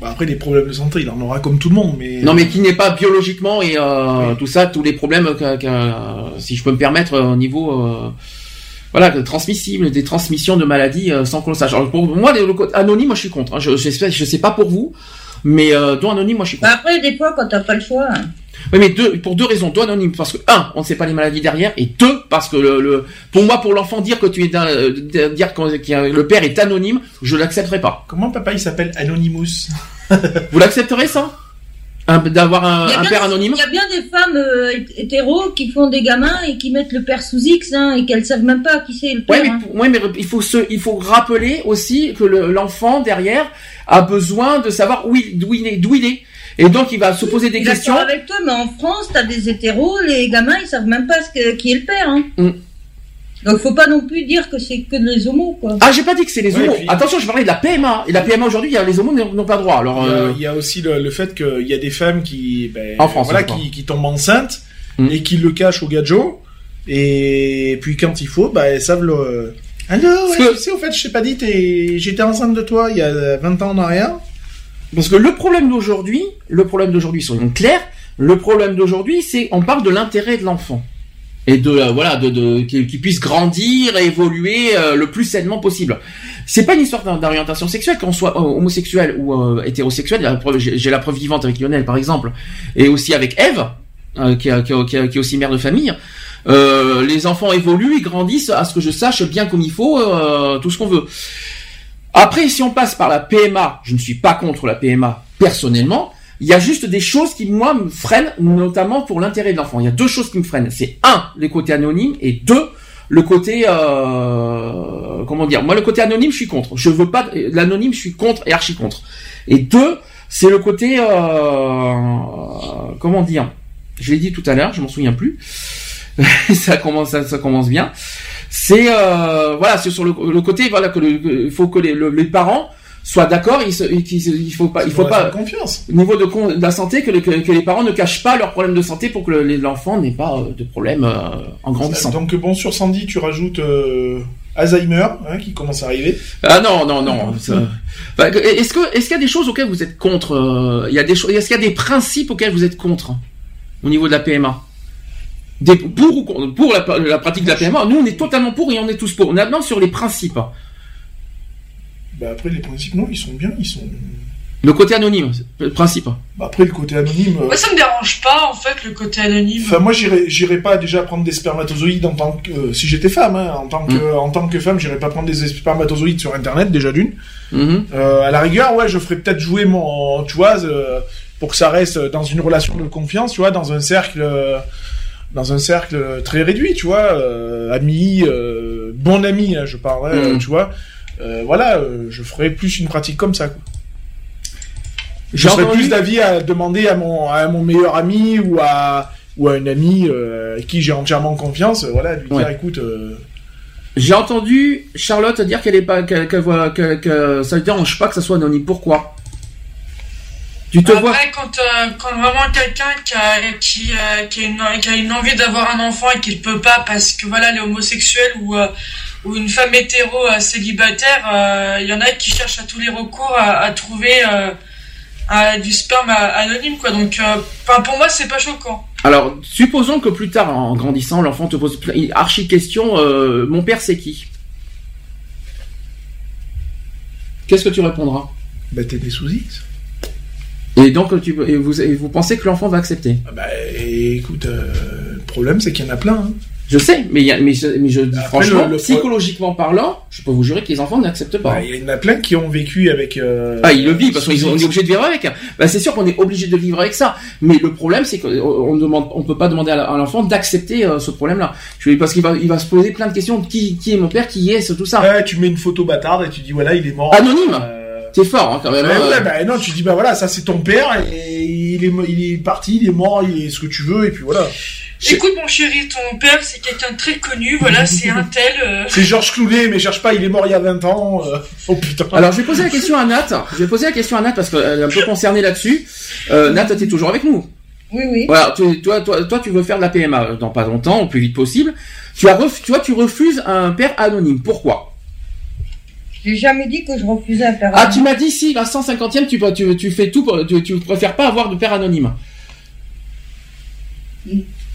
Bah, après, des problèmes de santé, il en aura comme tout le monde, mais. Non, mais qui n'est pas biologiquement et euh, tout ça, tous les problèmes, que, que- si je peux me permettre, euh, au niveau euh, voilà, transmissible, des transmissions de maladies euh, sans qu'on le sache. Alors, pour moi, le anonyme, moi, je suis contre. Hein. Je, j'espère- je sais pas pour vous, mais euh, don anonyme, moi, je suis contre. Bah après, des fois, quand t'as pas le choix. hein. Oui, mais deux, pour deux raisons. Don anonyme, parce que un, on ne sait pas les maladies derrière, et deux, parce que le, le pour moi, pour l'enfant, dire que tu es d'un- euh, dire que a- le père est anonyme, je l'accepterai pas. Comment papa il s'appelle Anonymous? Vous l'accepterez ça? D'avoir un, Il père anonyme Il y a bien des femmes euh, hét- hétéros qui font des gamins et qui mettent le père sous X hein, et qu'elles savent même pas qui c'est le père. Ouais, mais, hein. ouais, mais il faut se, il faut rappeler aussi que le- l'enfant derrière a besoin de savoir où il, d'où il est, d'où il est. Et donc il va se poser des Je suis questions. d'accord avec toi, mais en France, t'as des hétéros, les gamins, ils savent même pas ce que, qui est le père. Hein. Mm. Donc faut pas non plus dire que c'est que les homos, quoi. Ah, j'ai pas dit que c'est les Ouais, homos. puis- Attention, je parlais de la PMA. Et la PMA aujourd'hui, il y a les homos n'ont n'ont pas droit. Alors, Il y a- euh, il y, a aussi le, le fait qu'il y a des femmes qui, ben, En France, voilà, qui, qui tombent enceintes Mm. et qui le cachent au gadjo. Et puis quand il faut, bah, elles savent le. Allô, Parce ouais, que- tu sais, au fait, je t'ai pas dit, j'étais enceinte de toi il y a 20 ans en arrière. Parce que le problème d'aujourd'hui, le problème d'aujourd'hui, soyons clairs, le problème d'aujourd'hui, c'est on parle de l'intérêt de l'enfant et de euh, voilà de, de qu'il puisse grandir et évoluer euh, le plus sainement possible. C'est pas une histoire d'or- d'orientation sexuelle qu'on soit euh, homosexuel ou euh, hétérosexuel. J'ai la preuve vivante avec Lionel par exemple et aussi avec Eve euh, qui, qui, qui qui est aussi mère de famille. Les enfants évoluent, ils grandissent à ce que je sache bien comme il faut, tout ce qu'on veut. Après, si on passe par la PMA, je ne suis pas contre la PMA personnellement. Il y a juste des choses qui, moi, me freinent, notamment pour l'intérêt de l'enfant. Il y a deux choses qui me freinent. C'est un, les côtés anonymes, et deux, le côté, euh, comment dire. Moi, le côté anonyme, je suis contre. Je veux pas l'anonyme, je suis contre et archi contre. Et deux, c'est le côté, euh, comment dire. Je l'ai dit tout à l'heure, je m'en souviens plus. ça commence, ça, ça commence bien. C'est euh, voilà, c'est sur le, côté voilà que il faut que les, le- les parents soient d'accord. Il, il, faut pas, il faut pas confiance. au niveau de, la santé que, le- que, que les parents ne cachent pas leurs problèmes de santé pour que l'enfant n'ait pas euh, de problème euh, en grandissant. Donc bon, sur Sandy, tu rajoutes euh, Alzheimer, hein, qui commence à arriver. Ah non non non. Enfin, Est-ce que est-ce qu'il y a des choses auxquelles vous êtes contre euh, Il y a des choses. Est-ce qu'il y a des principes auxquels vous êtes contre au niveau de la PMA des, pour ou contre- pour la, la pratique de la PMA, nous on est totalement pour et on est tous pour. Maintenant sur les principes, Bah après, les principes, non, ils sont bien, ils sont... le côté anonyme, le principe. Bah après, le côté anonyme... euh, Moi, ça me dérange pas, en fait, le côté anonyme. Enfin, moi, j'irais, j'irais pas déjà prendre des spermatozoïdes en tant que, euh, si j'étais femme, hein, en tant que, Mm. en tant que femme, j'irais pas prendre des spermatozoïdes sur Internet, déjà d'une. Euh, à la rigueur, ouais, je ferais peut-être jouer mon, tu vois, euh, pour que ça reste dans une relation de confiance, tu vois, dans un cercle, euh, dans un cercle très réduit, tu vois, euh, ami, euh, bon ami, hein, je parlerais, euh, tu vois. Euh, voilà, euh, je ferais plus une pratique comme ça. Quoi. Je J'ai serais entendu- plus d'avis à demander à mon, à mon meilleur ami ou à, ou à une amie euh, à qui j'ai entièrement confiance, euh, voilà, lui dire, écoute, euh, J'ai entendu Charlotte dire qu'elle est pas, qu'elle, qu'elle voit- que, que ça ne dérange pas que ça soit anonyme. Pourquoi? Tu te vois Après, quand, euh, quand vraiment quelqu'un qui a, qui, a- qui, a une, qui a une envie d'avoir un enfant et qu'il peut pas parce que voilà, les homosexuels ou, euh, ou une femme hétéro euh, célibataire, euh, il y en a qui cherchent à tous les recours à, à trouver euh, à- du sperme à- anonyme, quoi. Donc, euh, enfin, pour moi, c'est pas choquant. Alors, supposons que plus tard, en grandissant, l'enfant te pose plein- archi question. euh, mon père, c'est qui? Qu'est-ce que tu répondras? Bah t'es des sous X. Et donc, tu, et vous, et vous pensez que l'enfant va accepter? Ah Bah écoute, euh, le problème c'est qu'il y en a plein. Hein. Je sais, mais, y a- mais, je, mais je dis Après, franchement, le- le pro- psychologiquement parlant, je peux vous jurer que les enfants n'acceptent pas. Bah, Il y en a plein qui ont vécu avec. euh, Ah, ils le vivent parce qu'on sous est obligé de vivre avec. Bah, c'est sûr qu'on est obligé de vivre avec ça. Mais le problème, c'est qu'on demande, on peut pas demander à l'enfant d'accepter euh, ce problème-là. Je veux dire, Parce qu'il va, il va se poser plein de questions. Qui, qui est mon père? Qui est ce tout ça Ouais, tu mets une photo bâtarde et tu dis voilà, il est mort. Anonyme. Euh, C'est fort hein, quand même. Ouais, hein. ouais, bah non, tu dis bah voilà, ça c'est ton père et il est, il est parti, il est mort, il est ce que tu veux et puis voilà. Écoute, mon chéri, ton père, c'est quelqu'un de très connu, voilà, c'est un tel. euh, C'est Georges Clounet, mais cherche pas, il est mort il y a 20 ans. euh, Oh putain. Alors, je vais poser la question à Nat. Je vais poser la question à Nat parce qu'elle est un peu concernée là-dessus. Euh, Nat, t'es toujours avec nous. Oui, oui. Voilà, tu- toi, toi, toi, tu veux faire de la PMA dans pas longtemps, au plus vite possible. Tu as, ref- tu vois, tu refuses un père anonyme. Pourquoi? J'ai jamais dit que je refusais un père Ah, anonyme. tu m'as dit si la 150e, tu, tu, tu fais tout, pour- tu, tu préfères pas avoir de père anonyme.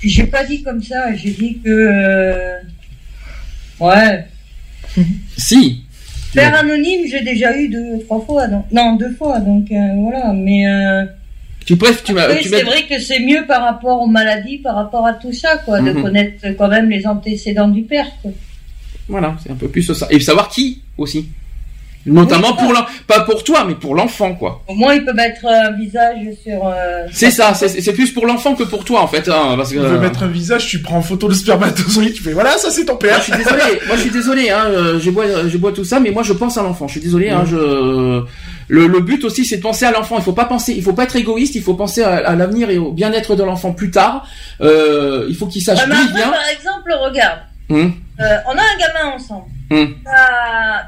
J'ai pas dit comme ça, j'ai dit que. euh, Ouais. Si. Père anonyme, j'ai déjà eu deux, trois fois. Donc... Non, deux fois, donc euh, voilà. Mais. Euh... Tu préfères, tu m'as, c'est vrai que c'est mieux par rapport aux maladies, par rapport à tout ça, quoi, de Mhm. connaître quand même les antécédents du père, quoi. Voilà, c'est un peu plus ça. Et savoir qui aussi. Notamment pour l'en- pas pour toi, mais pour l'enfant, quoi. Au moins, il peut mettre un visage sur. euh, C'est ça, c'est c'est plus pour l'enfant que pour toi, en fait. Hein, parce que, Tu veux mettre un visage, tu prends en photo le spermatozoïde, tu fais voilà, ça c'est ton père. Moi, je suis désolé. Moi, je suis désolé. Hein, euh, je bois, je bois tout ça, mais moi, je pense à l'enfant. Je suis désolé. Hein, je. Le, le but aussi, c'est de penser à l'enfant. Il faut pas penser, il faut pas être égoïste. Il faut penser à, à l'avenir et au bien-être de l'enfant plus tard. Euh, il faut qu'il sache Ah, il après, vient. par exemple, regarde. Hum, Euh, on a un gamin ensemble. Hum.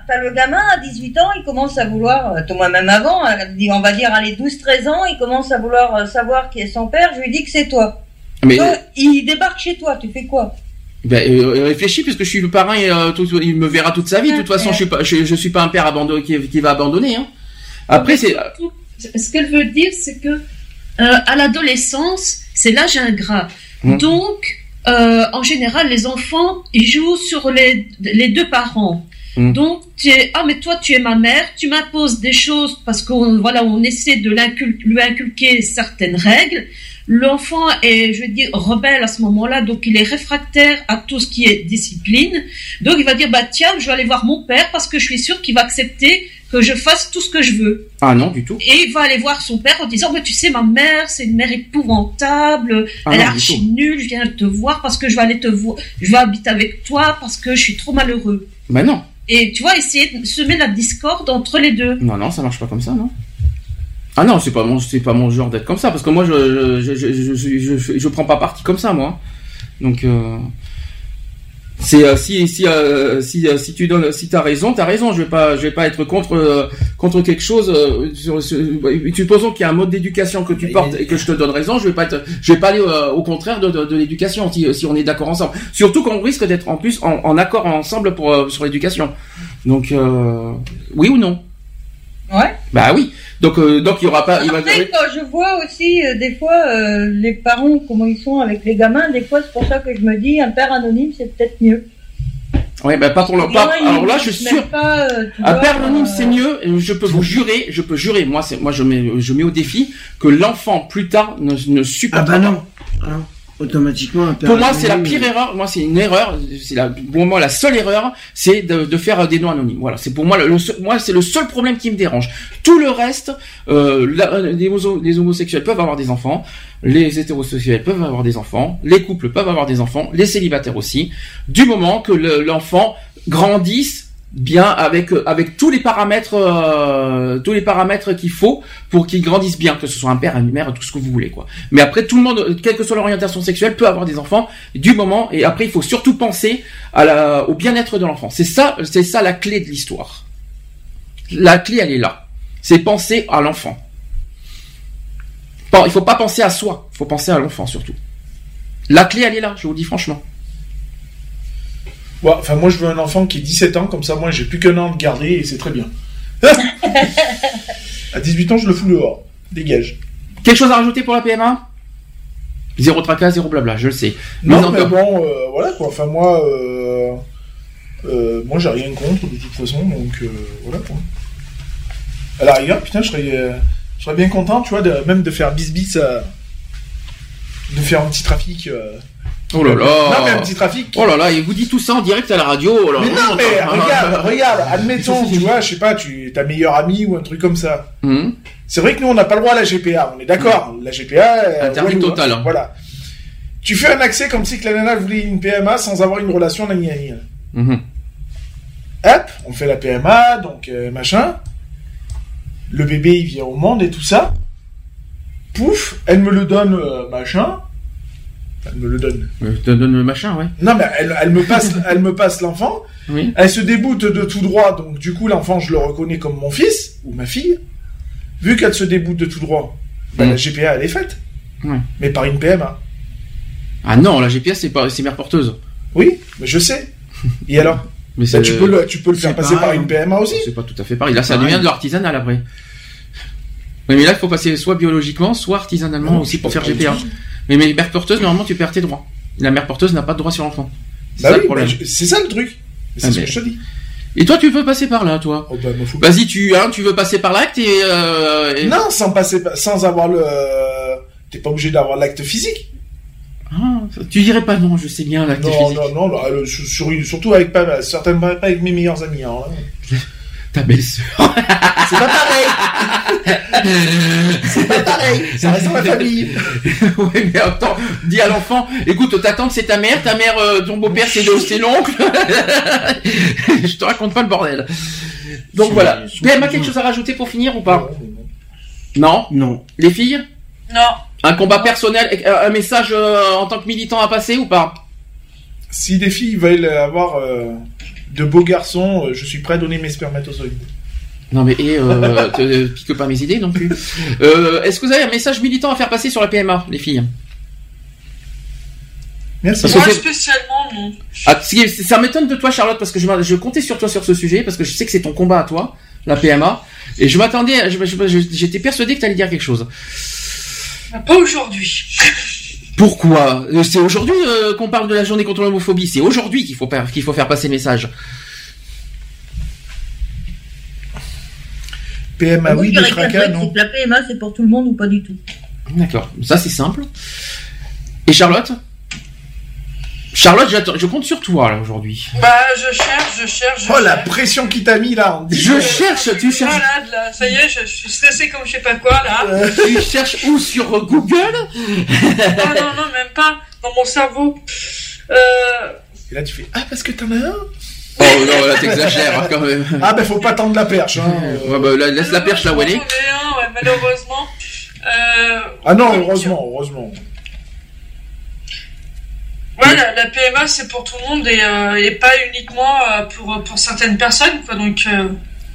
T'as le gamin à 18 ans, il commence à vouloir, euh, toi même avant, euh, on va dire à les 12-13 ans, il commence à vouloir euh, savoir qui est son père, je lui dis que c'est toi. Mais Toi, il débarque chez toi, tu fais quoi? Ben, euh, réfléchis puisque je suis le parrain et euh, tout- il me verra toute sa vie. De toute façon, je suis pas, je, je suis pas un père abandonné qui, qui va abandonner. Hein. Après, c'est Ce qu'elle veut dire, c'est que euh, à l'adolescence, c'est l'âge ingrat. Mhm. Donc, euh, en général, les enfants, ils jouent sur les, les deux parents. Mhm. Donc, tu es, ah, mais toi, tu es ma mère, tu m'imposes des choses parce qu'on voilà, on essaie de l'incul- lui inculquer certaines règles. L'enfant est, je veux dire, rebelle à ce moment-là, donc il est réfractaire à tout ce qui est discipline. Donc, il va dire, bah, tiens, je vais aller voir mon père parce que je suis sûr qu'il va accepter que je fasse tout ce que je veux. ah non du tout. Et il va aller voir son père en disant, mais tu sais, ma mère, c'est une mère épouvantable, Ah elle est archi nulle, je viens te voir parce que je vais aller te voir, je vais habiter avec toi parce que je suis trop malheureux. Ben non, Et tu vois, essayer de semer la discorde entre les deux. non, non, ça marche pas comme ça, non. Ah non, c'est pas mon, c'est pas mon genre d'être comme ça parce que moi, je, je, je, je, je, je, je prends pas parti comme ça, moi. Donc. Euh... C'est euh, si si euh, si euh, si tu donnes si t'as raison t'as raison. Je vais pas je vais pas être contre euh, contre quelque chose euh, sur, sur- supposons qu'il y a un mode d'éducation que tu portes et que je te donne raison je vais pas être je vais pas aller euh, au contraire de, de, de l'éducation si si on est d'accord ensemble. Surtout qu'on risque d'être en plus en, en accord ensemble pour euh, sur l'éducation. Donc euh, oui ou non? Ouais. bah oui donc euh, donc il y aura pas il va quand je vois aussi, euh, des fois, euh, les parents, comment ils sont avec les gamins, des fois, c'est pour ça que je me dis, un père anonyme, c'est peut-être mieux. ouais bah pas pour le Les pas, alors là je suis sûr Pas, Un vois, père anonyme, c'est mieux. Je peux vous jurer, je peux jurer. Moi, c'est moi, je mets, je mets au défi que l'enfant plus tard ne, ne Ah supportera bah pas. non. Automatiquement, un père Pour moi, c'est la pire erreur. Moi, c'est une erreur. C'est la, pour moi, la seule erreur, c'est de, de faire des noms anonymes. Voilà, c'est pour moi le, le seul- moi, c'est le seul problème qui me dérange. Tout le reste, euh, la- les, homo- les homosexuels peuvent avoir des enfants, les hétérosexuels peuvent avoir des enfants, les couples peuvent avoir des enfants, les célibataires aussi, du moment que le- l'enfant grandisse bien avec euh, avec tous les paramètres euh, tous les paramètres qu'il faut pour qu'il grandisse bien que ce soit un père une mère tout ce que vous voulez quoi. Mais après tout le monde quelle que soit l'orientation sexuelle peut avoir des enfants du moment et après il faut surtout penser au bien-être de l'enfant. C'est ça c'est ça la clé de l'histoire. La clé elle est là. C'est penser à l'enfant. Il faut pas penser à soi il faut penser à l'enfant surtout. La clé elle est là je vous dis franchement Ouais, enfin, moi, je veux un enfant qui ait 17 ans, comme ça, moi, j'ai plus qu'un an de garder et c'est très bien. à 18 ans, je le fous dehors. Dégage. quelque chose à rajouter pour la PMA Zéro tracas, zéro blabla, je le sais. Non, non, mais bon, euh, voilà, quoi. Enfin, moi, euh, euh, moi, j'ai rien contre, de toute façon, donc, euh, voilà, quoi. À la rigueur, putain, je serais, euh, je serais bien content, tu vois, de, même de faire bis-bis à... De faire un petit trafic... Oh là là Non, mais un petit trafic... Oh là là, il vous dit tout ça en direct à la radio. oh là Mais non, mais regarde, regarde, admettons, tu vois, je sais pas, tu ta meilleure amie ou un truc comme ça. Hum. C'est vrai que nous, on n'a pas le droit à la GPA, on est d'accord. La GPA... euh, Interdit walou, hein. total, hein. Voilà. Tu fais un accès comme si que la nana voulait une PMA sans avoir une relation nani. Mhm. Hop, on fait la PMA, donc euh, machin. Le bébé, il vient au monde et tout ça. Pouf, elle me le donne, euh, machin. Elle me le donne. Euh, te donne le machin, ouais. Non, mais elle, elle me passe, elle me passe l'enfant. Oui. Elle se déboute de tout droit, donc du coup, l'enfant, je le reconnais comme mon fils ou ma fille. Vu qu'elle se déboute de tout droit, ben, Mm. la GPA, elle est faite. Ouais. Mais par une PMA. Ah non, la GPS c'est pas, c'est mère porteuse. Oui, mais je sais. Et alors Mais Ben, tu peux le, tu peux le faire passer par une. PMA aussi. C'est pas tout à fait pareil. Là, ça Pareil. devient de l'artisanal après. Oui, mais là, il faut passer soit biologiquement, soit artisanalement Non, aussi pour faire GPA. Mais, mais mère porteuse, normalement, tu perds tes droits. La mère porteuse n'a pas de droit sur l'enfant. C'est Bah ça oui, le problème. ben, je- c'est ça le truc. C'est Ah, ce mais- que je te dis. Et toi, tu veux passer par là, toi Oh, bah. Vas-y, tu, hein, tu veux passer par l'acte et, euh, et- Non, sans passer, sans avoir le. T'es pas obligé d'avoir l'acte physique. Ah, tu dirais pas non, je sais bien l'acte Non, physique. non, non, sur, sur une- surtout avec pas, certainement pas avec mes meilleurs amis. hein. Ta belle-sœur. C'est pas pareil. c'est pas pareil. Ça reste dans la famille. oui, mais attends, dis à l'enfant, écoute, ta tante c'est ta mère, ta mère, euh, ton beau-père c'est c'est l'oncle. Je te raconte pas le bordel. Donc voilà. PMA, quelque chose à rajouter pour finir ou pas Non Non. Les filles Non. Un combat personnel, euh, un message euh, en tant que militant à passer ou pas? Si des filles veulent avoir euh, de beaux garçons, euh, je suis prêt à donner mes spermatozoïdes. Non mais et euh, te, te pique pas mes idées non plus. Euh, Est-ce que vous avez un message militant à faire passer sur la PMA, les filles? Merci. Moi spécialement, non. Ah, si- ça m'étonne de toi, Charlotte, parce que je, je comptais sur toi sur ce sujet, parce que je sais que c'est ton combat à toi, la PMA, et je m'attendais, j'étais persuadé que tu allais dire quelque chose. Pas aujourd'hui. Pourquoi Euh, C'est aujourd'hui euh, qu'on parle de la journée contre l'homophobie, c'est aujourd'hui qu'il faut, faire- qu'il faut faire passer le message. PMA, oui, je des tracas, la- non. la PMA, c'est pour tout le monde ou pas du tout? D'accord, ça c'est simple. Et Charlotte? Charlotte, je compte sur toi là aujourd'hui. Bah, je cherche, je cherche. Je Oh, la cherche. pression qui t'a mis là. Je cherche, tu cherches. Malade, là. Ça y est, je, je suis stressé comme je sais pas quoi, là. Tu cherches où sur euh, Google? Non, non, non, même pas. Dans mon cerveau. Euh. Et là, tu fais Ah, parce que t'en as un? Oh non, là t'exagères hein, quand même. Ah, ben faut pas tendre la perche. Hein. Ouais, bah, là, laisse la perche là où elle est. Malheureusement. Euh. Ah non, heureusement, heureusement. Ouais, la, la PMA, c'est pour tout le monde et, euh, et pas uniquement euh, pour, pour certaines personnes, quoi. Donc. euh,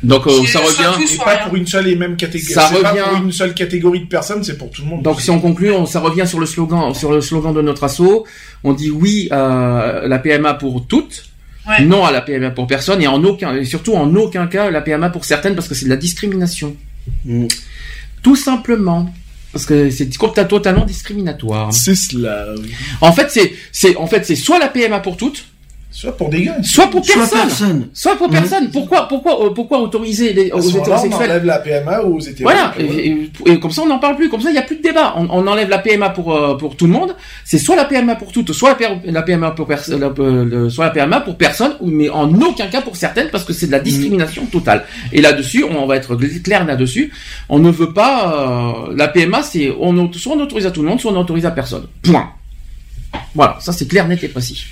Donc euh, C'est ça revient. tout, Et soit pas pour une seule et même catégorie. Ça C'est pas revient- pour une seule catégorie de personnes, c'est pour tout le monde. Donc si on conclut, on, ça revient sur le slogan, sur le slogan de notre asso. On dit oui à la PMA pour toutes, Ouais. non à la PMA pour personne, et en aucun, et surtout en aucun cas la PMA pour certaines parce que c'est de la discrimination. Mm. Tout simplement. Parce que c'est totalement discriminatoire. C'est cela. oui. En fait, c'est, c'est, en fait, c'est soit la PMA pour toutes, Soit pour des gars. soit pour Soit personne. personne. Soit pour Mhm. personne. Pourquoi, pourquoi, euh, pourquoi autoriser les, aux moment-là, on hétérosexuels enlève la PMA aux hétéros. Voilà, et, et- et comme ça on n'en parle plus, comme ça il n'y a plus de débat. On, on enlève la PMA pour euh, pour tout le monde. C'est soit la PMA pour toutes, soit la, PMA pour personne, soit la PMA pour personne, mais en aucun cas pour certaines parce que c'est de la discrimination totale. Et là-dessus, on va être clair là-dessus. On ne veut pas euh, la PMA, c'est on soit on autorise à tout le monde, soit on autorise à personne. Point. Voilà, ça c'est clair, net et précis.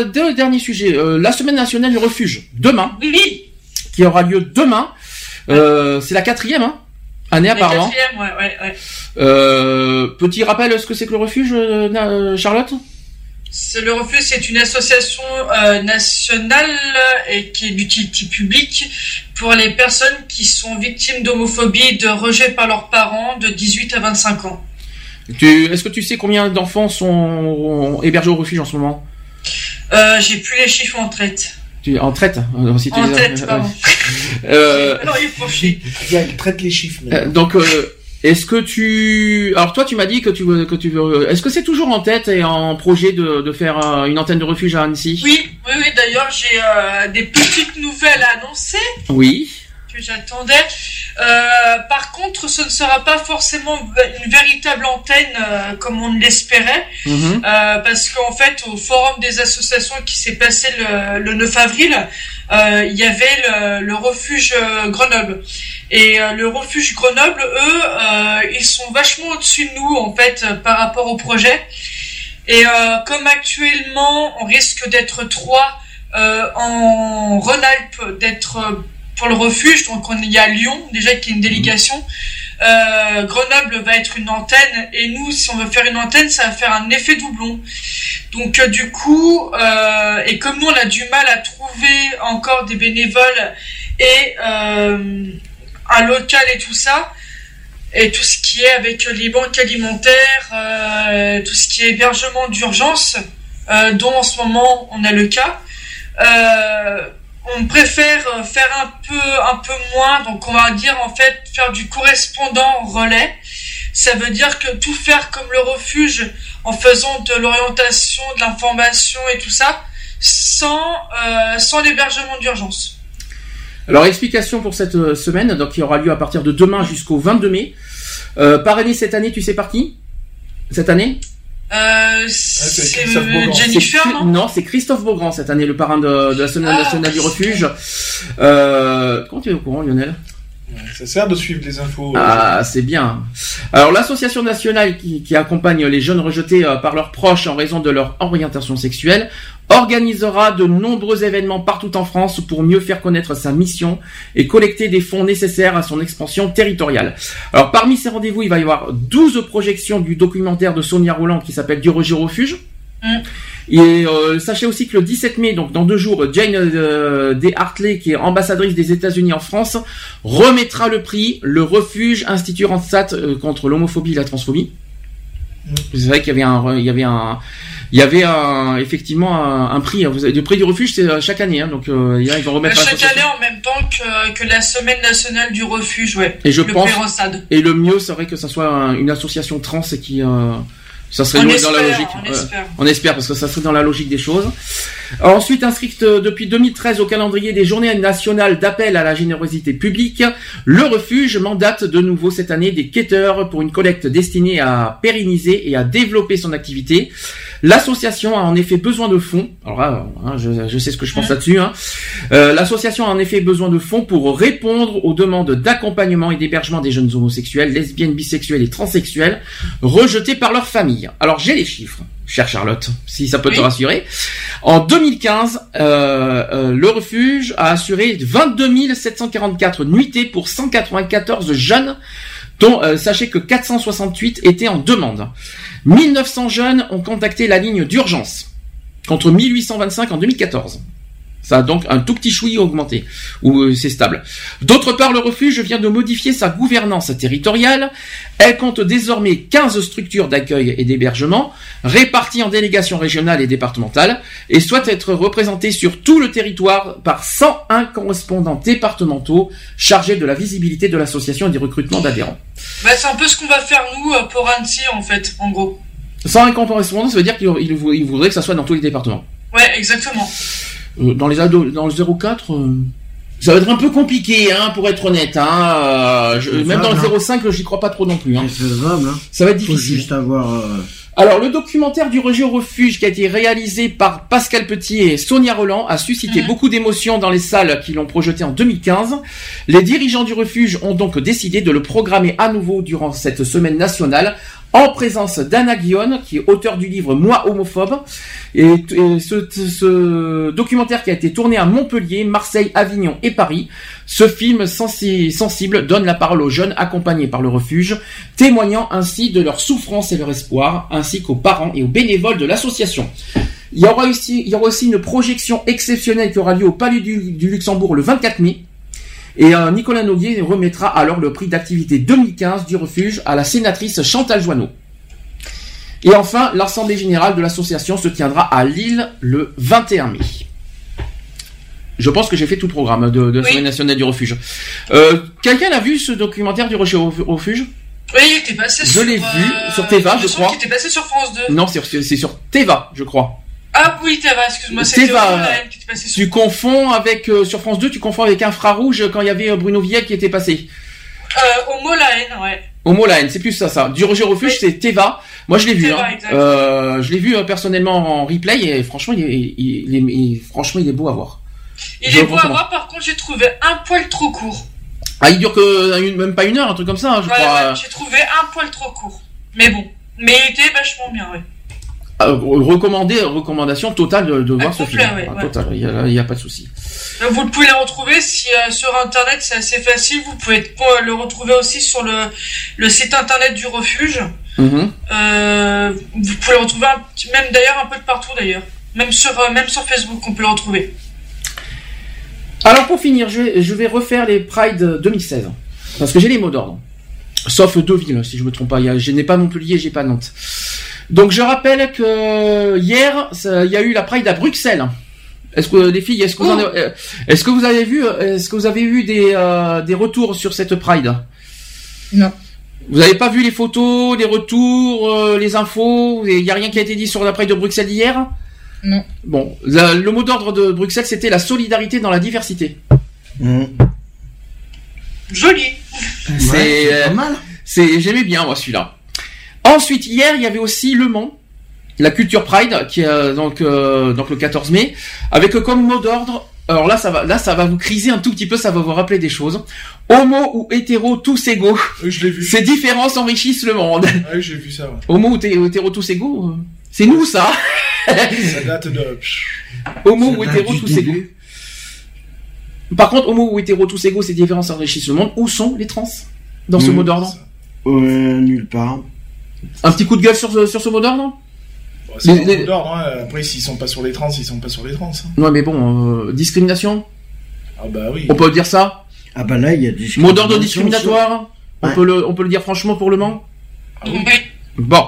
Euh, deux derniers sujets. Euh, la semaine nationale du refuge demain Oui, qui aura lieu demain. Euh, c'est la quatrième hein, année la apparemment. quatrième, ouais, ouais, ouais. Euh, petit rappel, ce que c'est que le refuge, euh, Charlotte? C'est le refuge, c'est une association euh, nationale et qui est d'utilité publique pour les personnes qui sont victimes d'homophobie et de rejet par leurs parents de 18 à 25 ans. Est-ce que tu sais combien d'enfants sont hébergés au refuge en ce moment? Euh, J'ai plus les chiffres en traite. tu, En traite euh, si tu En les as- tête, pardon. Euh, Alors, il faut chier. Il traite les chiffres. euh, donc, euh, est-ce que tu... Alors toi, tu m'as dit que tu veux... Que tu veux... Est-ce que c'est toujours en tête et en projet de, de faire euh, une antenne de refuge à Annecy? Oui, oui, oui. D'ailleurs, j'ai euh, des petites nouvelles à annoncer Oui. que j'attendais. Euh, par contre, ce ne sera pas forcément une véritable antenne euh, comme on l'espérait. Mhm. Euh, parce qu'en fait, au forum des associations qui s'est passé le, le 9 avril, il y avait le, le refuge Grenoble. Et le refuge Grenoble, eux, ils sont vachement au-dessus de nous, en fait, par rapport au projet. Et comme actuellement, on risque d'être trois en Rhône-Alpes, d'être pour le refuge, donc on y a Lyon, déjà qui est une délégation. Euh, Grenoble va être une antenne et nous, si on veut faire une antenne, ça va faire un effet doublon. Donc euh, du coup, euh, et comme nous on a du mal à trouver encore des bénévoles et un local et tout ça, et tout ce qui est avec les banques alimentaires, tout ce qui est hébergement d'urgence, dont en ce moment on a le cas. On préfère euh, faire un peu un peu moins, donc on va dire en fait faire du correspondant relais. Ça veut dire que tout faire comme le refuge en faisant de l'orientation, de l'information et tout ça, sans euh, sans l'hébergement d'urgence. Alors explication pour cette euh, semaine, donc qui aura lieu à partir de demain jusqu'au 22 mai. Euh, parrainé cette année, tu sais par qui Cette année? Euh, c'est Christophe Beaugrand. Jennifer, C'est- non Non, c'est Christophe Beaugrand cette année, le parrain de, de la Semaine Ah, nationale du refuge. Euh, comment tu es au courant, Lionel? Ça sert de suivre les infos. Ah, c'est bien. Alors, l'association nationale qui, accompagne les jeunes rejetés euh, par leurs proches en raison de leur orientation sexuelle organisera de nombreux événements partout en France pour mieux faire connaître sa mission et collecter des fonds nécessaires à son expansion territoriale. Alors, parmi ces rendez-vous, il va y avoir 12 projections du documentaire de Sonia Roland qui s'appelle Du rejet au refuge. Et euh, sachez aussi que le 17 mai, donc dans deux jours, Jane euh, D. Hartley, qui est ambassadrice des États-Unis en France, remettra le prix le refuge Institut Randstad euh, contre l'homophobie et la transphobie. C'est vrai qu'il y avait un, il y avait un, il y avait un, effectivement un, un prix. Vous avez le prix du refuge, c'est euh, chaque année, hein, donc euh, ils vont remettre. à Chaque année en même temps que, que la semaine nationale du refuge, ouais. Et je le pense. Et le mieux serait que ça soit un- une association trans et qui, euh, ça serait On dans la espère, logique. on Ouais. espère. On espère parce que ça serait dans la logique des choses. Ensuite, inscrite euh, depuis 2013 au calendrier des journées nationales d'appel à la générosité publique, le refuge mandate de nouveau cette année des quêteurs pour une collecte destinée à pérenniser et à développer son activité. L'association a en effet besoin de fonds. Alors là, hein, je, je sais ce que je pense là-dessus. hein. Euh, L'association a en effet besoin de fonds pour répondre aux demandes d'accompagnement et d'hébergement des jeunes homosexuels, lesbiennes, bisexuels et transsexuels rejetés par leur famille. Alors j'ai les chiffres, chère Charlotte, si ça peut te rassurer. En 2015, euh, euh, le refuge a assuré 22 744 nuitées pour 194 jeunes, dont euh, sachez que 468 étaient en demande. 1900 jeunes ont contacté la ligne d'urgence, contre 1825 en 2014. Ça a donc un tout petit chouï augmenté, ou euh, c'est stable. D'autre part, le refuge vient de modifier sa gouvernance territoriale. Elle compte désormais 15 structures d'accueil et d'hébergement, réparties en délégations régionales et départementales, et souhaite être représentée sur tout le territoire par 101 correspondants départementaux chargés de la visibilité de l'association et du recrutement d'adhérents. Bah, c'est un peu ce qu'on va faire nous euh, pour Annecy en fait, en gros. 101 correspondants, ça veut dire qu'il il vou- il voudrait que ça soit dans tous les départements. Ouais, exactement. Euh, dans les ados, dans le 04, euh, ça va être un peu compliqué, hein, pour être honnête. Hein, euh, je- même dans le faisable, 05, j'y crois pas trop non plus. Hein. C'est faisable, hein. Ça va être Faut difficile. juste avoir. euh, Alors, le documentaire du rejet au refuge qui a été réalisé par Pascal Petit et Sonia Roland a suscité beaucoup d'émotions dans les salles qui l'ont projeté en 2015. Les dirigeants du refuge ont donc décidé de le programmer à nouveau durant cette semaine nationale en présence d'Anna Guillaume, qui est auteur du livre Moi homophobe. Et, ce, documentaire qui a été tourné à Montpellier, Marseille, Avignon et Paris. Ce film sensi- sensible donne la parole aux jeunes accompagnés par le refuge, témoignant ainsi de leur souffrance et leur espoir, ainsi qu'aux parents et aux bénévoles de l'association. Il y aura aussi, une projection exceptionnelle qui aura lieu au Palais du, du Luxembourg le 24 mai. Et euh, Nicolas Noguier remettra alors le prix d'activité 2015 du refuge à la sénatrice Chantal Joanneau. Et enfin, l'Assemblée Générale de l'association se tiendra à Lille le 21 mai. Je pense que j'ai fait tout le programme de, de Oui. Nationale du refuge. Euh, Quelqu'un a vu ce documentaire du refuge au refuge? Oui, il était passé Je sur. l'ai vu euh, sur Teva, il je crois. qu'il était passé sur France 2. Non, c'est c'est sur Teva, je crois. Ah oui, Teva, excuse-moi, c'était qui était passé sur. Tu confonds avec euh, sur France 2, tu confonds avec Infrarouge quand il y avait euh, Bruno Villette qui était passé. Euh, Homo Laen, ouais. Homo Laen, c'est plus ça, ça. Du Roger Refuge, c'est Teva. Moi, je l'ai vu. Teva, hein. Euh, je l'ai vu euh, personnellement en replay et franchement, il est, il, il est- il- franchement, il est beau à voir. Il Je est beau à voir, par contre, j'ai trouvé un poil trop court. Ah, il dure que euh, une- même pas une heure, un truc comme ça, hein, je Ouais, crois. ouais, j'ai trouvé un poil trop court. Mais bon. Mais il était vachement bien, ouais. Euh, recommandé, recommandation totale de, de voir ce film. ouais, Ah, ouais. Total, il y a, pas de souci. Vous pouvez le retrouver si euh, sur internet c'est assez facile. Vous pouvez euh, le retrouver aussi sur le, le site internet du refuge. Mhm. Euh, vous pouvez le retrouver un même d'ailleurs un peu de partout d'ailleurs. Même sur euh, même sur Facebook on peut le retrouver. Alors pour finir, je vais, je vais refaire les Pride 2016. Parce que j'ai les mots d'ordre. Sauf deux villes, si je me trompe pas. Je n'ai pas Montpellier, j'ai pas Nantes. Donc je rappelle que hier, il y a eu la Pride à Bruxelles. Est-ce que les filles, est-ce que vous, avez, est-ce que vous avez vu, euh, est-ce que vous avez eu des, euh, des retours sur cette Pride? Non. Vous n'avez pas vu les photos, les retours, euh, les infos? Il n'y a rien qui a été dit sur la Pride de Bruxelles d'hier Non. Bon, la- le mot d'ordre de Bruxelles, c'était la solidarité dans la diversité. Joli. C'est euh, pas mal. C'est j'aimais bien moi celui-là. Ensuite hier il y avait aussi Le Mans la Culture Pride, qui est euh, donc, euh, donc le 14 mai, avec comme mot d'ordre, alors là ça va, là ça va vous criser un tout petit peu, ça va vous rappeler des choses. Homo ou hétéro, tous égaux. je l'ai vu. Ces différences enrichissent le monde. Ah oui, j'ai vu ça. ouais. Homo ou hé- hétéro, tous égaux, euh, c'est nous ça. Ça date de. Homo Ça ou hétéro, tous égaux. Par contre, homo ou hétéro, tous égaux, ces différences enrichissent le monde. Où sont les trans dans ce mot d'ordre? Euh, nulle part. Un petit coup de gueule sur, ce- sur ce mot d'ordre C'est Les- un les- mot d'ordre, hein. Après, s'ils sont pas sur les trans, ils sont pas sur les trans. hein. Ouais, mais bon, euh, discrimination Ah bah oui. On peut dire ça Ah bah là, il y a des Mot d'ordre discriminatoire on, Ouais. peut le, on peut le dire franchement pour le Mans Ah oui. Bon.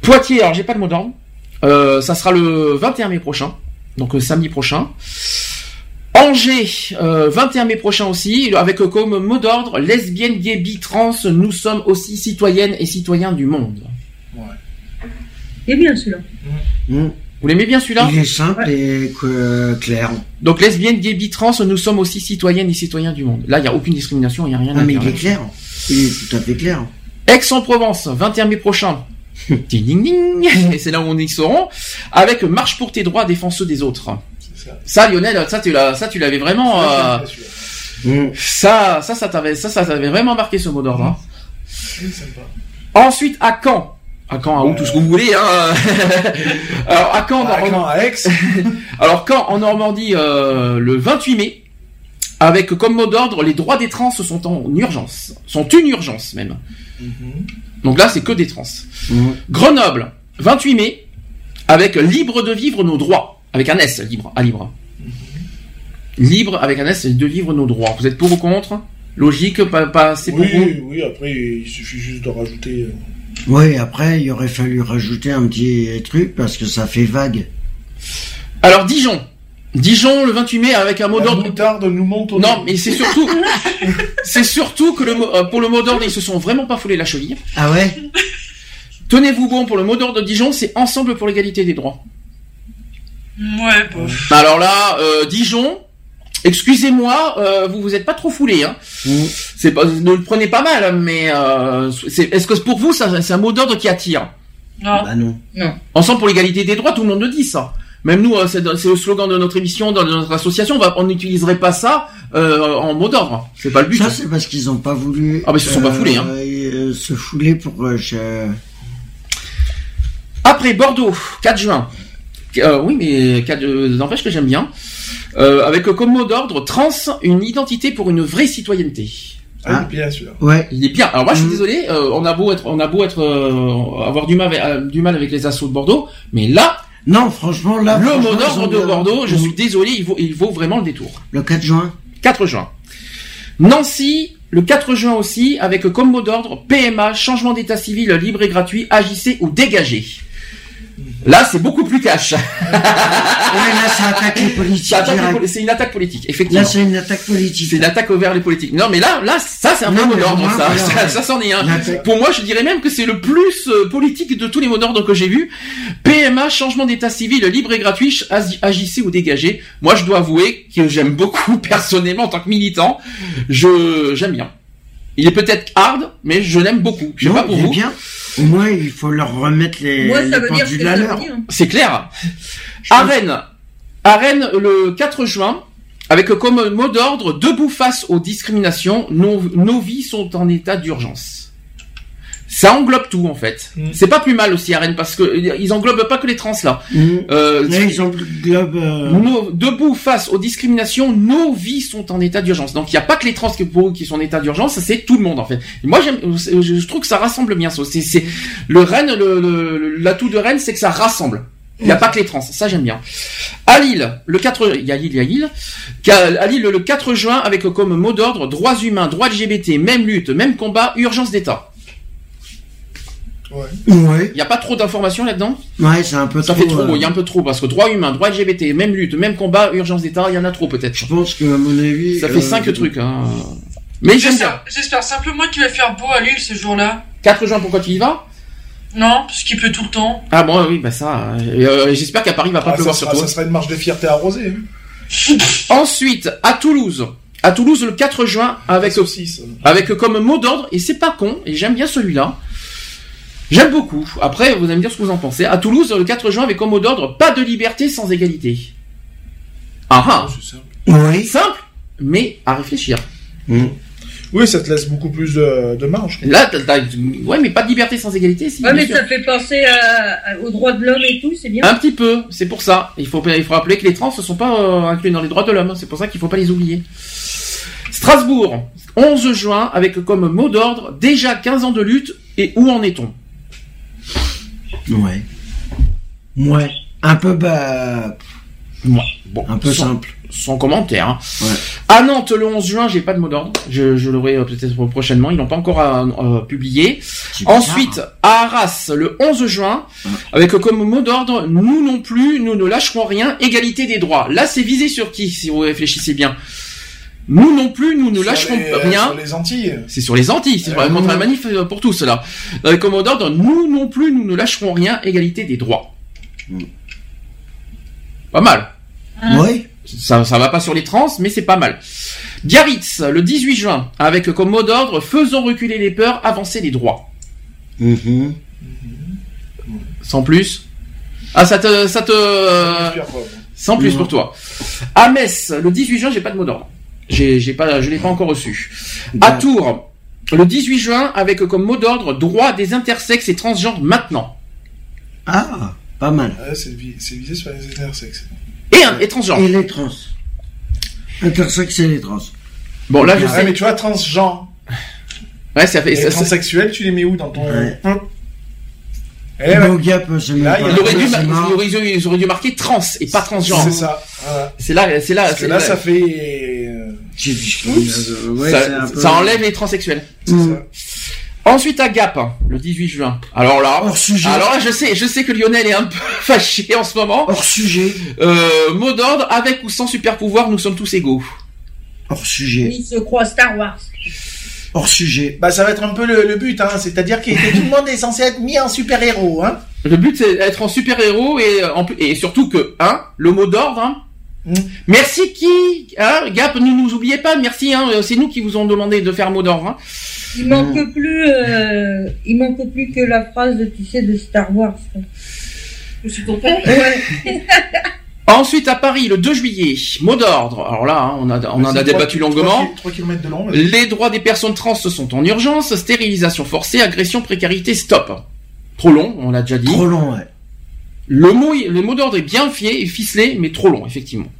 Poitiers, alors j'ai pas de mot d'ordre. Euh, ça sera le 21 mai prochain, donc euh, samedi prochain. Angers, euh, 21 mai prochain aussi, avec euh, comme mot d'ordre lesbiennes, gays, bi, trans, nous sommes aussi citoyennes et citoyens du monde. C'est bien celui-là. Vous l'aimez bien celui-là? Il est simple et que- clair. Donc lesbiennes, gays, bi, trans, nous sommes aussi citoyennes et citoyens du monde. Là, il n'y a aucune discrimination, il n'y a rien Ah, à mais dire. il est clair. Il est tout à fait clair. Aix-en-Provence, 21 mai prochain. ding ding ding. Et c'est là où on y seront. Avec Marche pour tes droits, défenseux des autres. Ça, Lionel, ça tu l'as, ça tu l'avais vraiment. euh, ça, ça, ça t'avait, ça, ça t'avait vraiment marqué ce mot d'ordre. hein. Ensuite, à Caen. À Caen, à où, tout ce que vous voulez. Hein. Alors, à Caen, À en- Caen, à Aix? Alors, Caen, en Normandie, euh, le 28 mai, avec comme mot d'ordre, les droits des trans sont en urgence. Sont une urgence, même. Donc là, c'est que des trans. Grenoble, 28 mai, avec libre de vivre nos droits. Avec un S, libre, à libre. Libre, avec un S, de vivre nos droits. Vous êtes pour ou contre? Logique, pas, pas assez pour vous? Oui, oui, après, il suffit juste de rajouter. euh, Oui, après, il aurait fallu rajouter un petit truc parce que ça fait vague. Alors, Dijon. Dijon, le 28 mai, avec un mot d'ordre. moutarde nous monte au Non, mais c'est surtout, c'est surtout que le mot- euh, pour le mot d'ordre, ils se sont vraiment pas foulés la cheville. Ah ouais? Tenez-vous bon pour le mot d'ordre de Dijon, c'est ensemble pour l'égalité des droits. Ouais, bof. Alors là, euh, Dijon, excusez-moi, euh, vous vous êtes pas trop foulé, hein. C'est pas, ne le prenez pas mal, mais euh, c'est, est-ce que pour vous, ça, c'est un mot d'ordre qui attire? Non. Bah non. Non. Ensemble pour l'égalité des droits, tout le monde le dit ça. Même nous, euh, c'est, c'est le slogan de notre émission, de notre association, on n'utiliserait pas ça euh, en mot d'ordre. C'est pas le but. Ça, c'est parce qu'ils ont pas voulu. Ah, mais ils se sont pas foulés, hein. se fouler pour. euh, je- Après Bordeaux, 4 juin. Euh, oui, mais 4, euh, n'empêche que j'aime bien. Euh, avec comme mot d'ordre trans, une identité pour une vraie citoyenneté. Ah, il est bien celui-là. Ouais. Il est bien. Alors moi, je suis Mhm. désolé. euh, on a beau être, on a beau être, euh, avoir du mal, avec, euh, du mal avec les assauts de Bordeaux, mais là, Non, franchement, là. le franchement, mot d'ordre de Bordeaux, je suis désolé, il vaut, il vaut vraiment le détour. Le 4 juin 4 juin. Nancy, le 4 juin aussi, avec comme mot d'ordre PMA, changement d'état civil libre et gratuit, agissez ou dégagez. Là, c'est beaucoup plus cash. C'est une attaque politique, effectivement. Là, c'est une attaque politique. C'est une attaque vers les politiques. Non, mais là, là, ça, c'est un Non, mot d'ordre, ça. voilà. Ça, ça, c'en est un. Pour moi, je dirais même que c'est le plus euh, politique de tous les mots d'ordre que j'ai vus. PMA, changement d'état civil libre et gratuit, agissez ou dégagez. Moi, je dois avouer que j'aime beaucoup, personnellement, en tant que militant. Je, j'aime bien. Il est peut-être hard, mais je l'aime beaucoup. Je sais Non, pas pour il est vous. bien. Au moins, il faut leur remettre les, Moi, ça les veut dire pendules à ça l'heure. veut dire. C'est clair. À Rennes, à Rennes, le 4 juin, avec comme mot d'ordre, debout face aux discriminations, nos, nos vies sont en état d'urgence. Ça englobe tout en fait. C'est pas plus mal aussi à Rennes parce que euh, ils englobent pas que les trans là. Mhm. Euh, Là, ils englobent. euh, nos- debout face aux discriminations, nos vies sont en état d'urgence. Donc il n'y a pas que les trans qui, pour eux qui sont en état d'urgence, c'est tout le monde en fait. Et moi j'aime, je, trouve que ça rassemble bien. ça. C'est, c'est le Rennes, le, le- l'atout de Rennes, c'est que ça rassemble. Il n'y a pas que les trans, ça j'aime bien. À Lille, le 4, il y a Lille, il y a Lille. À Lille, le 4 juin, avec comme mot d'ordre droits humains, droits LGBT, même lutte, même combat, urgence d'État. Ouais. Ouais. Il n'y a pas trop d'informations là-dedans? Ouais, c'est un peu Ça trop. fait trop, euh, il y a un peu trop, parce que droits humains, droits LGBT, même lutte, même combat, urgence d'État, il y en a trop peut-être. Je pense que, à mon avis. Ça fait euh, 5 trucs. Hein. Mais. J'espère j'espère simplement qu'il va faire beau à Lille ce jour-là. 4 juin, pourquoi tu y vas? Non, parce qu'il pleut tout le temps. Ah bon, oui, bah ça. euh, euh, J'espère qu'à Paris, il va pas Ah, ça, pleuvoir sur toi. ça sera une marche de fierté arrosée. hein. Ensuite, à Toulouse. À Toulouse, le 4 juin, avec, Saucisse. avec comme mot d'ordre, et c'est pas con, et j'aime bien celui-là. J'aime beaucoup. Après, vous allez me dire ce que vous en pensez. À Toulouse, le 4 juin, avec comme mot d'ordre, pas de liberté sans égalité. Ah ah. Oui. Simple, mais à réfléchir. Oui, ça te laisse beaucoup plus de, de marge. Là, t'as- t'as- ouais, mais pas de liberté sans égalité. si, Ouais, mais sûr. ça fait penser à- à- aux droits de l'homme et tout, c'est bien. Un petit peu, c'est pour ça. Il faut, il faut rappeler que les trans ne sont pas euh, inclus dans les droits de l'homme. C'est pour ça qu'il faut pas les oublier. Strasbourg, 11 juin, avec comme mot d'ordre déjà 15 ans de lutte et où en est-on? Ouais. Ouais. Un peu bah. Ouais. Bon, Un peu sans- simple. Sans commentaire. hein. Ouais. À Nantes, le 11 juin, j'ai pas de mot d'ordre. Je, je l'aurai euh, peut-être prochainement. Ils l'ont pas encore euh, euh, publié. bizarre, Ensuite, à Arras, le 11 juin, avec comme mot d'ordre, nous non plus, nous ne lâcherons rien, égalité des droits. Là, c'est visé sur qui, si vous réfléchissez bien? Nous non plus, nous ne lâcherons les- euh, rien. Sur les Antilles. C'est sur les Antilles, c'est Euh, contre la manif euh, pour tous là. Avec comme mot d'ordre, nous non plus, nous ne lâcherons rien, égalité des droits. Pas mal. Oui. Ça, ça va pas sur les trans, mais c'est pas mal. Biarritz, le 18 juin, avec comme mot d'ordre, faisons reculer les peurs, avancer les droits. Mhm. Sans plus. Ah, ça te, ça te, sans plus pour toi. À Metz, le 18 juin, j'ai pas de mot d'ordre. J'ai, j'ai pas, je l'ai pas encore reçu. À Tours, le 18 juin, avec comme mot d'ordre, droit des intersexes et transgenres maintenant. Ah, pas mal. Ouais, c'est vi- c'est visé sur les intersexes. Et, un- et transgenre. Et les trans. Intersexe et les trans. Bon, là, je Ouais, sais. mais tu vois, transgenre. Ouais, ça fait, Et ça- ça- transsexuel, tu les mets où dans ton. Ouais. Hum. Eh ouais. Là, pas il aurait dû, ils auraient, ils auraient dû marquer trans et pas transgenre. C'est ça. Voilà. C'est là, c'est là, Parce que c'est là, ça fait. Euh, J'ai ouais, ça, c'est un peu- ça enlève les transsexuels. Ça. Ensuite à Gap, hein, le 18 juin. Alors là, Hors sujet. alors là, je sais, je sais que Lionel est un peu fâché en ce moment. Hors sujet. Euh, mot d'ordre, avec ou sans super pouvoir, nous sommes tous égaux. Hors sujet. Il se croit Star Wars. Hors sujet. Bah, ça va être un peu le, le but, hein. C'est-à-dire que tout le monde est censé être mis en super-héros, hein. Le but c'est d'être en super héros et euh, en et surtout que hein, le mot d'ordre. Hein, Merci qui, hein, Gap, ne nous oubliez pas, merci. Hein, c'est nous qui vous ont demandé de faire mot d'ordre. Hein. Il manque plus, euh, il manque plus que la phrase, tu sais, de Star Wars. Je suis. Ouais. Ensuite à Paris, le 2 juillet, mot d'ordre. Alors là, hein, on a, on en a débattu longuement. trois- 3 km de long. vas-y. Les droits des personnes trans sont en urgence, stérilisation forcée, agression, précarité, stop. Trop long, on l'a déjà dit. Trop long, ouais. Le mot, le mot d'ordre est bien fié et ficelé, mais trop long, effectivement.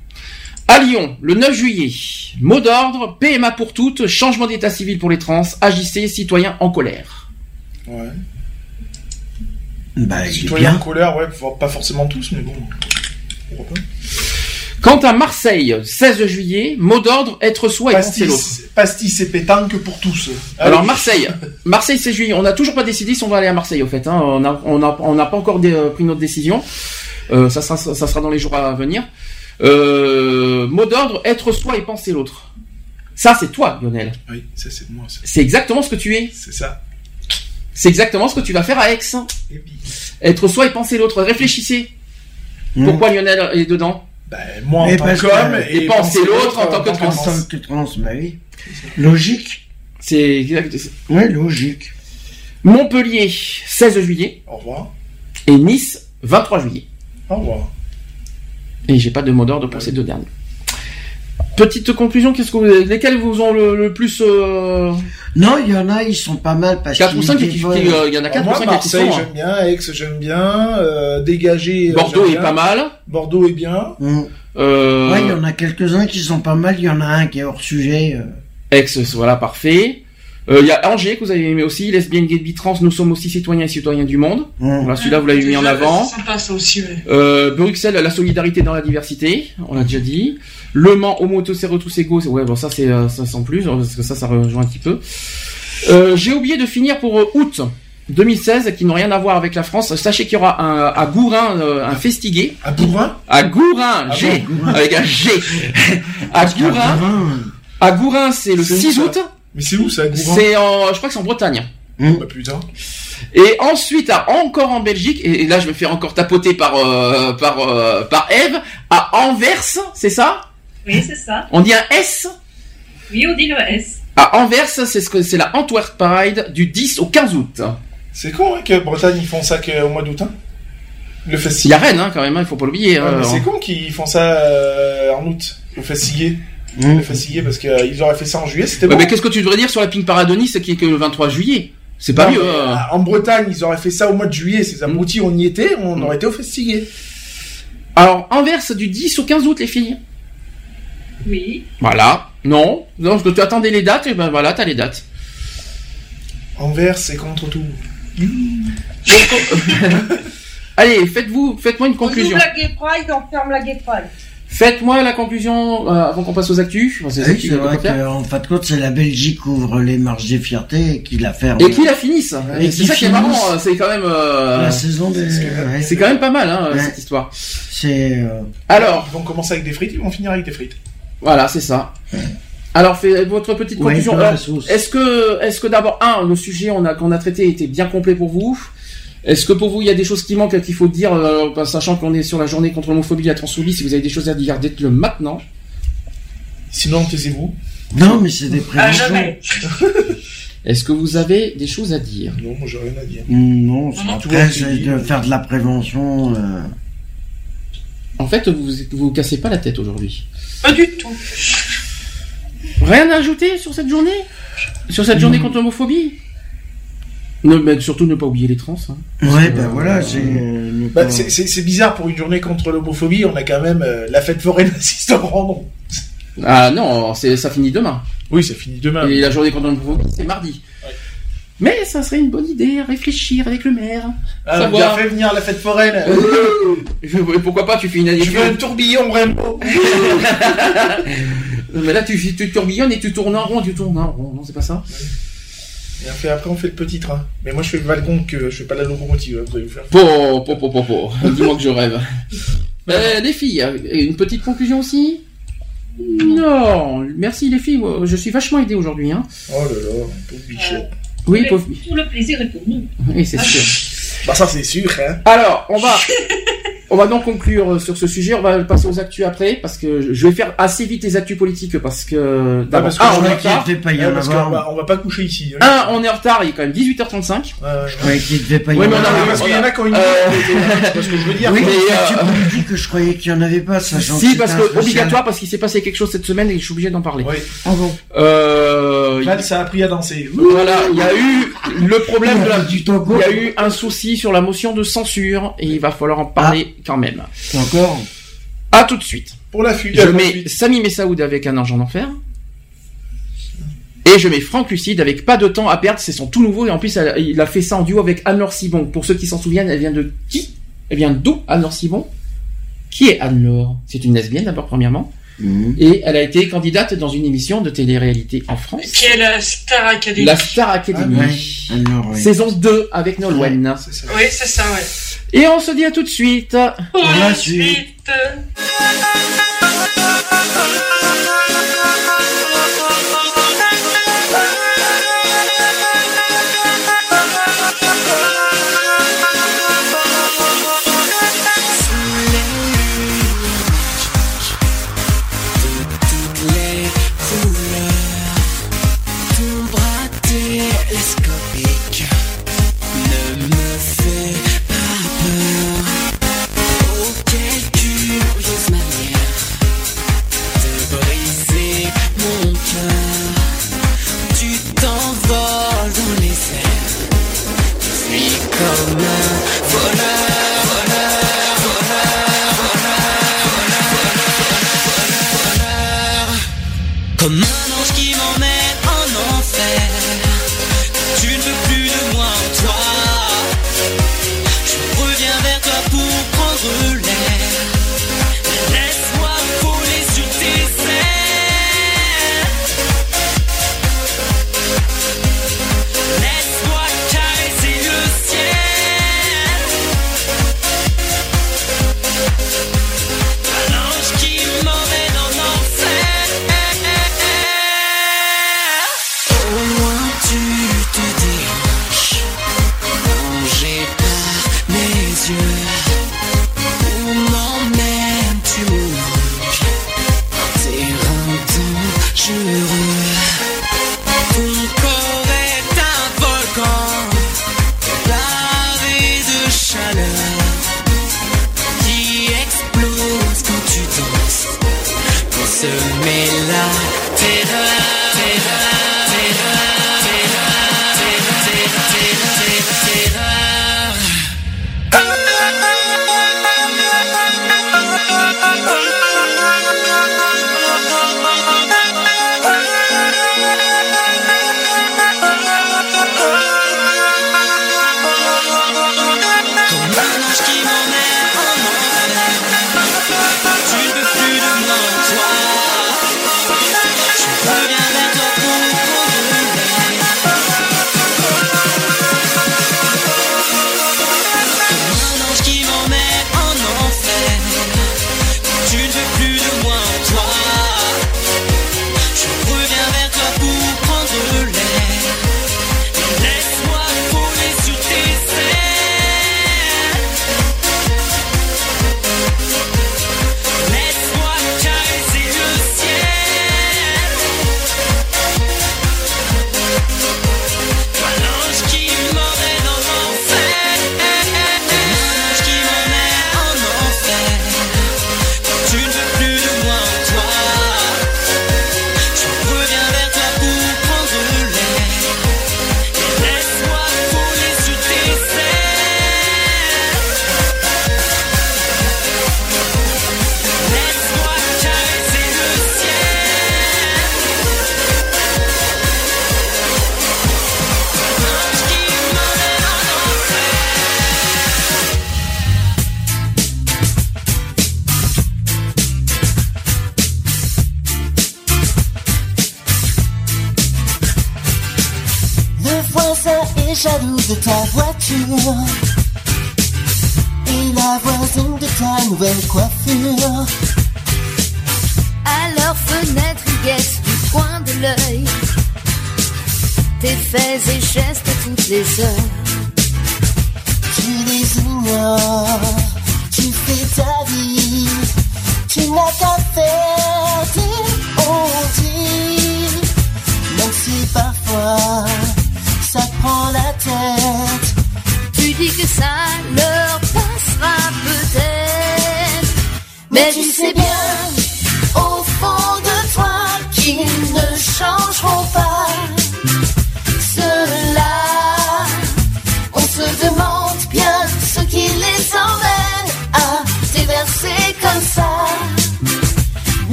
À Lyon, le 9 juillet, mot d'ordre, PMA pour toutes, changement d'état civil pour les trans, agissez, citoyens en colère. Ouais. Bah, Citoyens en colère, ouais, pas forcément tous, mais bon. Pourquoi pas. Quant à Marseille, 16 juillet, mot d'ordre, être soi et penser l'autre. Pastis, et pétanque pour tous. Alors Allez. Marseille, Marseille 16 juillet, on n'a toujours pas décidé si on va aller à Marseille au fait. Hein. On n'a on a, on n'a pas encore dé- pris notre décision. Euh, ça, sera, ça sera dans les jours à venir. Euh, mot d'ordre, être soi et penser l'autre. Ça c'est toi Lionel. Oui, ça c'est moi. C'est exactement ce que tu es. c'est ça. C'est exactement ce que tu vas faire à Aix. Et puis, Être soi et penser l'autre. Réfléchissez. Mmh. Pourquoi Lionel est dedans? Ben, moi en Et tant qu'homme et penser l'autre en tant que En trans. tant que trans, bah oui. Logique. C'est exact. Ouais, logique. Montpellier 16 juillet Au revoir. et Nice 23 juillet. Au revoir. Et j'ai pas de mot d'ordre pour ces deux derniers. Petite conclusion, qu'est-ce que vous, lesquels vous ont le, le plus euh, Non, il y en a, ils sont pas mal parce 4 ou qu'ils 5 qui, qui- dévoilent- qui- euh, il y en a 4 Alors ou moi, 5 qui sont. Marseille, hein. j'aime bien. Aix, j'aime bien. Euh, dégagé. euh, Bordeaux est bien. pas mal. Bordeaux est bien. Mmh. Euh, Ouais, il y en a quelques-uns qui sont pas mal. Il y en a un qui est hors sujet. euh. Aix, voilà, parfait. Euh, Il y a Angers que vous avez aimé aussi, lesbiennes, gays, bi, trans, nous sommes aussi citoyens et citoyens du monde. Mmh. Voilà, celui-là vous l'avez mis en avant. C'est sympa ça aussi, ouais. Euh, Bruxelles, la solidarité dans la diversité, on l'a déjà dit. Le Mans, homo, tous tous égaux, ouais, bon, ça c'est euh, ça sans plus, parce que ça, ça rejoint un petit peu. Euh, J'ai oublié de finir pour euh, août 2016, qui n'ont rien à voir avec la France. Sachez qu'il y aura un, à Gourin euh, un festigué. À Bourvin À Gourin, Ah G, bon, avec un G. à Gourin, à Gourin, c'est le C'est où, 6 ça août. Mais c'est où ça, Gourin? C'est en, je crois que c'est en Bretagne. Bah putain. Et ensuite, à, encore en Belgique, et, et là je me fais encore tapoter par euh, par euh, par Eve, à Anvers, c'est ça? Oui, c'est ça. On dit un S Oui, on dit le S. À Anvers, c'est ce que c'est la Antwerp Pride du 10 au 15 août. C'est con hein, que Bretagne ils font ça qu'au mois d'août. Hein le Il festival. y a Rennes, hein, quand même, hein, il faut pas l'oublier. Ouais, hein. mais c'est con qu'ils font ça euh, en août, au Festigué. Mmh. Le Festigué, parce qu'ils auraient fait ça en juillet, c'était Ouais, bon. mais qu'est-ce que tu devrais dire sur la Pink Paradonie, ce qui est que le 23 juillet? C'est pas Non, mieux. mais, hein. euh, En Bretagne, ils auraient fait ça au mois de juillet, c'est abrutis, on y était, on Mmh. aurait été au Festigué. Alors, Anvers, du 10 au 15 août, les filles. Oui. Voilà. Non. Non, parce que tu attendais les dates, et ben voilà, t'as les dates. Anvers, c'est contre tout. Allez, faites-vous, faites-moi une On conclusion. la Gay Pride, on ferme la Gay Pride. Faites-moi la conclusion euh, avant qu'on passe aux actus. Enfin, c'est les Oui, actus c'est vrai qu'en fin de compte, c'est la Belgique qui ouvre les marches des fiertés et qui la ferme. Et qui la finisse. Et Et c'est qui ça qui est marrant. C'est quand même. euh, La saison des... ouais. C'est quand même pas mal, hein, Ouais. cette histoire. C'est... euh, Alors, Ils vont commencer avec des frites, ils vont finir avec des frites. Voilà, c'est ça. Alors, faites votre petite conclusion. sauce. Est-ce que, est-ce que d'abord, un, le sujet a, qu'on a traité était bien complet pour vous? Est-ce que pour vous, il y a des choses qui manquent qu'il faut dire, euh, en sachant qu'on est sur la journée contre l'homophobie et la transphobie, si vous avez des choses à dire, dites-le maintenant. Sinon, taisez-vous. Non, mais c'est des À préventions. jamais. Est-ce que vous avez des choses à dire? Non, moi j'ai rien à dire. Non, c'est après, tout c'est de faire de la prévention. euh, En fait, vous vous cassez pas la tête aujourd'hui. Pas du tout. Rien à ajouter sur cette journée? Sur cette journée contre l'homophobie? Ne, mais surtout ne pas oublier les trans. hein. Ouais, Euh, ben voilà, c'est... euh, Bah, c'est- bizarre pour une journée contre l'homophobie, on a quand même euh, la fête au grand nombre. Ah non, c'est, ça finit demain. Oui, ça finit demain. Et la journée contre l'homophobie, c'est mardi. Mais ça serait une bonne idée à réfléchir avec le maire. Ah, savoir- bien fait venir la fête foraine. Je- Pourquoi pas, tu fais une Je veux un tourbillon Rainbow. Mais là, tu, tu tourbillonnes et tu tournes en rond, tu tournes en rond. Non, c'est pas ça Bien fait, après on fait le petit train. Mais moi je fais le wagon que je fais pas la locomotive. hein, Vous allez vous faire. Po, po, po, po, po. Dis-moi que je rêve. Euh, les filles, euh, une petite conclusion aussi Non, merci les filles, moi, je suis vachement aidé aujourd'hui. Hein. Oh là là, pauvre bichette. Oui, pauvre. Tout le plaisir est pour nous. Oui, c'est sûr. Bah ça c'est sûr, hein. Alors, on va, on va donc conclure sur ce sujet. On va passer aux actus après, parce que je vais faire assez vite les actus politiques, parce que Ah, d'abord, parce ah, on est retard. pas y en parce avoir. qu'on va, on va pas coucher ici. Un, on est en retard, il est quand même 18h35. Ouais, ouais, Je croyais qu'il devait pas y Ouais, en mais on a- avoir. Ah, parce qu'il y en a qui ont une Euh, C'est pas ce que je veux dire. Oui, mais, mais euh, tu me dis que je croyais qu'il y en avait pas, sachant Si, parce que obligatoire, parce qu'il s'est passé quelque chose cette semaine et je suis obligé d'en parler. Oui. Ah bon Euh, ça a appris à danser. Voilà, il y a eu le problème de la... du tango. Il y a eu un souci sur la motion de censure et il va falloir en parler quand même. Encore À tout de suite. Pour la fuite. Je mets fuite. Sami Messaoud avec un argent d'enfer. Et je mets Franck Lucide avec pas de temps à perdre, c'est son tout nouveau et en plus elle- il a fait ça en duo avec Anne-Laure Sibon. Pour ceux qui s'en souviennent, elle vient de qui? Elle vient d'où Anne-Laure Sibon? Qui est Anne-Laure? C'est une lesbienne d'abord premièrement. Mhm. Et elle a été candidate dans une émission de télé-réalité en France. Qui est la Star Academy? La Star Academy. Ouais, oui. Saison 2 avec Nolwenn. Oui, c'est ça, ouais. Et on se dit à tout de suite. Pour la la suite. suite.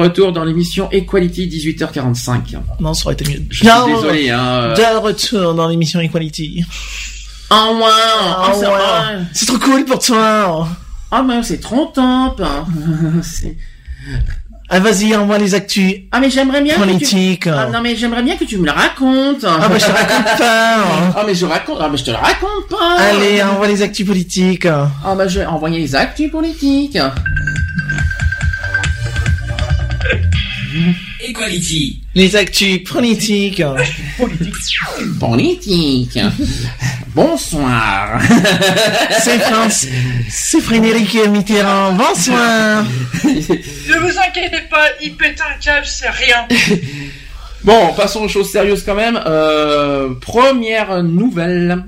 Retour dans l'émission Equality 18h45. Non, ça aurait été mieux. Je suis désolé, hein. De retour dans l'émission Equality. Ah ouais, Ah c'est ouais. vrai. C'est trop cool pour toi. Ah mais c'est trop top. C'est- Ah, vas-y, envoie les actus. Ah mais j'aimerais bien. que tu- Politique. Ah, non mais j'aimerais bien que tu me le racontes. Ah, bah, je te raconte pas. Ah mais je raconte. Ah mais je te le raconte pas. Allez, envoie les actus politiques. Ah bah je vais envoyer les actus politiques. Les actus politiques. Politique. Bonsoir. C'est France. C'est Frédéric Mitterrand. Bonsoir. Ne vous inquiétez pas, il pète un câble, c'est rien. Bon, passons aux choses sérieuses quand même. Euh, première nouvelle.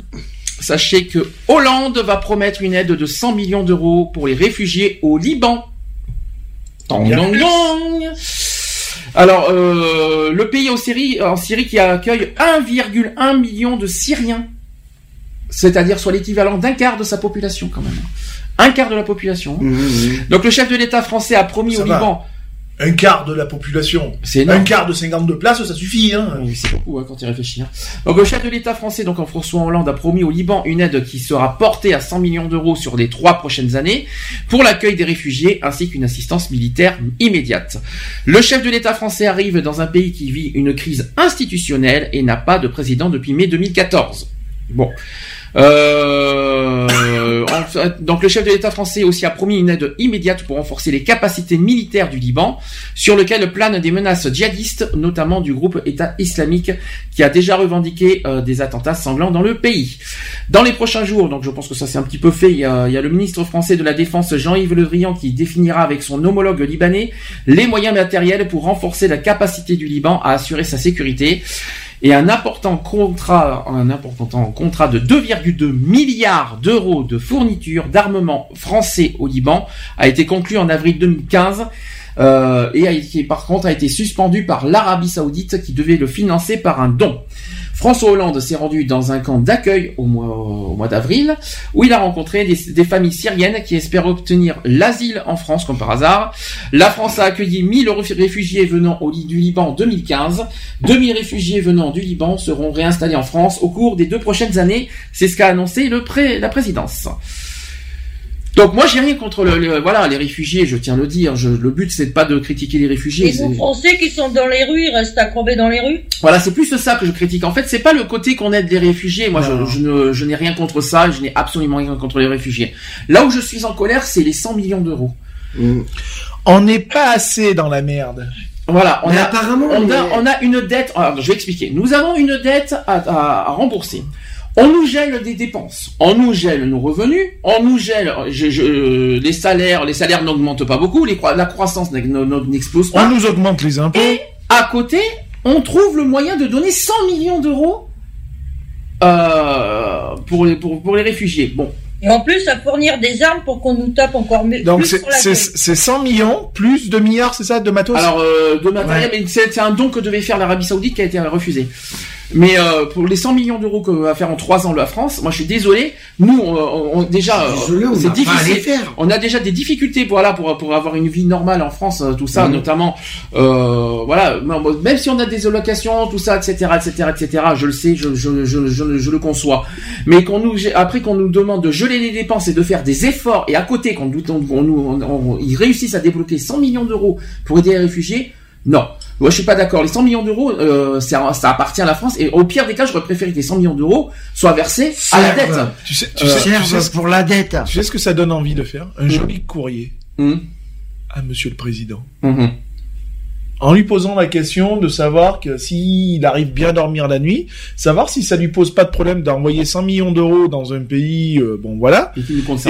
Sachez que Hollande va promettre une aide de 100 millions d'euros pour les réfugiés au Liban. Dong. Alors, euh, le pays en Syrie, en Syrie qui accueille 1,1 million de Syriens, c'est-à-dire soit l'équivalent d'un quart de sa population quand même. Un quart de la population. Donc le chef de l'État français a promis Ça au va. Liban. Un quart de la population. C'est énorme. Un quart de 52 places, ça suffit. Hein. Oui, c'est beaucoup hein, quand il réfléchit. hein. Donc le chef de l'État français, donc en François Hollande, a promis au Liban une aide qui sera portée à 100 millions d'euros sur les trois prochaines années pour l'accueil des réfugiés ainsi qu'une assistance militaire immédiate. Le chef de l'État français arrive dans un pays qui vit une crise institutionnelle et n'a pas de président depuis mai 2014. Bon. Euh, donc le chef de l'État français aussi a promis une aide immédiate pour renforcer les capacités militaires du Liban, sur lequel planent des menaces djihadistes, notamment du groupe État islamique, qui a déjà revendiqué euh, des attentats sanglants dans le pays. Dans les prochains jours, donc je pense que ça c'est un petit peu fait, il y, a, il y a le ministre français de la Défense Jean-Yves Le Drian qui définira avec son homologue libanais les moyens matériels pour renforcer la capacité du Liban à assurer sa sécurité et un important contrat, un important contrat de 2,2 milliards d'euros de fourniture d'armement français au Liban a été conclu en avril 2015 euh, et a été, par contre a été suspendu par l'Arabie Saoudite qui devait le financer par un don. François Hollande s'est rendu dans un camp d'accueil au mois, d'avril, où il a rencontré des, familles syriennes qui espèrent obtenir l'asile en France, comme par hasard. La France a accueilli 1000 réfugiés venant du Liban en 2015. 2000 réfugiés venant du Liban seront réinstallés en France au cours des deux prochaines années. C'est ce qu'a annoncé la présidence. Donc moi j'ai rien contre le, le- voilà les réfugiés, je tiens à le dire. Je, le but c'est pas de critiquer les réfugiés. Les c'est- Français qui sont dans les rues, ils restent à crever dans les rues? voilà, c'est plus ça que je critique. En fait, c'est pas le côté qu'on aide les réfugiés. Moi, je, je ne, je n'ai rien contre ça. Je n'ai absolument rien contre les réfugiés. Là où je suis en colère, c'est les 100 millions d'euros. On n'est pas assez dans la merde. Voilà, on Mais a, apparemment, on, mais- a, on a une dette. Alors, je vais expliquer. Nous avons une dette à, à- à rembourser. On nous gèle des dépenses, on nous gèle nos revenus, on nous gèle je- je- les salaires. Les salaires n'augmentent pas beaucoup, les, la croissance n'ex- n'explose pas. On nous augmente les impôts. Et à côté, on trouve le moyen de donner 100 millions d'euros euh, pour, les, pour, pour les réfugiés. Bon, Et en plus, à fournir des armes pour qu'on nous tape encore mieux. Donc plus c'est sur la c'est- gueule. c'est 100 millions plus 2 milliards, c'est ça, de matos? Alors, euh, de matériel, mais c'est c'est un don que devait faire l'Arabie Saoudite qui a été refusé. Mais euh, pour les 100 millions d'euros que va faire en 3 ans la France, moi je suis désolé. Nous, on, on- déjà, Désolé, on c'est difficile. faire. On a déjà des difficultés, voilà, pour pour avoir une vie normale en France, euh, tout ça, Mhm. notamment, euh, voilà, même si on a des allocations, tout ça, etc., etc., etc. Je le sais, je je je je, je le conçois. Mais qu'on nous après qu'on nous demande de geler les dépenses et de faire des efforts, et à côté qu'on nous on, on- on- ils réussissent à débloquer 100 millions d'euros pour aider les réfugiés, non. Moi, je suis pas d'accord. Les 100 millions d'euros, euh, ça, ça appartit à la France. Et au pire des cas, j'aurais préféré que les 100 millions d'euros soient versés à la dette. Tu sais, tu Euh, sais, tu pour la dette. tu sais ce que ça donne envie de faire? Un joli courrier Hum, à Monsieur le Président. hum. En lui posant la question de savoir que s'il arrive bien à dormir la nuit, savoir si ça lui pose pas de problème d'envoyer 100 millions d'euros dans un pays, euh, bon voilà,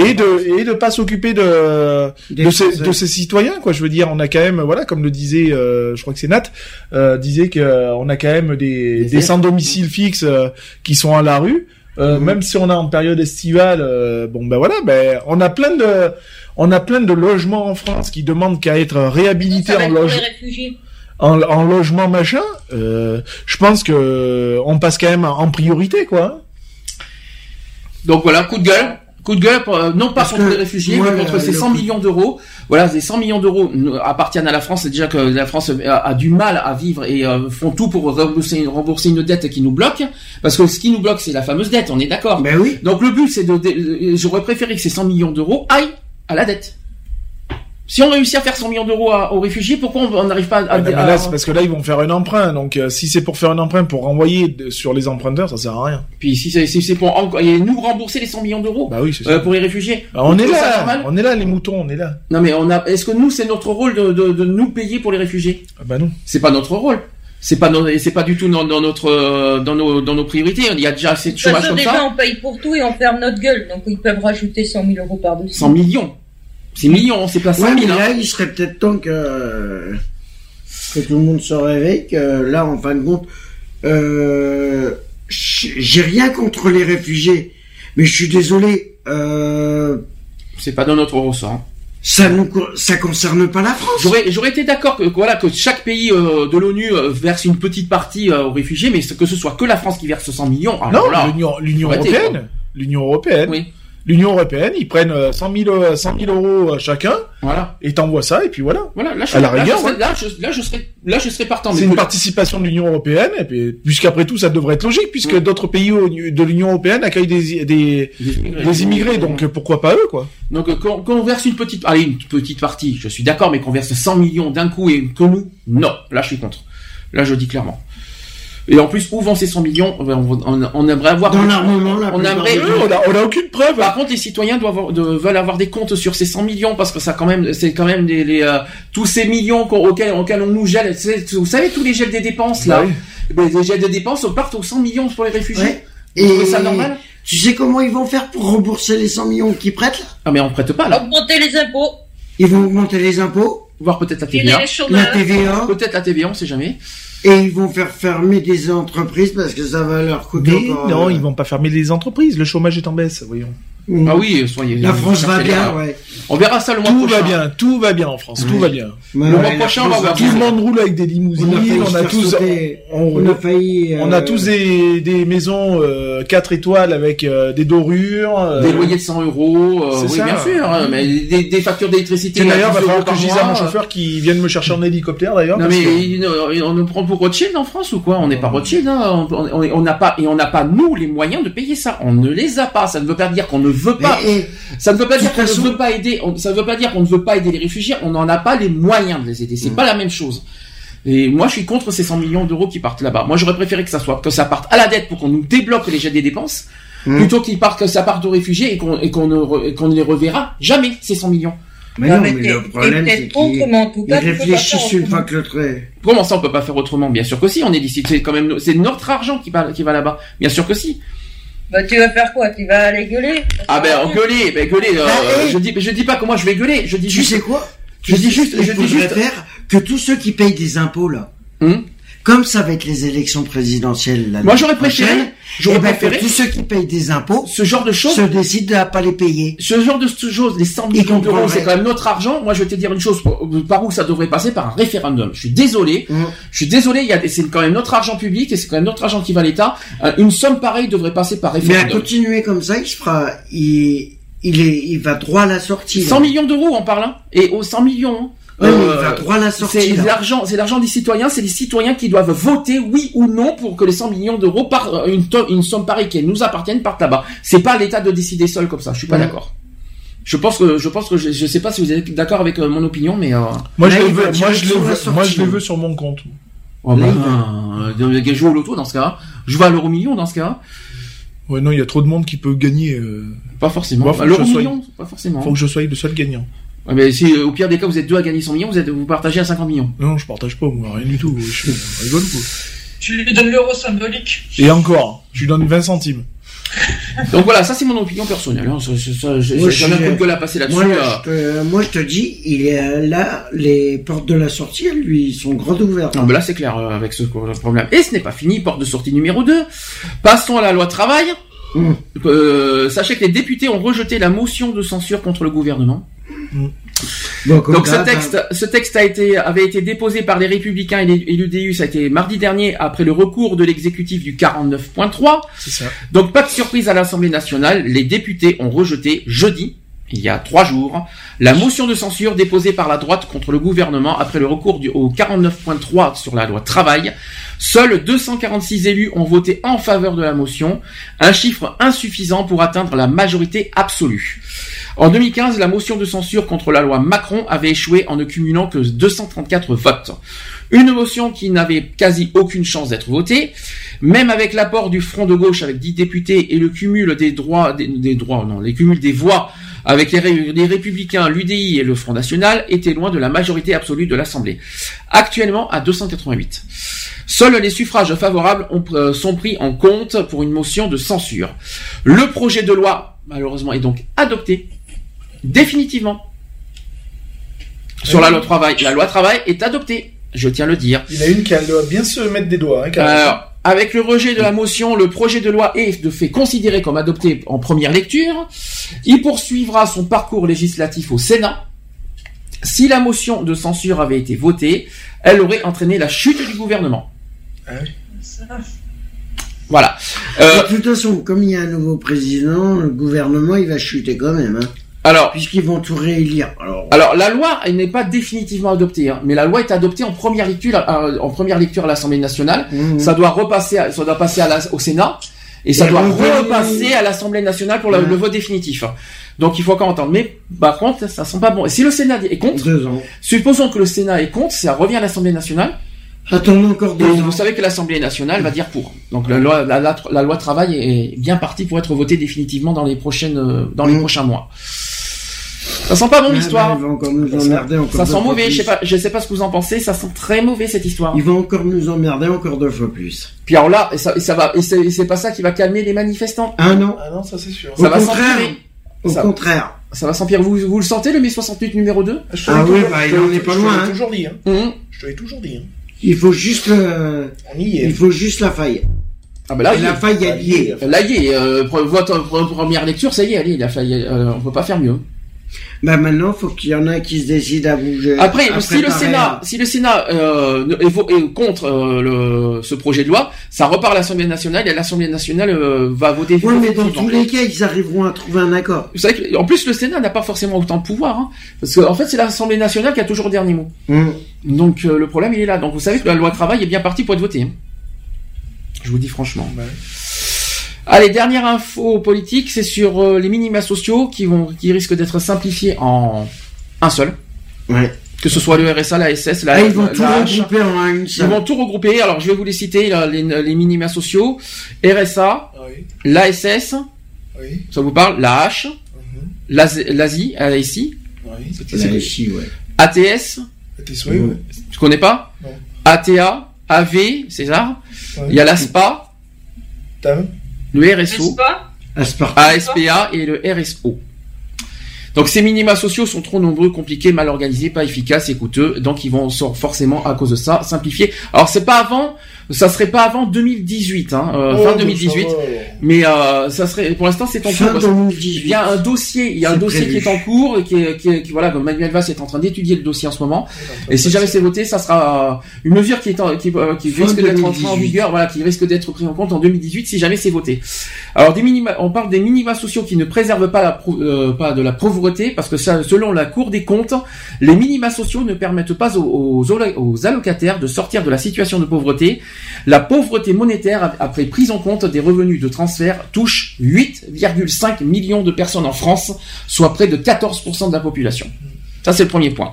Et de et de pas s'occuper de de ses, de ses citoyens quoi. Je veux dire, on a quand même voilà comme le disait, euh, je crois que c'est Nat, euh, disait que euh, on a quand même des Des des sans domicile fixe euh, qui sont à la rue. Euh, Mhm. Même si on est en période estivale, euh, bon ben voilà, ben on a plein de on a plein de logements en France qui demandent qu'à être réhabilités en logement en, en logement machin, euh, je pense que on passe quand même en priorité quoi. Donc voilà, coup de gueule. Coup de gueule, pour, euh, non pas Parce contre les réfugiés, mais contre ces le 100 coup- millions d'euros. Voilà, ces 100 millions d'euros euh, appartiennent à la France. C'est déjà que la France a, a du mal à vivre et euh, font tout pour rembourser, rembourser une dette qui nous bloque. Parce que ce qui nous bloque, c'est la fameuse dette, on est d'accord. Ben oui. Donc le but, c'est de... de- J'aurais préféré que ces 100 millions d'euros aillent à la dette. Si on réussit à faire 100 millions d'euros aux réfugiés, pourquoi on n'arrive pas à... Ah, mais à- là, c'est parce que là ils vont faire un emprunt, donc euh, si c'est pour faire un emprunt pour renvoyer de- sur les emprunteurs, ça sert à rien. Puis si c'est si pour en- et nous rembourser les 100 millions d'euros Bah oui, c'est euh, ça. pour les réfugiés. Bah, on est là, normal on est là les moutons, on est là. Non mais on a. Est-ce que nous c'est notre rôle de, de, de nous payer pour les réfugiés? Ah bah non. C'est pas notre rôle. C'est pas c'est pas du tout dans, dans notre euh, dans nos dans nos priorités. Il y a déjà assez de chômage comme déjà, ça. on paye pour tout et on ferme notre gueule. Donc, ils peuvent rajouter 100 000 euros par-dessus. 100 millions. C'est millions, c'est pas 100 Ouais, 000. mais hein. il serait peut-être temps que, que tout le monde se réveille, que là, en fin de compte, euh, j'ai rien contre les réfugiés, mais je suis désolé, euh, C'est pas dans notre ressort. ça ça concerne pas la France. J'aurais j'aurais été d'accord que voilà que chaque pays euh, de l'ONU euh, verse une petite partie euh, aux réfugiés, mais que ce soit que la France qui verse 100 millions. alors non, là, l'Union européenne, l'Union européenne. Oui. L'Union européenne, ils prennent euh, 100 000, euh, 100 000 euros euh, chacun, Voilà. et t'envoient ça, et puis voilà. Voilà. Là je, À la là, rigueur, je serais- ouais. là, je, là, je serais là je serais partant. C'est une participation de l'Union européenne, et puis, puisqu'après tout, ça devrait être logique, puisque d'autres pays de l'Union européenne accueillent des, des, des immigrés. des immigrés, donc euh, pourquoi pas eux, quoi. Donc euh, qu'on qu'on verse une petite, allez une petite partie, je suis d'accord, mais qu'on verse 100 millions d'un coup et que nous, non, là je suis contre. Là je dis clairement. Et en plus, où vont ces 100 millions on, on- on aimerait avoir. Dans l'armement, la On aimerait. on a, on a aucune preuve. Par contre, les citoyens doivent avoir- de- veulent avoir des comptes sur ces 100 millions parce que ça quand même, c'est quand même les, euh, tous ces millions auxquels, auxquels on nous gèle. Vous savez tous les gels des dépenses là. Bah les gels des dépenses partent aux 100 millions pour les réfugiés. Ouais. Vous trouvez ça normal tu sais comment ils vont faire pour rembourser les 100 millions qu'ils prêtent là? Ah mais on prête pas là. Augmenter les impôts. Ils vont augmenter les impôts, Voir peut-être la TVA. les la. TVA, Peut-être la TVA, on sait jamais. Et ils vont faire fermer des entreprises parce que ça va leur coûter Mais encore. non, euh, ils vont pas fermer les entreprises, le chômage est en baisse, voyons. Mm. Ah oui, soyez. La France va bien, les- ouais. On verra ça le mois Tout prochain. va bien, tout va bien en France, tout Ouais. va bien. Ouais, Le mois prochain, on va voir Tout le monde roule avec des limousines, On a tous, on, a failli. on a euh, tous des, des maisons euh, 4 étoiles avec euh, des dorures. euh, Des loyers de 100 euros, euh, C'est oui ça. bien sûr, hein, mais des, des factures d'électricité. D'ailleurs, 10 va falloir que je dise à mon chauffeur qui vienne me chercher en hélicoptère d'ailleurs. Non mais que- on nous prend pour Rothschild en France ou quoi? On n'est pas Rothschild, hein. on n'a pas et on n'a pas nous les moyens de payer ça. On ne les a pas. Ça ne veut pas dire qu'on ne veut pas. mais, et- Ça ne veut pas dire qu'on ne veut pas aider. on- ça ne veut pas dire qu'on ne veut pas aider les réfugiés. On n'en a pas les moyens de les aider. C'est Mm. pas la même chose. Et moi, je suis contre ces 100 millions d'euros qui partent là-bas. Moi, j'aurais préféré que ça soit que ça parte à la dette pour qu'on nous débloque les jets des dépenses, Mm. plutôt qu'ils partent que ça parte aux réfugiés et qu'on ne les reverra jamais ces 100 millions. Mais Non, non, mais mais le problème, c'est qu'ils réfléchissent une fois que le trait. Comment ça, on peut pas faire autrement? Bien sûr que si. On est d'ici. C'est quand même, c'est notre argent qui va, qui va là-bas. Bien sûr que si. Bah, tu vas faire quoi? Tu vas aller gueuler? Ah ben, gueuler, ben gueuler. euh, Ah, hey. je dis, je dis pas comment je vais gueuler. Je dis Tu juste. sais quoi? Je dis juste, Il je dis faudrait juste. faire? Que tous ceux qui payent des impôts là, Hum comme ça va être les élections présidentielles l'année Moi, j'aurais prochaine, préféré- j'aurais eh ben, que préféré- tous ceux qui payent des impôts, ce genre de choses, se décident à pas les payer. Ce genre de choses, les 100 millions d'euros, c'est quand même notre argent. Moi, je vais te dire une chose, par où ça devrait passer Par un référendum. Je suis désolé. Mmh. Je suis désolé, il y a, des- c'est quand même notre argent public et c'est quand même notre argent qui va à l'État. Euh, Une somme pareille devrait passer par Mais à référendum. continuer comme ça, il se fera, il, il est, il va droit à la sortie. là. 100 millions d'euros, on parle, hein. Et aux 100 millions, hein. Droit à la sortie, C'est l'argent, c'est l'argent des citoyens, c'est les citoyens qui doivent voter oui ou non pour que les 100 millions d'euros par euh, une, somme pareille qui nous appartienne partent là-bas. C'est pas à l'État de décider seul comme ça. Je suis pas Ouais. d'accord. Je pense que je pense que je, je sais pas si vous êtes d'accord avec euh, mon opinion, mais euh... Moi, je Là, veux, moi, je les veux, moi, je les veux sur mon compte. Oh, bah, Là, il euh, euh, joue au loto dans ce cas. Je vais à l'euro million dans ce cas. Ouais, non, il y a trop de monde qui peut gagner. euh. Pas forcément. Que l'euro je sois- million, pas forcément. Faut que je sois le seul gagnant. Ouais, mais si euh, au pire des cas vous êtes deux à gagner 100 millions, vous êtes vous partagez à 50 millions. Non, je partage pas, moi, rien du tout. Je rigole, quoi. Tu lui donnes l'euro symbolique. Et encore, je lui donne 20 centimes. Donc voilà, ça c'est mon opinion personnelle. Hein. Ça, ça, ça, j'ai Moi, j'ai jamais je- un coup de à passer là-dessus. Moi, là, je te, moi, je te dis, il est euh, là, les portes de la sortie, elles lui sont grandes ouvertes. Non, mais là c'est clair euh, avec ce problème. Et ce n'est pas fini, porte de sortie numéro 2. Passons à la loi travail. Mmh. Euh, sachez que les députés ont rejeté la motion de censure contre le gouvernement. Comme Donc ce d'hab, texte, ce texte a été, avait été déposé par les Républicains et les- et l'UDU, ça a été mardi dernier après le recours de l'exécutif du 49.3. C'est ça. Donc pas de surprise à l'Assemblée nationale, les députés ont rejeté jeudi, il y a trois jours, la motion de censure déposée par la droite contre le gouvernement après le recours du, au 49.3 sur la loi travail. Seuls 246 élus ont voté en faveur de la motion, un chiffre insuffisant pour atteindre la majorité absolue. En 2015, la motion de censure contre la loi Macron avait échoué en ne cumulant que 234 votes. Une motion qui n'avait quasi aucune chance d'être votée, même avec l'apport du Front de gauche avec 10 députés et le cumul des droits, des, droits, non, les cumuls des voix avec les, ré- les Républicains, l'UDI et le Front National étaient loin de la majorité absolue de l'Assemblée. Actuellement à 288. Seuls les suffrages favorables euh, sont pris en compte pour une motion de censure. Le projet de loi, malheureusement, est donc adopté définitivement. Sur la loi travail. La loi travail est adoptée. Je tiens à le dire. Il y en a une qui a- doit bien se mettre des doigts. Hein. Alors, avec le rejet de la motion, le projet de loi est de fait considéré comme adopté en première lecture. Il poursuivra son parcours législatif au Sénat. Si la motion de censure avait été votée, elle aurait entraîné la chute du gouvernement. Voilà. Euh, De toute façon, comme il y a un nouveau président, le gouvernement, il va chuter quand même. Hein. Alors, puisqu'ils vont tout réélire. Alors, Alors la loi elle n'est pas définitivement adoptée, hein, mais la loi est adoptée en première lecture, euh, en première lecture à l'Assemblée nationale. Ça doit repasser, à- ça doit passer à la- au Sénat et ça Et doit repasser à l'Assemblée nationale pour la- le vote définitif. Donc il faut encore entendre. Mais par contre, ça sent pas bon. Et si le Sénat est contre, supposons que le Sénat est contre, ça revient à l'Assemblée nationale. Attendons encore deux vous savez que l'Assemblée nationale va dire pour. Donc la loi, la, la- la loi travail est bien partie pour être votée définitivement dans les prochaines, euh, dans les prochains mois. Ça sent pas bon Ah, l'histoire. bah, il va encore nous emmerder encore Ça sent mauvais. Je sais pas, je sais pas ce que vous en pensez. Ça sent très mauvais cette histoire. Il va encore nous emmerder encore deux fois plus. Puis alors là, et ça, et ça va, et c'est pas ça qui va calmer les manifestants. Ah non. Ah non, ça c'est sûr. Ça Au va contraire. Au Ça- contraire. Ça va s'empirer. Vous, vous le sentez le mai 68 numéro 2 Je te Ah oui, bah, il en est pas je te loin, l'ai hein. toujours dit. Hein. Je te l'ai toujours dit. Hein. Il faut juste le... Y est. Il faut juste la faille. Ah bah là, la est- faille, elle y est. Là, il est. Euh, votre pre- première lecture, ça y est, allez, il a failli. euh, on peut pas faire mieux. Bah maintenant, faut qu'il y en a qui se décident à bouger. Après, à si le Sénat, si le Sénat euh, est, contre euh, le, ce projet de loi, ça repart à l'Assemblée nationale et l'Assemblée nationale euh, va voter. Ouais, mais dans tous les cas, ils arriveront à trouver un accord. Vous savez que, en plus, le Sénat n'a pas forcément autant de pouvoir, hein, parce qu'en en fait, c'est l'Assemblée nationale qui a toujours le dernier mot. Hum. Donc euh, le problème, il est là. Donc vous savez que la loi travail est bien partie pour être votée. hein. Je vous dis franchement. Allez, dernière info politique, c'est sur euh, les minima sociaux qui vont, qui risquent d'être simplifiés en un seul. Ouais. Que ce soit le RSA, la SS, la Ah, ils vont la- tout la H. regrouper en une Ils vont tout regrouper. Alors je vais vous les citer là, les, les minima sociaux RSA, Oui. l'ASS, Oui. ça vous parle, la H, Mhm. l'ASI, ASI, Oui. La. ATS Ouais. Tu connais pas Non. ATA, AV, César. Ouais. Il y a l'ASPA, le RSO, Aspartame. ASPA et le RSO. Donc ces minima sociaux sont trop nombreux, compliqués, mal organisés, pas efficaces et coûteux, donc ils vont forcément à cause de ça simplifier. Alors c'est pas avant, ça serait pas avant 2018, hein, euh, Oh, fin donc 2018, ça va. mais euh, ça serait pour l'instant c'est en Fin cours. parce que 2018. Il y a un dossier, il y a un dossier prévu. qui est en cours et qui, est, qui, est- qui- voilà, Manuel Valls est en train d'étudier le dossier en ce moment. Et si jamais c'est voté, ça sera euh, une mesure qui est en- qui, euh, qui risque d'être entrée en 2018. vigueur, voilà, qui risque d'être pris en compte en 2018 si jamais c'est voté. Alors des minima, on parle des minima sociaux qui ne préservent pas la pro- euh, pas de la pauvreté parce que ça, selon la Cour des comptes, les minima sociaux ne permettent pas aux, aux, aux allocataires de sortir de la situation de pauvreté. La pauvreté monétaire, après prise en compte des revenus de transfert, touche 8,5 millions de personnes en France, soit près de 14% de la population. Ça, c'est le premier point.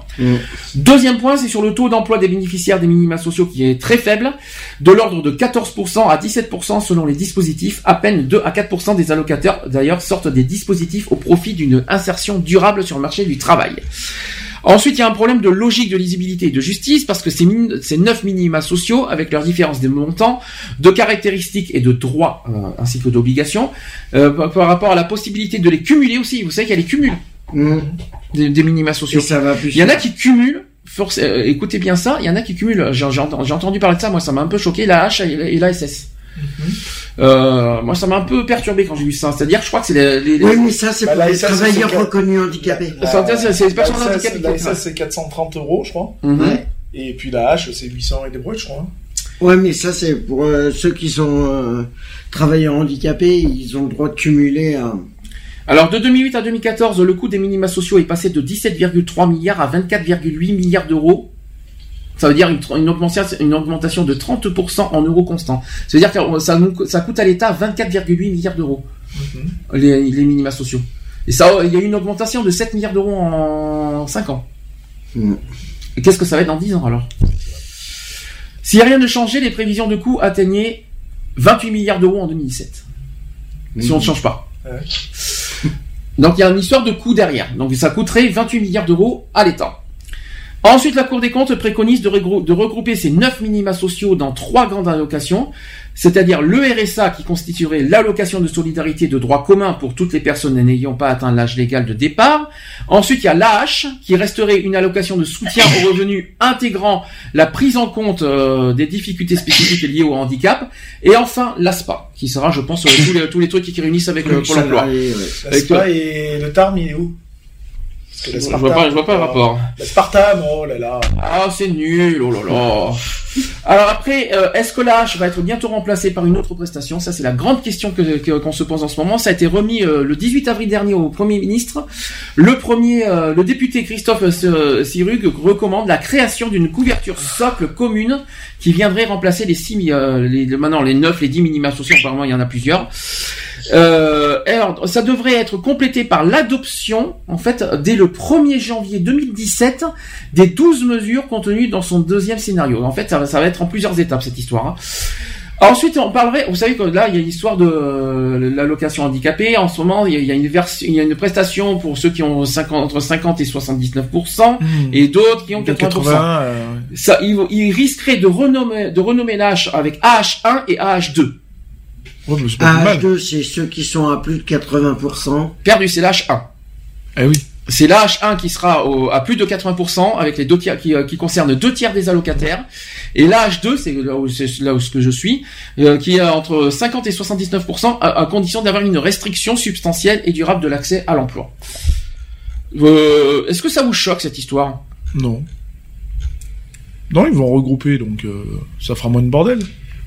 Deuxième point, c'est sur le taux d'emploi des bénéficiaires des minima sociaux qui est très faible, de l'ordre de 14% à 17% selon les dispositifs. À peine 2 à 4% des allocataires, d'ailleurs, sortent des dispositifs au profit d'une insertion durable sur le marché du travail. Ensuite, il y a un problème de logique, de lisibilité et de justice, parce que ces, min- ces neuf minima sociaux, avec leurs différences de montants, de caractéristiques et de droits, euh, ainsi que d'obligations, euh, par, rapport à la possibilité de les cumuler aussi. Vous savez qu'il y a les cumuls des, des minima sociaux. Et ça va plus Il y en a qui cumulent. Force, euh, écoutez bien ça, il y en a qui cumulent. J'ai entendu, j'ai entendu parler de ça, moi ça m'a un peu choqué, la H et la SS. Euh, moi ça m'a un peu perturbé quand j'ai vu ça. C'est-à-dire, je crois que c'est les, les- Oui, mais ça, c'est Bah, pour les travailleurs reconnus handicapés. C'est les personnes handicapées la ça. C'est 430 euros, je crois. Mhm. Et puis la H, c'est 800 et des brouettes, je crois. hein. Ouais, mais ça, c'est pour euh, ceux qui sont euh, travailleurs handicapés, ils ont le droit de cumuler un... Alors de 2008 à 2014, le coût des minima sociaux est passé de 17,3 milliards à 24,8 milliards d'euros. Ça veut dire une, augmentation, une augmentation de 30% en euros constants. C'est-à-dire que ça, nous co- ça coûte à l'État 24,8 milliards d'euros, les, les minima sociaux. Et ça, il y a eu une augmentation de 7 milliards d'euros en 5 ans. Et qu'est-ce que ça va être dans 10 ans alors? Si rien ne changeait, les prévisions de coûts atteignaient 28 milliards d'euros en 2017. Si on ne change pas. Donc il y a une histoire de coût derrière. Donc ça coûterait 28 milliards d'euros à l'État. Ensuite, la Cour des comptes préconise de, regrou- de regrouper ces neuf minima sociaux dans trois grandes allocations, c'est-à-dire le RSA qui constituerait l'allocation de solidarité de droit commun pour toutes les personnes n'ayant pas atteint l'âge légal de départ. Ensuite, il y a l'AH qui resterait une allocation de soutien aux revenus intégrant la prise en compte euh, des difficultés spécifiques liées au handicap. Et enfin, l'ASPA qui sera, je pense, euh, tous, les, tous les trucs qui réunissent avec le Oui, Pôle emploi. Avec, L'ASPA euh, et le TARM, il est où? Parce que Je vois pas- je vois pas le rapport. La Spartam, oh là là. Ah, c'est nul, oh là là. Alors après, euh, est-ce que l'AH va être bientôt remplacé par une autre prestation? Ça, c'est la grande question que que- qu'on se pose en ce moment. Ça a été remis euh, le 18 avril dernier au Premier ministre. Le premier, euh, le député Christophe euh, Sirug recommande la création d'une couverture socle commune qui viendrait remplacer les six, mi- euh, les, le- maintenant les 9, les 10 minima sociaux. Apparemment, il y en a plusieurs. Euh, alors, ça devrait être complété par l'adoption, en fait, dès le 1er janvier 2017, des 12 mesures contenues dans son deuxième scénario. En fait, ça, va- ça va être en plusieurs étapes, cette histoire. hein. Ensuite, on parlerait, vous savez que là, il y a l'histoire de euh, l'allocation handicapée. En ce moment, il y a, il y a une version, il y a une prestation pour ceux qui ont 50, entre 50 et 79%, et d'autres qui ont De 80%. 80, euh, Ça, il, il risquerait de renommer, de renommer l'AH avec AH1 et AH2. AH2, c'est ceux qui sont à plus de 80%. Perdu, c'est l'H1. Eh oui. C'est l'AH1 qui sera au- à plus de 80% avec les deux tiers qui, euh, qui concerne deux tiers des allocataires. Et l'AH2, c'est là où, c'est là où ce que je suis, euh, qui est entre 50 et 79% à, à condition d'avoir une restriction substantielle et durable de l'accès à l'emploi. Euh, Est-ce que ça vous choque cette histoire? Non. Non, ils vont regrouper, donc euh, ça fera moins de bordel.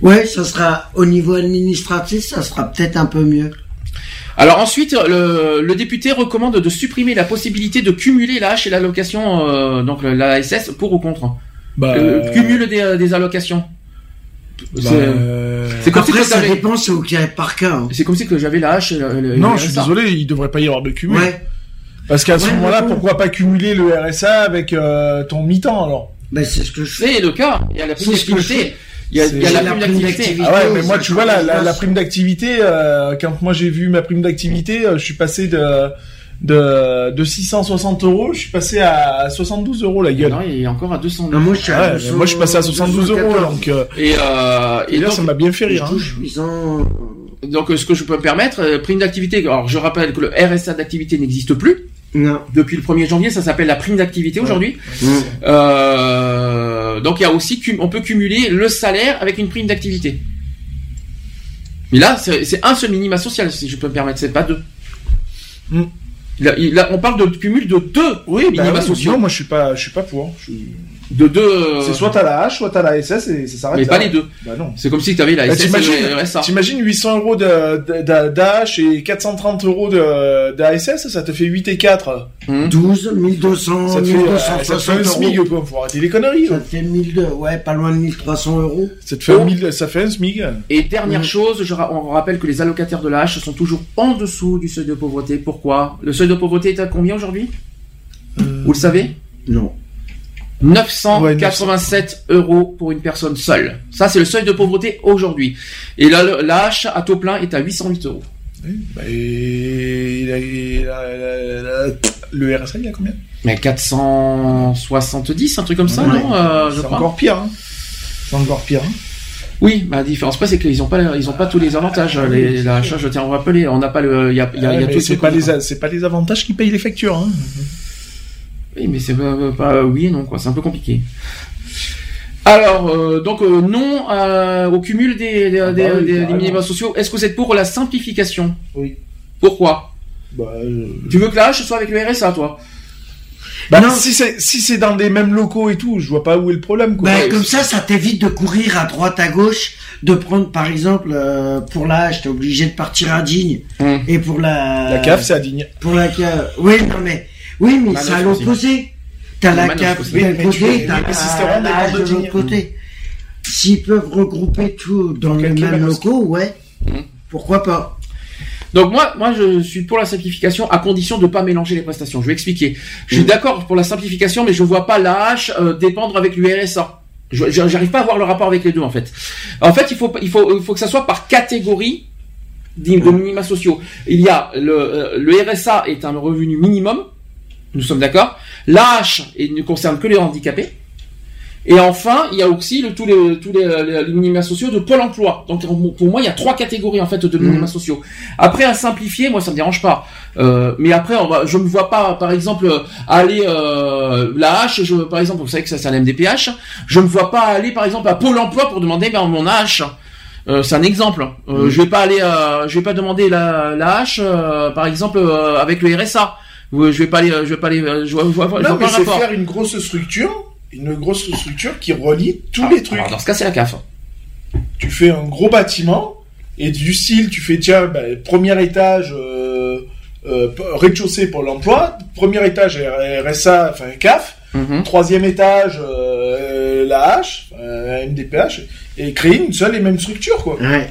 Ouais, ça sera au niveau administratif, ça sera peut-être un peu mieux. Alors ensuite, le, le député recommande de supprimer la possibilité de cumuler l'AH et l'allocation, euh, donc la SS, pour ou contre. Bah, Euh, cumul des, des allocations. Bah, C'est- euh, c'est comme Après, si que ça dépend, c'est au cas par cas. hein. C'est comme si que j'avais la hache. et le- le- Non, le je suis RSA. désolé, il devrait pas y avoir de cumul. Ouais. Parce qu'à ce Ouais, moment-là, pourquoi pas cumuler le RSA avec euh, ton mi-temps alors? Ben, c'est ce que je C'est le cas. Il y a la prime Il y a, C'est- il y a la la prime prime d'activité. Ah ouais, oui, mais moi, tu vois, la, prime d'activité, euh, quand moi j'ai vu ma prime d'activité, euh, je suis passé de de, de 660 euros, je suis passé à 72 euros la gueule. Non, il est encore à 200 Ah, moi, je suis à Ouais, 200, moi, je suis passé à 72 euros, 214. donc, euh, Et, euh, et là, donc- ça m'a bien fait rire. Je hein. touche 800. Donc, ce que je peux me permettre, prime d'activité. Alors, je rappelle que le RSA d'activité n'existe plus. Non. Depuis le 1er janvier, ça s'appelle la prime d'activité aujourd'hui. Euh, donc, il y a aussi, cum- on peut cumuler le salaire avec une prime d'activité. Mais là, c'est un seul minima social, si je peux me permettre, c'est pas deux. Mm. Là, on parle de cumul de deux Oui, bah minima sociaux. non, moi je suis pas, je suis pas pour. Je suis- De deux. euh, C'est soit t'as la H, soit t'as la SS et ça s'arrête Mais là. pas les deux. Bah non. C'est comme si tu avais la Bah, SS et t'imagines, le RSA. t'imagines 800 euros de, de, de- d'AH et 430 euros de, d'ASS, ça te fait 8 et 4. 12, 1200, Ça te fait, euh, 1260 ça te fait un euros. SMIG, quoi. Faut arrêter les conneries. Ça hein. te fait 1002, ouais, pas loin de 1300 euros. Ça te fait un 1000 ça fait un SMIG. Et dernière chose, je ra- on rappelle que les allocataires de la H sont toujours en dessous du seuil de pauvreté. Pourquoi? Le seuil de pauvreté est à combien aujourd'hui? Vous le savez? Non. 987 euros pour une personne seule. Ça, c'est le seuil de pauvreté aujourd'hui. Et là, le- la H à taux plein est à 808 euros. Bah, et il a- il a- il a- le RSA, il a combien? Mais 470, un truc comme ça, Ouais. non euh, C'est encore pire. Hein. C'est encore pire. Hein. Oui, bah, la différence près, c'est qu'ils n'ont pas, ils ont pas tous les avantages. Les, la H, je tiens à vous rappeler, on n'a pas le, il y a, y a, il y a tout c'est pas les, c'est pas les avantages qui payent les factures. Hein. Oui, mais c'est pas, pas- oui et non, quoi. C'est un peu compliqué. Alors, euh, donc euh, non euh, au cumul des, des, des, bah oui, des- des carrément. minima sociaux. Est-ce que vous êtes pour la simplification? Oui. Pourquoi? Bah, euh, Tu veux que la H soit avec le RSA, toi? Bah, Non. si c'est si c'est dans les mêmes locaux et tout, je vois pas où est le problème. Quoi. Bah, comme ça, ça t'évite de courir à droite à gauche, de prendre par exemple euh, pour la H, t'es obligé de partir à Digne, et pour la La CAF, c'est à Digne. Pour la CAF, oui, non mais oui, mais c'est à l'opposé. T'as Le la CAF d'un côté, t'as la, de l'autre côté. S'ils peuvent regrouper tout dans mêmes Manos. locaux, ouais. Pourquoi pas? Donc moi, moi, je suis pour la simplification à condition de pas mélanger les prestations. Je vais expliquer. Je suis d'accord pour la simplification, mais je vois pas la H euh, dépendre avec l'URSA. J'arrive pas à voir le rapport avec les deux en fait. En fait, il faut, il faut, il faut que ça soit par catégorie de de minima sociaux. Il y a le, euh, le RSA est un revenu minimum. Nous sommes d'accord. L'AH ne concerne que les handicapés. Et enfin, il y a aussi le, tous les tous les, les- les minima sociaux de Pôle Emploi. Donc pour moi, il y a trois catégories en fait de minima sociaux. Après, à simplifier, moi ça me dérange pas. Euh, mais après, on va, je me vois pas, par exemple, aller euh, la H. Je, par exemple, vous savez que ça c'est un MDPH. Je me vois pas aller, par exemple, à Pôle Emploi pour demander ben, mon H. Euh, c'est un exemple. Euh, Mm. Je vais pas aller, euh, je vais pas demander la, la H, euh, par exemple, euh, avec le RSA. Ou, Je vais pas aller, je vais pas aller, euh, je vois, je vois, je vois Non, pas mais le rapport. faire une grosse structure, une grosse structure qui relie tous Ah, les trucs. alors, dans ce cas, c'est la CAF. Tu fais un gros bâtiment et du style, tu fais tiens, ben, premier étage, euh, euh, rez-de-chaussée pour l'emploi, premier étage RSA, enfin CAF, Mhm. troisième étage euh, la H, euh, MDPH, et créer une seule et même structure quoi. Ouais.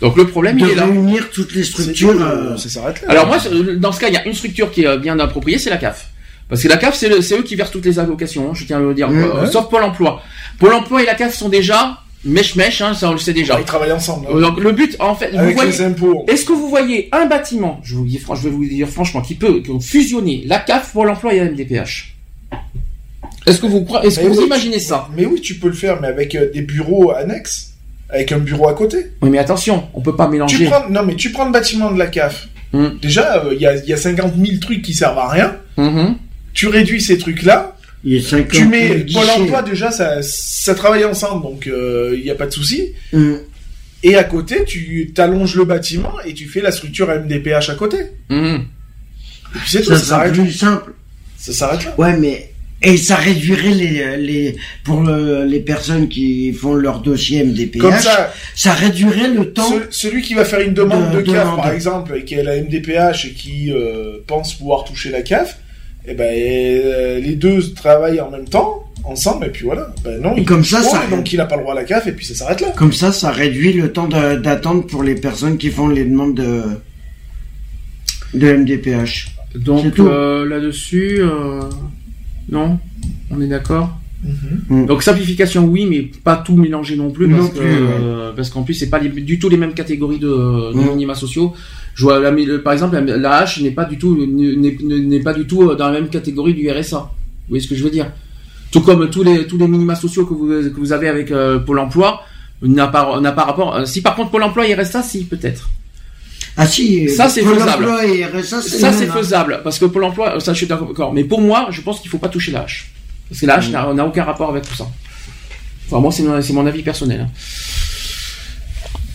Donc le problème, De il est là. réunir toutes les structures. tout, euh, ça s'arrête là. Alors moi, dans ce cas, il y a une structure qui est bien appropriée, c'est la CAF. Parce que la CAF, c'est eux qui versent toutes les allocations, hein, je tiens à le dire, Mmh, euh, ouais. sauf Pôle Emploi. Pôle Emploi et la CAF sont déjà mèche-mèche, hein, ça on le sait déjà. Ils travaillent ensemble. hein. Euh, Donc le but, en fait, vous voyez, les impôts. est-ce que vous voyez un bâtiment, je, vous dis, je vais vous dire franchement, qui peut fusionner la CAF, Pôle Emploi et la MDPH? Est-ce que vous, croyez- est-ce que vous oui, imaginez tu- ça? Mais oui, tu peux le faire, mais avec euh, des bureaux annexes, avec un bureau à côté. Oui, mais attention, on peut pas mélanger. Tu prends, non, mais tu prends le bâtiment de la CAF. Hum. Déjà, euh, il y, a, il y a 50 000 trucs qui servent à rien. Mhm. Tu réduis ces trucs-là. Il y a 50 Tu mets 000 Pôle emploi, déjà, ça, ça travaille ensemble, donc euh, il n'y a pas de souci. Hum. Et à côté, tu t'allonges le bâtiment et tu fais la structure MDPH à côté. Mhm. Et puis c'est tout, Ça s'arrête plus là. simple. Ça s'arrête là. Ouais, mais et ça réduirait les les pour le- les personnes qui font leur dossier MDPH. Comme ça, ça réduirait le temps. Ce- celui qui va faire une demande de de, CAF, demande. par exemple, et qui a la MDPH et qui euh, pense pouvoir toucher la CAF, eh ben, euh, les deux travaillent en même temps, ensemble, et puis voilà. Ben non, Et comme ça, ça- donc il n'a pas le droit à la CAF, et puis ça s'arrête là. Comme ça, ça réduit le temps d'attente pour les personnes qui font les demandes de de MDPH. C'est Donc tout. euh, là-dessus, euh, non, on est d'accord. Mm. Donc simplification oui, mais pas tout mélanger non plus parce Non que plus, euh, parce qu'en plus c'est pas les- du tout les mêmes catégories de, de Mm. minima sociaux. Je vois la- le- par exemple la, la hache n'est pas du tout n'est- pas du tout euh, dans la même catégorie du RSA. Vous voyez ce que je veux dire? Tout comme tous les tous les minima sociaux que vous que vous avez avec euh, Pôle Emploi n'a pas n'a pas rapport. euh, si par contre Pôle Emploi et RSA, si peut-être. Ah si, Ça c'est faisable. et RSA, Ça c'est hein. faisable parce que Pôle Emploi, ça je suis d'accord. Mais pour moi, je pense qu'il faut pas toucher la hache parce que la hache n'a n'a aucun rapport avec tout ça. Enfin moi c'est mon, avis personnel. hein.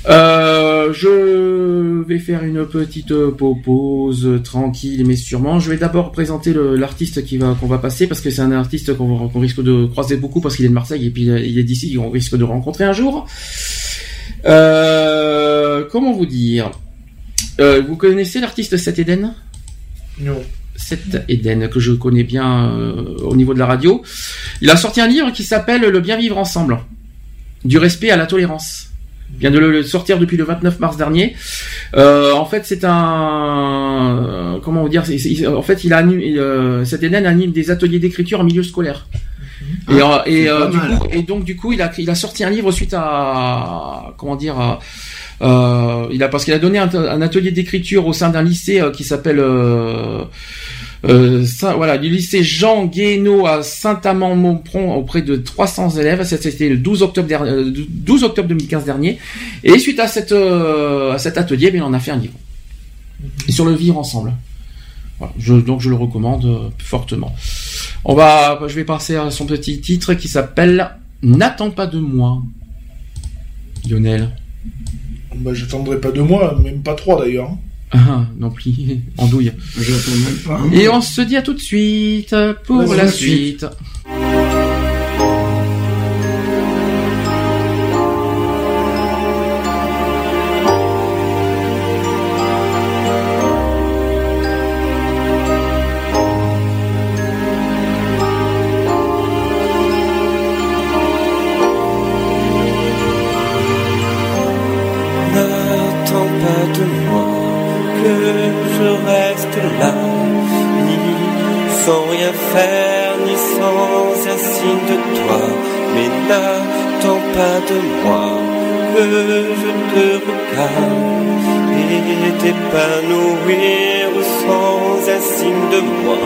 Euh, je vais faire une petite pa- pause tranquille mais sûrement. Je vais d'abord présenter l'artiste qui va qu'on va passer parce que c'est un artiste qu'on risque de croiser beaucoup parce qu'il est de Marseille et puis euh, il est d'ici, on risque de rencontrer un jour. Euh, comment vous dire? Euh, Vous connaissez l'artiste Seth Eden? Non. Seth Eden que je connais bien euh, au niveau de la radio. Il a sorti un livre qui s'appelle Le bien vivre ensemble, du respect à la tolérance. Il vient de le sortir depuis le 29 mars dernier. Euh, en fait, c'est un comment vous dire c'est- c'est- En fait, il a anime, euh, Seth Eden anime des ateliers d'écriture en milieu scolaire. Et, euh, Ah, et, euh, du coup, donc du coup, il a il a sorti un livre suite à comment dire. à- euh, il a parce qu'il a donné un, un atelier d'écriture au sein d'un lycée euh, qui s'appelle euh, euh, Saint- voilà du lycée Jean Guénaud à Saint-Amand-Montpron auprès de 300 élèves. Ça, C'était le 12 octobre dernier, euh, 12 octobre 2015 dernier. Et suite à cette euh, à cet atelier, bien, on a fait un livre et sur le vivre ensemble. Voilà, je, donc je le recommande euh, fortement. On va, je vais passer à son petit titre qui s'appelle N'attends pas de moi. Lionel. Bah, j'attendrai pas deux mois, même pas trois d'ailleurs. hein. Ah, non plus, andouille. J'attends même pas. Et on se dit à tout de suite pour Vas-y, la la suite. suite. Faire, ni sans un signe de toi. Mais n'attends pas de moi que je te regarde et t'épanouir sans un signe de moi.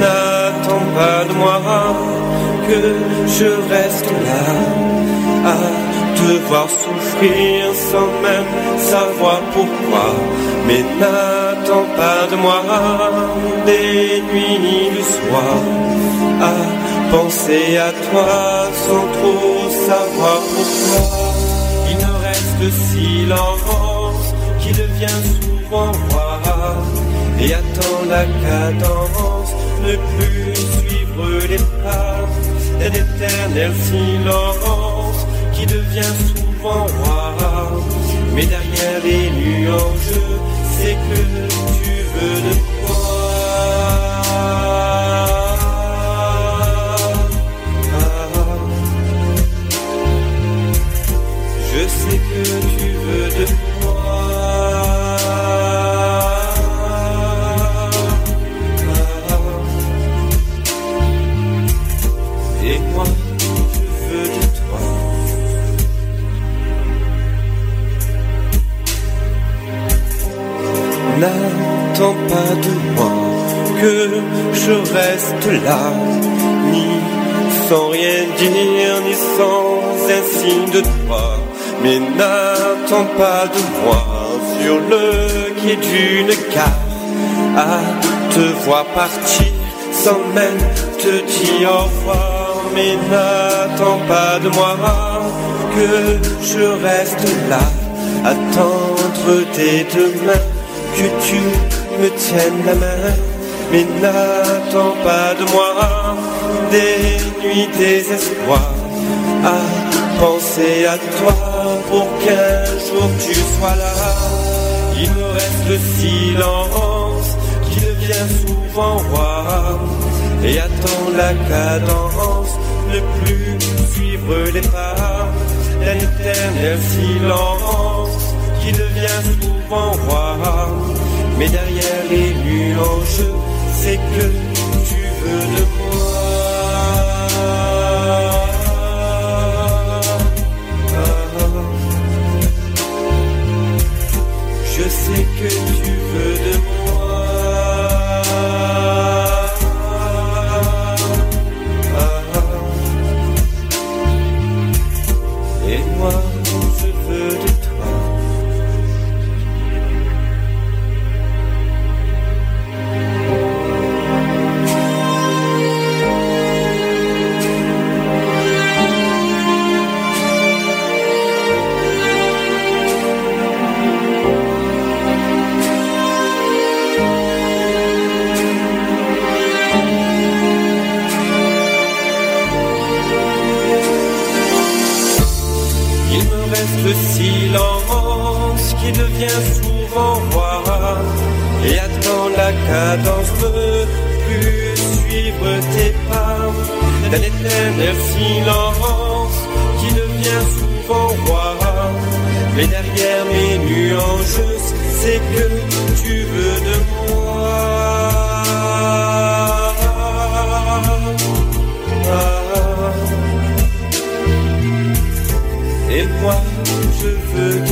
N'attends pas de moi que je reste là à te voir souffrir sans même savoir pourquoi. Mais n'attends pas de moi des nuits ni du soir à penser à toi sans trop savoir pourquoi. Il ne reste le silence qui devient souvent roi et attend la cadence, ne plus suivre les pas d'un éternel silence qui devient souvent roi. Mais derrière les nuages, que tu veux de je reste là, ni sans rien dire, ni sans un signe de toi. Mais n'attends pas de moi sur le quai d'une gare à te voir partir sans même te dire au revoir. Mais n'attends pas de moi que je reste là, attendre tes deux mains, que tu me tiennes la main. Mais n'attends pas de moi des nuits désespoir à penser à toi pour qu'un jour tu sois là. Il me reste le silence qui devient souvent roi et attend la cadence, ne plus suivre les pas d'un éternel silence qui devient souvent roi. Mais derrière les nuages, c'est que tu veux de devient souvent roi et attend la cadence de plus suivre tes pas d'un éternel silence qui devient souvent roi. Mais derrière mes nuances, sais que tu veux de moi. Et moi, je veux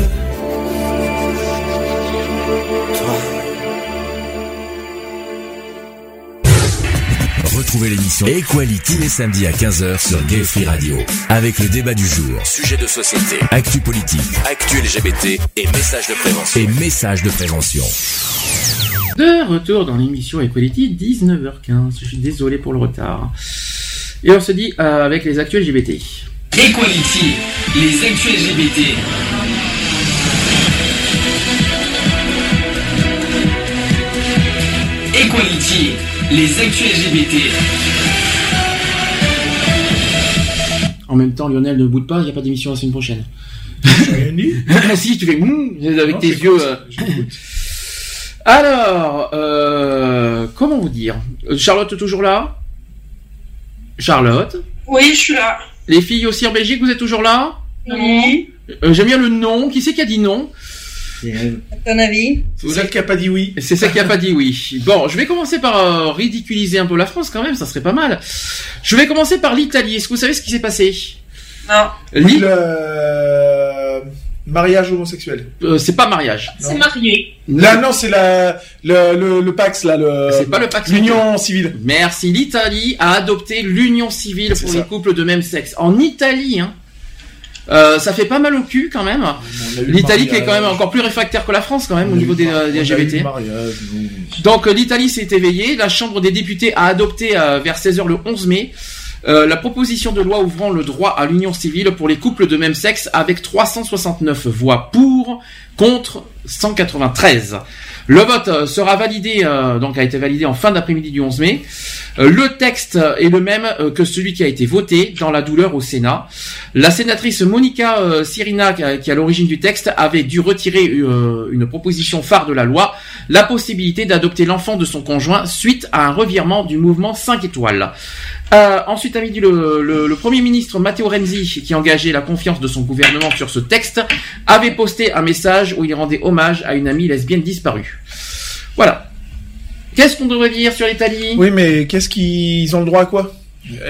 Retrouvez l'émission Equality les samedis à 15h sur Gay Free Radio. Avec le débat du jour, sujet de société, actu politique, actu LGBT et messages de prévention. Et messages de prévention. De retour dans l'émission Equality, 19h15. Je suis désolé pour le retard. Et on se dit euh, avec les actuels LGBT. Equality, les actus LGBT. Equality, les actus LGBT. En même temps, Lionel ne boude pas, il n'y a pas d'émission la semaine prochaine. si, tu fais mmm, avec Non, tes yeux. euh. Alors, euh, comment vous dire? Euh, Charlotte toujours là? Charlotte? Oui, je suis là. Les filles aussi en Belgique, vous êtes toujours là? Oui. Euh, J'aime bien le nom. Qui c'est qui a dit non? À ton avis C'est celle qui a pas dit oui. C'est celle qui a pas dit oui. Bon, je vais commencer par euh, ridiculiser un peu la France quand même, ça serait pas mal. Je vais commencer par l'Italie. Est-ce que vous savez ce qui s'est passé? Non. Le euh, mariage homosexuel. Euh, c'est pas mariage. C'est marié. Là, non, c'est la, le, le, le Pax, là, le. C'est pas le Pax. L'union civile. Merci. L'Italie a adopté l'union civile pour les couples de même sexe. En Italie, hein. Euh, ça fait pas mal au cul quand même. L'Italie qui est quand même encore plus réfractaire que la France quand même On au niveau des, LGBT. mariage. Donc euh, l'Italie s'est éveillée, la Chambre des députés a adopté euh, vers 16h le 11 mai euh, la proposition de loi ouvrant le droit à l'union civile pour les couples de même sexe avec 369 voix pour, contre 193. Le vote euh, sera validé, euh, donc a été validé en fin d'après-midi du 11 mai. Euh, le texte est le même que celui qui a été voté dans la douleur au Sénat. La sénatrice Monica Sirina, qui, qui est à l'origine du texte, avait dû retirer une proposition phare de la loi, la possibilité d'adopter l'enfant de son conjoint suite à un revirement du mouvement 5 étoiles. Euh, ensuite, à midi, le, le- le Premier ministre Matteo Renzi, qui engageait la confiance de son gouvernement sur ce texte, avait posté un message où il rendait hommage à une amie lesbienne disparue. Voilà. Qu'est-ce qu'on devrait dire sur l'Italie? Oui, mais qu'est-ce qu'ils ont le droit à quoi?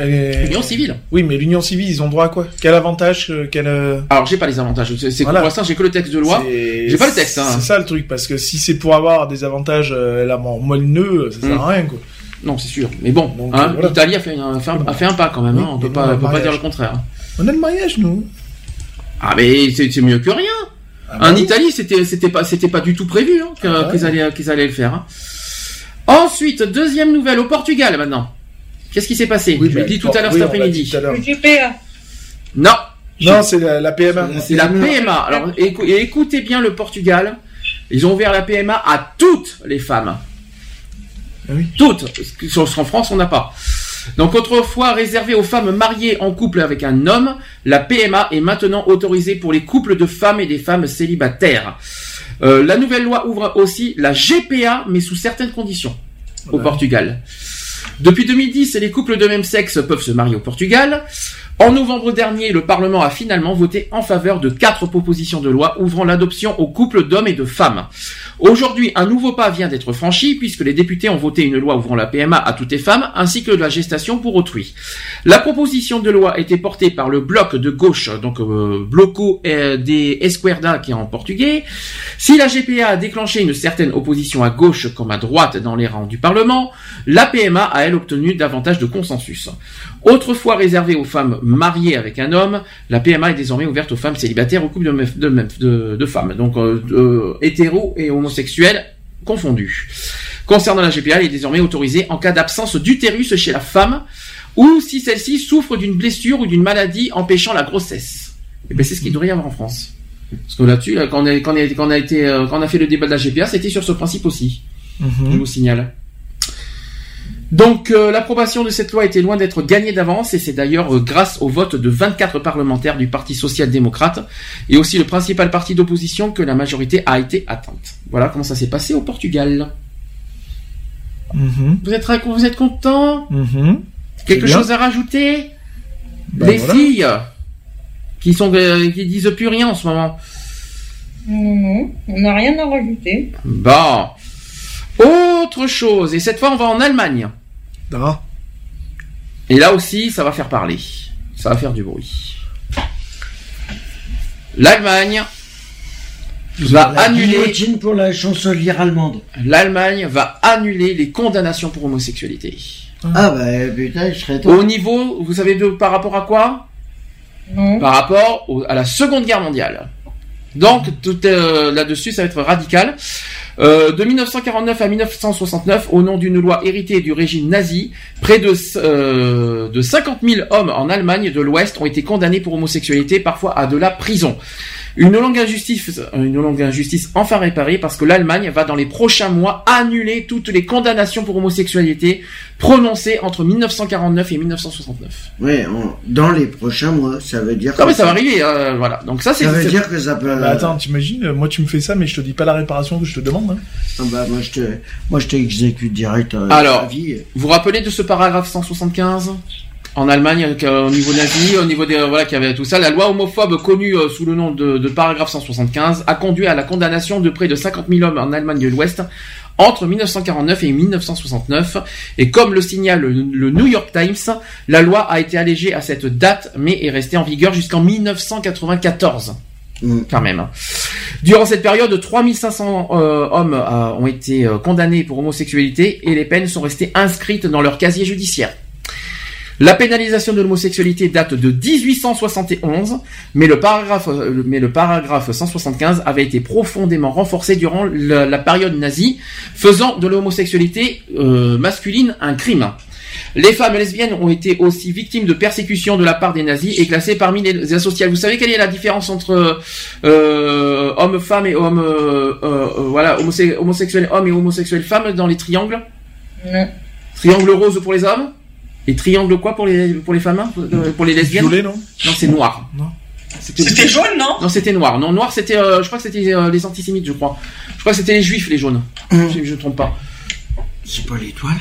L'union civile. Oui, mais l'union civile, ils ont le droit à quoi? Quel avantage euh, quel, euh, Alors, j'ai pas les avantages. C'est Voilà. pour l'instant, j'ai que le texte de loi. J'ai pas le texte. Hein. C'est ça le truc, parce que si c'est pour avoir des avantages euh, la mort molineux, ça sert Mm. à rien, quoi. Non, c'est sûr. Mais bon, hein, voilà. l'Italie a fait, un, a fait un- a fait un pas quand même. Oui, hein. On peut pas, on peut pas dire le contraire. On a le mariage, nous. Ah, mais c'est mieux que rien. Ah bah en oui. Italie, c'était c'était pas c'était pas du tout prévu hein, Ah bah qu'ils allaient qu'ils allaient le faire. hein. Ensuite, deuxième nouvelle au Portugal maintenant. Qu'est-ce qui s'est passé? Oui, Je bah, l'ai dit tout à l'heure oui, cet après-midi. Non, Non, c'est la, la PMA. c'est la PMA. Alors écou- écoutez bien le Portugal. Ils ont ouvert la PMA à toutes les femmes. Ah oui. Toutes. Sauf qu'en France, on n'a pas. Donc autrefois réservée aux femmes mariées en couple avec un homme, la PMA est maintenant autorisée pour les couples de femmes et des femmes célibataires. Euh, la nouvelle loi ouvre aussi la GPA, mais sous certaines conditions, au Portugal. Depuis 2010, les couples de même sexe peuvent se marier au Portugal. En novembre dernier, le Parlement a finalement voté en faveur de quatre propositions de loi ouvrant l'adoption aux couples d'hommes et de femmes. Aujourd'hui, un nouveau pas vient d'être franchi puisque les députés ont voté une loi ouvrant la PMA à toutes les femmes ainsi que la gestation pour autrui. La proposition de loi était portée par le bloc de gauche, donc euh, Bloco euh, de Esquerda qui est en portugais. Si la GPA a déclenché une certaine opposition à gauche comme à droite dans les rangs du Parlement, la PMA a elle obtenu davantage de consensus. Autrefois réservée aux femmes mariées avec un homme, la PMA est désormais ouverte aux femmes célibataires, aux couples de, meuf- de, meuf- de- de femmes, donc euh, euh, hétéros et homosexuels confondus. Concernant la GPA, elle est désormais autorisée en cas d'absence d'utérus chez la femme ou si celle-ci souffre d'une blessure ou d'une maladie empêchant la grossesse. Et ben c'est ce qu'il devrait y avoir en France. Parce que là-dessus, là, quand, on a, quand, on a, quand on a été, euh, quand on a fait le débat de la GPA, c'était sur ce principe aussi. Je vous signale. Donc euh, l'approbation de cette loi était loin d'être gagnée d'avance et c'est d'ailleurs euh, grâce au vote de 24 parlementaires du Parti social-démocrate et aussi le principal parti d'opposition que la majorité a été atteinte. Voilà comment ça s'est passé au Portugal. Mhm. Vous êtes vous êtes content? Mhm. Quelque chose à rajouter? Ben Les voilà. filles qui sont euh, qui disent plus rien en ce moment. Non, non, on n'a rien à rajouter. Bon. Autre chose, et cette fois on va en Allemagne. Ah. Et là aussi, ça va faire parler. Ça va faire du bruit. L'Allemagne va annuler. pour la chancelière allemande. L'Allemagne va annuler les condamnations pour homosexualité. Ah bah putain, je serais Au niveau, vous savez de- par rapport à quoi? Non. Par rapport au- à la Seconde Guerre mondiale. Donc tout euh, là-dessus, ça va être radical. Euh, de 1949 à 1969, au nom d'une loi héritée du régime nazi, près de, euh, de 50 000 hommes en Allemagne de l'Ouest ont été condamnés pour homosexualité, parfois à de la prison. Une longue injustice, une longue injustice enfin réparée parce que l'Allemagne va dans les prochains mois annuler toutes les condamnations pour homosexualité prononcées entre 1949 et 1969. Ouais, en- dans les prochains mois, ça veut dire. Non que mais ça va arriver, euh, voilà. Donc ça c'est. Ça veut dire que ça peut. Bah, attends, t'imagines, euh, moi tu me fais ça, mais je te dis pas la réparation que je te demande. hein. Ah bah moi je te, moi je t'exécute direct. euh, Alors, vie. vous rappelez de ce paragraphe 175 en Allemagne, euh, au niveau nazi, au niveau des euh, voilà, qui avait tout ça, la loi homophobe connue euh, sous le nom de, de paragraphe 175 a conduit à la condamnation de près de 50 000 hommes en Allemagne de l'Ouest entre 1949 et 1969. Et comme le signale le, le New York Times, la loi a été allégée à cette date, mais est restée en vigueur jusqu'en 1994. Quand même. Durant cette période, 3500 euh, hommes euh, ont été condamnés pour homosexualité et les peines sont restées inscrites dans leur casier judiciaire. La pénalisation de l'homosexualité date de 1871, mais le paragraphe, euh, mais le paragraphe 175 avait été profondément renforcé durant la, la période nazie, faisant de l'homosexualité euh, masculine un crime. Les femmes lesbiennes ont été aussi victimes de persécutions de la part des nazis et classées parmi les asociales. Vous savez quelle est la différence entre euh, hommes-femmes et hommes, euh, euh, voilà, homosexuels hommes et homosexuels femmes dans les triangles? Non. Triangle rose pour les hommes? Et triangle quoi pour les pour les femmes hein, euh, pour les lesbiennes Violet, non Non, c'est noir. Non. C'était jaune, non Non, c'était noir. Non, noir, c'était. euh, je crois que c'était euh, les antisémites, je crois. Je crois que c'était les juifs, les jaunes. Si je ne trompe pas. C'est pas l'étoile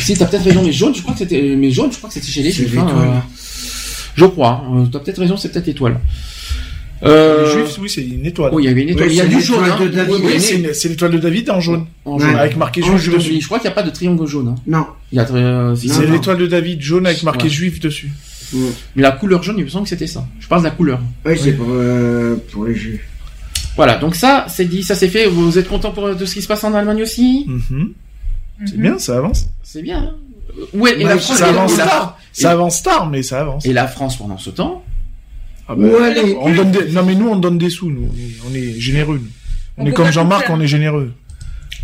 Si, t'as peut-être raison, mais jaune, je crois que c'était. Mais jaune, je crois que c'était chez les juifs. hein, euh, Je crois. hein. Euh, t'as peut-être raison, c'est peut-être l'étoile. Euh, Les juifs, oui, c'est une étoile. Oui, il y avait une étoile. Oui, il y a c'est du l'étoile jaune. hein. de David. Oui, oui, Oui, mais- c'est l'étoile de David en jaune. en jaune. Avec marqué En juif jaune, dessus. Je crois qu'il n'y a pas de triangle jaune. hein. Non. Il y a, euh, Non, C'est c'est- non. l'étoile de David jaune avec marqué Ouais. juif dessus. Mais la couleur jaune, il me semble que c'était ça. Je parle de la couleur. Oui, c'est pour, euh, pour les juifs. Voilà, donc ça, c'est dit, ça c'est fait. Vous êtes content pour, de ce qui se passe en Allemagne aussi? Mhm. C'est bien, ça avance. C'est bien. hein. Est, et Ouais, la France, ça avance tard. Ça avance tard, mais ça avance. Et la France pendant ce temps Ah aller on donne des... Non, mais nous, on donne des sous. Nous. On est- On est généreux. nous. On, On est comme Jean-Marc, on est généreux.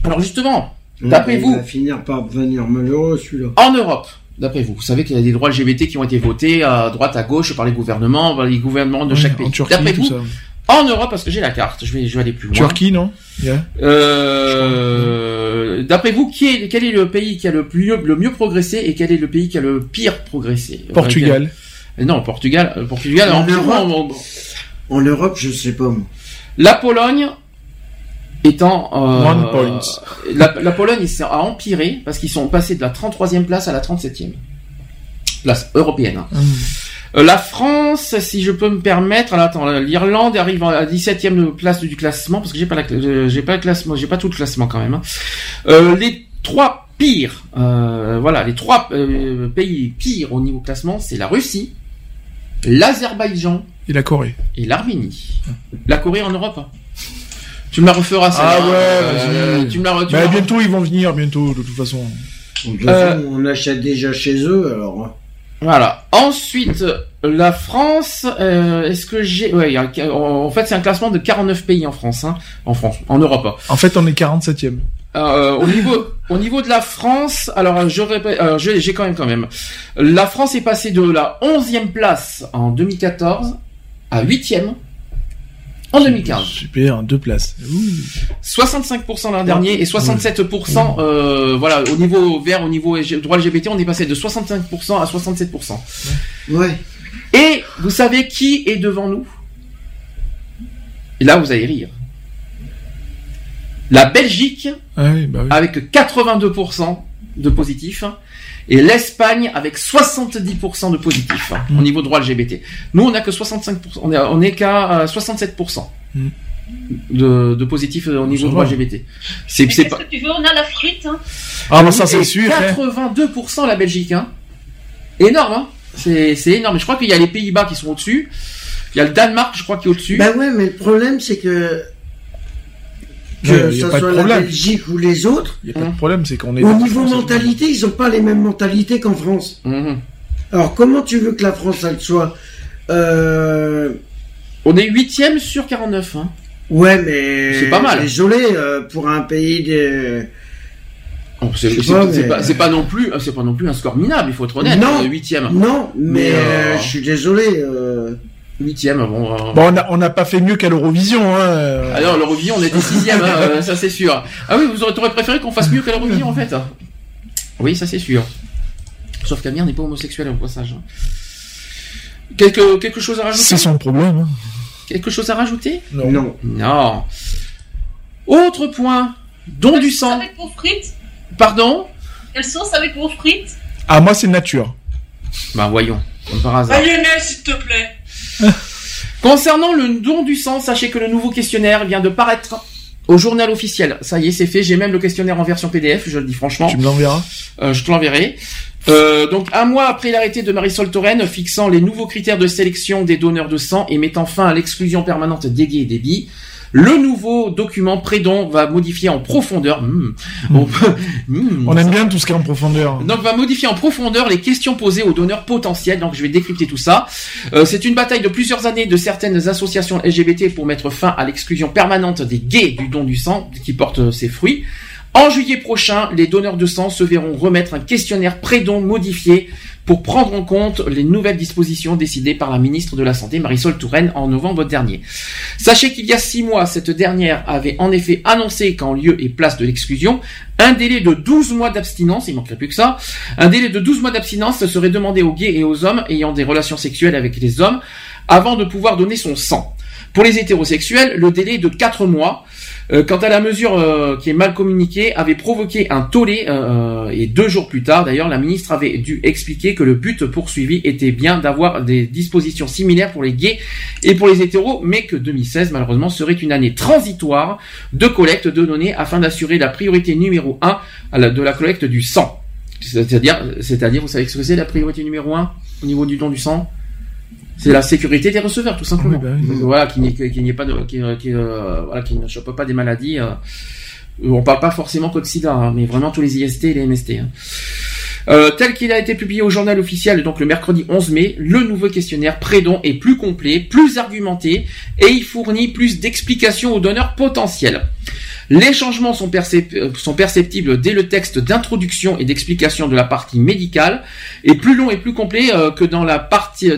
Alors justement, Il d'après vous, va finir par devenir malheureux celui-là. en Europe, d'après vous, vous savez qu'il y a des droits LGBT qui ont été votés à droite, à gauche par les gouvernements, par les gouvernements de chaque en pays. Turquie, D'après tout vous, ça. en Europe, parce que j'ai la carte, je vais, je vais aller plus loin. Turquie, non? Yeah. Euh, d'après vous, qui est, quel est le pays qui a le plus le mieux progressé et quel est le pays qui a le pire progressé? Enfin, Quel- Non, Portugal. Portugal. En en- Europe en- En Europe, je sais pas moi. La Pologne étant euh, One point. La, la Pologne s'est- a empiré parce qu'ils sont passés de la 33e place à la 37e place européenne. hein. Euh, la France, si je peux me permettre, alors attends, l'Irlande arrive à la 17e place du classement parce que j'ai pas la, euh, j'ai pas le classement, j'ai pas tout le classement quand même. hein. Euh, les trois pires, euh, voilà, les trois euh, pays pires au niveau classement, c'est la Russie, l'Azerbaïdjan Et la Corée. et l'Arménie. La Corée en Europe. hein. Tu me la referas ça. Ah ouais, vas-y. tu me la tu Bah, me la- bientôt, ils vont venir, bientôt, de toute façon. De toute Euh, façon, on achète déjà chez eux, alors. hein. Voilà. Ensuite, la France. euh, Est-ce que j'ai Ouais, un- en fait, c'est un classement de 49 pays en France, hein. en France, en Europe. hein. En fait, on est 47e. Euh, au niveau, au niveau de la France, alors je répète, alors, je- j'ai quand même quand même. La France est passée de la 11e place en 2014 à 8e En 2015. Super, deux places. Ouh. 65% l'an dernier et 67% euh, voilà au niveau vert au niveau droit LGBT on est passé de 65% à 67%. Ouais. Et vous savez qui est devant nous? Et là vous allez rire. La Belgique Ah oui, bah oui. avec 82% de positifs et l'Espagne avec 70% de positifs hein, Mm. au niveau droit LGBT. Nous on a que 65%, on est, on est qu'à euh, 67% Mm. de, de positifs euh, au niveau va. LGBT. C'est pas que tu veux? On a la frite. Hein. Ah, bah ça, c'est sûr. hein. 82% la Belgique, hein. Énorme, hein. C'est, c'est énorme. Je crois qu'il y a les Pays-Bas qui sont au-dessus. Il y a le Danemark, je crois, qui est au-dessus. Bah ouais, mais le problème, c'est que. Que Non, y a ce pas de soit la problème. Belgique ou les autres, Il n'y a pas de problème, c'est qu'on est. au niveau mentalité, ils ont pas les mêmes mentalités qu'en France. Mhm. Alors, comment tu veux que la France, elle soit. Euh... On est huitième sur 49, hein. Ouais, mais. C'est pas mal. Désolé, euh, pour un pays de. Oh, c'est, pas, c'est mais- pas, c'est pas non plus, c'est pas non plus un score minable, il faut être honnête. Non. euh, Huitième. Non, mais, Mais, euh, euh, je suis désolé. Huitième, bon. euh, Bon, on n'a on n'a pas fait mieux qu'à l'Eurovision. Hein. euh. Ah non, l'Eurovision, on était sixième, hein, euh, ça c'est sûr. Ah oui, vous aurez, t'aurais préféré qu'on fasse mieux qu'à l'Eurovision, en fait. Oui, ça c'est sûr. Sauf qu'Amir n'est pas homosexuel au passage. Quelque, quelque chose à rajouter? C'est son problème. hein. Quelque chose à rajouter? Non. Non. Non. Autre point. Don du sang. Avec vos frites? Pardon? Quelle sauce avec vos frites? Ah, moi, c'est nature. Bah voyons, comme par hasard. Lionel, s'il te plaît. Concernant le don du sang, sachez que le nouveau questionnaire vient de paraître au journal officiel. Ça y est, c'est fait. J'ai même le questionnaire en version PDF, je le dis franchement. Tu me l'enverras? Euh, je te l'enverrai. Euh, donc un mois après l'arrêté de Marisol Touraine fixant les nouveaux critères de sélection des donneurs de sang et mettant fin à l'exclusion permanente des gays et des bi, le nouveau document prédon va modifier en profondeur. Hmm. On, peut- Hmm. On aime bien tout ce qui est en profondeur. Donc va modifier en profondeur les questions posées aux donneurs potentiels. Donc je vais décrypter tout ça. Euh, c'est une bataille de plusieurs années de certaines associations LGBT pour mettre fin à l'exclusion permanente des gays du don du sang qui porte ses fruits. En juillet prochain, les donneurs de sang se verront remettre un questionnaire prédon modifié pour prendre en compte les nouvelles dispositions décidées par la ministre de la Santé, Marisol Touraine, en novembre dernier. Sachez qu'il y a six mois, cette dernière avait en effet annoncé qu'en lieu et place de l'exclusion, un délai de 12 mois d'abstinence, il manquerait plus que ça, un délai de 12 mois d'abstinence serait demandé aux gays et aux hommes ayant des relations sexuelles avec les hommes avant de pouvoir donner son sang. Pour les hétérosexuels, le délai de 4 mois. Euh, quant à la mesure euh, qui est mal communiquée, avait provoqué un tollé euh, et deux jours plus tard, d'ailleurs, la ministre avait dû expliquer que le but poursuivi était bien d'avoir des dispositions similaires pour les gays et pour les hétéros, mais que 2016 malheureusement serait une année transitoire de collecte de données afin d'assurer la priorité numéro un à la- de la collecte du sang. C'est-à-dire, c'est-à-dire, vous savez ce que c'est la priorité numéro un au niveau du don du sang? C'est la sécurité des receveurs, tout simplement. Oui, bah oui. Donc, Voilà, qu'il n'y ait, pas de, qu'il qu'il, euh, voilà, ne chope pas des maladies. euh, on parle pas forcément que de sida, hein, mais vraiment tous les IST et les MST. hein. Euh, tel qu'il a été publié au journal officiel, donc le mercredi 11 mai, le nouveau questionnaire prédon est plus complet, plus argumenté, et il fournit plus d'explications aux donneurs potentiels. Les changements euh, sont perceptibles dès le texte d'introduction et d'explication de la partie médicale, et plus long et plus complet euh, que dans la partie,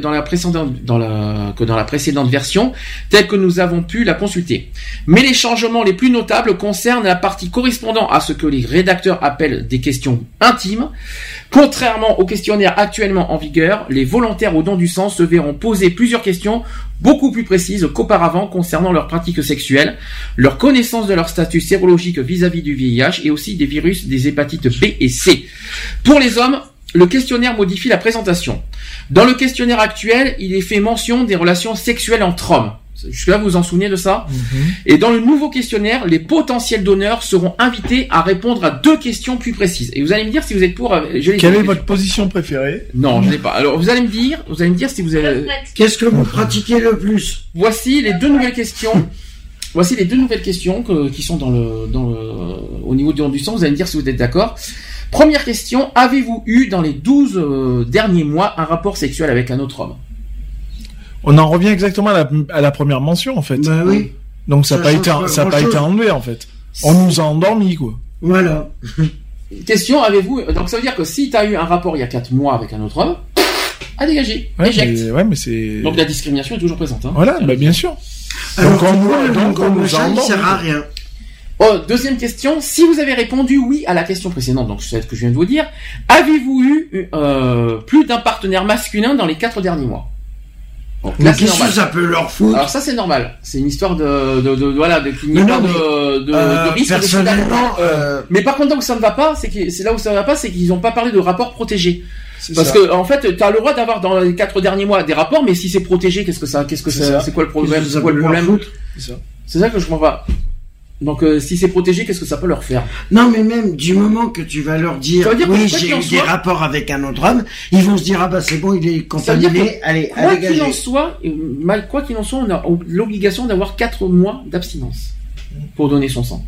précédente version, telle que nous avons pu la consulter. Mais les changements les plus notables concernent la partie correspondant à ce que les rédacteurs appellent des questions intimes. Contrairement au questionnaire actuellement en vigueur, les volontaires au don du sang se verront poser plusieurs questions beaucoup plus précises qu'auparavant concernant leurs pratiques sexuelles, leur connaissance de leur statut sérologique vis-à-vis du VIH et aussi des virus des hépatites B et C. Pour les hommes, le questionnaire modifie la présentation. Dans le questionnaire actuel, il est fait mention des relations sexuelles entre hommes. Jusque-là, vous vous en souvenez de ça Et dans le nouveau questionnaire, les potentiels donneurs seront invités à répondre à deux questions plus précises. Et vous allez me dire si vous êtes pour... euh, je Quelle est votre position préférée Non, je l'ai pas. Alors, vous allez me dire, vous allez me dire si vous avez... Qu'est-ce que vous pratiquez le plus? Voici les deux nouvelles questions. Voici les deux nouvelles questions que- qui sont dans le, dans le, au niveau du don du sang. Vous allez me dire si vous êtes d'accord. Première question. Avez-vous eu dans les 12 euh, derniers mois un rapport sexuel avec un autre homme? On en revient exactement à la, à la première mention, en fait. Bah oui. Donc ça n'a pas, été, pas ça a pas grand-chose. été enlevé, en fait. On nous a endormis, quoi. Voilà. Question, avez-vous... Donc ça veut dire que si tu as eu un rapport il y a 4 mois avec un autre homme, à dégager. Ouais, Éjecte. mais, ouais, mais c'est... Donc la discrimination est toujours présente. Hein. Voilà, bah bien sûr. Alors Donc, on- donc, nous ça, il emmerde. sert à rien. Oh, deuxième question. Si vous avez répondu oui à la question précédente, donc c'est ce que je viens de vous dire, avez-vous eu euh, plus d'un partenaire masculin dans les quatre derniers mois? Mais qu'est-ce que ça peut leur foutre Alors ça c'est normal. C'est une histoire de, de, de- voilà de Mais non, de, mais, de, euh, de risque. de personnellement, euh, Mais par contre là où ça ne va pas, c'est que c'est là où ça ne va pas, c'est qu'ils n'ont pas parlé de rapport protégé. Parce ça. que en fait, tu as le droit d'avoir dans les quatre derniers mois des rapports, mais si c'est protégé, qu'est-ce que ça, qu'est-ce que C'est ça, ça. c'est quoi le problème, c'est quoi le problème C'est ça. C'est ça que je comprends pas. Donc euh, si c'est protégé, qu'est-ce que ça peut leur faire? Non, mais même du moment que tu vas leur dire, dire oui, j'ai eu des soit- rapports avec un autre homme, ils vont se dire, ah bah c'est bon, il est contaminé, que, allez, quoi allez, qu'il en soit, mal quoi qu'il en soit, on a l'obligation d'avoir 4 mois d'abstinence pour donner son sang.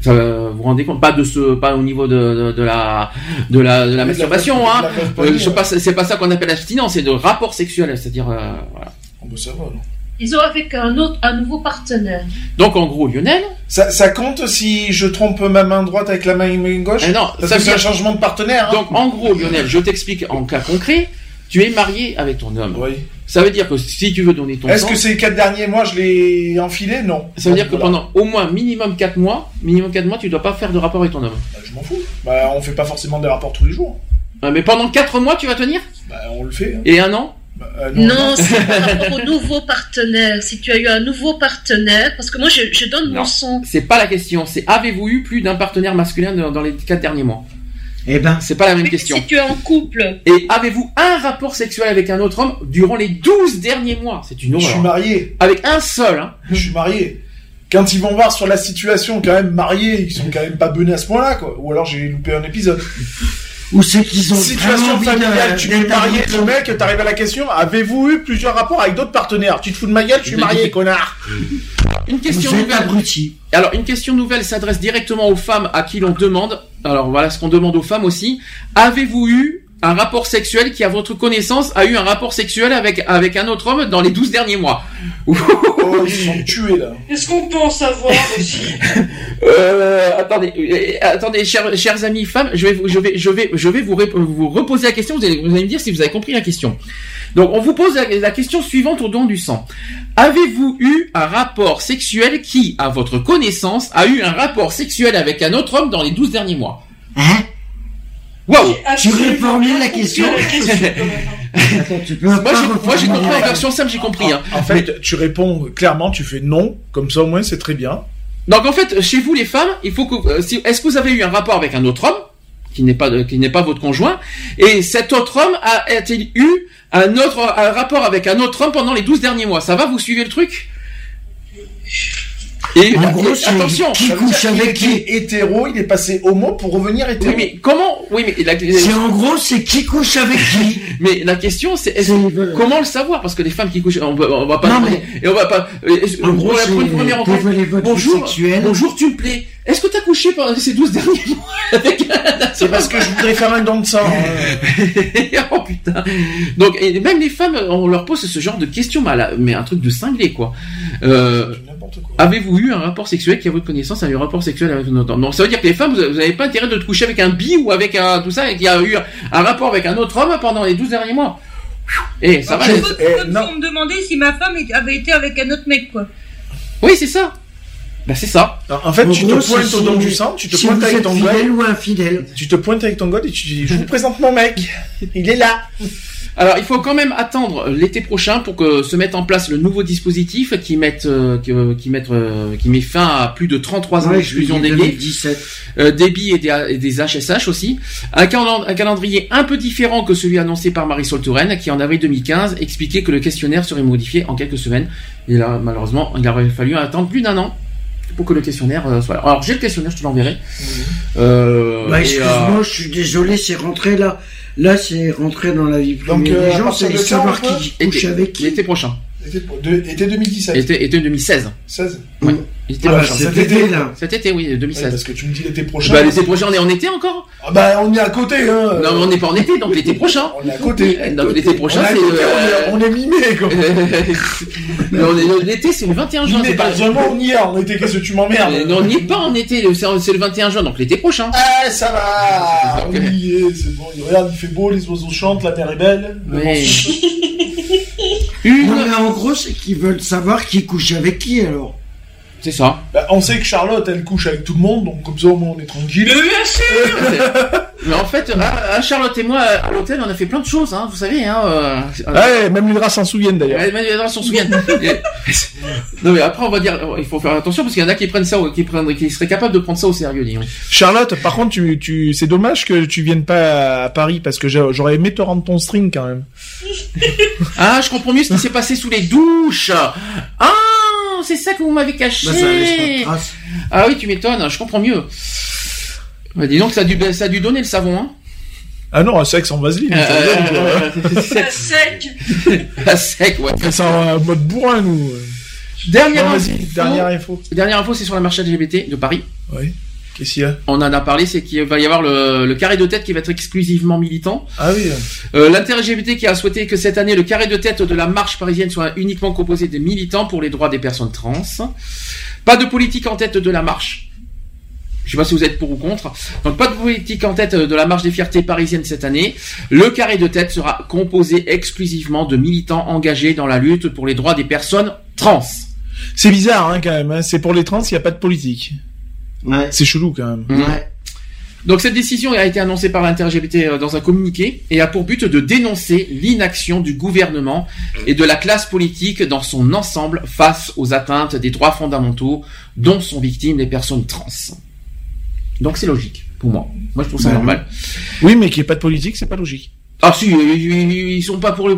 Ça, vous vous rendez compte? Pas de ce, pas au niveau de, de, de la, de la, de la masturbation, hein. Euh, poignée, c'est pas, c'est pas ça qu'on appelle l'abstinence, c'est de rapport sexuel, c'est-à-dire, euh, voilà. On peut savoir, non? Ils ont avec un autre, un nouveau partenaire. Donc en gros, Lionel. Ça, ça compte si je trompe ma main droite avec la main main gauche? Eh non, Parce ça que c'est un changement de partenaire. hein. Donc en gros, Lionel, je t'explique en cas concret. Tu es marié avec ton homme. Oui. Ça veut dire que si tu veux donner ton Est-ce que ces quatre derniers mois, je l'ai enfilé? Non. ça veut dire que pendant au moins minimum 4 mois, minimum 4 mois, tu dois pas faire de rapport avec ton homme. Bah, je m'en fous. Bah, on fait pas forcément des rapports tous les jours. Ah, mais pendant 4 mois, tu vas tenir? Bah, on le fait. hein. Et un an? Euh, Non, c'est par rapport au nouveau partenaire. Si tu as eu un nouveau partenaire, parce que moi je, je donne Non. mon sang. C'est pas la question. C'est avez-vous eu plus d'un partenaire masculin dans, dans les 4 derniers mois? Eh ben, c'est pas la même question. Si tu es en couple, Et avez-vous un rapport sexuel avec un autre homme durant les 12 derniers mois? C'est une Je horreur. suis marié. Avec un seul, hein. Je suis marié. Quand ils vont voir sur la situation, quand même mariés, ils sont quand même pas benés à ce point-là, quoi. Ou alors j'ai loupé un épisode. Ou c'est qu'ils ont vraiment Situation familiale, tu es marié, le mec, t'arrives à la question, avez-vous eu plusieurs rapports avec d'autres partenaires Tu te fous de ma gueule, je suis marié, connard Une question Vous êtes nouvelle. Alors, une question nouvelle s'adresse directement aux femmes à qui l'on demande. Alors, voilà ce qu'on demande aux femmes aussi. Avez-vous eu un rapport sexuel qui, à votre connaissance, a eu un rapport sexuel avec, avec un autre homme dans les 12 derniers mois Oh, ils sont tués, là. Est-ce qu'on peut en savoir aussi? Euh, attendez, euh, attendez, chers, chers amis femmes, je vais, vous- je vais, je vais, je vais vous, vous reposer la question. Vous allez, vous allez me dire si vous avez compris la question. Donc, on vous pose la, la question suivante au don du sang. Avez-vous eu un rapport sexuel qui, à votre connaissance, a eu un rapport sexuel avec un autre homme dans les 12 derniers mois? Hein? Waouh Tu reformules la question Attends, tu peux Moi, j'ai, compris la en version simple, j'ai compris. Hein. En fait, tu réponds clairement, tu fais non, comme ça au moins c'est très bien. Donc en fait, chez vous les femmes, il faut que euh, si, est-ce que vous avez eu un rapport avec un autre homme qui n'est pas de- qui n'est pas votre conjoint et cet autre homme a-t-il eu un autre un rapport avec un autre homme pendant les 12 derniers mois? Ça va vous suivez le truc? Et, En gros, et c'est attention, qui couche avec était qui hétéro, il est passé homo pour revenir hétéro. oui mais comment Oui mais la, C'est en gros, c'est qui couche avec qui mais la question c'est est-ce- C'est- comment le savoir? Parce que les femmes qui couchent on va, on va pas Non, mais- et on va pas est-ce- En gros, pour une première rencontre bonjour sexuelle. bonjour tu me plais est-ce que t'as couché pendant ces 12 derniers mois avec C'est parce que je voudrais faire un don de sang. oh putain. Donc et même les femmes, on leur pose ce genre de questions, mais un truc de cinglé quoi. Euh, N'importe quoi. Avez-vous eu un rapport sexuel qui, à votre connaissance, a eu un rapport sexuel avec un autre homme Donc ça veut dire que les femmes, vous n'avez pas intérêt de te coucher avec un bi ou avec un tout ça, et qu'il y a eu un rapport avec un autre homme pendant les 12 derniers mois. Et ça va. Ok. les- Comme, Eh, comme non. si on me demandait si ma femme avait été avec un autre mec, quoi. Oui, c'est ça. Ben c'est ça. Alors, En fait, En tu gros, te pointes c'est au don si- du sang, tu te si pointes vous avec êtes ton fidèle god, ou infidèle. tu te pointes avec ton god et tu dis, je vous présente mon mec. Il est là. Alors, il faut quand même attendre l'été prochain pour que se mette en place le nouveau dispositif qui mette, euh, qui, euh, qui mette, euh, qui met fin à plus de 33 ans Ouais, d'exclusion des gays. 2017. euh, des billes et des, et des HSH aussi. Un, calen- un calendrier un peu différent que celui annoncé par Marisol Touraine, qui en avril 2015 expliquait que le questionnaire serait modifié en quelques semaines. Et là, malheureusement, il aurait fallu attendre plus d'un an pour que le questionnaire soit là. Alors j'ai le questionnaire, je te l'enverrai. Euh, Bah, excuse-moi, euh, je suis désolé, c'est rentré là. Là, c'est rentré dans la vie privée Donc, euh, des à gens, partir c'est de quand, savoir on peut qui couche avec qui. l'été prochain. Été, de- été 2017. Été, été 2016. 16. Oui. L'été Ah, bah, prochain. cet été, là. Cet été, oui, Ouais, 2016. parce que tu me dis l'été prochain. bah, l'été prochain, on est en été encore Ah bah, on est à côté, hein. Non, mais on n'est pas en été, donc l'été prochain. On est à côté. Donc l'été prochain, on, est à c'est... euh, on, est, on est mimé, est- L'été, c'est le 21 juin, pas... on y est en été, qu'est-ce que tu m'emmerdes Mais non, on n'y est pas en été, c'est le 21 juin, donc l'été prochain. Ah, ça va. On y est, c'est bon. Regarde, il fait beau, les oiseaux chantent, la mer est belle. Le Oui. Non, mais en gros, c'est qu'ils veulent savoir qui couche avec qui, alors. C'est ça. Bah, on sait que Charlotte, elle couche avec tout le monde, donc comme ça au moins on est tranquille. Mais bien sûr Mais en fait, à- à Charlotte et moi, à l'hôtel, on a fait plein de choses, hein, vous savez. Hein, euh, Ouais, même les draps s'en souviennent d'ailleurs. Ouais, même les gens s'en souviennent. Non mais après on va dire, il faut faire attention parce qu'il y en a qui prennent ça, au- qui prennent, qui seraient capables de prendre ça au sérieux, disons. Charlotte, par contre, tu, tu, c'est dommage que tu viennes pas à Paris parce que j'aurais aimé te rendre ton string quand même. Ah, je comprends mieux ce qui s'est passé sous les douches. Ah, c'est ça que vous m'avez caché. Bah, ça traces. Ah oui, tu m'étonnes, je comprends mieux. Bah, dis donc, ça a dû, ça a dû donner le savon, hein. Ah non, un sexe en vaseline. ça Euh, donne, quoi. euh, À sec À sec, ouais. Ça en mode bourrin, nous. Dernière Non, info. dernière info. Dernière info, c'est sur la marche LGBT de Paris. Oui. Qu'est-ce qu'il y a? On en a parlé, c'est qu'il va y avoir le, le carré de tête qui va être exclusivement militant. Ah oui. Euh, L'inter-LGBT qui a souhaité que cette année le carré de tête de la marche parisienne soit uniquement composé de militants pour les droits des personnes trans. Pas de politique en tête de la marche. Je sais pas si vous êtes pour ou contre. Donc pas de politique en tête de la marche des fiertés parisiennes cette année. Le carré de tête sera composé exclusivement de militants engagés dans la lutte pour les droits des personnes trans. C'est bizarre, hein, quand même. hein. C'est pour les trans, il n'y a pas de politique. Ouais. C'est chelou, quand même. Ouais. Donc cette décision a été annoncée par l'inter-LGBT euh, dans un communiqué et a pour but de dénoncer l'inaction du gouvernement et de la classe politique dans son ensemble face aux atteintes des droits fondamentaux dont sont victimes les personnes trans. Donc c'est logique pour moi. Moi je trouve ça normal. Oui, mais qu'il n'y ait pas de politique, c'est pas logique. Ah si, ils, ils- sont pas pour le,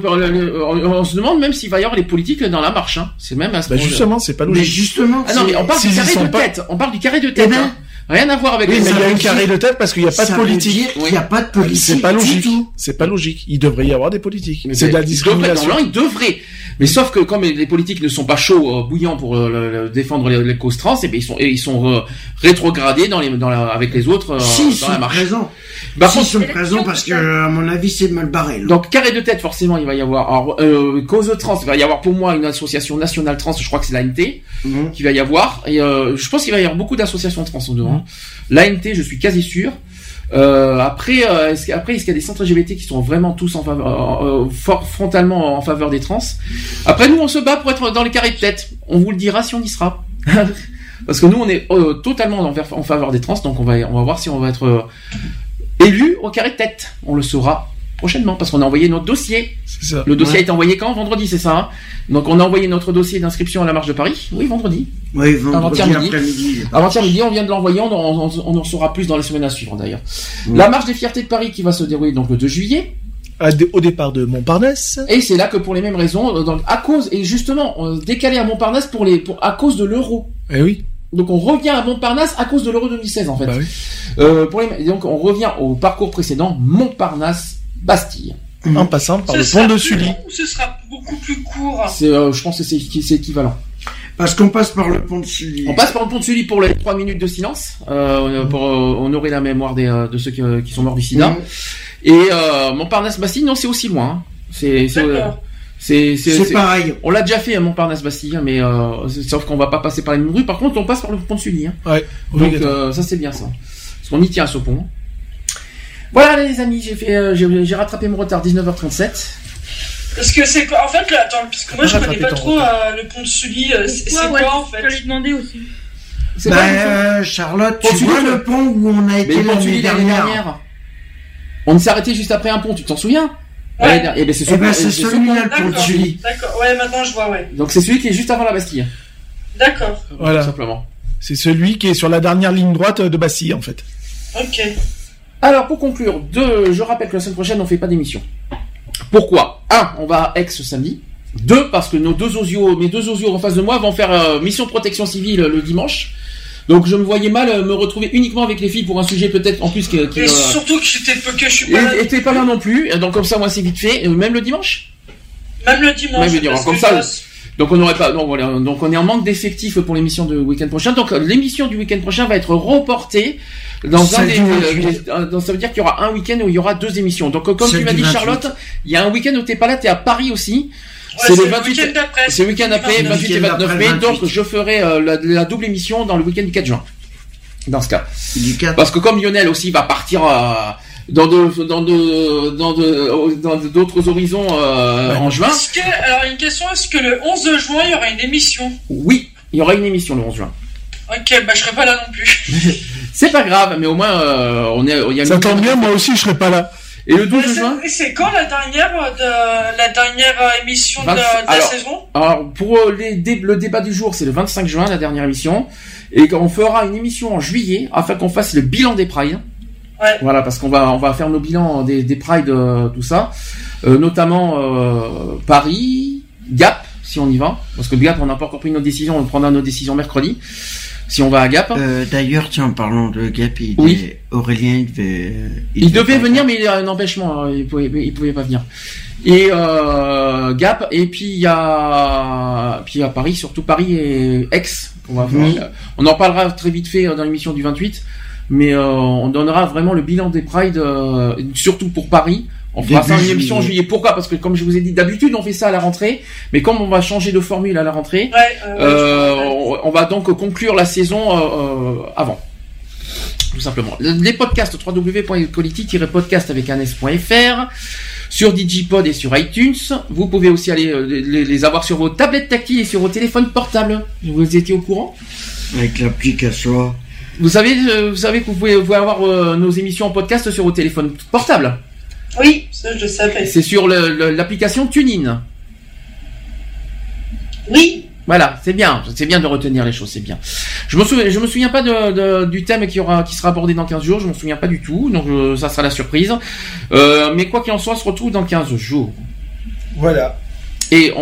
On se demande même s'il va y avoir les politiques dans la marche. Hein. C'est même à ce Bah justement, c'est pas Mais logique. justement, Ah non mais on parle du carré de pas- tête. On parle du carré de tête. Eh ben, hein. Rien à voir avec Oui, les mais il y a un carré de tête parce qu'il n'y a pas de politique. qu'il n'y a pas de politique. C'est pas du logique. tout. C'est pas logique. Il devrait y avoir des politiques. Mais C'est de la il discrimination. il devrait. Mais sauf que comme les politiques ne sont pas chauds, euh, bouillants pour euh, le- le- défendre les, les causes trans, et bien ils sont, et ils sont euh, rétrogradés dans les, dans la, avec les autres Si, ils dans sont la marche. présents. Par Si, ils sont présents parce que, à mon avis, c'est mal barré. là. donc carré de tête, forcément, il va y avoir alors, euh, cause trans. Il va y avoir pour moi une association nationale trans. Je crois que c'est l'ANT Mhm. qui va y avoir. Et euh, je pense qu'il va y avoir beaucoup d'associations trans en dehors. hein. L'ANT, je suis quasi sûr. Euh, après, euh, est-ce, après, est-ce qu'il y a des centres LGBT qui sont vraiment tous en faveur, euh, frontalement en faveur des trans? Après, nous, on se bat pour être dans les carrés de tête. On vous le dira si on y sera. Parce que nous, on est euh, totalement en, en faveur des trans, donc on va, on va voir si on va être euh, élu au carré de tête. On le saura prochainement parce qu'on a envoyé notre dossier. Ça. Le dossier Ouais. a été envoyé quand? Vendredi, c'est ça hein? Donc on a envoyé notre dossier d'inscription à la marche de Paris. Oui, vendredi. Oui, vendredi Avant-hier midi. après-midi. Avant-hier midi, on vient de l'envoyer, on, en- on- on en saura plus dans les semaines à suivre d'ailleurs. La marche des fiertés de Paris qui va se dérouler donc le 2 juillet. Au départ de Montparnasse. Et c'est là que pour les mêmes raisons, euh, donc à cause, et justement, on décalé à Montparnasse pour les, pour, à cause de l'euro. Eh oui. Donc on revient à Montparnasse à cause de l'euro 2016 en fait. Bah oui. Euh, pour les, et donc on revient au parcours précédent, Montparnasse, Bastille. En passant par Ce le pont de Sully. long ce sera beaucoup plus court. C'est, euh, je pense que c'est, c'est équivalent. Parce qu'on passe par le pont de Sully. On passe par le pont de Sully pour les 3 minutes de silence, euh, pour euh, honorer la mémoire des, de ceux qui, qui sont morts du sida. Mhm. Et euh, Montparnasse-Bastille, non, c'est aussi loin. hein. C'est, c'est, euh, D'accord. c'est, c'est, C'est c'est- pareil. On l'a déjà fait à Montparnasse-Bastille, hein, mais euh, sauf qu'on va pas passer par les mêmes rues. Par contre, on passe par le pont de Sully. Hein. Ouais. Donc euh, ça c'est bien ça. Parce qu'on y tient à ce pont. Voilà les amis, j'ai fait, euh, j'ai, j'ai rattrapé mon retard 19h37. Parce que c'est quoi En fait, là, attends, parce que moi je connais pas trop euh, le pont de Sully. euh, c'est quoi en Je fait lui demander aussi. C'est Bah, euh, Charlotte, Pont tu vois le pont où on a Mais été le pont de Sully l'année dernière dernière. On s'est arrêté juste après un pont, tu t'en souviens Ouais. Dernière. Eh ben c'est ce Eh ben, pont- c'est c'est ce celui-là, pont. le pont de D'accord. Sully. D'accord, ouais, maintenant je vois, ouais. Donc c'est celui qui est juste avant la Bastille. D'accord, Tout Voilà. simplement. C'est celui qui est sur la dernière ligne droite de Bastille, en fait. ok. Alors pour conclure, deux, je rappelle que la semaine prochaine on fait pas d'émission. Pourquoi? Un, on va à Aix ce samedi. Deux, parce que nos deux osios, mes deux osios en face de moi vont faire euh, mission de protection civile euh, le dimanche. Donc je me voyais mal euh, me retrouver uniquement avec les filles pour un sujet peut-être en plus qui, qui Et euh, surtout que j'étais peu que je suis pas là. et, et t'es pas là non plus. Donc comme ça moi c'est vite fait. Même le dimanche? Même le dimanche. Même le dimanche, parce comme ça. Donc on n'aurait pas. Donc, voilà, donc on est en manque d'effectifs pour l'émission de week-end prochain. Donc l'émission du week-end prochain va être reportée des. euh, 28. euh, donc, ça veut dire qu'il y aura un week-end où il y aura deux émissions. Donc euh, comme tu m'as dit 28. Charlotte, il y a un week-end où t'es pas là, t'es à Paris aussi. Ouais, c'est le le 28. week-end d'après. C'est le week-end après, Le 28 et week-end 29 d'après, mai. Donc 28. je ferai euh, la, la double émission dans le week-end du 4 juin. Dans ce cas. Du 4. Parce que comme Lionel aussi va partir, euh, dans de, dans de, dans de, dans de- d'autres horizons en juin. Que, alors une question, est-ce que le 11 juin, il y aura une émission? Oui, il y aura une émission le 11 juin. Ok, bah je serai pas là non plus. C'est pas grave, mais au moins euh, on est. Il y a Ça tombe bien, moi aussi, je serai pas là. Et le 12 C'est- juin. C'est quand la dernière, de, la dernière euh, émission de, de 20 la saison? alors, pour euh, les dé- le débat du jour, c'est le 25 juin, la dernière émission. Et on fera une émission en juillet afin qu'on fasse le bilan des prides. Ouais. Voilà, parce qu'on va, on va faire nos bilans des, des prides, euh, tout ça. Euh, notamment euh, Paris, Gap, si on y va. Parce que Gap, on n'a pas encore pris nos décisions, on prendra nos décisions mercredi. Si on va à Gap. Euh, D'ailleurs, tiens, en parlant de Gap, il Oui. Aurélien, il devait... Il, devait venir, mais il a un empêchement, hein, il pouvait, il pouvait pas venir. Et euh, Gap, et puis il y a, puis à Paris, surtout Paris et Aix. On, va faire- on en parlera très vite fait euh, dans l'émission du 28, mais euh, on donnera vraiment le bilan des Pride, euh, surtout pour Paris. On fera ça en émission en juillet. Pourquoi? Parce que comme je vous ai dit, d'habitude on fait ça à la rentrée, mais comme on va changer de formule à la rentrée, Ouais, euh, euh, on, on va donc conclure la saison euh, euh, avant. Tout simplement. Le- Les podcasts www.equality-podcast avec un s.fr sur Digipod et sur iTunes. Vous pouvez aussi aller les, les avoir sur vos tablettes tactiles et sur vos téléphones portables. Vous étiez au courant? Avec l'application. Vous savez, vous savez que vous pouvez, vous pouvez avoir nos émissions en podcast sur vos téléphones portables. Oui, ça je le savais. C'est sur l'application TuneIn. Oui. Voilà, c'est bien, c'est bien de retenir les choses, c'est bien. Je me souviens, je me souviens pas de, de- du thème qui aura, qui sera abordé dans 15 jours, je m'en souviens pas du tout, donc euh, ça sera la surprise. Euh, mais quoi qu'il en soit, on se retrouve dans 15 jours. Voilà. Et,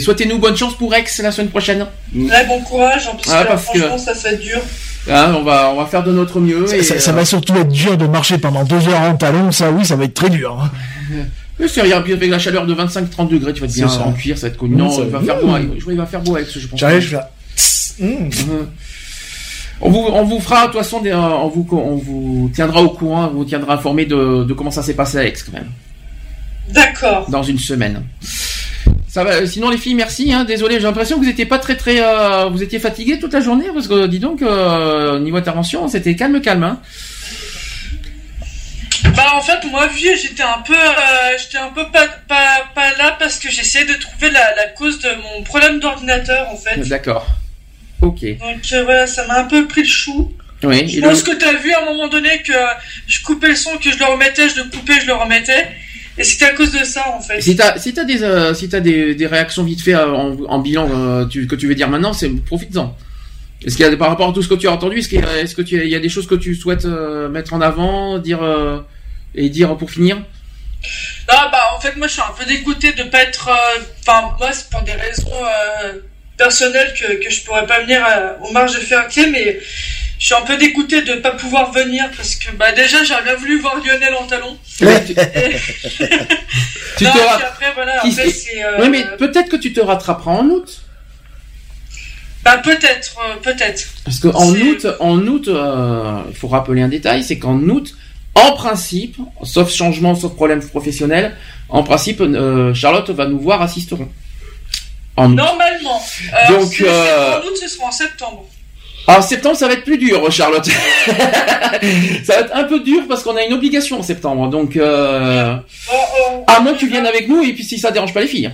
souhaitez-nous bonne chance pour Aix la semaine prochaine. Là, bon courage, hein, parce Ah, que parce que- franchement, ça, ça va être dur. Hein, on va, on va faire de notre mieux. Ça, et, ça- ça euh, va surtout être dur de marcher pendant deux heures en talon, ça oui, ça va être très dur. hein. mais c'est rien, avec la chaleur de 25-30 degrés, tu vas te bien ça. en cuir, ça va être connu. Non, ça- il va faire beau, hein, il va faire beau avec ce, je pense. J'arrive, je vais. On vous, on vous fera, de toute façon, des- euh, on vous, on vous tiendra au courant, on vous tiendra informé de, de comment ça s'est passé à Aix, quand même. D'accord. Dans une semaine. Ça va, euh, sinon les filles, merci, hein, désolé, j'ai l'impression que vous étiez pas très très, euh, vous étiez fatigués toute la journée, parce que, dis donc, euh, niveau intervention, c'était calme calme, hein. Bah en fait moi vu j'étais un peu euh, j'étais un peu pas, pas, pas là parce que j'essayais de trouver la, la cause de mon problème d'ordinateur en fait. D'accord. Ok. Donc euh, voilà ça m'a un peu pris le chou. Oui. Je pense le- que t'as vu à un moment donné que je coupais le son, que je le remettais, je le coupais, je le remettais. Et c'était à cause de ça en fait. Si t'as si t'as des euh, si t'as des, des réactions vite fait euh, en, en bilan euh, tu- que tu veux dire maintenant, c'est profites-en. Est-ce qu'il y a par rapport à tout ce que tu as entendu, est-ce qu'il y a, est-ce que tu il y a des choses que tu souhaites euh, mettre en avant, dire et dire pour finir? Ah bah en fait moi je suis un peu dégoûté de pas être. Enfin moi c'est pour des raisons personnelles que, que je pourrais pas venir aux marges de Fertier, mais je suis un peu dégoûté de pas pouvoir venir parce que bah déjà j'aurais bien voulu voir Lionel en talon. Tu Non, te après voilà après euh, Oui, mais peut-être que tu te rattraperas en août. Bah peut-être euh, peut-être. Parce que en août, en août, euh, il faut rappeler un détail, c'est qu'en août, en principe, sauf changement, sauf problème professionnel, en principe, euh, Charlotte va nous voir assisteront. En août. Normalement. Euh, Donc, si euh, En août ce sera en septembre. En septembre, ça va être plus dur, Charlotte. ça va être un peu dur parce qu'on a une obligation en septembre. Donc, euh, à moins que tu viennes avec nous et puis si ça dérange pas les filles.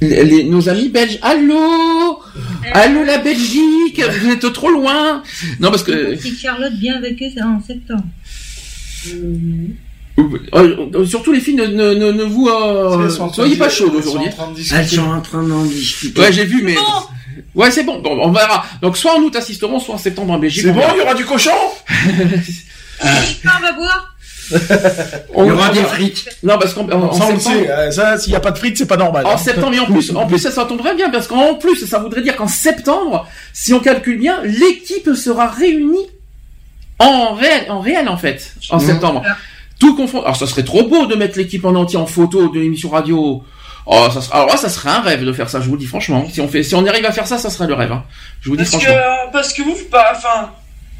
Les- les- nos amis belges, allô? Allô la Belgique? Vous êtes trop loin Non, parce que... Si Charlotte vient avec eux, c'est en septembre. Euh, euh, surtout les filles, ne, ne, ne, ne vous euh, soyez pas chaudes aujourd'hui. Elles sont en train d'en discuter. Ouais, j'ai vu, mais ouais, c'est bon. Bon, on verra. Donc soit en août assisteront, soit en septembre en Belgique. C'est on bon, verra. il y aura du cochon? Ah, on va boire On- Il y aura des frites. Non, parce qu'en en, en Ça, on le septembre, sait, euh, ça, s'il n'y a pas de frites, c'est pas normal. en hein. septembre et en plus, en plus, ça, ça tomberait bien parce qu'en plus, ça voudrait dire qu'en septembre, si on calcule bien, l'équipe sera réunie en réel, en réel en fait, en Mhm. septembre. Tout confond. Alors, ça serait trop beau de mettre l'équipe en entier en photo de l'émission radio. Oh, ça serait, alors là, ça serait un rêve de faire ça. Je vous le dis franchement. Si on fait, si on arrive à faire ça, ça serait le rêve. hein. Je vous dis Parce que, franchement. euh, parce que vous, bah, enfin,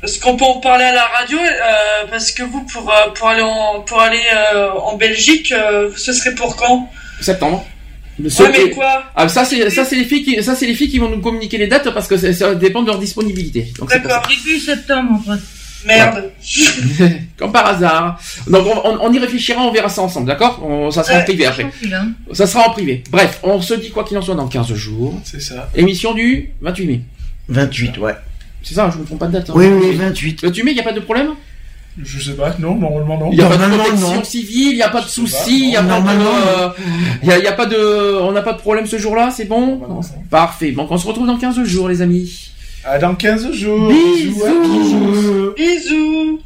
parce qu'on peut en parler à la radio, euh, parce que vous, pour, euh, pour aller en, pour aller euh, en Belgique, euh, ce serait pour quand? Septembre. Ouais, mais quoi? Ah, ça c'est ça c'est les filles qui ça c'est les filles qui vont nous communiquer les dates parce que ça, ça dépend de leur disponibilité. Ça. Début septembre, en fait. Merde. comme par hasard. Donc on, on- on y réfléchira, on verra ça ensemble, d'accord On- Ça sera en privé après. hein. Ça sera en privé. Bref, on se dit quoi qu'il en soit dans 15 jours. C'est ça. Émission du 28 mai. 28, ouais. C'est ça, je me trompe pas de date. hein. Oui, oui, 28. 28 mai, il n'y a pas de problème Je sais pas, non, normalement non. Il n'y a pas de protection non. civile, il n'y a pas de soucis, il n'y a, pas de, euh, il y a, il y a pas de, on n'a pas de problème ce jour-là, c'est bon Parfait. Donc on se retrouve dans 15 jours, les amis. À dans 15 jours. Bisous. Bisous.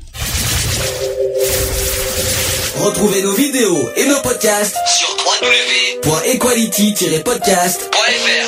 Retrouvez nos vidéos et nos podcasts sur www.equality-podcast.fr.